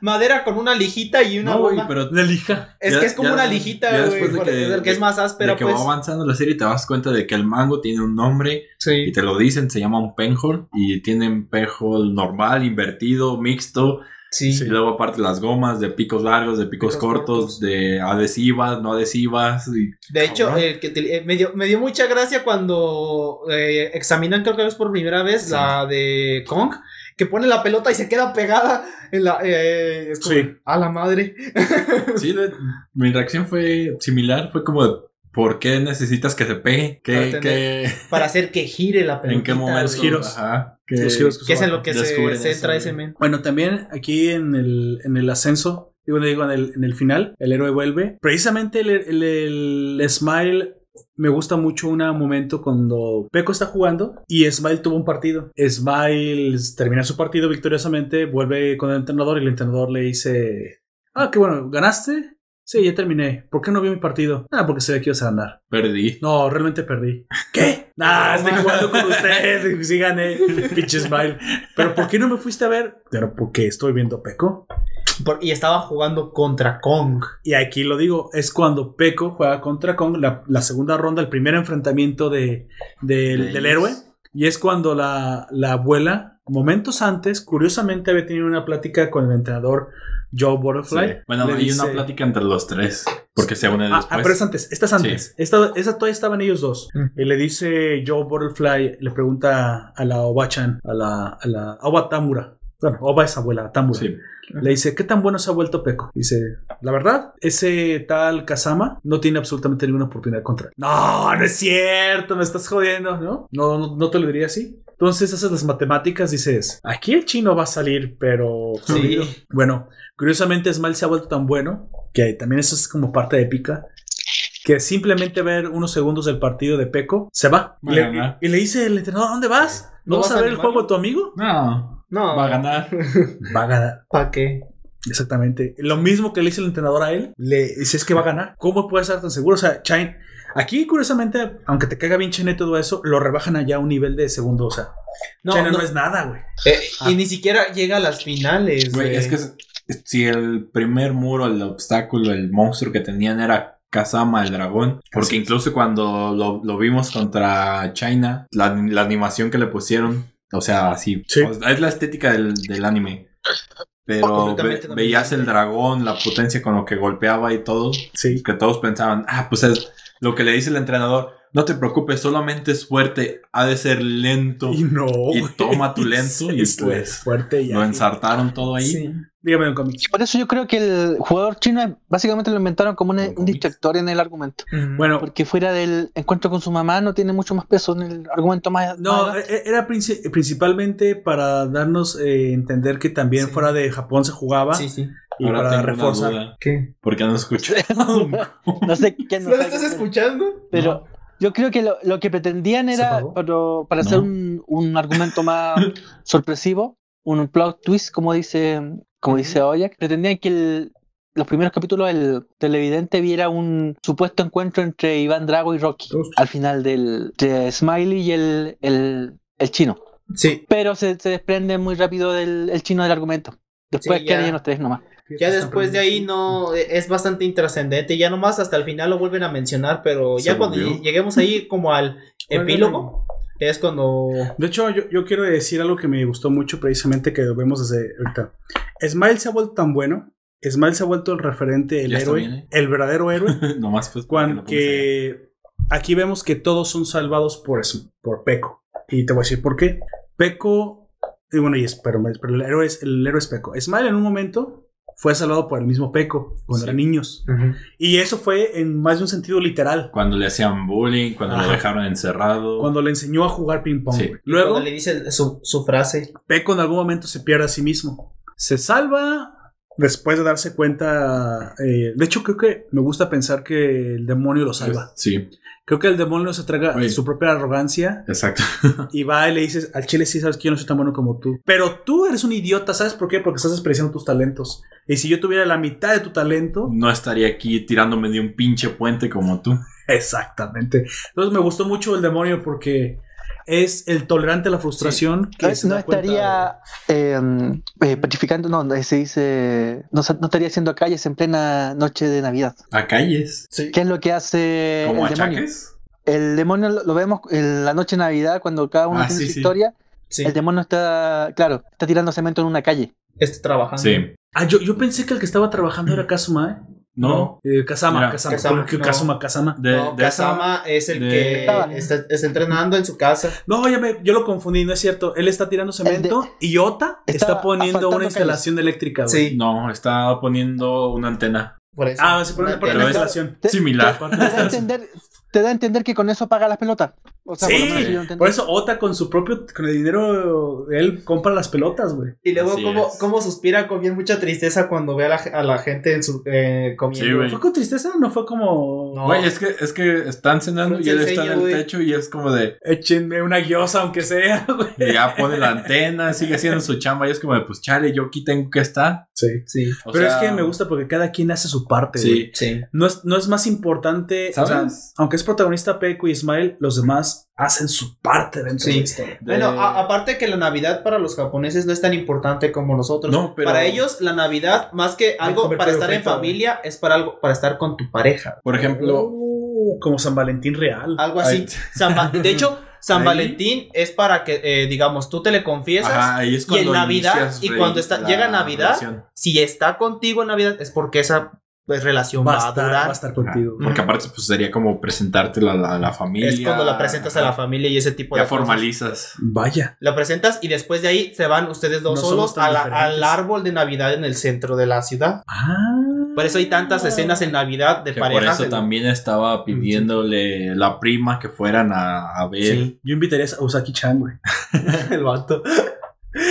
Madera con una lijita y una No, güey, pero Una lija. Es Ya- que es como ya- una lijita, después güey. de por- que- el que es más áspera, de que pues. va avanzando la serie te das cuenta de que el mango tiene un nombre y Sí. te lo dicen, se llama un penhole y tienen penhole normal, invertido, mixto Sí. y luego aparte las gomas de picos largos, de picos, Picos cortos, cortos. de adhesivas, no adhesivas y De hecho, eh, que te- eh, me, dio, me dio mucha gracia cuando eh, examinan, creo que es por primera vez, Sí. la de Kong, que pone la pelota y se queda pegada en la. eh, es como, Sí. A la madre. sí, de- mi reacción fue similar, fue como ¿por qué necesitas que se pegue? Para ¿Qué, tener- qué- Para hacer que gire la pelota. ¿En qué momento? Los giros. Ajá, que- Los giros Que es en lo que se centra ese men. Bueno, también aquí en el, en el ascenso, digo, digo en, el, en el final, el héroe vuelve. Precisamente el, el- el Smile me gusta mucho un momento cuando Peco está jugando y Smile tuvo un partido. Smile termina su partido victoriosamente, vuelve con el entrenador y el entrenador le dice, ah, qué bueno, ¿ganaste? Sí, ya terminé. ¿Por qué no vi mi partido? Ah, porque sabía que ibas a ganar. Perdí. No, realmente perdí. ¿Qué? Nah, estoy jugando con usted. Sí gané. Pinche Smile. Pero ¿por qué no me fuiste a ver? Pero porque estoy viendo Peco. Por- y estaba jugando contra Kong. Y aquí lo digo, es cuando Peco juega contra Kong, la, la segunda ronda, el primer enfrentamiento de, del- De del héroe. Y es cuando la, la abuela, momentos antes, curiosamente había tenido una plática con el entrenador Joe Sí. Butterfly. Bueno, Le hay dice- una plática entre los tres, porque se unen Ah, después. ah, pero es antes, esta es antes. Esta, esa todavía estaban ellos dos. Mm. Y le dice Joe Butterfly, le pregunta a la Oba-chan, a la, a la Oba Tamura. Bueno, Oba es abuela, Tamura. Sí. Le dice, ¿qué tan bueno se ha vuelto Peco? Dice, la verdad, ese tal Kazama no tiene absolutamente ninguna oportunidad contra él. No, no es cierto, me estás jodiendo, ¿no? No, no, no te lo diría así. Entonces haces las matemáticas, dices, aquí el chino va a salir, pero... Sí. jodido". Bueno, curiosamente Smile se ha vuelto tan bueno, que también eso es como parte épica, que simplemente ver unos segundos del partido de Peco, se va. Le- y le dice el entrenador, ¿a dónde vas? ¿No, ¿No vas, vas a a ver el juego de tu amigo? No, No. va a ganar. Va a ganar. ¿Para qué? Exactamente. Lo mismo que le dice el entrenador a él, le dice es que va a ganar. ¿Cómo puede estar tan seguro? O sea, Chain. Aquí, curiosamente, aunque te caiga bien Chain y todo eso, lo rebajan allá a un nivel de segundo. O sea, No, Chain no, no. es nada, güey. Eh, Ah. Y ni siquiera llega a las finales. Güey, güey. es que es- si el primer muro, el obstáculo, el monstruo que tenían era Kazama, el dragón. Porque incluso cuando lo, lo vimos contra China, la, la animación que le pusieron, o sea, así, Sí. o sea, es la estética del, del anime. Pero ve- veías el dragón, la potencia con lo que golpeaba y todo, Sí. que todos pensaban, ah, pues es lo que le dice el entrenador, no te preocupes, solamente es fuerte, ha de ser lento. Y no. Y toma tu lento y Es pues fuerte y Lo ensartaron todo ahí. Sí. Dígame, don cómic. Por eso yo creo que el jugador chino básicamente lo inventaron como un, un distractor en el argumento. Bueno, Porque fuera del encuentro con su mamá no tiene mucho más peso en el argumento más. No, más- e- era princi- principalmente para darnos eh, entender que también Sí. fuera de Japón se jugaba Sí, sí. y Ahora para tengo una reforzar. duda. ¿Qué? ¿Por qué no escucho? no sé quién ¿No nos lo estás escuchando? Pero yo creo que lo, lo que pretendían ¿Se era, pero para hacer No. un, un argumento más sorpresivo, un plot twist, como dice, como dice Oyak, pretendían que el- los primeros capítulos el televidente viera un supuesto encuentro entre Iván Drago y Rocky al final del de Smiley y el, el, el chino. Sí. Pero se, se desprende muy rápido del el chino del argumento. Después Sí, quedan ya. los tres nomás. Ya después de ahí no es bastante intrascendente. Ya nomás hasta el final lo vuelven a mencionar, pero ya cuando lleguemos ahí como al epílogo, es cuando De hecho, yo, yo quiero decir algo que me gustó mucho precisamente que vemos desde ahorita. Smile se ha vuelto tan bueno. Smile se ha vuelto el referente, el Ya héroe, bien, ¿eh? el verdadero héroe. Nomás pues. cuando que aquí vemos que todos son salvados por, por Peco. Y te voy a decir por qué. Peco, y bueno, y es, pero, pero el, héroe es, el héroe es Peco. Smile en un momento fue salvado por el mismo Peco cuando Sí. eran niños. Y eso fue en más de un sentido literal. Cuando le hacían bullying, cuando lo Ajá. dejaron encerrado. Cuando le enseñó a jugar ping pong. Sí. luego Luego, le dice su, su frase. Peco en algún momento se pierde a sí mismo. Se salva después de darse cuenta. eh, de hecho, creo que me gusta pensar que el demonio lo salva. Sí, Creo que el demonio se traga Oye. su propia arrogancia exacto. y va y le dices al chile, sí sabes que yo no soy tan bueno como tú. Pero tú eres un idiota, ¿sabes por qué? Porque estás despreciando tus talentos. Y si yo tuviera la mitad de tu talento, No estaría aquí tirándome de un pinche puente como tú. exactamente. Entonces me gustó mucho el demonio porque es el tolerante a la frustración que No, se no da estaría eh, eh, petrificando, no, se dice, no, no estaría haciendo calles en plena noche de Navidad. A calles. Sí. ¿Qué es lo que hace Como el demonio? achaques. El demonio lo, lo vemos en la noche de Navidad cuando cada uno Ah, tiene sí, su sí. historia. Sí. El demonio está, claro, está tirando cemento en una calle. Está trabajando. Sí. Ah, yo, yo pensé que el que estaba trabajando era Kazuma, ¿eh? No. Eh, Kazama, Mira, Kazama, Kazama, ¿Por no. Kazuma, Kazama. De, No, de esa- Kazama es el de- que está, está entrenando en su casa. No, ya me- yo lo confundí, no es cierto. Él está tirando cemento y Ota está, está poniendo una instalación eléctrica. güey. Sí. No, está poniendo una antena. Por eso. Ah, se pone Una instalación. Te- Similar. Te, te da a entender, te da a entender que con eso paga las pelotas. O sea, por lo menos Sí, yo por eso Ota con su propio, con el dinero, él compra las pelotas, güey. Y luego cómo, cómo suspira con bien mucha tristeza cuando ve a la, a la gente en su, eh, comiendo. ¿Fue con tristeza? No fue como... No. Güey, es que, es que están cenando y él está en el techo y es como de. Échenme una guiosa, aunque sea, güey. y ya pone la antena, sigue haciendo su chamba y es como de, pues chale, yo aquí tengo que estar. Sí. Sí, O Pero sea, es que me gusta porque cada quien hace su parte, güey. Sí. sí. No es, no es más importante, o sea, ¿Sabes? aunque es protagonista Peco y Ismael, los demás hacen su parte dentro Sí. de la historia. De- Bueno, a- aparte que la Navidad para los japoneses no es tan importante como nosotros. No, pero- Para ellos la Navidad, más que algo para estar en familia, es para algo para estar con tu pareja. Por ejemplo, Uh, como San Valentín real. Algo así. San de hecho, San Ahí. Valentín es para que, eh, digamos, tú te le confiesas. ajá, ahí es y en Navidad, y cuando está- llega Navidad, relación. Si está contigo en Navidad, es porque esa pues, relación va, va, a durar. va a estar contigo. Ajá, Porque aparte, pues sería como presentártela a la, familia. Es cuando la presentas a la familia y ese tipo Ya de cosas. formalizas. Vaya. La presentas y después de ahí se van ustedes dos No solos a la- al árbol de Navidad en el centro de la ciudad. Ah. Por eso hay tantas escenas en Navidad de Que parejas. por eso en- también estaba pidiéndole la prima que fueran a, a ver. Sí. Yo invitaría a Usaki-chan, güey. el vato.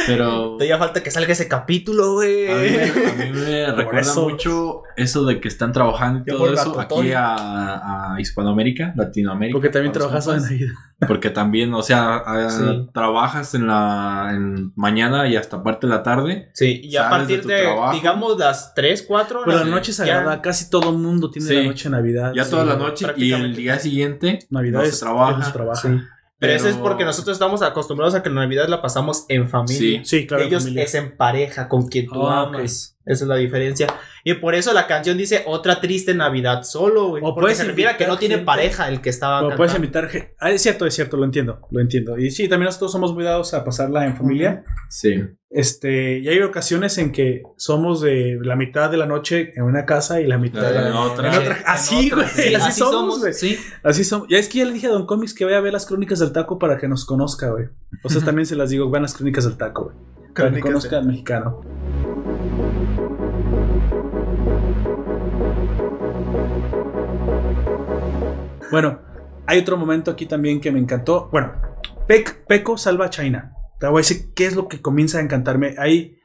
Pero Todavía falta que salga ese capítulo, güey. a mí me, a mí me recuerda eso. mucho eso de que están trabajando y todo eso aquí a, a Hispanoamérica, Latinoamérica. Porque también trabajas en. Navidad. Porque también, o sea, a- Sí. trabajas en la en mañana y hasta parte de la tarde. Sí, y a partir de digamos, las 3, 4 Pero la Sí. noche sagrada. Casi todo el mundo tiene Sí. la noche de Navidad. Ya Sí. toda la noche y el día siguiente Navidad no es se trabaja. trabaja. Pero, eso es porque nosotros estamos acostumbrados a que la Navidad la pasamos en familia. Sí. Sí, claro. Ellos familia. es en pareja, con quien tú Ah, amas. Esa es la diferencia. Y por eso la canción dice otra triste Navidad solo, güey. O Porque puedes se refiere a que invitar no tiene gente- pareja el que estaba O puedes cantando. invitar gente. Ah, es cierto, es cierto, lo entiendo, lo entiendo. Y sí, también nosotros somos muy dados a pasarla en familia. Sí. Este, y hay ocasiones en que somos de la mitad de la noche en una casa y la mitad de la En otra. en otra. Así, güey. Sí, así, somos, güey. Sí. Así somos. Ya es que ya le dije a Don Comics que vaya a ver las crónicas del taco para que nos conozca, güey. O sea, también se las digo, vean las crónicas del taco, güey. Para que conozca al mexicano. Bueno, hay otro momento aquí también que me encantó. Bueno, Pec- Peco salva a China. Te voy a decir qué es lo que comienza a encantarme. Ahí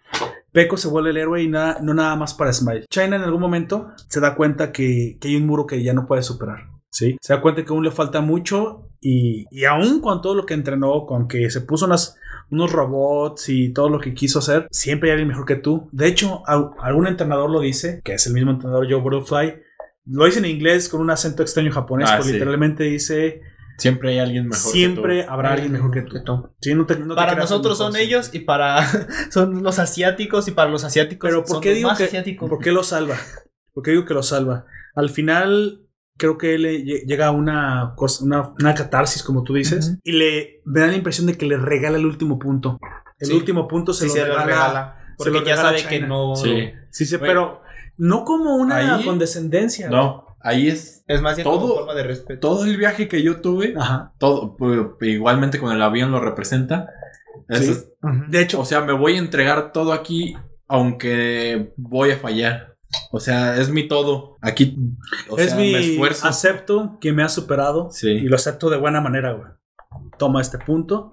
Peco se vuelve el héroe y nada, no nada más para Smile. China en algún momento se da cuenta que, que hay un muro que ya no puede superar. ¿sí? Se da cuenta que aún le falta mucho y, y aún con todo lo que entrenó, con que se puso unas, unos robots y todo lo que quiso hacer, siempre hay alguien mejor que tú. De hecho, algún entrenador lo dice, que es el mismo entrenador Joe Butterfly. Lo dice en inglés con un acento extraño japonés, Ah, pero sí. literalmente dice Siempre hay alguien mejor. siempre que tú. habrá alguien mejor que tú. Sí, no te- no te para nosotros son ellos y para son los asiáticos y para los asiáticos Pero ¿por son qué los digo más que asiáticos. ¿por qué lo salva? ¿Por qué digo que lo salva? Al final creo que le lle- llega a una, cosa- una, una catarsis, como tú dices, y le me da la impresión de que le regala el último punto. El Sí. último punto se Sí, lo se lo regala. se Porque ya sabe que no. Sí. Sí, pero no como una Ahí- condescendencia. No, ahí es Es más bien como Todo- forma de respeto. todo el viaje que yo tuve. Ajá. Todo, pu- igualmente con el avión lo representa. Eso Sí. es- De hecho, o sea, me voy a entregar todo aquí, aunque voy a fallar. O sea, es mi todo. Aquí, o es sea, mi me esfuerzo. acepto que me ha superado Sí. y lo acepto de buena manera, güey. Toma este punto.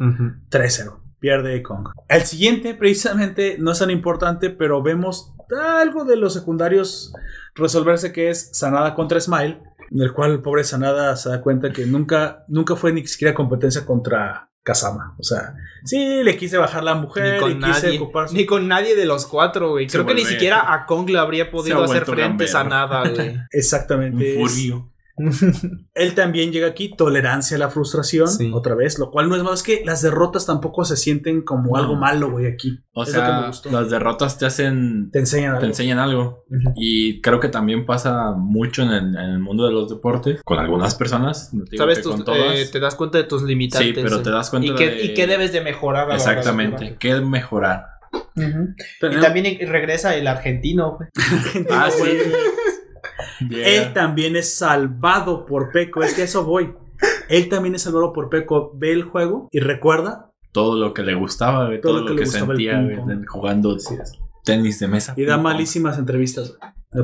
3-0. Pierde Kong. El siguiente, precisamente, no es tan importante, pero vemos algo de los secundarios resolverse que es Sanada contra Smile, en el cual el pobre Sanada se da cuenta que nunca, nunca fue ni siquiera competencia contra Kazama. O sea, sí, le quise bajar la mujer, Ni con, y quise nadie, ocupar su- ni con nadie de los cuatro, güey. Se Creo que ni siquiera a Kong le habría podido ha hacer frente a gambero. nada, güey. Exactamente. Un. Él también llega aquí, tolerancia a la frustración, Sí. otra vez, lo cual no es más que las derrotas tampoco se sienten como No. algo malo, güey, aquí. O Es lo que me sea, gustó. las derrotas te hacen. Te enseñan Te algo. enseñan algo. Y creo que también pasa mucho en el, en el mundo de los deportes. Con algunas personas. No te digo Sabes, que tus- con todas. eh, te das cuenta de tus limitantes. Sí, pero te eh. das cuenta ¿Y qué, de- y qué debes de mejorar. Exactamente. ¿Qué mejorar? Y también regresa el argentino, güey. Ah, sí. Él también es salvado por Peco, es que a eso voy. Él también es salvado por Peco. Ve el juego y recuerda Todo lo que le gustaba, güey, todo, lo que, le gustaba el sentía jugando tenis de mesa. y da malísimas entrevistas.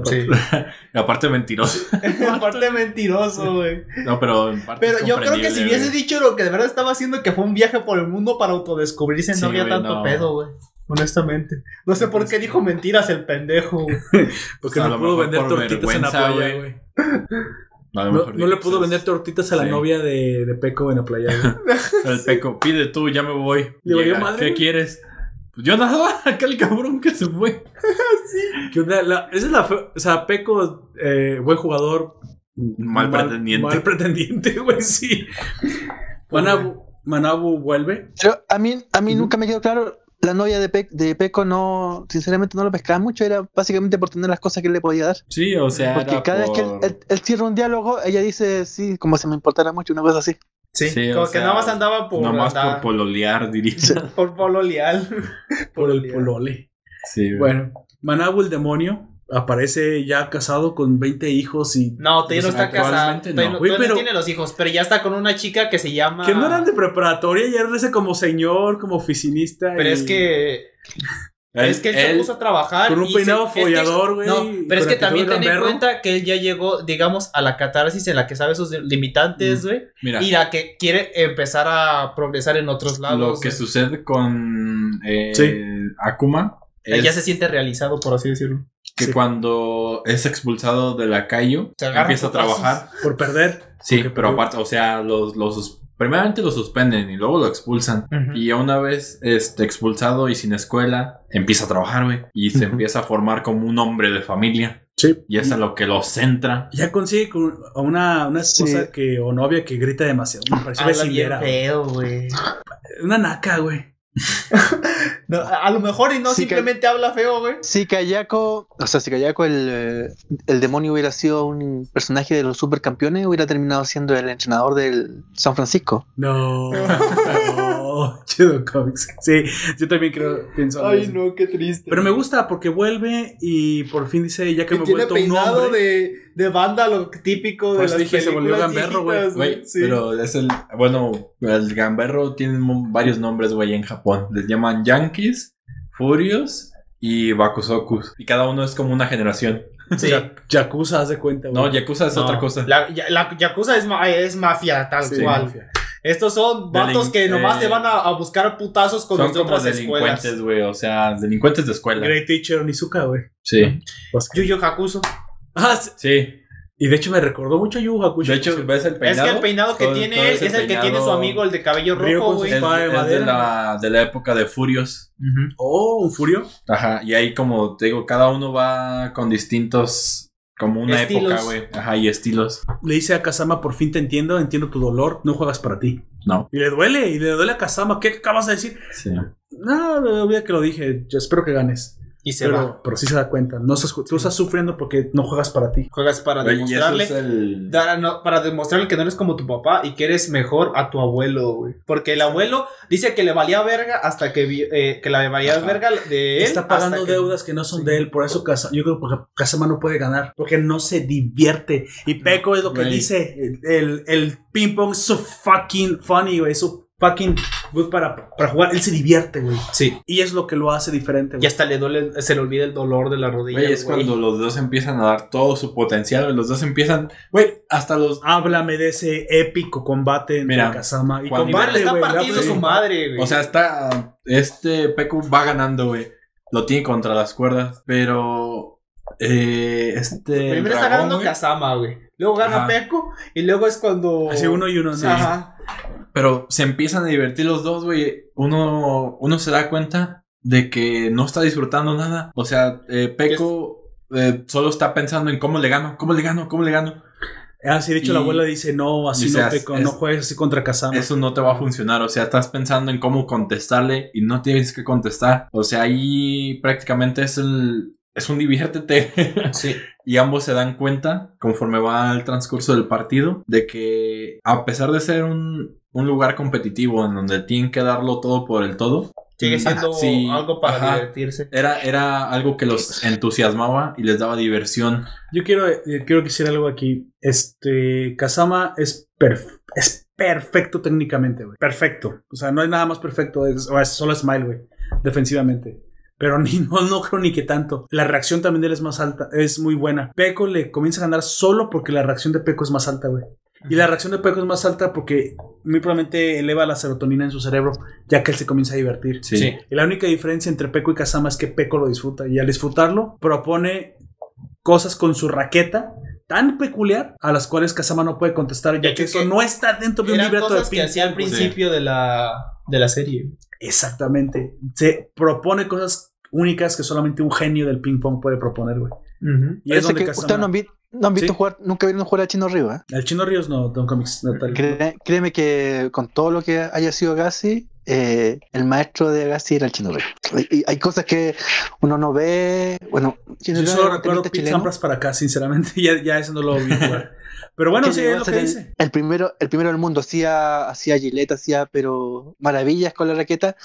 Sí. Y aparte mentiroso. Aparte mentiroso, güey. No, pero en parte Pero yo creo que si hubiese dicho lo que de verdad estaba haciendo, que fue un viaje por el mundo para autodescubrirse, Sí, no había tanto no. pedo, güey. Honestamente. No sé por qué dijo mentiras el pendejo, güey. Porque no pudo vender por tortitas en la playa, güey. No, no le digo, pudo pues, vender tortitas a la Sí. novia de, de Peco en la playa. güey. El peco, pide tú, ya me voy. Llega, madre, ¿Qué quieres? Pues yo nada, aquel cabrón que se fue. ¿Qué onda? La- esa es la. fe- O sea, Peco, eh, buen jugador. Mal pretendiente. Mal pretendiente, güey, sí. Manabu, Manabu vuelve. Pero a mí, a mí nunca me quedó claro. La novia de, Pe- de Peco no, sinceramente no lo pescaba mucho, era básicamente por tener las cosas que él le podía dar. Sí, o sea, Porque era cada vez que él, por- él- él cierra un diálogo, ella dice, sí, como si me importara mucho, una cosa así. Sí, Sí, como o que sea, nada más andaba por. Nomás por andar- pololear, diría. por polo leal. Por el polole. Sí. Bueno, Manabu el demonio aparece ya casado con 20 hijos y. No, todavía no Pues está casado. no. no, tiene los hijos, pero ya está con una chica que se llama. Que no eran de preparatoria, ya eran como señor, como oficinista. Pero y- es que. Él- es que él, se puso a trabajar. con un peinado se- es que- follador, güey, No, pero es que también ten en cuenta que él ya llegó, digamos, a la catarsis en la que sabe sus limitantes, Mm. güey. Mira, Y la que quiere empezar a progresar en otros lados. lo que sucede con eh, Sí. Akuma Él es ya se siente realizado, por así decirlo. Que Sí. cuando es expulsado de la calle, empieza a trabajar. Por perder. Sí, Porque pero perdió. aparte, o sea, los, los primeramente lo suspenden y luego lo expulsan. Ujú. Y una vez este, expulsado y sin escuela, empieza a trabajar, güey. Y se empieza a formar como un hombre de familia. Sí. Y es a lo que lo centra. Ya consigue con- a una, una esposa Sí. que, o novia que grita demasiado. Me pareció güey. Una naca, güey. No, a lo mejor y no que- simplemente habla feo, güey. Si Kayako, o sea, si Kayako el, eh, el demonio hubiera sido un personaje de los supercampeones, hubiera terminado siendo el entrenador del San Francisco. No. no. Chido Comics. Sí, yo también creo, pienso. Ay, no, qué triste. Pero me gusta porque vuelve y por fin dice, ya que Que me he vuelto un hombre. de, de banda, lo típico de las dije, se volvió gamberro, güey. Sí. pero es el. Bueno, el gamberro tiene varios nombres, güey, en Japón. Les llaman Yankees, Furios y Bakusokus. Y cada uno es como una generación. Sí. Ya- Yakuza, haz de cuenta, güey. No, Yakuza es No, otra cosa. La, ya- la Yakuza es, ma- es mafia, tal Sí, cual. mafia. Estos son vatos que nomás eh, te van a, a buscar putazos con Son los de como otras escuelas. delincuentes, güey. O sea, delincuentes de escuela. Great Teacher Onizuka, güey. Sí. Yu Yu Hakuso. Ah, sí. Sí. y de hecho me recordó mucho a Yu Hakusho. De hecho, ¿ves el Es peinado? que el peinado que Todo- tiene todo él es el que tiene su amigo, el de cabello rojo, güey. Es, es de, la, de la época de Furios. Oh, un furio. Ajá. Y ahí, como te digo, cada uno va con distintos. Como una Estilos. época, güey. Ajá, y estilos. Le dice a Kazama, por fin te entiendo, entiendo tu dolor, no juegas para ti. No. Y le duele, y le duele a Kazama. ¿Qué acabas de decir? Sí. No, olvida que lo dije. Yo espero que ganes. Y se va. Pero, pero sí se da cuenta. No estás, tú estás sufriendo porque no juegas para ti. Juegas para demostrarle. es el... Para, no- para demostrarle que no eres como tu papá y que eres mejor a tu abuelo, güey. Porque el abuelo dice que le valía verga hasta que vi- eh, que la valía Ajá. verga de él. Está pagando hasta deudas que no son Sí. de él. Por eso Kazama, yo creo que Kazama no puede ganar. Porque no se divierte. Y Peko es lo que Güey. dice. El, el, el ping pong es so fucking funny, güey. Es so fucking good para, para jugar. Él se divierte, güey. Sí. Y es lo que lo hace diferente, Y güey. hasta le duele, se le olvida el dolor de la rodilla. Güey, es güey. cuando los dos empiezan a dar todo su potencial, güey. Los dos empiezan... Güey, hasta los... Háblame de ese épico combate entre Mira, Kazama y está güey, partiendo sí. su madre, güey. O sea, está... Este Peku va ganando, güey. Lo tiene contra las cuerdas. Pero... Eh, este... primero está ganando güey, Kazama, güey. Luego gana Ajá. Y luego es cuando. Así uno y uno, ¿no? Sí. Ajá. Pero se empiezan a divertir los dos, güey. Uno, uno se da cuenta de que no está disfrutando nada. O sea, eh, Peco eh, solo está pensando en cómo le gano, cómo le gano, cómo le gano. Ah, sí, de hecho Y- la abuela dice, no, así no, es- no juegues así contra Kazama. Eso no te va a funcionar. O sea, estás pensando en cómo contestarle y no tienes que contestar. O sea, ahí prácticamente es el. Es un diviértete. Sí. Y ambos se dan cuenta, conforme va el transcurso del partido, de que a pesar de ser un, un lugar competitivo en donde tienen que darlo todo por el todo, Sigue siendo Sí, algo para ajá. divertirse. era, era algo que los entusiasmaba y les daba diversión. Yo quiero, eh, quiero decir algo aquí. Este, Kazama es, perf- es perfecto técnicamente, güey. Perfecto. O sea, no hay nada más perfecto. Es, o es solo Smile, güey. Defensivamente. Pero ni, no, no creo ni que tanto. La reacción también de él es más alta. Es muy buena. Peco le comienza a ganar solo porque la reacción de Peco es más alta, güey. Y la reacción de Peco es más alta porque muy probablemente eleva la serotonina en su cerebro, ya que él se comienza a divertir. Sí. Sí. Y la única diferencia entre Peco y Kazama es que Peco lo disfruta. Y al disfrutarlo, propone cosas con su raqueta tan peculiar a las cuales Kazama no puede contestar, ya que que- eso no está dentro de un libreto de cosas que hacía al principio de la, de la serie. Exactamente. Se propone cosas únicas que solamente un genio del ping pong puede proponer, güey. Y es Parece donde que ustedes no han, vi- no han visto Sí. jugar, nunca vieron jugar a Chino Río, ¿eh? El Chino Ríos no, Don Comics, Natal. Cré- créeme que con todo lo que haya sido Agassi, eh, el maestro de Agassi era el Chino Río. Y, y hay cosas que uno no ve. Bueno, Chino Yo solo recuerdo Pete Sampras para acá, sinceramente. Ya, ya eso no lo vi jugar. Pero bueno, sí, es lo que el, dice. el primero, el primero del mundo. Hacía, hacía Gillette, hacía pero maravillas con la raqueta.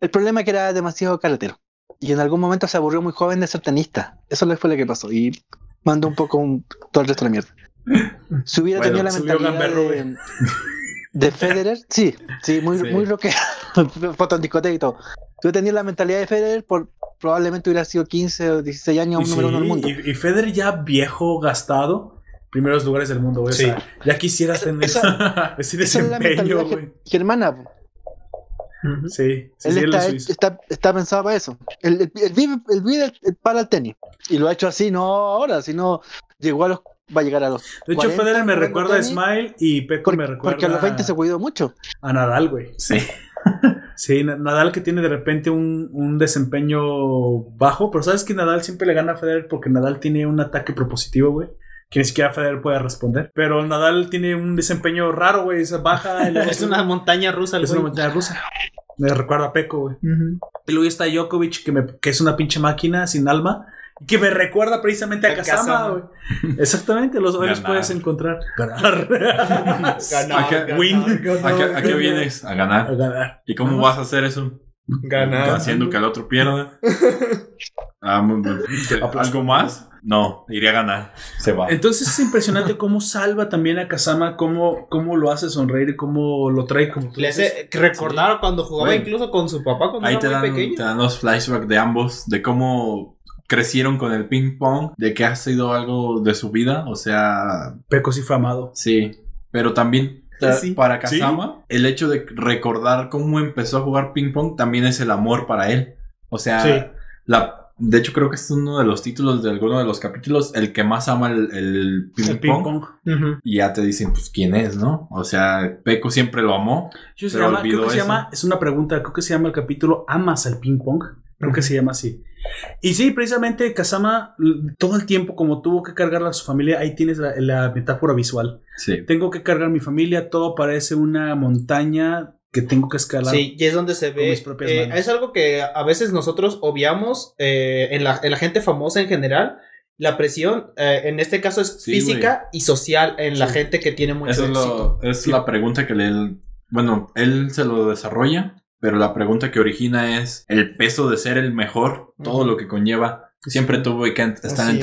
El problema es que era demasiado carretero. Y en algún momento se aburrió muy joven de ser tenista. Eso fue lo que pasó. Y mandó un poco un- todo el resto de la mierda. Si hubiera Bueno, tenido la mentalidad de, de Federer, sí, sí, muy, Sí. muy rockero, foto en discoteca y todo. Si hubiera tenido la mentalidad de Federer, por, probablemente hubiera sido 15 o 16 años un número uno del sí, mundo. y, y Federer ya viejo, gastado, primeros lugares del mundo, güey. O Sí. sea, ya quisieras tener Esa- ese Esa es la desempeño, mentalidad güey. Sí, sí, Él sí, está, pensado para eso. Él, él- él vive, él vive para el tenis. Y lo ha hecho así, no ahora, sino llegó a los. Va a llegar a los. De hecho, 40 Federer me recuerda a Smile y Peco por- me recuerda Porque a los 20 se cuidó mucho. a Nadal, güey. Sí. Sí, Na- Nadal que tiene de repente un, un desempeño bajo, pero sabes que Nadal siempre le gana a Federer porque Nadal tiene un ataque propositivo, güey. Que ni siquiera Federer puede responder. Pero Nadal tiene un desempeño raro, güey. Se baja. Es una montaña rusa, el es una montaña rusa. Me recuerda a Peco, güey. Y luego está Djokovic, que, me, que es una pinche máquina sin alma. y Que me recuerda precisamente a Kazama, güey. Exactamente, los, Ganar. puedes encontrar. Ganar. ¿A qué, Win. ¿a qué, a qué vienes? A A ganar. ganar. ¿Y cómo vas a hacer eso? Ganar. Haciendo que el otro pierda. Ah, ¿Algo más? No, iría a ganar. Se va. Entonces es impresionante cómo salva también a Kazama, cómo, cómo lo hace sonreír y cómo lo trae como tú Le dices. hace recordar cuando jugaba incluso con su papá cuando Ahí era te muy dan, pequeño. te dan los flashbacks de ambos, de cómo crecieron con el ping pong, de que ha sido algo de su vida, o sea, Peco sí fue amado. sí, pero también Sí. para Kazama, el hecho de recordar cómo empezó a jugar ping pong también es el amor para él. O sea, Sí. la, de hecho creo que es uno de los títulos de alguno de los capítulos, el que más ama el, el ping, El ping pong. Y ya te dicen, pues, quién es, ¿no? O sea, Peco siempre lo amó. Yo se Pero llama, creo que se llama, es una pregunta, creo que se llama el capítulo Amas al ping pong. Creo que se llama así. Y sí, precisamente Kazama, l- todo el tiempo, como tuvo que cargar a su familia, ahí tienes la, la metáfora visual. Sí. Tengo que cargar mi familia, todo parece una montaña que tengo que escalar. Sí, y es donde se Con ve. mis propias eh, manos. es algo que a veces nosotros obviamos eh, en, la, en la gente famosa en general. La presión, eh, en este caso, es Sí, física y social en la gente que tiene mucho Esa es, éxito. lo- es Sí. la pregunta que le... Bueno, él se lo desarrolla, pero la pregunta que origina es el peso de ser el mejor, todo lo que conlleva. Siempre tuve que estar Así es.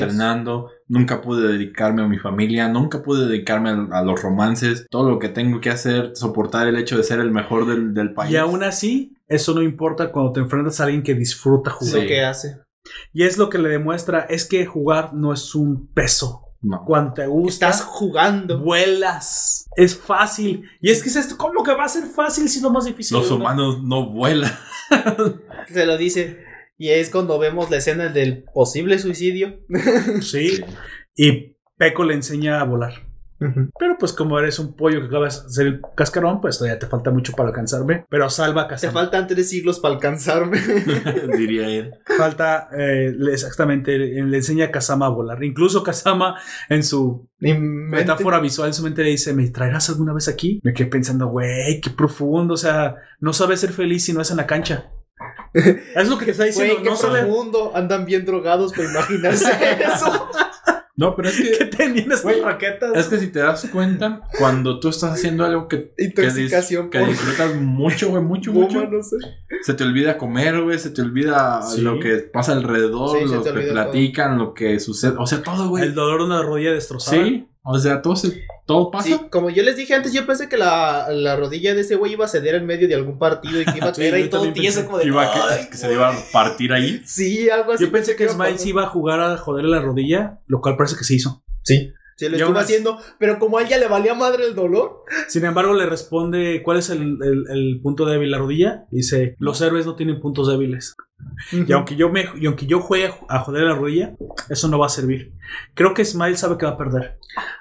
Nunca pude dedicarme a mi familia, nunca pude dedicarme a, a los romances, todo lo que tengo que hacer, soportar el hecho de ser el mejor del, del país. Y aún así, eso no importa cuando te enfrentas a alguien que disfruta Es jugar. lo que hace. Y es lo que le demuestra, es que jugar no es un peso. No. Cuando te gusta, Estás jugando. vuelas. Es fácil. Y es que es esto, ¿cómo que va a ser fácil si es lo más difícil? Los humanos no vuelan. Se lo dice. Y es cuando vemos la escena del posible suicidio. Sí. Y Peco le enseña a volar. Pero pues como eres un pollo que acabas de hacer el cascarón, pues todavía te falta mucho para alcanzarme. Pero salva a Te Kazama. faltan tres siglos para alcanzarme. diría él. Falta, eh, exactamente, le le enseña a Kazama a volar. Incluso Kazama en su metáfora visual en su mente le dice, ¿me traerás alguna vez aquí? Me quedé pensando, güey, qué profundo. O sea, no sabes ser feliz si no es en la cancha. Es lo que te está diciendo. Güey, qué no sabe profundo. Andan bien drogados para imaginarse eso. No, pero es que... que tenían estas Güey, raquetas. Es que si te das cuenta, cuando tú estás haciendo algo que, que, dis- Intoxicación que disfrutas mucho, güey, mucho, mucho, goma, no sé. se te olvida comer, güey, se te olvida Sí. lo que pasa alrededor, Sí, lo que platican, lo que sucede, o sea, todo, güey. El dolor de una rodilla destrozada. Sí, o sea, todo, se, todo pasa. Sí, como yo les dije antes, yo pensé que la, la rodilla de ese güey iba a ceder en medio de algún partido y que iba a Sí, caer ahí yo todo tieso como de... Que iba a- "Ay, que, se le iba a partir ahí. Sí, algo así. Yo pensé que iba a Smile pasar. sí iba a jugar a joderle la rodilla, lo cual parece que se hizo. Sí. Sí, lo estuvo haciendo, pero como a ella le valía madre el dolor. Sin embargo, le responde, ¿cuál es el, el- el punto débil? La rodilla. Dice, los héroes no tienen puntos débiles. Y aunque yo me, y aunque yo juegue a joder la rodilla, eso no va a servir. Creo que Smile sabe que va a perder.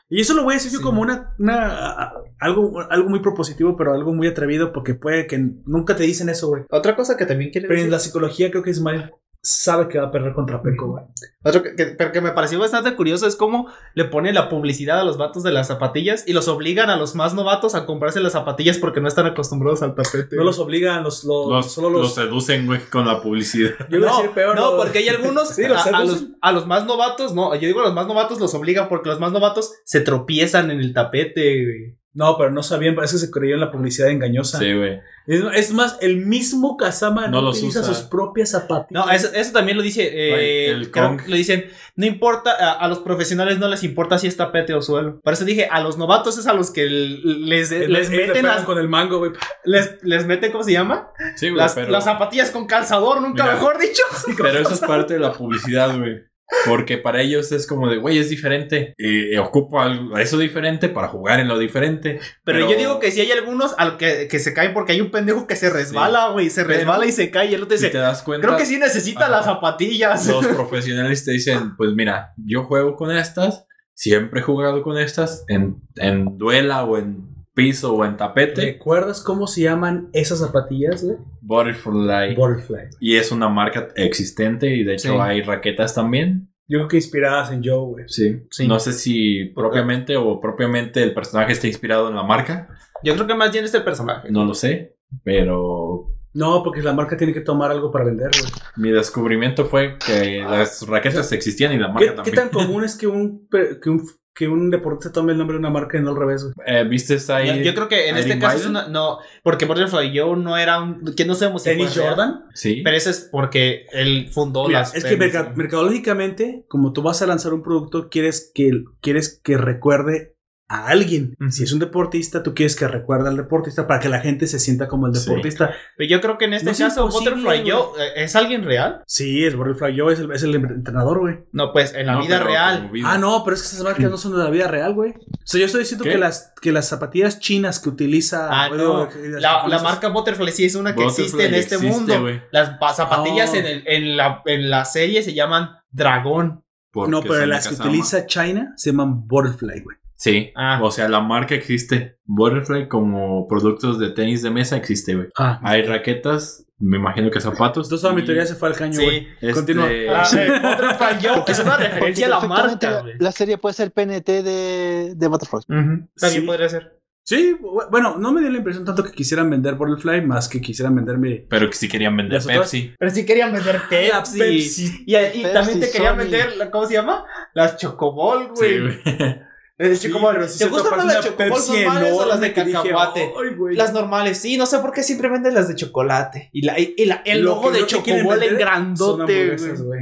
Y eso lo voy a decir yo como una, una algo, algo muy propositivo, pero algo muy atrevido, porque puede que nunca te dicen eso, güey. Otra cosa que también quiere Pero en la psicología creo que Smile sabe que va a perder contra Peco, güey. otro que, que- pero que me pareció bastante curioso es cómo le pone la publicidad a los vatos de las zapatillas y los obligan a los más novatos a comprarse las zapatillas porque no están acostumbrados al tapete. No los obligan, los, los, Los, solo los los... seducen, güey, con la publicidad. yo iba a no, decir peor, no, los- porque hay algunos Sí, los a, a los, seducen. a los más novatos, no, yo digo a los más novatos los obligan porque los más novatos se tropiezan en el tapete. güey. No, pero no sabían, parece que se creyó en la publicidad engañosa. Sí, güey. Es, es más, el mismo Kazama no, No los utiliza usa. sus propias zapatillas. No, eso, eso también lo dice, eh, el creo Kong. que lo dicen, no importa, a, a los profesionales no les importa si es tapete o suelo. Por eso dije, a los novatos es a los que les, Les, les les meten las, con el mango, güey. les, les meten, ¿cómo se llama? Sí, güey, Las, pero, las zapatillas con calzador, nunca Mira. mejor dicho. pero eso es parte de la publicidad, güey. Porque para ellos es como de, güey, es diferente. Y ocupo algo, eso diferente para jugar en lo diferente. Pero, yo digo que si hay algunos al que, que se caen porque hay un pendejo que se resbala, güey, se Pero- resbala y se cae y el otro si dice, te das cuenta, creo que sí necesita Ajá. las zapatillas. los profesionales te dicen, pues mira, yo juego con estas, siempre he jugado con estas en, en duela o en piso o en tapete. ¿Recuerdas cómo se llaman esas zapatillas, güey? Butterfly. Butterfly. y es una marca existente y de hecho Sí. hay raquetas también. Yo creo que inspiradas en Joe, güey. Sí. Sí. No sé si propiamente o propiamente el personaje está inspirado en la marca. Yo creo que más bien es el personaje. No lo sé. Pero No, porque la marca tiene que tomar algo para vender, güey. Mi descubrimiento fue que las raquetas existían y la ¿Qué, marca qué también. tan común es que un, que un, que un deportista tome el nombre de una marca y no al revés? Eh, ¿Viste ahí? Yo, yo creo que en este caso es una. No, porque Butterfly Joe no era un. Que no sabemos si ¿Dennis fue Jordan? Sí. Pero ese es porque él fundó Mira, las. es que ¿no? mercadológicamente, como tú vas a lanzar un producto, quieres que, quieres que recuerde a alguien. Si es un deportista, tú quieres que recuerde al deportista para que la gente se sienta como el Sí. deportista. Pero yo creo que en este No caso, Butterfly. Joe eh, es alguien real. Sí, es Butterfly Joe, es el, es el entrenador, güey. No, pues en la No, vida real. vida. Ah, no, pero es que esas marcas no son de la vida real, güey. O sea, yo estoy diciendo ¿Qué? que las, que las zapatillas chinas que utiliza. Ah, no. La, marca Butterfly sí es una que Butterfly existe en este existe, mundo. Las pa- zapatillas Oh. en, el, en, la, en la serie se llaman Dragón. Porque No, pero las que utiliza China se llaman Butterfly, güey. Sí. Ah. O sea, la marca existe. Butterfly como productos de tenis de mesa existe, güey. Ah. Hay raquetas, me imagino que zapatos. Entonces toda mi y, teoría se fue al caño, Sí. güey. este, Continúa. Ah, eh, Butterfly Joe es una referencia a la marca, la, güey. la serie puede ser PNT de, de Butterfly. También Sí. podría ser. Sí, bu- bueno, no me dio la impresión tanto que quisieran vender Butterfly más que quisieran vender mi... Pero que si querían vender Pepsi. Pero sí querían vender Pepsi. Pepsi. Y, y Pepsi, también te querían Sony. vender, la- ¿cómo se llama? Las Chocobol, güey. Sí, güey. Las Sí, si ¿Te se gustan más las Pepsi normales o las de dije, cacahuate? Las normales, sí, no sé por qué siempre venden las de chocolate. Y, la, y, y la- el Lo logo de no Chocobol en grandote, güey.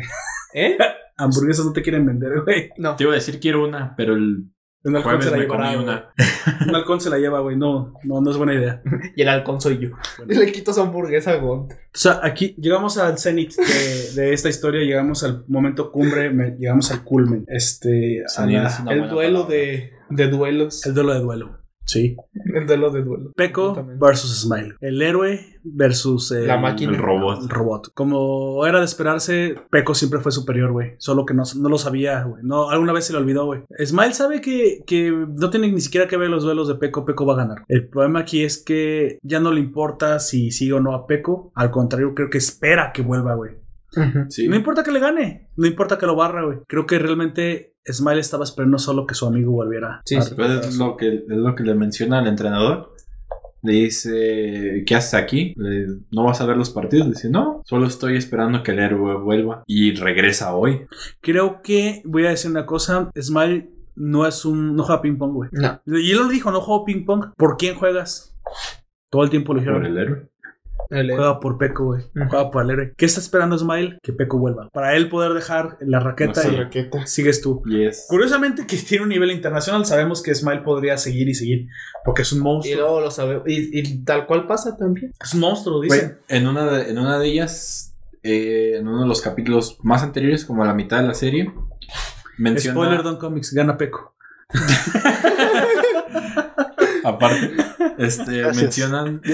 ¿Eh? Hamburguesas no te quieren vender, güey. No. Te iba a decir quiero una, pero el Un halcón se la me llevará, comí güey. una. Un halcón se la lleva, güey. No, no, no es buena idea. Y el halcón soy yo. Bueno. Le quito su hamburguesa a Gon. O sea, aquí llegamos al cenit de, de esta historia, llegamos al momento cumbre, me- llegamos al culmen. Este, a la- es El duelo palabra. de, de duelos. el duelo de duelo. Sí. El duelo de duelo. Peco versus Smile. El héroe versus el, La máquina. El robot. el robot. Como era de esperarse, Peco siempre fue superior, güey. Solo que no, no lo sabía, güey. No, alguna vez se le olvidó, güey. Smile sabe que, que no tiene ni siquiera que ver los duelos de Peco. Peco va a ganar. El problema aquí es que ya no le importa si sigue o no a Peco. Al contrario, creo que espera que vuelva, güey. Sí. No importa que le gane. No importa que lo barra, güey. Creo que realmente Smile estaba esperando solo que su amigo volviera. Sí, Pues es lo que, es lo que le menciona al entrenador. Le dice, ¿qué haces aquí? Le- ¿No vas a ver los partidos? Le dice, no, solo estoy esperando que el héroe vuelva. Y regresa hoy. Creo que voy a decir una cosa. Smile no es un. No juega ping pong, güey. No. Y él lo dijo, no juego ping pong. ¿Por quién juegas? Todo el tiempo lo dijeron. Por el héroe. El- Juega por Peco, güey. Ujú. Juega por el héroe. ¿Qué está esperando Smile? Que Peco vuelva. Para él poder dejar la raqueta No y raqueta. sigues tú. Y es... Curiosamente que tiene un nivel internacional, sabemos que Smile podría seguir y seguir. Porque es un Y monstruo. luego lo sabe. Y, y tal cual pasa también. Es un monstruo, dicen. en, una de, en una de ellas, eh, en uno de los capítulos más anteriores, como a la mitad de la serie, menciona... Spoiler Don Comics, gana Peco. Aparte, este, Gracias. mencionan.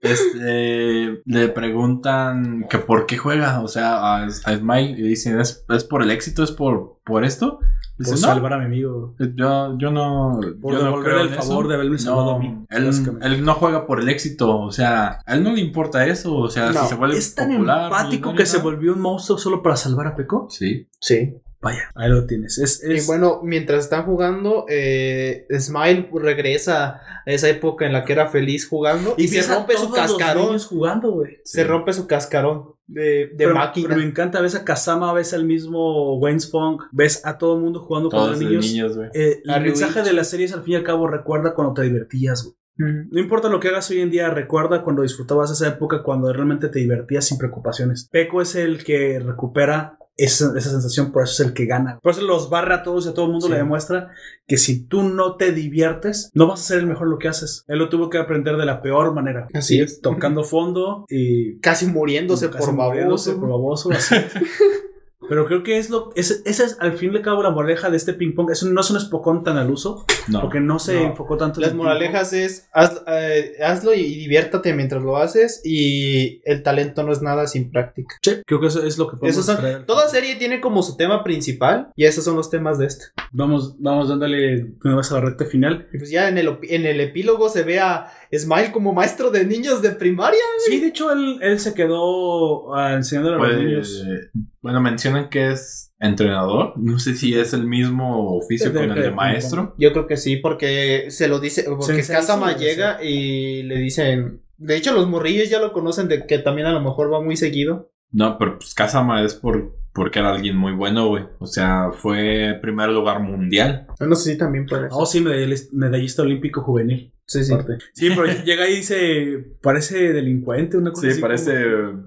este, le preguntan que por qué juega, o sea, a, a Smile y dicen, ¿es, es por el éxito? ¿Es por, por esto? Dice, Por no, salvar a mi amigo. yo, yo no. Por yo no creo el en favor eso. de haberme salvado No, a mí, Él, no juega por el éxito, o sea, a él no le importa eso, o sea, No, si se vuelve Es tan popular, empático que se volvió un monstruo solo para salvar a Peco. Sí. Sí. Vaya, ahí lo tienes. Es, es- Y bueno, mientras están jugando, eh, Smile regresa a esa época en la que era feliz jugando y, se rompe su todos los cascarón. jugando, güey. Se rompe su cascarón de, de Pero, máquina. pero me encanta, ves a Kazama, ves al mismo Wayne's Funk, ves a todo el mundo jugando Todos con de niños. niños. Eh, el mensaje de la serie es al fin y al cabo recuerda cuando te divertías, güey. No importa lo que hagas hoy en día, recuerda cuando disfrutabas esa época cuando realmente te divertías sin preocupaciones. Peco es el que recupera esa, esa sensación, por eso es el que gana. Por eso los barra a todos y a todo el mundo Sí. le demuestra que si tú no te diviertes, no vas a ser el mejor lo que haces. Él lo tuvo que aprender de la peor manera. Así es. Tocando fondo y Casi muriéndose casi por muriéndose baboso. por baboso, así. Pero creo que es lo. Esa es al fin y al cabo la moraleja de este ping pong. Es un- no es un espocón tan al uso, No. porque no se No. enfocó tanto en Las ping moralejas es haz- eh, hazlo y diviértete mientras lo haces y el talento no es nada sin práctica. Sí, creo que eso es lo que podemos son- traer. toda serie tiene como su tema principal y esos son los temas de este. Vamos, vamos dándole vez a la recta final. Y pues ya en el, en el epílogo se ve a Smile como maestro de niños de primaria. Sí, de hecho, él, él se quedó ah, enseñándole a los Pues, niños. bueno, menciona mencionan que es entrenador. No sé si es el mismo oficio con el de maestro. Yo creo que sí, porque se lo dice, porque Sensei, Kazama sí, llega y le dicen, de hecho los morrillos ya lo conocen de que también a lo mejor va muy seguido. No, pero pues Kazama es por, porque era alguien muy bueno, güey. O sea, fue primer lugar mundial. No sé si también puede. Oh, sí, medallista, medallista olímpico juvenil. Sí, sí. Sí, pero llega ahí y dice, parece delincuente, una cosa Sí, así parece,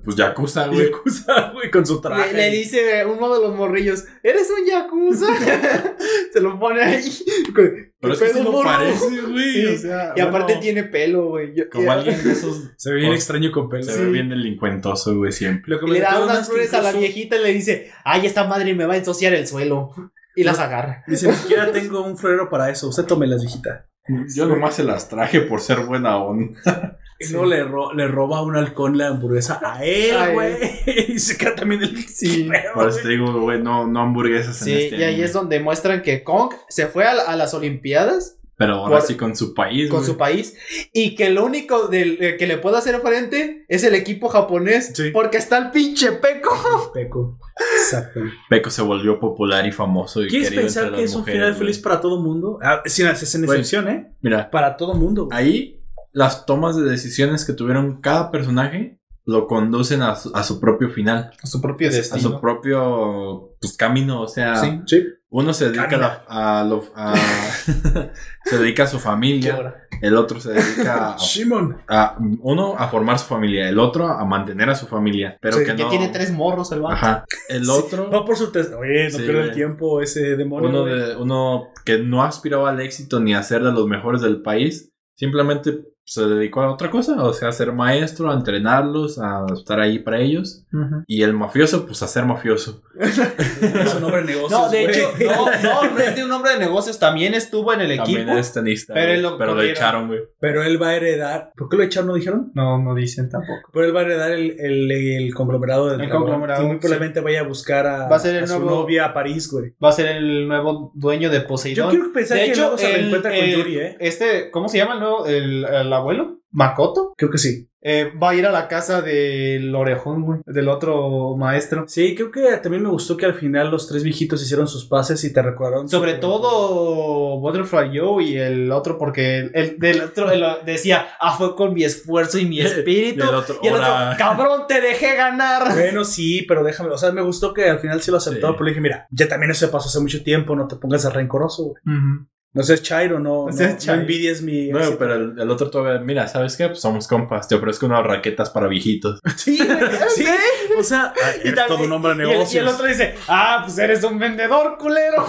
pues, Yakuza, como- güey. Yakuza, güey, con su Le, traje. le dice uno de los morrillos, ¿eres un yakuza? se lo pone ahí. ¿Qué Pero es que lo morro? parece, güey. Sí, o sea, Y aparte tiene pelo, güey. Como alguien de esos. Se ve bien extraño con pelo. Se Sí. ve bien delincuentoso, güey, siempre. Lo que Y me le da unas flores a la viejita y le dice, ay, esta madre me va a ensuciar el suelo. Y las agarra. Dice, ni siquiera tengo un florero para eso. Usted tome las viejita. Yo nomás se las traje por ser buena onda. Y luego le, ro- le roba un halcón la hamburguesa a A él, güey. y se queda también el Sí. pedo, Por eso te digo, güey, no, no hamburguesas en Sí, este y ahí anime. es donde muestran que Kong se fue a, la- a las Olimpiadas Pero ahora por- sí con su país, con su país y que lo único del, eh, que le puede hacer frente es el equipo japonés Sí. porque está el pinche Peco. Peco. Exacto. Peco se volvió popular y famoso y ¿Quieres querido pensar entre que las es un mujeres, final feliz para todo mundo? Ah, sin, sin excepción, ¿eh? Mira, Para todo mundo. ahí las tomas de decisiones que tuvieron cada personaje lo conducen a su, a su propio final, A su propio a su destino. propio pues, camino. O sea, Sí. Sí. Uno se dedica a, lo- a- se dedica a su ¿Qué familia, el otro se dedica a, Shimon. a- uno a formar su familia, el otro a mantener a su familia, pero Sí, que Que no. tiene tres morros el vato. Ajá. El otro. Va por su test. Oye, no Sí, pierde el tiempo ese demonio. uno, de, uno que no aspiraba al éxito ni a ser de los mejores del país, simplemente se dedicó a otra cosa, o sea, a ser maestro, a entrenarlos, a estar ahí para ellos. Y el mafioso, pues a ser mafioso. Es un hombre de negocios. No, de hecho, no, no, no es de un hombre de negocios, también estuvo en el También equipo. es tenista. Pero lo pero lo corrieron. echaron, güey. Pero él va a heredar. ¿Por qué lo echaron, no dijeron? No, no dicen tampoco. Pero él va a heredar el, el, el conglomerado del El dragón. conglomerado, Y muy probablemente vaya a buscar a, Va a ser el a su nuevo- novia a París, güey. Va a ser el nuevo dueño de Yo Poseidón. quiero pensar de que hecho, luego se el- reencuentra con Yuri, ¿eh? Este, ¿cómo se llama el nuevo? El, el abuelo, Makoto. Creo que sí. Eh, va a ir a la casa del orejón, güey, del otro maestro. Sí, creo que también me gustó que al final los tres viejitos hicieron sus pases y te recordaron. Sobre su- todo Butterfly Joe y el otro, porque el del otro el- decía, ah, fue con mi esfuerzo y mi espíritu. Y el otro, y el otro, cabrón, te dejé ganar. Bueno, sí, pero déjame. O sea, me gustó que al final sí lo aceptó. Sí. Pero le dije, mira, ya también eso pasó hace mucho tiempo. No te pongas rencoroso, güey. No seas Chairo, no, No no, seas no Chairo. envidies mi. No, éxito. pero el, el otro todavía, mira, ¿sabes qué? Pues somos compas, te ofrezco unas raquetas para viejitos. Sí, sí. O sea, ay, Y también- todo un hombre de y el- negocios. Y el, otro dice, ah, pues eres un vendedor, culero.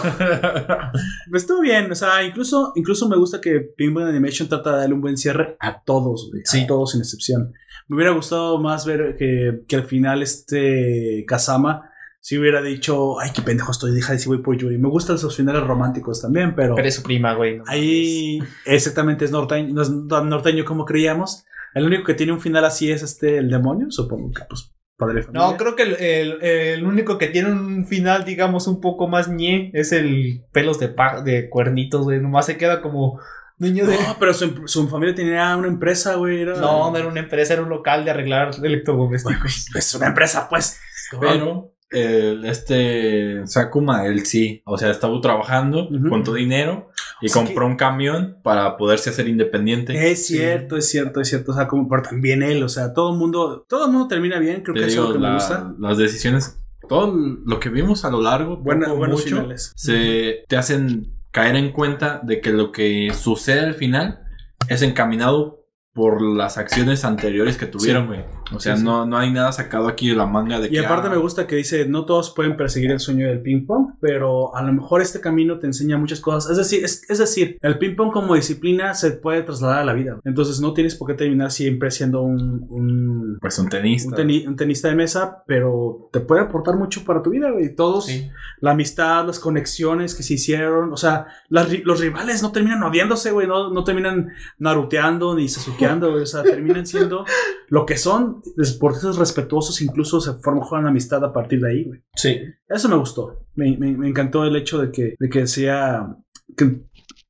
Pues estuvo bien, o sea, incluso, incluso me gusta que Pinball Animation trata de darle un buen cierre a todos, güey, Sí. a todos sin excepción. Me hubiera gustado más ver que, que al final este Kazama si hubiera dicho, ay, qué pendejo estoy, deja de decir voy por Yuri. Me gustan esos finales románticos también, pero, Pero es su prima, güey. no ahí exactamente es norteño, no es tan norteño como creíamos. El único que tiene un final así es este, el demonio, supongo que pues padre de familia. No, creo que el, el- el único que tiene un final, digamos, un poco más ñe es el pelos de, pa- de cuernitos, güey. Nomás se queda como niño de. No, pero su, su familia tenía una empresa, güey. Era, No, no era una empresa, era un local de arreglar electrodomésticos. Es una empresa, pues. Pero el- este Sakuma, él sí, o sea, estaba trabajando, Ujú. contó dinero y compró un camión para poderse hacer independiente. Es cierto, es cierto, es cierto. O sea, como, pero también él, o sea, todo el mundo, todo el mundo termina bien, creo Te que eso es lo que me la- gusta. las decisiones, todo lo que vimos a lo largo, Buena- poco buenos mucho, finales. se te hacen caer en cuenta de que lo que sucede al final es encaminado por las acciones anteriores que tuvieron, güey. O sea, Sí, sí. No, no hay nada sacado aquí de la manga de Y que. aparte ah, me gusta que dice, no todos pueden perseguir el sueño del ping pong, pero a lo mejor este camino te enseña muchas cosas. Es decir, es, es decir, el ping pong como disciplina se puede trasladar a la vida. Entonces no tienes por qué terminar siempre siendo un, un, Pues un tenista. un teni- un tenista de mesa, pero te puede aportar mucho para tu vida, güey. Todos, Sí. la amistad, las conexiones que se hicieron, o sea, las ri- los rivales no terminan odiándose, güey, no, no terminan naruteando ni sasukeando, güey, o sea, terminan siendo lo que son deportistas respetuosos, incluso se forma una amistad a partir de ahí, güey. Sí. Eso me gustó, me, me- me encantó el hecho de que, de que sea, que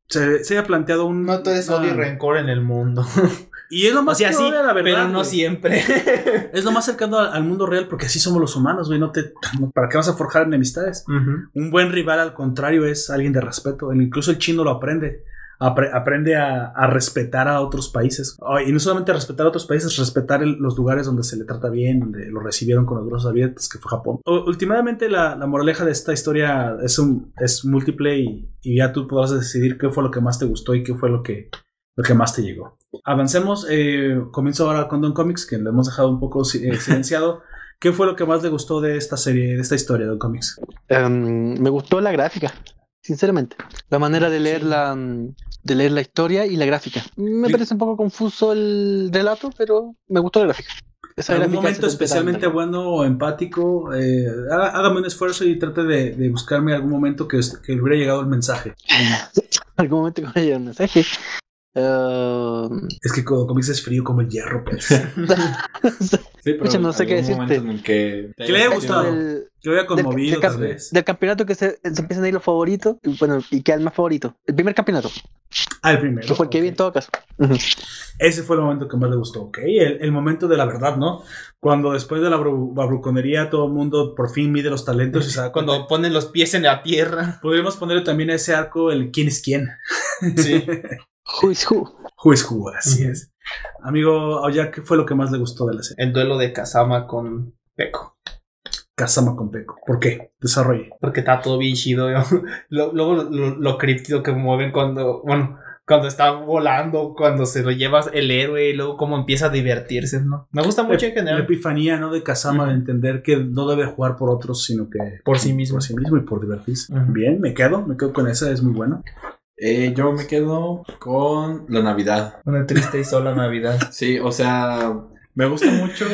se, se haya planteado un... No te des una- odio y rencor en el mundo. Y es lo O más sea, sí, probable, la verdad. pero no siempre. Es lo más cercano al, al mundo real porque así somos los humanos, güey. No te, ¿Para qué vas a forjar enemistades? Un buen rival, al contrario, es alguien de respeto. El- Incluso el chino lo aprende. Apre- aprende a, a respetar a otros países. Oh, y no solamente respetar a otros países, respetar el- los lugares donde se le trata bien, donde lo recibieron con los brazos abiertos, que fue Japón. Últimamente, la, moraleja de esta historia es, un, es múltiple y, ya tú podrás decidir qué fue lo que más te gustó y qué fue lo que, lo que más te llegó. Avancemos. eh, comienzo ahora con Don Comics, que lo hemos dejado un poco eh, silenciado. ¿Qué fue lo que más le gustó de esta serie, de esta historia, Don Comics? Em, me gustó la gráfica, sinceramente. La manera de leer la mm, de leer la historia y la gráfica. Me parece un poco confuso el relato, pero me gustó la gráfica. Esa algún gráfica momento especialmente bueno o empático, eh, haga- hágame un esfuerzo y trate de, de buscarme algún momento que, que hubiera llegado el mensaje. algún momento que me llegó un mensaje. Em, Es que cuando comienza es frío como el hierro, pues. Sí, Pucha, no sé qué decirte. momento en el que te ¿Qué le haya gustado? del, Que lo había del- conmovido, del tal vez. del campeonato que se, se empiezan a ir los favoritos, y bueno, y queda el más favorito. El primer campeonato, Ah, el primero. que fue el que vi en todo caso. Ese fue el momento que más le gustó, ok. El, el momento de la verdad, ¿no? Cuando después de la bru- babruconería todo el mundo por fin mide los talentos y Cuando ponen los pies en la tierra. Podríamos ponerle también a ese arco el quién es quién. Sí. Who is who? Who is who, así es. Amigo Aoya, ¿qué fue lo que más le gustó de la serie? El duelo de Kazama con Peko. Kazama con Peco. ¿Por qué? Desarrolle. Porque está todo bien chido. Luego lo, lo, lo críptido que mueven cuando. Bueno. Cuando está volando, cuando se lo llevas el héroe y luego cómo empieza a divertirse, ¿no? Me gusta mucho en La general. epifanía, ¿no? De Kazama de entender que no debe jugar por otros, sino que Por sí mismo. por sí mismo y por divertirse. Bien, me quedo, me quedo con esa, es muy bueno. Eh, yo me quedo con la Navidad. Una triste y sola Navidad. Sí, o sea, me gusta mucho.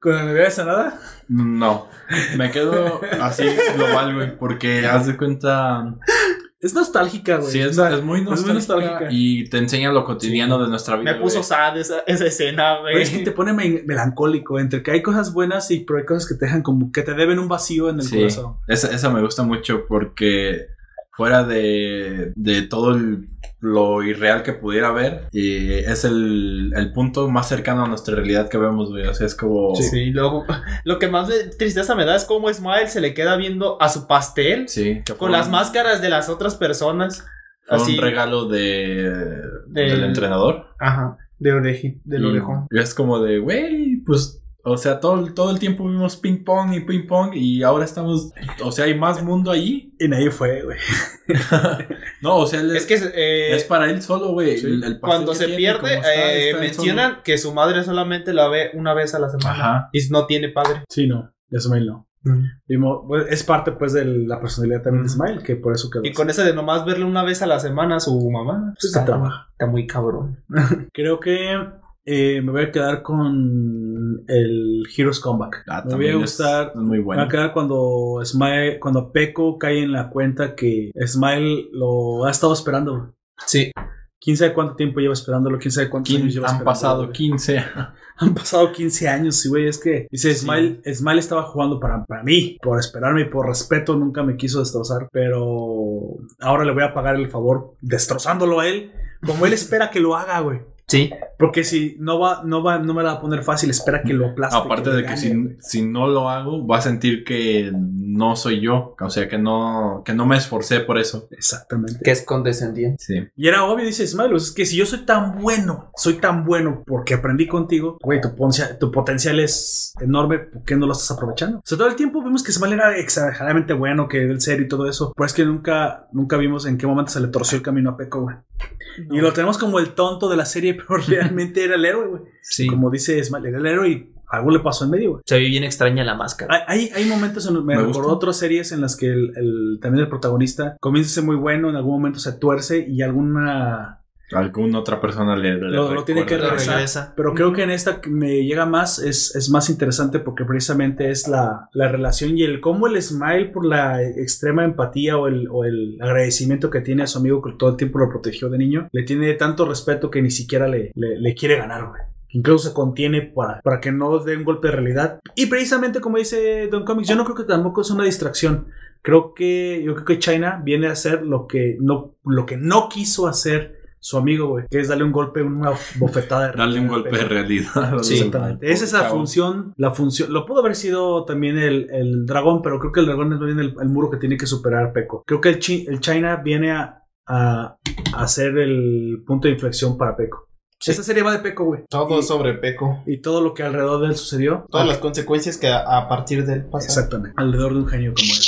¿Con la Navidad de Sanada? No, me quedo así global, güey, porque haz de cuenta. Es nostálgica, güey. Sí, es, O sea, es muy muy nostálgica, nostálgica. y te enseña lo cotidiano de nuestra vida. Me puso sad esa, esa escena, güey, güey. es que te pone me- melancólico entre que hay cosas buenas y pero hay cosas que te dejan como que te deben un vacío en el Sí, corazón. esa, esa me gusta mucho porque fuera de, de todo el- lo irreal que pudiera haber, y es el, el punto más cercano a nuestra realidad que vemos, güey. O sea, es como... Sí, y luego lo que más de tristeza me da es cómo Smile se le queda viendo a su pastel Sí, con las máscaras de las otras personas. fue Así, un regalo de, Del- del entrenador. ajá, de oreji, del Y orejón. Es como de, güey, pues, o sea, todo, todo el tiempo vimos ping pong y ping pong y ahora estamos, o sea, hay más mundo allí. Y nadie fue, güey. No, o sea, él Es que eh, es para él solo, güey. Sí. el- el pastel cuando se tiene, pierde, está, eh, está mencionan que su madre solamente la ve una vez a la semana Ajá. y no tiene padre. Sí, no, de Smile no. Vimos- pues, es parte pues de la personalidad también de Ujú. Smile, que por eso quedó. Y con ese de nomás verle una vez a la semana a su mamá, Pues, trabaja. está muy cabrón. Creo que eh, me voy a quedar con el Heroes Comeback. Ah, me voy a gustar. muy Me bueno. va a quedar cuando Smile, cuando Peco cae en la cuenta que Smile lo ha estado esperando. Sí. Quién sabe cuánto tiempo lleva esperándolo, quién sabe cuántos años lleva han pasado güey. 15. Han pasado 15 años, sí, güey. Es que dice Sí. Smile, Smile estaba jugando para, para mí, por esperarme y por respeto, nunca me quiso destrozar. Pero ahora le voy a pagar el favor destrozándolo a él, como él espera que lo haga, güey. Sí. Porque si no va, no va, no me la va a poner fácil, espera que lo aplaste. Aparte de que gane, si, si no lo hago, va a sentir que no soy yo. O sea, que no, que no me esforcé por eso. Exactamente. Que es condescendiente. Sí. Y era obvio, dice Smile, es que si yo soy tan bueno, soy tan bueno porque aprendí contigo, güey, tu potencial es enorme, ¿por qué no lo estás aprovechando? O sea, todo el tiempo vimos que Smile era exageradamente bueno, que era el serio y todo eso, pero es que nunca, nunca vimos en qué momento se le torció el camino a Peco, güey. Y lo tenemos como el tonto de la serie, pero realmente era el héroe, güey. Sí. Como dice Smile, era el héroe y algo le pasó en medio, güey. Se ve bien extraña la máscara. Hay, hay, momentos en me, Me recordó otras series en las que el, el- también el protagonista comienza a ser muy bueno, en algún momento se tuerce y alguna Alguna otra persona le, le Lo- lo tiene que regresar. regresa. Pero creo que en esta que me llega más, es, es más interesante porque precisamente es la, la relación y el cómo el smile por la extrema empatía o el, o el agradecimiento que tiene a su amigo que todo el tiempo lo protegió de niño, le tiene tanto respeto que ni siquiera le, le, le quiere ganar, güey. Incluso se contiene para, para que no dé un golpe de realidad. Y precisamente como dice Don Comics, yo no creo que tampoco es una distracción. Creo que yo creo que China viene a hacer lo que no, lo que no quiso hacer su amigo, güey, que es darle un golpe, una bofetada de Darle un golpe de realidad. Sí. Exactamente. Esa es la Chavo. función, la función. Lo pudo haber sido también el, el dragón, pero creo que el dragón es más bien el, el muro que tiene que superar Peco. Creo que el, Chi- el China viene a, a, a ser el punto de inflexión para Peco. Esta serie va de Peco, güey. Todo y, sobre Peco. y todo lo que alrededor de él sucedió. Todas las consecuencias que a, a partir de él pasan. Exactamente. Alrededor de un genio como él.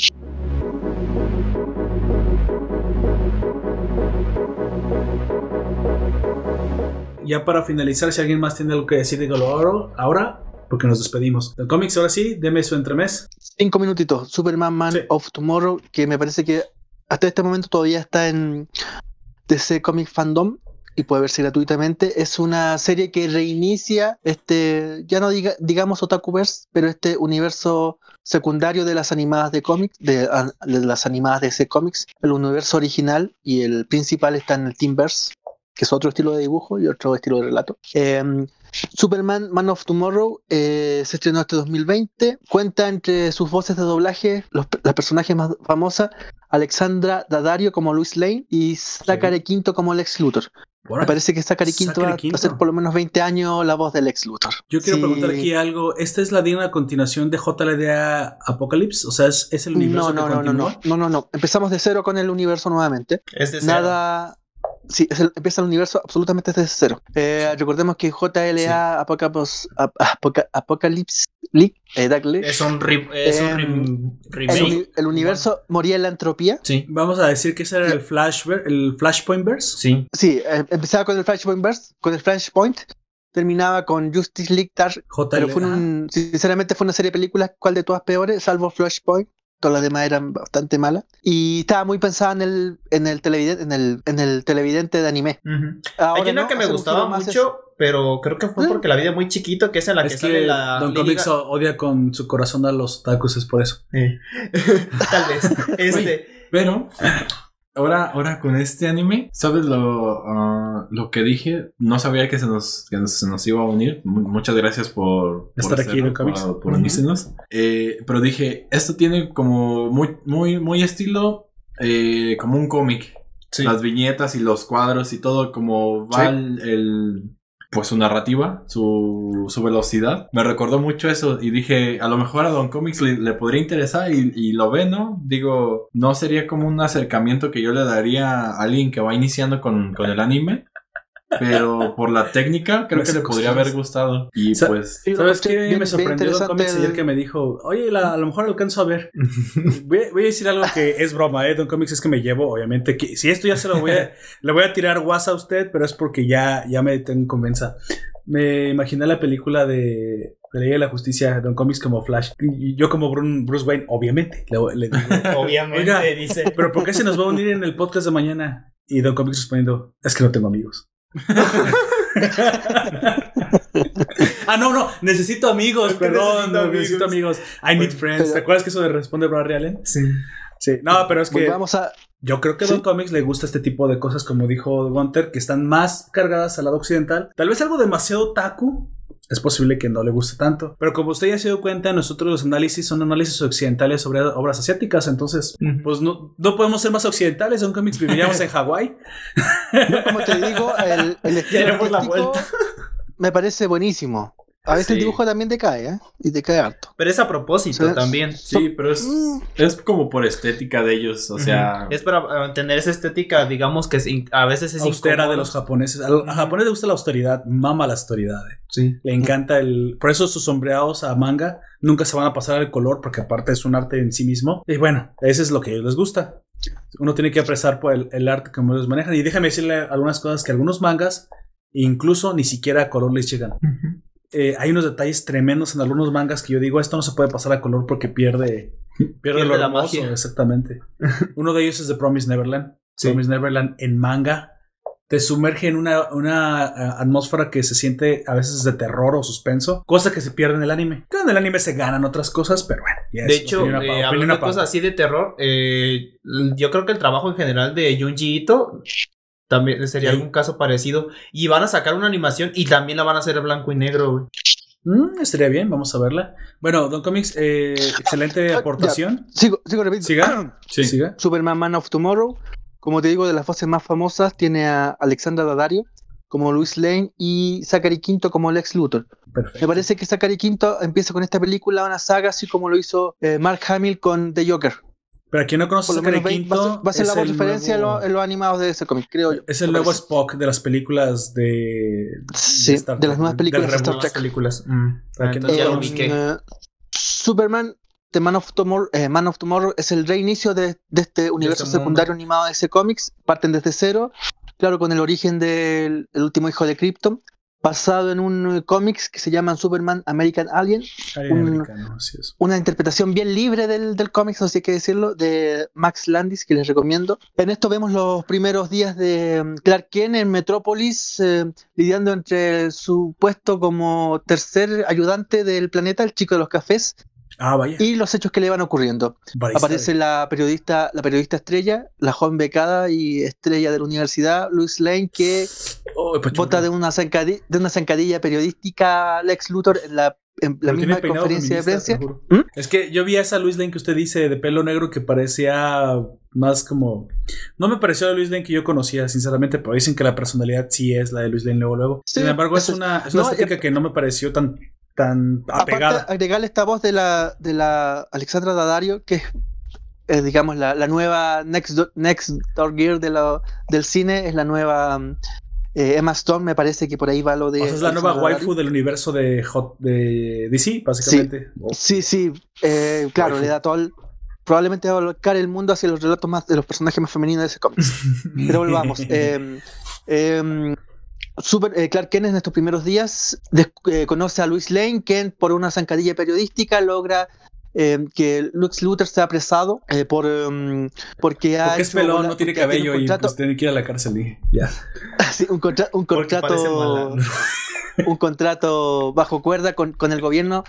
Ya para finalizar, si alguien más tiene algo que decir, dígalo ahora, ahora porque nos despedimos. El cómics, ahora sí, deme su entremés. Cinco minutitos. Superman Man Sí. of Tomorrow, que me parece que hasta este momento todavía está en DC Comic Fandom y puede verse gratuitamente. Es una serie que reinicia este, ya no diga, digamos Otakuverse, pero este universo secundario de las animadas de cómics, de, a- de las animadas de DC Comics. El universo original y el principal está en el Teamverse, que es otro estilo de dibujo y otro estilo de relato. Em, Superman Man of Tomorrow eh, se estrenó este 2020. Cuenta entre sus voces de doblaje los, las personajes más famosas: Alexandra Daddario como Luis Lane y Zachary Quinto como Lex Luthor. Me parece que Zachary Quinto Zachary va a Quinto. hacer por lo menos 20 años la voz de Lex Luthor. Yo quiero Sí. preguntar aquí algo. ¿Esta es la digna continuación de JLDA Apocalypse? O sea, ¿es, es el universo No, no, que no, no, continúa? no, no, no, no. Empezamos de cero con el universo nuevamente. Es de cero. Nada. Sí, es el- empieza el universo absolutamente desde cero. Eh, recordemos que JLA Apocalypse, Ap- Apoca- Apocalypse League, eh, Es un, re- es un Em, el, remake. el universo moría en la entropía. Sí. Vamos a decir que ese era el, flash, el Flashpoint Verse. Sí. Sí, eh, empezaba con el Flashpoint Burst, con el Flashpoint, terminaba con Justice League Dark, pero fue JLA. un, sinceramente fue una serie de películas, cual de todas peores, salvo Flashpoint. Todas las demás eran bastante malas. Y estaba muy pensada en el, en el televidente, en el, en el televidente de anime. Ahora Hay una no, que me gustaba mucho, pero creo que fue ¿Eh? porque la vi muy chiquito, que es en la que, Es sale que la Don Comics odia con su corazón a los otakus, es por eso. Eh. Tal vez. Este. Pero ahora, ahora con este anime, ¿sabes lo, ah, lo que dije? No sabía que se nos, que nos- se nos iba a unir. Mu- muchas gracias por, por Estar aquí en el por- por. Eh, pero dije, esto tiene como muy, muy, muy estilo eh, como un cómic. Las viñetas y los cuadros y todo, como va Sí. el- pues su narrativa, su, su velocidad. Me recordó mucho eso y dije, a lo mejor a Don Comics le, podría interesar y, y lo ve, ¿no? Digo, no sería como un acercamiento que yo le daría a alguien que va iniciando con, con el anime. Pero por la técnica, creo que le podría haber gustado. Y Sa- pues. ¿Sabes qué? bien- me sorprendió Don interesante Comics ayer el- que me dijo, oye, la- a lo mejor lo alcanzo a ver. voy, a, voy a decir algo que es broma, ¿eh? Don Comics es que me llevo, obviamente. Que, si esto ya se lo voy a, le voy a tirar guasa a usted, pero es porque ya, ya me tengo convenza. Me imaginé la película de, de la Liga de la Justicia, Don Comics como Flash. Y yo como Bruce Wayne, obviamente, le, le digo, Obviamente, Oiga, dice. pero ¿por qué se nos va a unir en el podcast de mañana? Y Don Comics respondiendo, es que no tengo amigos. ah, no, no, necesito amigos, Es que perdón, necesito necesito, amigos. I need friends. ¿Te acuerdas que eso de responde Barry Allen? Sí. Sí, no, pero es que Volvamos a. yo creo que a Sí. Don Comics le gusta este tipo de cosas, como dijo Gunter, que están más cargadas al lado occidental. Tal vez algo demasiado taku. Es posible que no le guste tanto. Pero como usted ya se dio cuenta, nosotros los análisis son análisis occidentales sobre obras asiáticas. Entonces, pues no, no podemos ser más occidentales. Don Comics viviríamos en Hawái. Como te digo, el, el estilo Queremos la artístico vuelta. me parece buenísimo. A veces Sí. el dibujo también decae, ¿eh? Y decae harto. Pero es a propósito también. Sí, pero es, Mm. es como por estética de ellos. O sea. Es para eh, tener esa estética, digamos que es in- a veces es austera incómodo. de los japoneses. A japonés le gusta la austeridad, mama la austeridad. eh. Sí. Le encanta el. Por eso sus sombreados a manga nunca se van a pasar al color, porque aparte es un arte en sí mismo. Y bueno, eso es lo que a ellos les gusta. Uno tiene que apreciar por el, el arte como ellos manejan. Y déjame decirle algunas cosas que algunos mangas, incluso ni siquiera a color les llegan. Eh, hay unos detalles tremendos en algunos mangas que yo digo, esto no se puede pasar a color porque pierde, pierde, Pierde lo la hermoso. magia. Exactamente. Uno de ellos es The Promise Neverland. Sí. Promise Neverland en manga te sumerge en una, una eh, atmósfera que se siente a veces de terror o suspenso, cosa que se pierde en el anime. Que en el anime se ganan otras cosas, pero bueno. ya De hecho, opinión eh, opinión hablando de cosas así de terror, eh, yo creo que el trabajo en general de Junji Ito también sería Sí. algún caso parecido. Y van a sacar una animación y también la van a hacer blanco y negro, güey. Mm, estaría bien, vamos a verla. Bueno, Don Comics, eh, excelente aportación. Sigo, sigo repito. Siga. Sí. Siga. Superman Man of Tomorrow como te digo, de las voces más famosas, tiene a Alexandra Daddario como Luis Lane y Zachary Quinto como Lex Luthor. Me parece que Zachary Quinto empieza con esta película una saga así como lo hizo eh, Mark Hamill con The Joker. Para quien no conoce Por a lo Zachary menos ve- Quinto, va a ser, va a ser es la el referencia en nuevo- lo- en los animados de ese cómic, creo yo. Es el nuevo. Spock de las películas de. Sí, Star de las nuevas películas de Star Trek. películas. Mm. Para que no lo Eh, Superman, The Man of Tomorrow, eh, Man of Tomorrow es el reinicio de, de este universo secundario animado de ese cómics. Parten desde cero, claro, con el origen del el último hijo de Krypton, basado en un eh, cómics que se llama Superman American Alien, Alien un- una interpretación bien libre del, del cómics, no sé qué decirlo, de Max Landis, que les recomiendo. En esto vemos los primeros días de mm, Clark Kent en Metrópolis, eh, lidiando entre su puesto como tercer ayudante del planeta, el chico de los cafés, Ah, vaya. y los hechos que le van ocurriendo. Barista Aparece la periodista, la periodista estrella, la joven becada y estrella de la universidad, Louis Lane, que Oh, pues, vota de una, zancadi- de una zancadilla periodística Lex Luthor en la, en la Pero misma conferencia de prensa. ¿Mm? Es que yo vi a esa Luis Lane que usted dice de pelo negro que parecía más como. No me pareció la Luis Lane que yo conocía, sinceramente, pero dicen que la personalidad sí es la de Luis Lane luego luego. Sí, Sin embargo, es una, es una no, estética que no me pareció tan, tan apegada. Aparte, agregarle esta voz de la, de la Alexandra Daddario, que es, eh, digamos, la, la nueva Next, Do- Next Door Gear de la- del cine, es la nueva mm, eh, Emma Stone, me parece que por ahí va lo de. o sea, es la nueva waifu del universo de, Hot, de DC, básicamente. Oh, Sí, sí, eh, claro, Waifu. le da todo el- Probablemente va a volcar el mundo hacia los relatos más de los personajes más femeninos de ese cómic. Pero volvamos. eh, Super, eh, Clark Kent en estos primeros días eh, conoce a Luis Lane, quien por una zancadilla periodística logra eh, que Lux Luthor sea apresado eh, por um, porque ha Porque es pelón, no tiene cabello y pues tiene que ir a la cárcel y ya. sí, un, contra- contrato malandro. un contrato bajo cuerda con, con el gobierno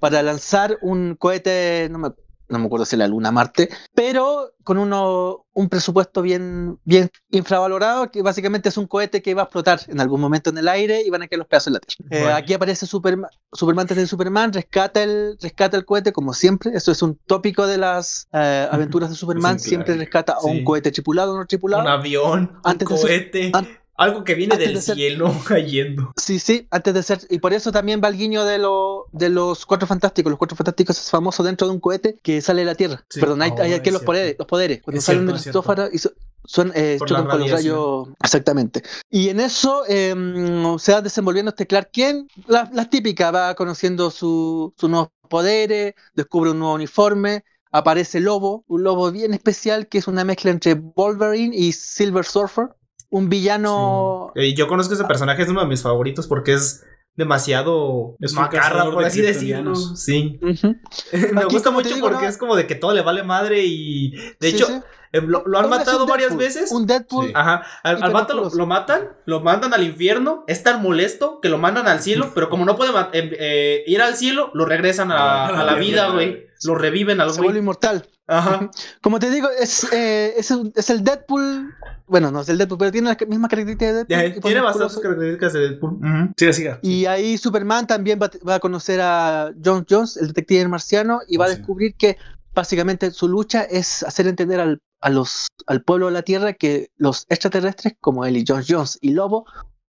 para lanzar un cohete, no me, no me acuerdo si la Luna Marte, pero con uno, un presupuesto bien, bien infravalorado, que básicamente es un cohete que va a explotar en algún momento en el aire y van a caer los pedazos en la Tierra. Eh, aquí aparece Superman, Superman antes de Superman, rescata el, rescata el cohete como siempre, eso es un tópico de las eh, aventuras de Superman, siempre rescata a un Sí. cohete tripulado o no tripulado. Un avión, Antes un de cohete, an- algo que viene antes del de ser- cielo cayendo. Sí, sí, antes de ser. Y por eso también va el guiño de, lo, de los Cuatro Fantásticos. Los Cuatro Fantásticos es famoso dentro de un cohete que sale de la Tierra. Sí. Perdón, hay, Oh, hay aquí los poderes. Los poderes. Cuando Es salen cierto, del es cierto. estrófano y so- son, eh, chocan con los rayos. Exactamente. Y en eso em, se va desenvolviendo este Clark Kent. La, la típica, va conociendo su- sus nuevos poderes, descubre un nuevo uniforme. Aparece Lobo, un lobo bien especial que es una mezcla entre Wolverine y Silver Surfer. Un villano. Eh, yo conozco ese personaje, es uno de mis favoritos porque es demasiado Es un macarra, por de así decirlo. Sí. Ujú. Me Aquí, gusta mucho digo, porque no- es como de que todo le vale madre y de Sí, hecho sí. eh, lo, lo han Ahora matado varias Deadpool, veces. Un Deadpool. Sí. Ajá, al, al vato lo, matan, lo mandan al infierno, es tan molesto que lo mandan al cielo, pero como no puede ma- eh, eh, ir al cielo, lo regresan a, a la vida, güey. Lo reviven al se vuelve güey. inmortal. Ajá. Como te digo, es, eh, es, es el Deadpool. Bueno, no es el Deadpool, pero tiene las mismas características de Ya, Deadpool. Tiene bastantes características de Deadpool. Siga, siga. Y ahí Superman también va, va a conocer a John Jones, el detective marciano, y va a descubrir que básicamente su lucha es hacer entender al, a los, al pueblo de la Tierra que los extraterrestres, como él y John Jones y Lobo,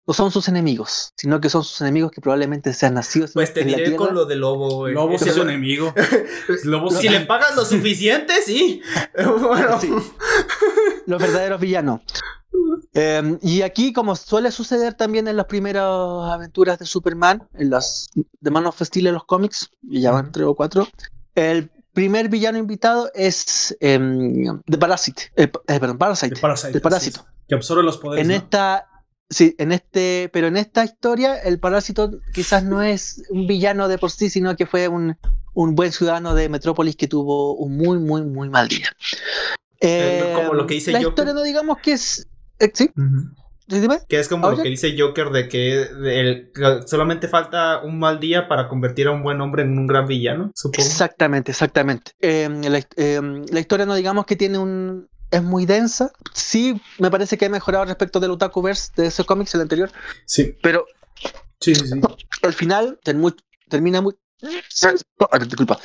no son sus enemigos, sino que son sus enemigos que probablemente sean nacidos Pues te en la diré Tierra. con lo de Lobo, güey. Lobo es su enemigo. Lobo Si sí. le pagas lo suficiente, sí. bueno. Sí. los verdaderos villanos. Eh, y aquí, como suele suceder también en las primeras aventuras de Superman, en las de Man of Steel en los cómics, y ya van tres o cuatro, el primer villano invitado es em, The Parasite, eh, eh, perdón, Parasite. De Parasite, El parásito. así es. Que absorbe los poderes. En ¿no? esta, sí, en este, pero en esta historia, el parásito quizás no es un villano de por sí, sino que fue un, un buen ciudadano de Metrópolis que tuvo un muy, muy, muy mal día. Eh, como lo que dice La Joker. historia no digamos que es. eh, ¿Sí? Que es como lo que dice Joker de que, de el- que solamente falta un mal día para convertir a un buen hombre en un gran villano, supongo. Exactamente, exactamente. Eh, la, eh, la historia no digamos que tiene un... Es muy densa. Sí, me parece que ha mejorado respecto del Otakuverse de ese cómics, el anterior. Sí, Pero sí, sí. sí. al final termina muy... Disculpa.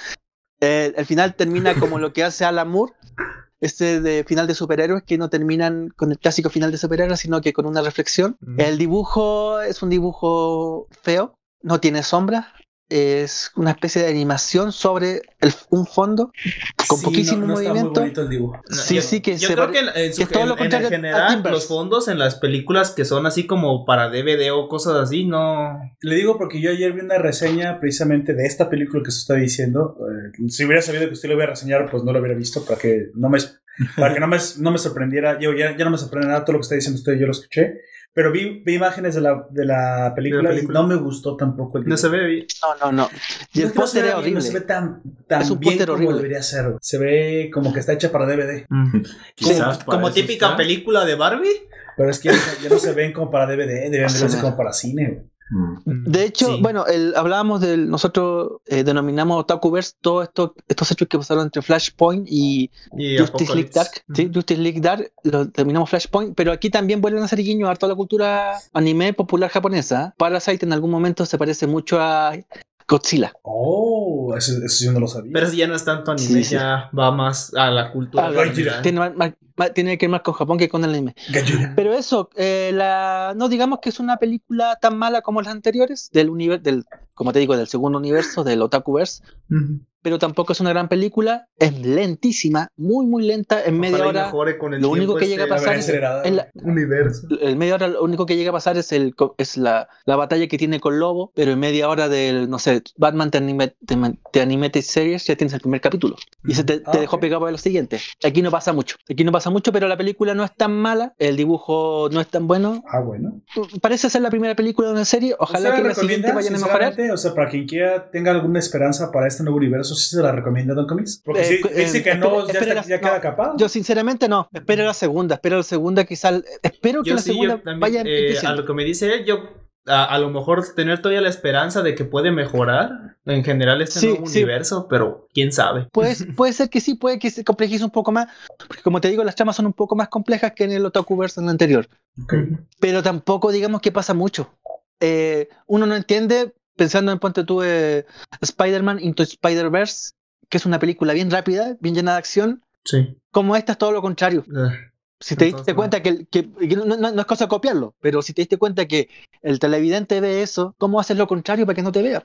Eh, al final termina como lo que hace Alan Moore este de final de superhéroes que no terminan con el clásico final de superhéroes, sino que con una reflexión. Mm. El dibujo es un dibujo feo, no tiene sombras, es una especie de animación sobre el- un fondo con Sí, poquísimo no- no está muy movimiento. bonito el dibujo. Sí, yo, sí, que yo se creo que en, en su- que es todo en- lo en contrario a general los fondos en las películas que son así como para DVD o cosas así no Le digo porque yo ayer vi una reseña precisamente de esta película que se está diciendo. Eh, si hubiera sabido que usted lo iba a reseñar, pues no lo hubiera visto para que no me, para que no me, no me sorprendiera. Yo ya, ya no me sorprende nada todo lo que está diciendo usted, yo lo escuché. Pero vi, vi imágenes de la, de la película película. y no me gustó tampoco el no se ve bien. No, no, no. Y el No póster es bien, no se ve horrible. tan, tan Es un bien póster como horrible. debería ser. güey. Se ve como que está hecha para DVD. Quizás para como típica está. película de Barbie Pero es que ya, ya no se ven como para DVD, deberían verse ve. como para cine. Mm. De hecho, Sí. bueno, el, hablábamos del. Nosotros eh, denominamos Otakuverse todos esto, estos hechos que pasaron entre Flashpoint y y Justice League. Dark. Sí, Justice League Dark lo denominamos Flashpoint, pero aquí también vuelven a hacer guiño a toda la cultura anime popular japonesa. Parasite en algún momento se parece mucho a Godzilla. Oh, eso, eso sí no lo sabía. pero si ya no es tanto anime Sí, sí. ya va más a la cultura Ah. Tiene, más- más- más- tiene que ver más con Japón que con el anime. Gallura. Pero eso, eh, la, no digamos que es una película tan mala como las anteriores, del universo, del, como te digo, del segundo universo, del Otakuverse, Ujú. pero tampoco es una gran película, es lentísima, muy muy lenta, en media Ojalá y hora, mejore con el lo único que llega a este pasar en la, universo en media hora lo único que llega a pasar es el es la, la batalla que tiene con Lobo, pero en media hora del, no sé, Batman The, The- The Animated Series ya tienes el primer capítulo. Y se te, te Ah, dejó ok. pegado para lo siguiente. Aquí no pasa mucho. Aquí no pasa mucho, pero la película no es tan mala, el dibujo no es tan bueno. Ah, bueno. Parece ser la primera película de una serie. Ojalá ¿Usted que la siguiente vayan a mejorar. O sea, para quien quiera tenga alguna esperanza para este nuevo universo, ¿sí se la recomienda Don Comics? Porque Eh, sí, cu- dice eh, que no, espera- ya, espera está- ya la- queda no. capaz. Yo sinceramente no. Espero la segunda. Espero la segunda quizás. Espero que yo la sí, yo segunda también, vaya eh, a lo que me dice él, yo a, a lo mejor tener todavía la esperanza de que puede mejorar en general este Sí, nuevo sí. universo, pero quién sabe. Puede, puede ser que sí, puede que se complejice un poco más. Porque como te digo, las tramas son un poco más complejas que en el Otakuverse en el anterior. Ok. Pero tampoco digamos que pasa mucho. Eh, uno no entiende, pensando en Ponte tú eh, Spider-Man Into Spider-Verse, que es una película bien rápida, bien llena de acción. Sí. Como esta es todo lo contrario. Si te diste cuenta que, que- que no, no- no es cosa copiarlo, pero si te diste cuenta que el televidente ve eso, ¿cómo haces lo contrario para que no te vea?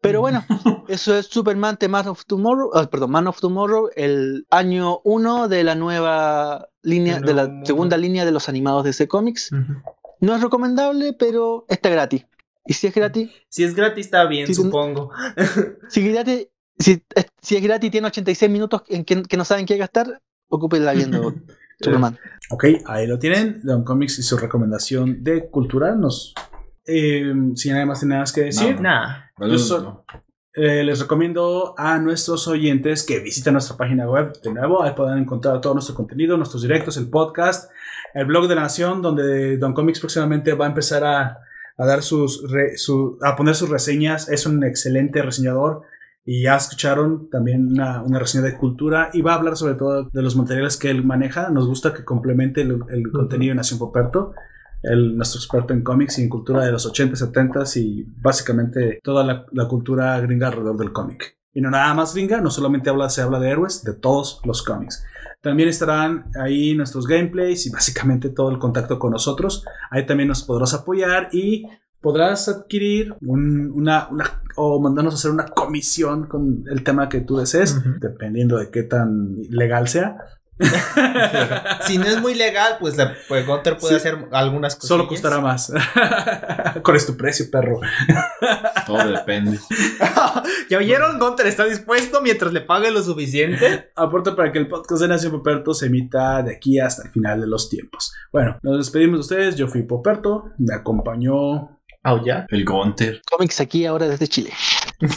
Pero bueno, eso es Superman The Man of Tomorrow, ah, perdón, Man of Tomorrow, el año 1 de la nueva línea, de la mundo. segunda línea de los animados de ese cómics. Ujú. No es recomendable, pero está gratis. Y si es gratis, Si es gratis está bien, supongo. si es gratis, si, es- si es gratis y tiene 86 minutos en que, que no saben qué gastar, ocúpenla viendo Superman. Ok, ahí lo tienen. Don Comics y su recomendación de cultura. Nos, eh, si nada más tiene nada más que decir, No. Yo soy- eh, les recomiendo a nuestros oyentes que visiten nuestra página web de nuevo. Ahí pueden encontrar todo nuestro contenido, nuestros directos, el podcast, el blog de la Nación, donde Don Comics próximamente va a empezar a, a dar sus, re- su- a poner sus reseñas. Es un excelente reseñador. Y ya escucharon también una, una reseña de cultura y va a hablar sobre todo de los materiales que él maneja. Nos gusta que complemente el, el contenido de Nación Poperto, el, nuestro experto en cómics y en cultura de los 80, 70 y básicamente toda la, la cultura gringa alrededor del cómic. Y no nada más gringa, no solamente habla, se habla de héroes, de todos los cómics. También estarán ahí nuestros gameplays y básicamente todo el contacto con nosotros. Ahí también nos podrás apoyar y podrás adquirir un- una, una- o mandarnos a hacer una comisión con el tema que tú desees, dependiendo de qué tan legal sea. Si no es muy legal, pues, la, pues Gunter puede Sí. hacer algunas cosas. Solo costará más. ¿Cuál es tu precio, perro? Todo depende. ¿Ya oyeron? Gunter está dispuesto mientras le pague lo suficiente. Aporta para que el podcast de Nación Poperto se emita de aquí hasta el final de los tiempos. Bueno, nos despedimos de ustedes. Yo fui Poperto. Me acompañó Ah, ya. El Gunter. Cómics aquí ahora desde Chile.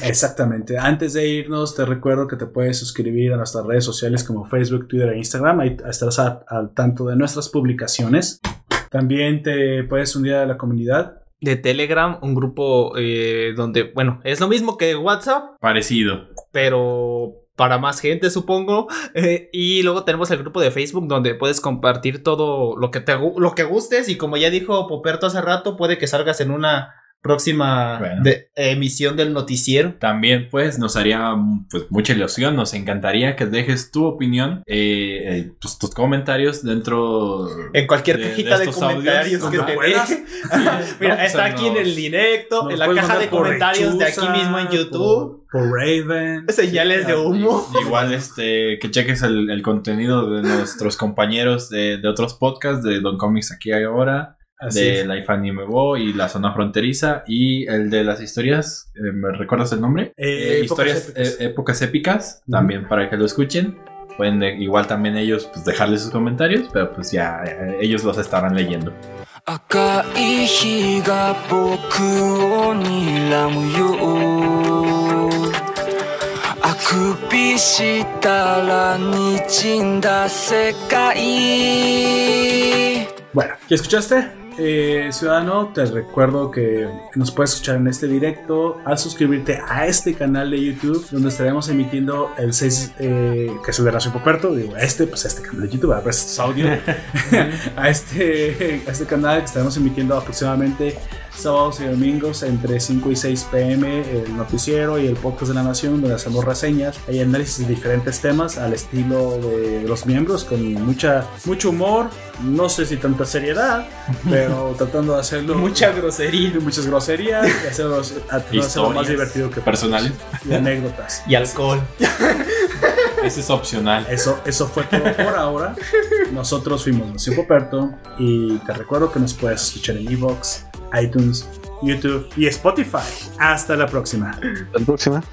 Exactamente. Antes de irnos, te recuerdo que te puedes suscribir a nuestras redes sociales como Facebook, Twitter e Instagram. Ahí estarás al tanto de nuestras publicaciones. También te puedes unir a la comunidad. De Telegram, un grupo eh, donde, bueno, es lo mismo que WhatsApp, Parecido. pero para más gente, supongo. Eh, y luego tenemos el grupo de Facebook donde puedes compartir todo lo que te lo que gustes. Y como ya dijo Poperto hace rato, puede que salgas en una próxima Bueno. de- emisión del noticiero. También, pues, nos haría pues, mucha ilusión, nos encantaría que dejes tu opinión, eh, eh, pues, tus comentarios dentro En cualquier de- de cajita de, estos comentarios audios, que te deje. Mira, No, está o sea, aquí en el directo, en la caja de comentarios de aquí mismo en YouTube. Por, por Raven. Señales de humo. Igual este que cheques el, el contenido de nuestros compañeros de, de otros podcasts de Don Comics aquí ahora, Así de es. Life Anime Bo y la zona fronteriza y el de las historias, eh, ¿me recuerdas el nombre? Eh, Eh, historias épocas épicas. eh, épocas épicas, también para que lo escuchen. Pueden de- igual también ellos pues, dejarles sus comentarios, pero pues ya eh, ellos los estarán leyendo. 赤い日が僕を睨むよあくびしたら滲んだ世界 Bueno, ¿qué escuchaste? Eh, ciudadano, te recuerdo que nos puedes escuchar en este directo al suscribirte a este canal de YouTube donde estaremos emitiendo el 6, eh, que es el de Nación Poperto, digo, este, pues a este canal de YouTube, a ver, este es audio, a, este, a este canal que estaremos emitiendo aproximadamente sábados y domingos entre 5 y 6 pm el noticiero y el podcast de la Nación donde hacemos reseñas, hay análisis de diferentes temas al estilo de los miembros con mucha, mucho humor, no sé si tanta seriedad, pero tratando de hacerlo Mucha grosería. y muchas groserías y hacerlo, hacerlo más divertido que personales. y anécdotas. Y alcohol. Ese es opcional. Eso, eso fue todo por ahora. Nosotros fuimos Nación Poperto y te recuerdo que nos puedes escuchar en Evox, iTunes, YouTube y Spotify. Hasta la próxima. Hasta la próxima.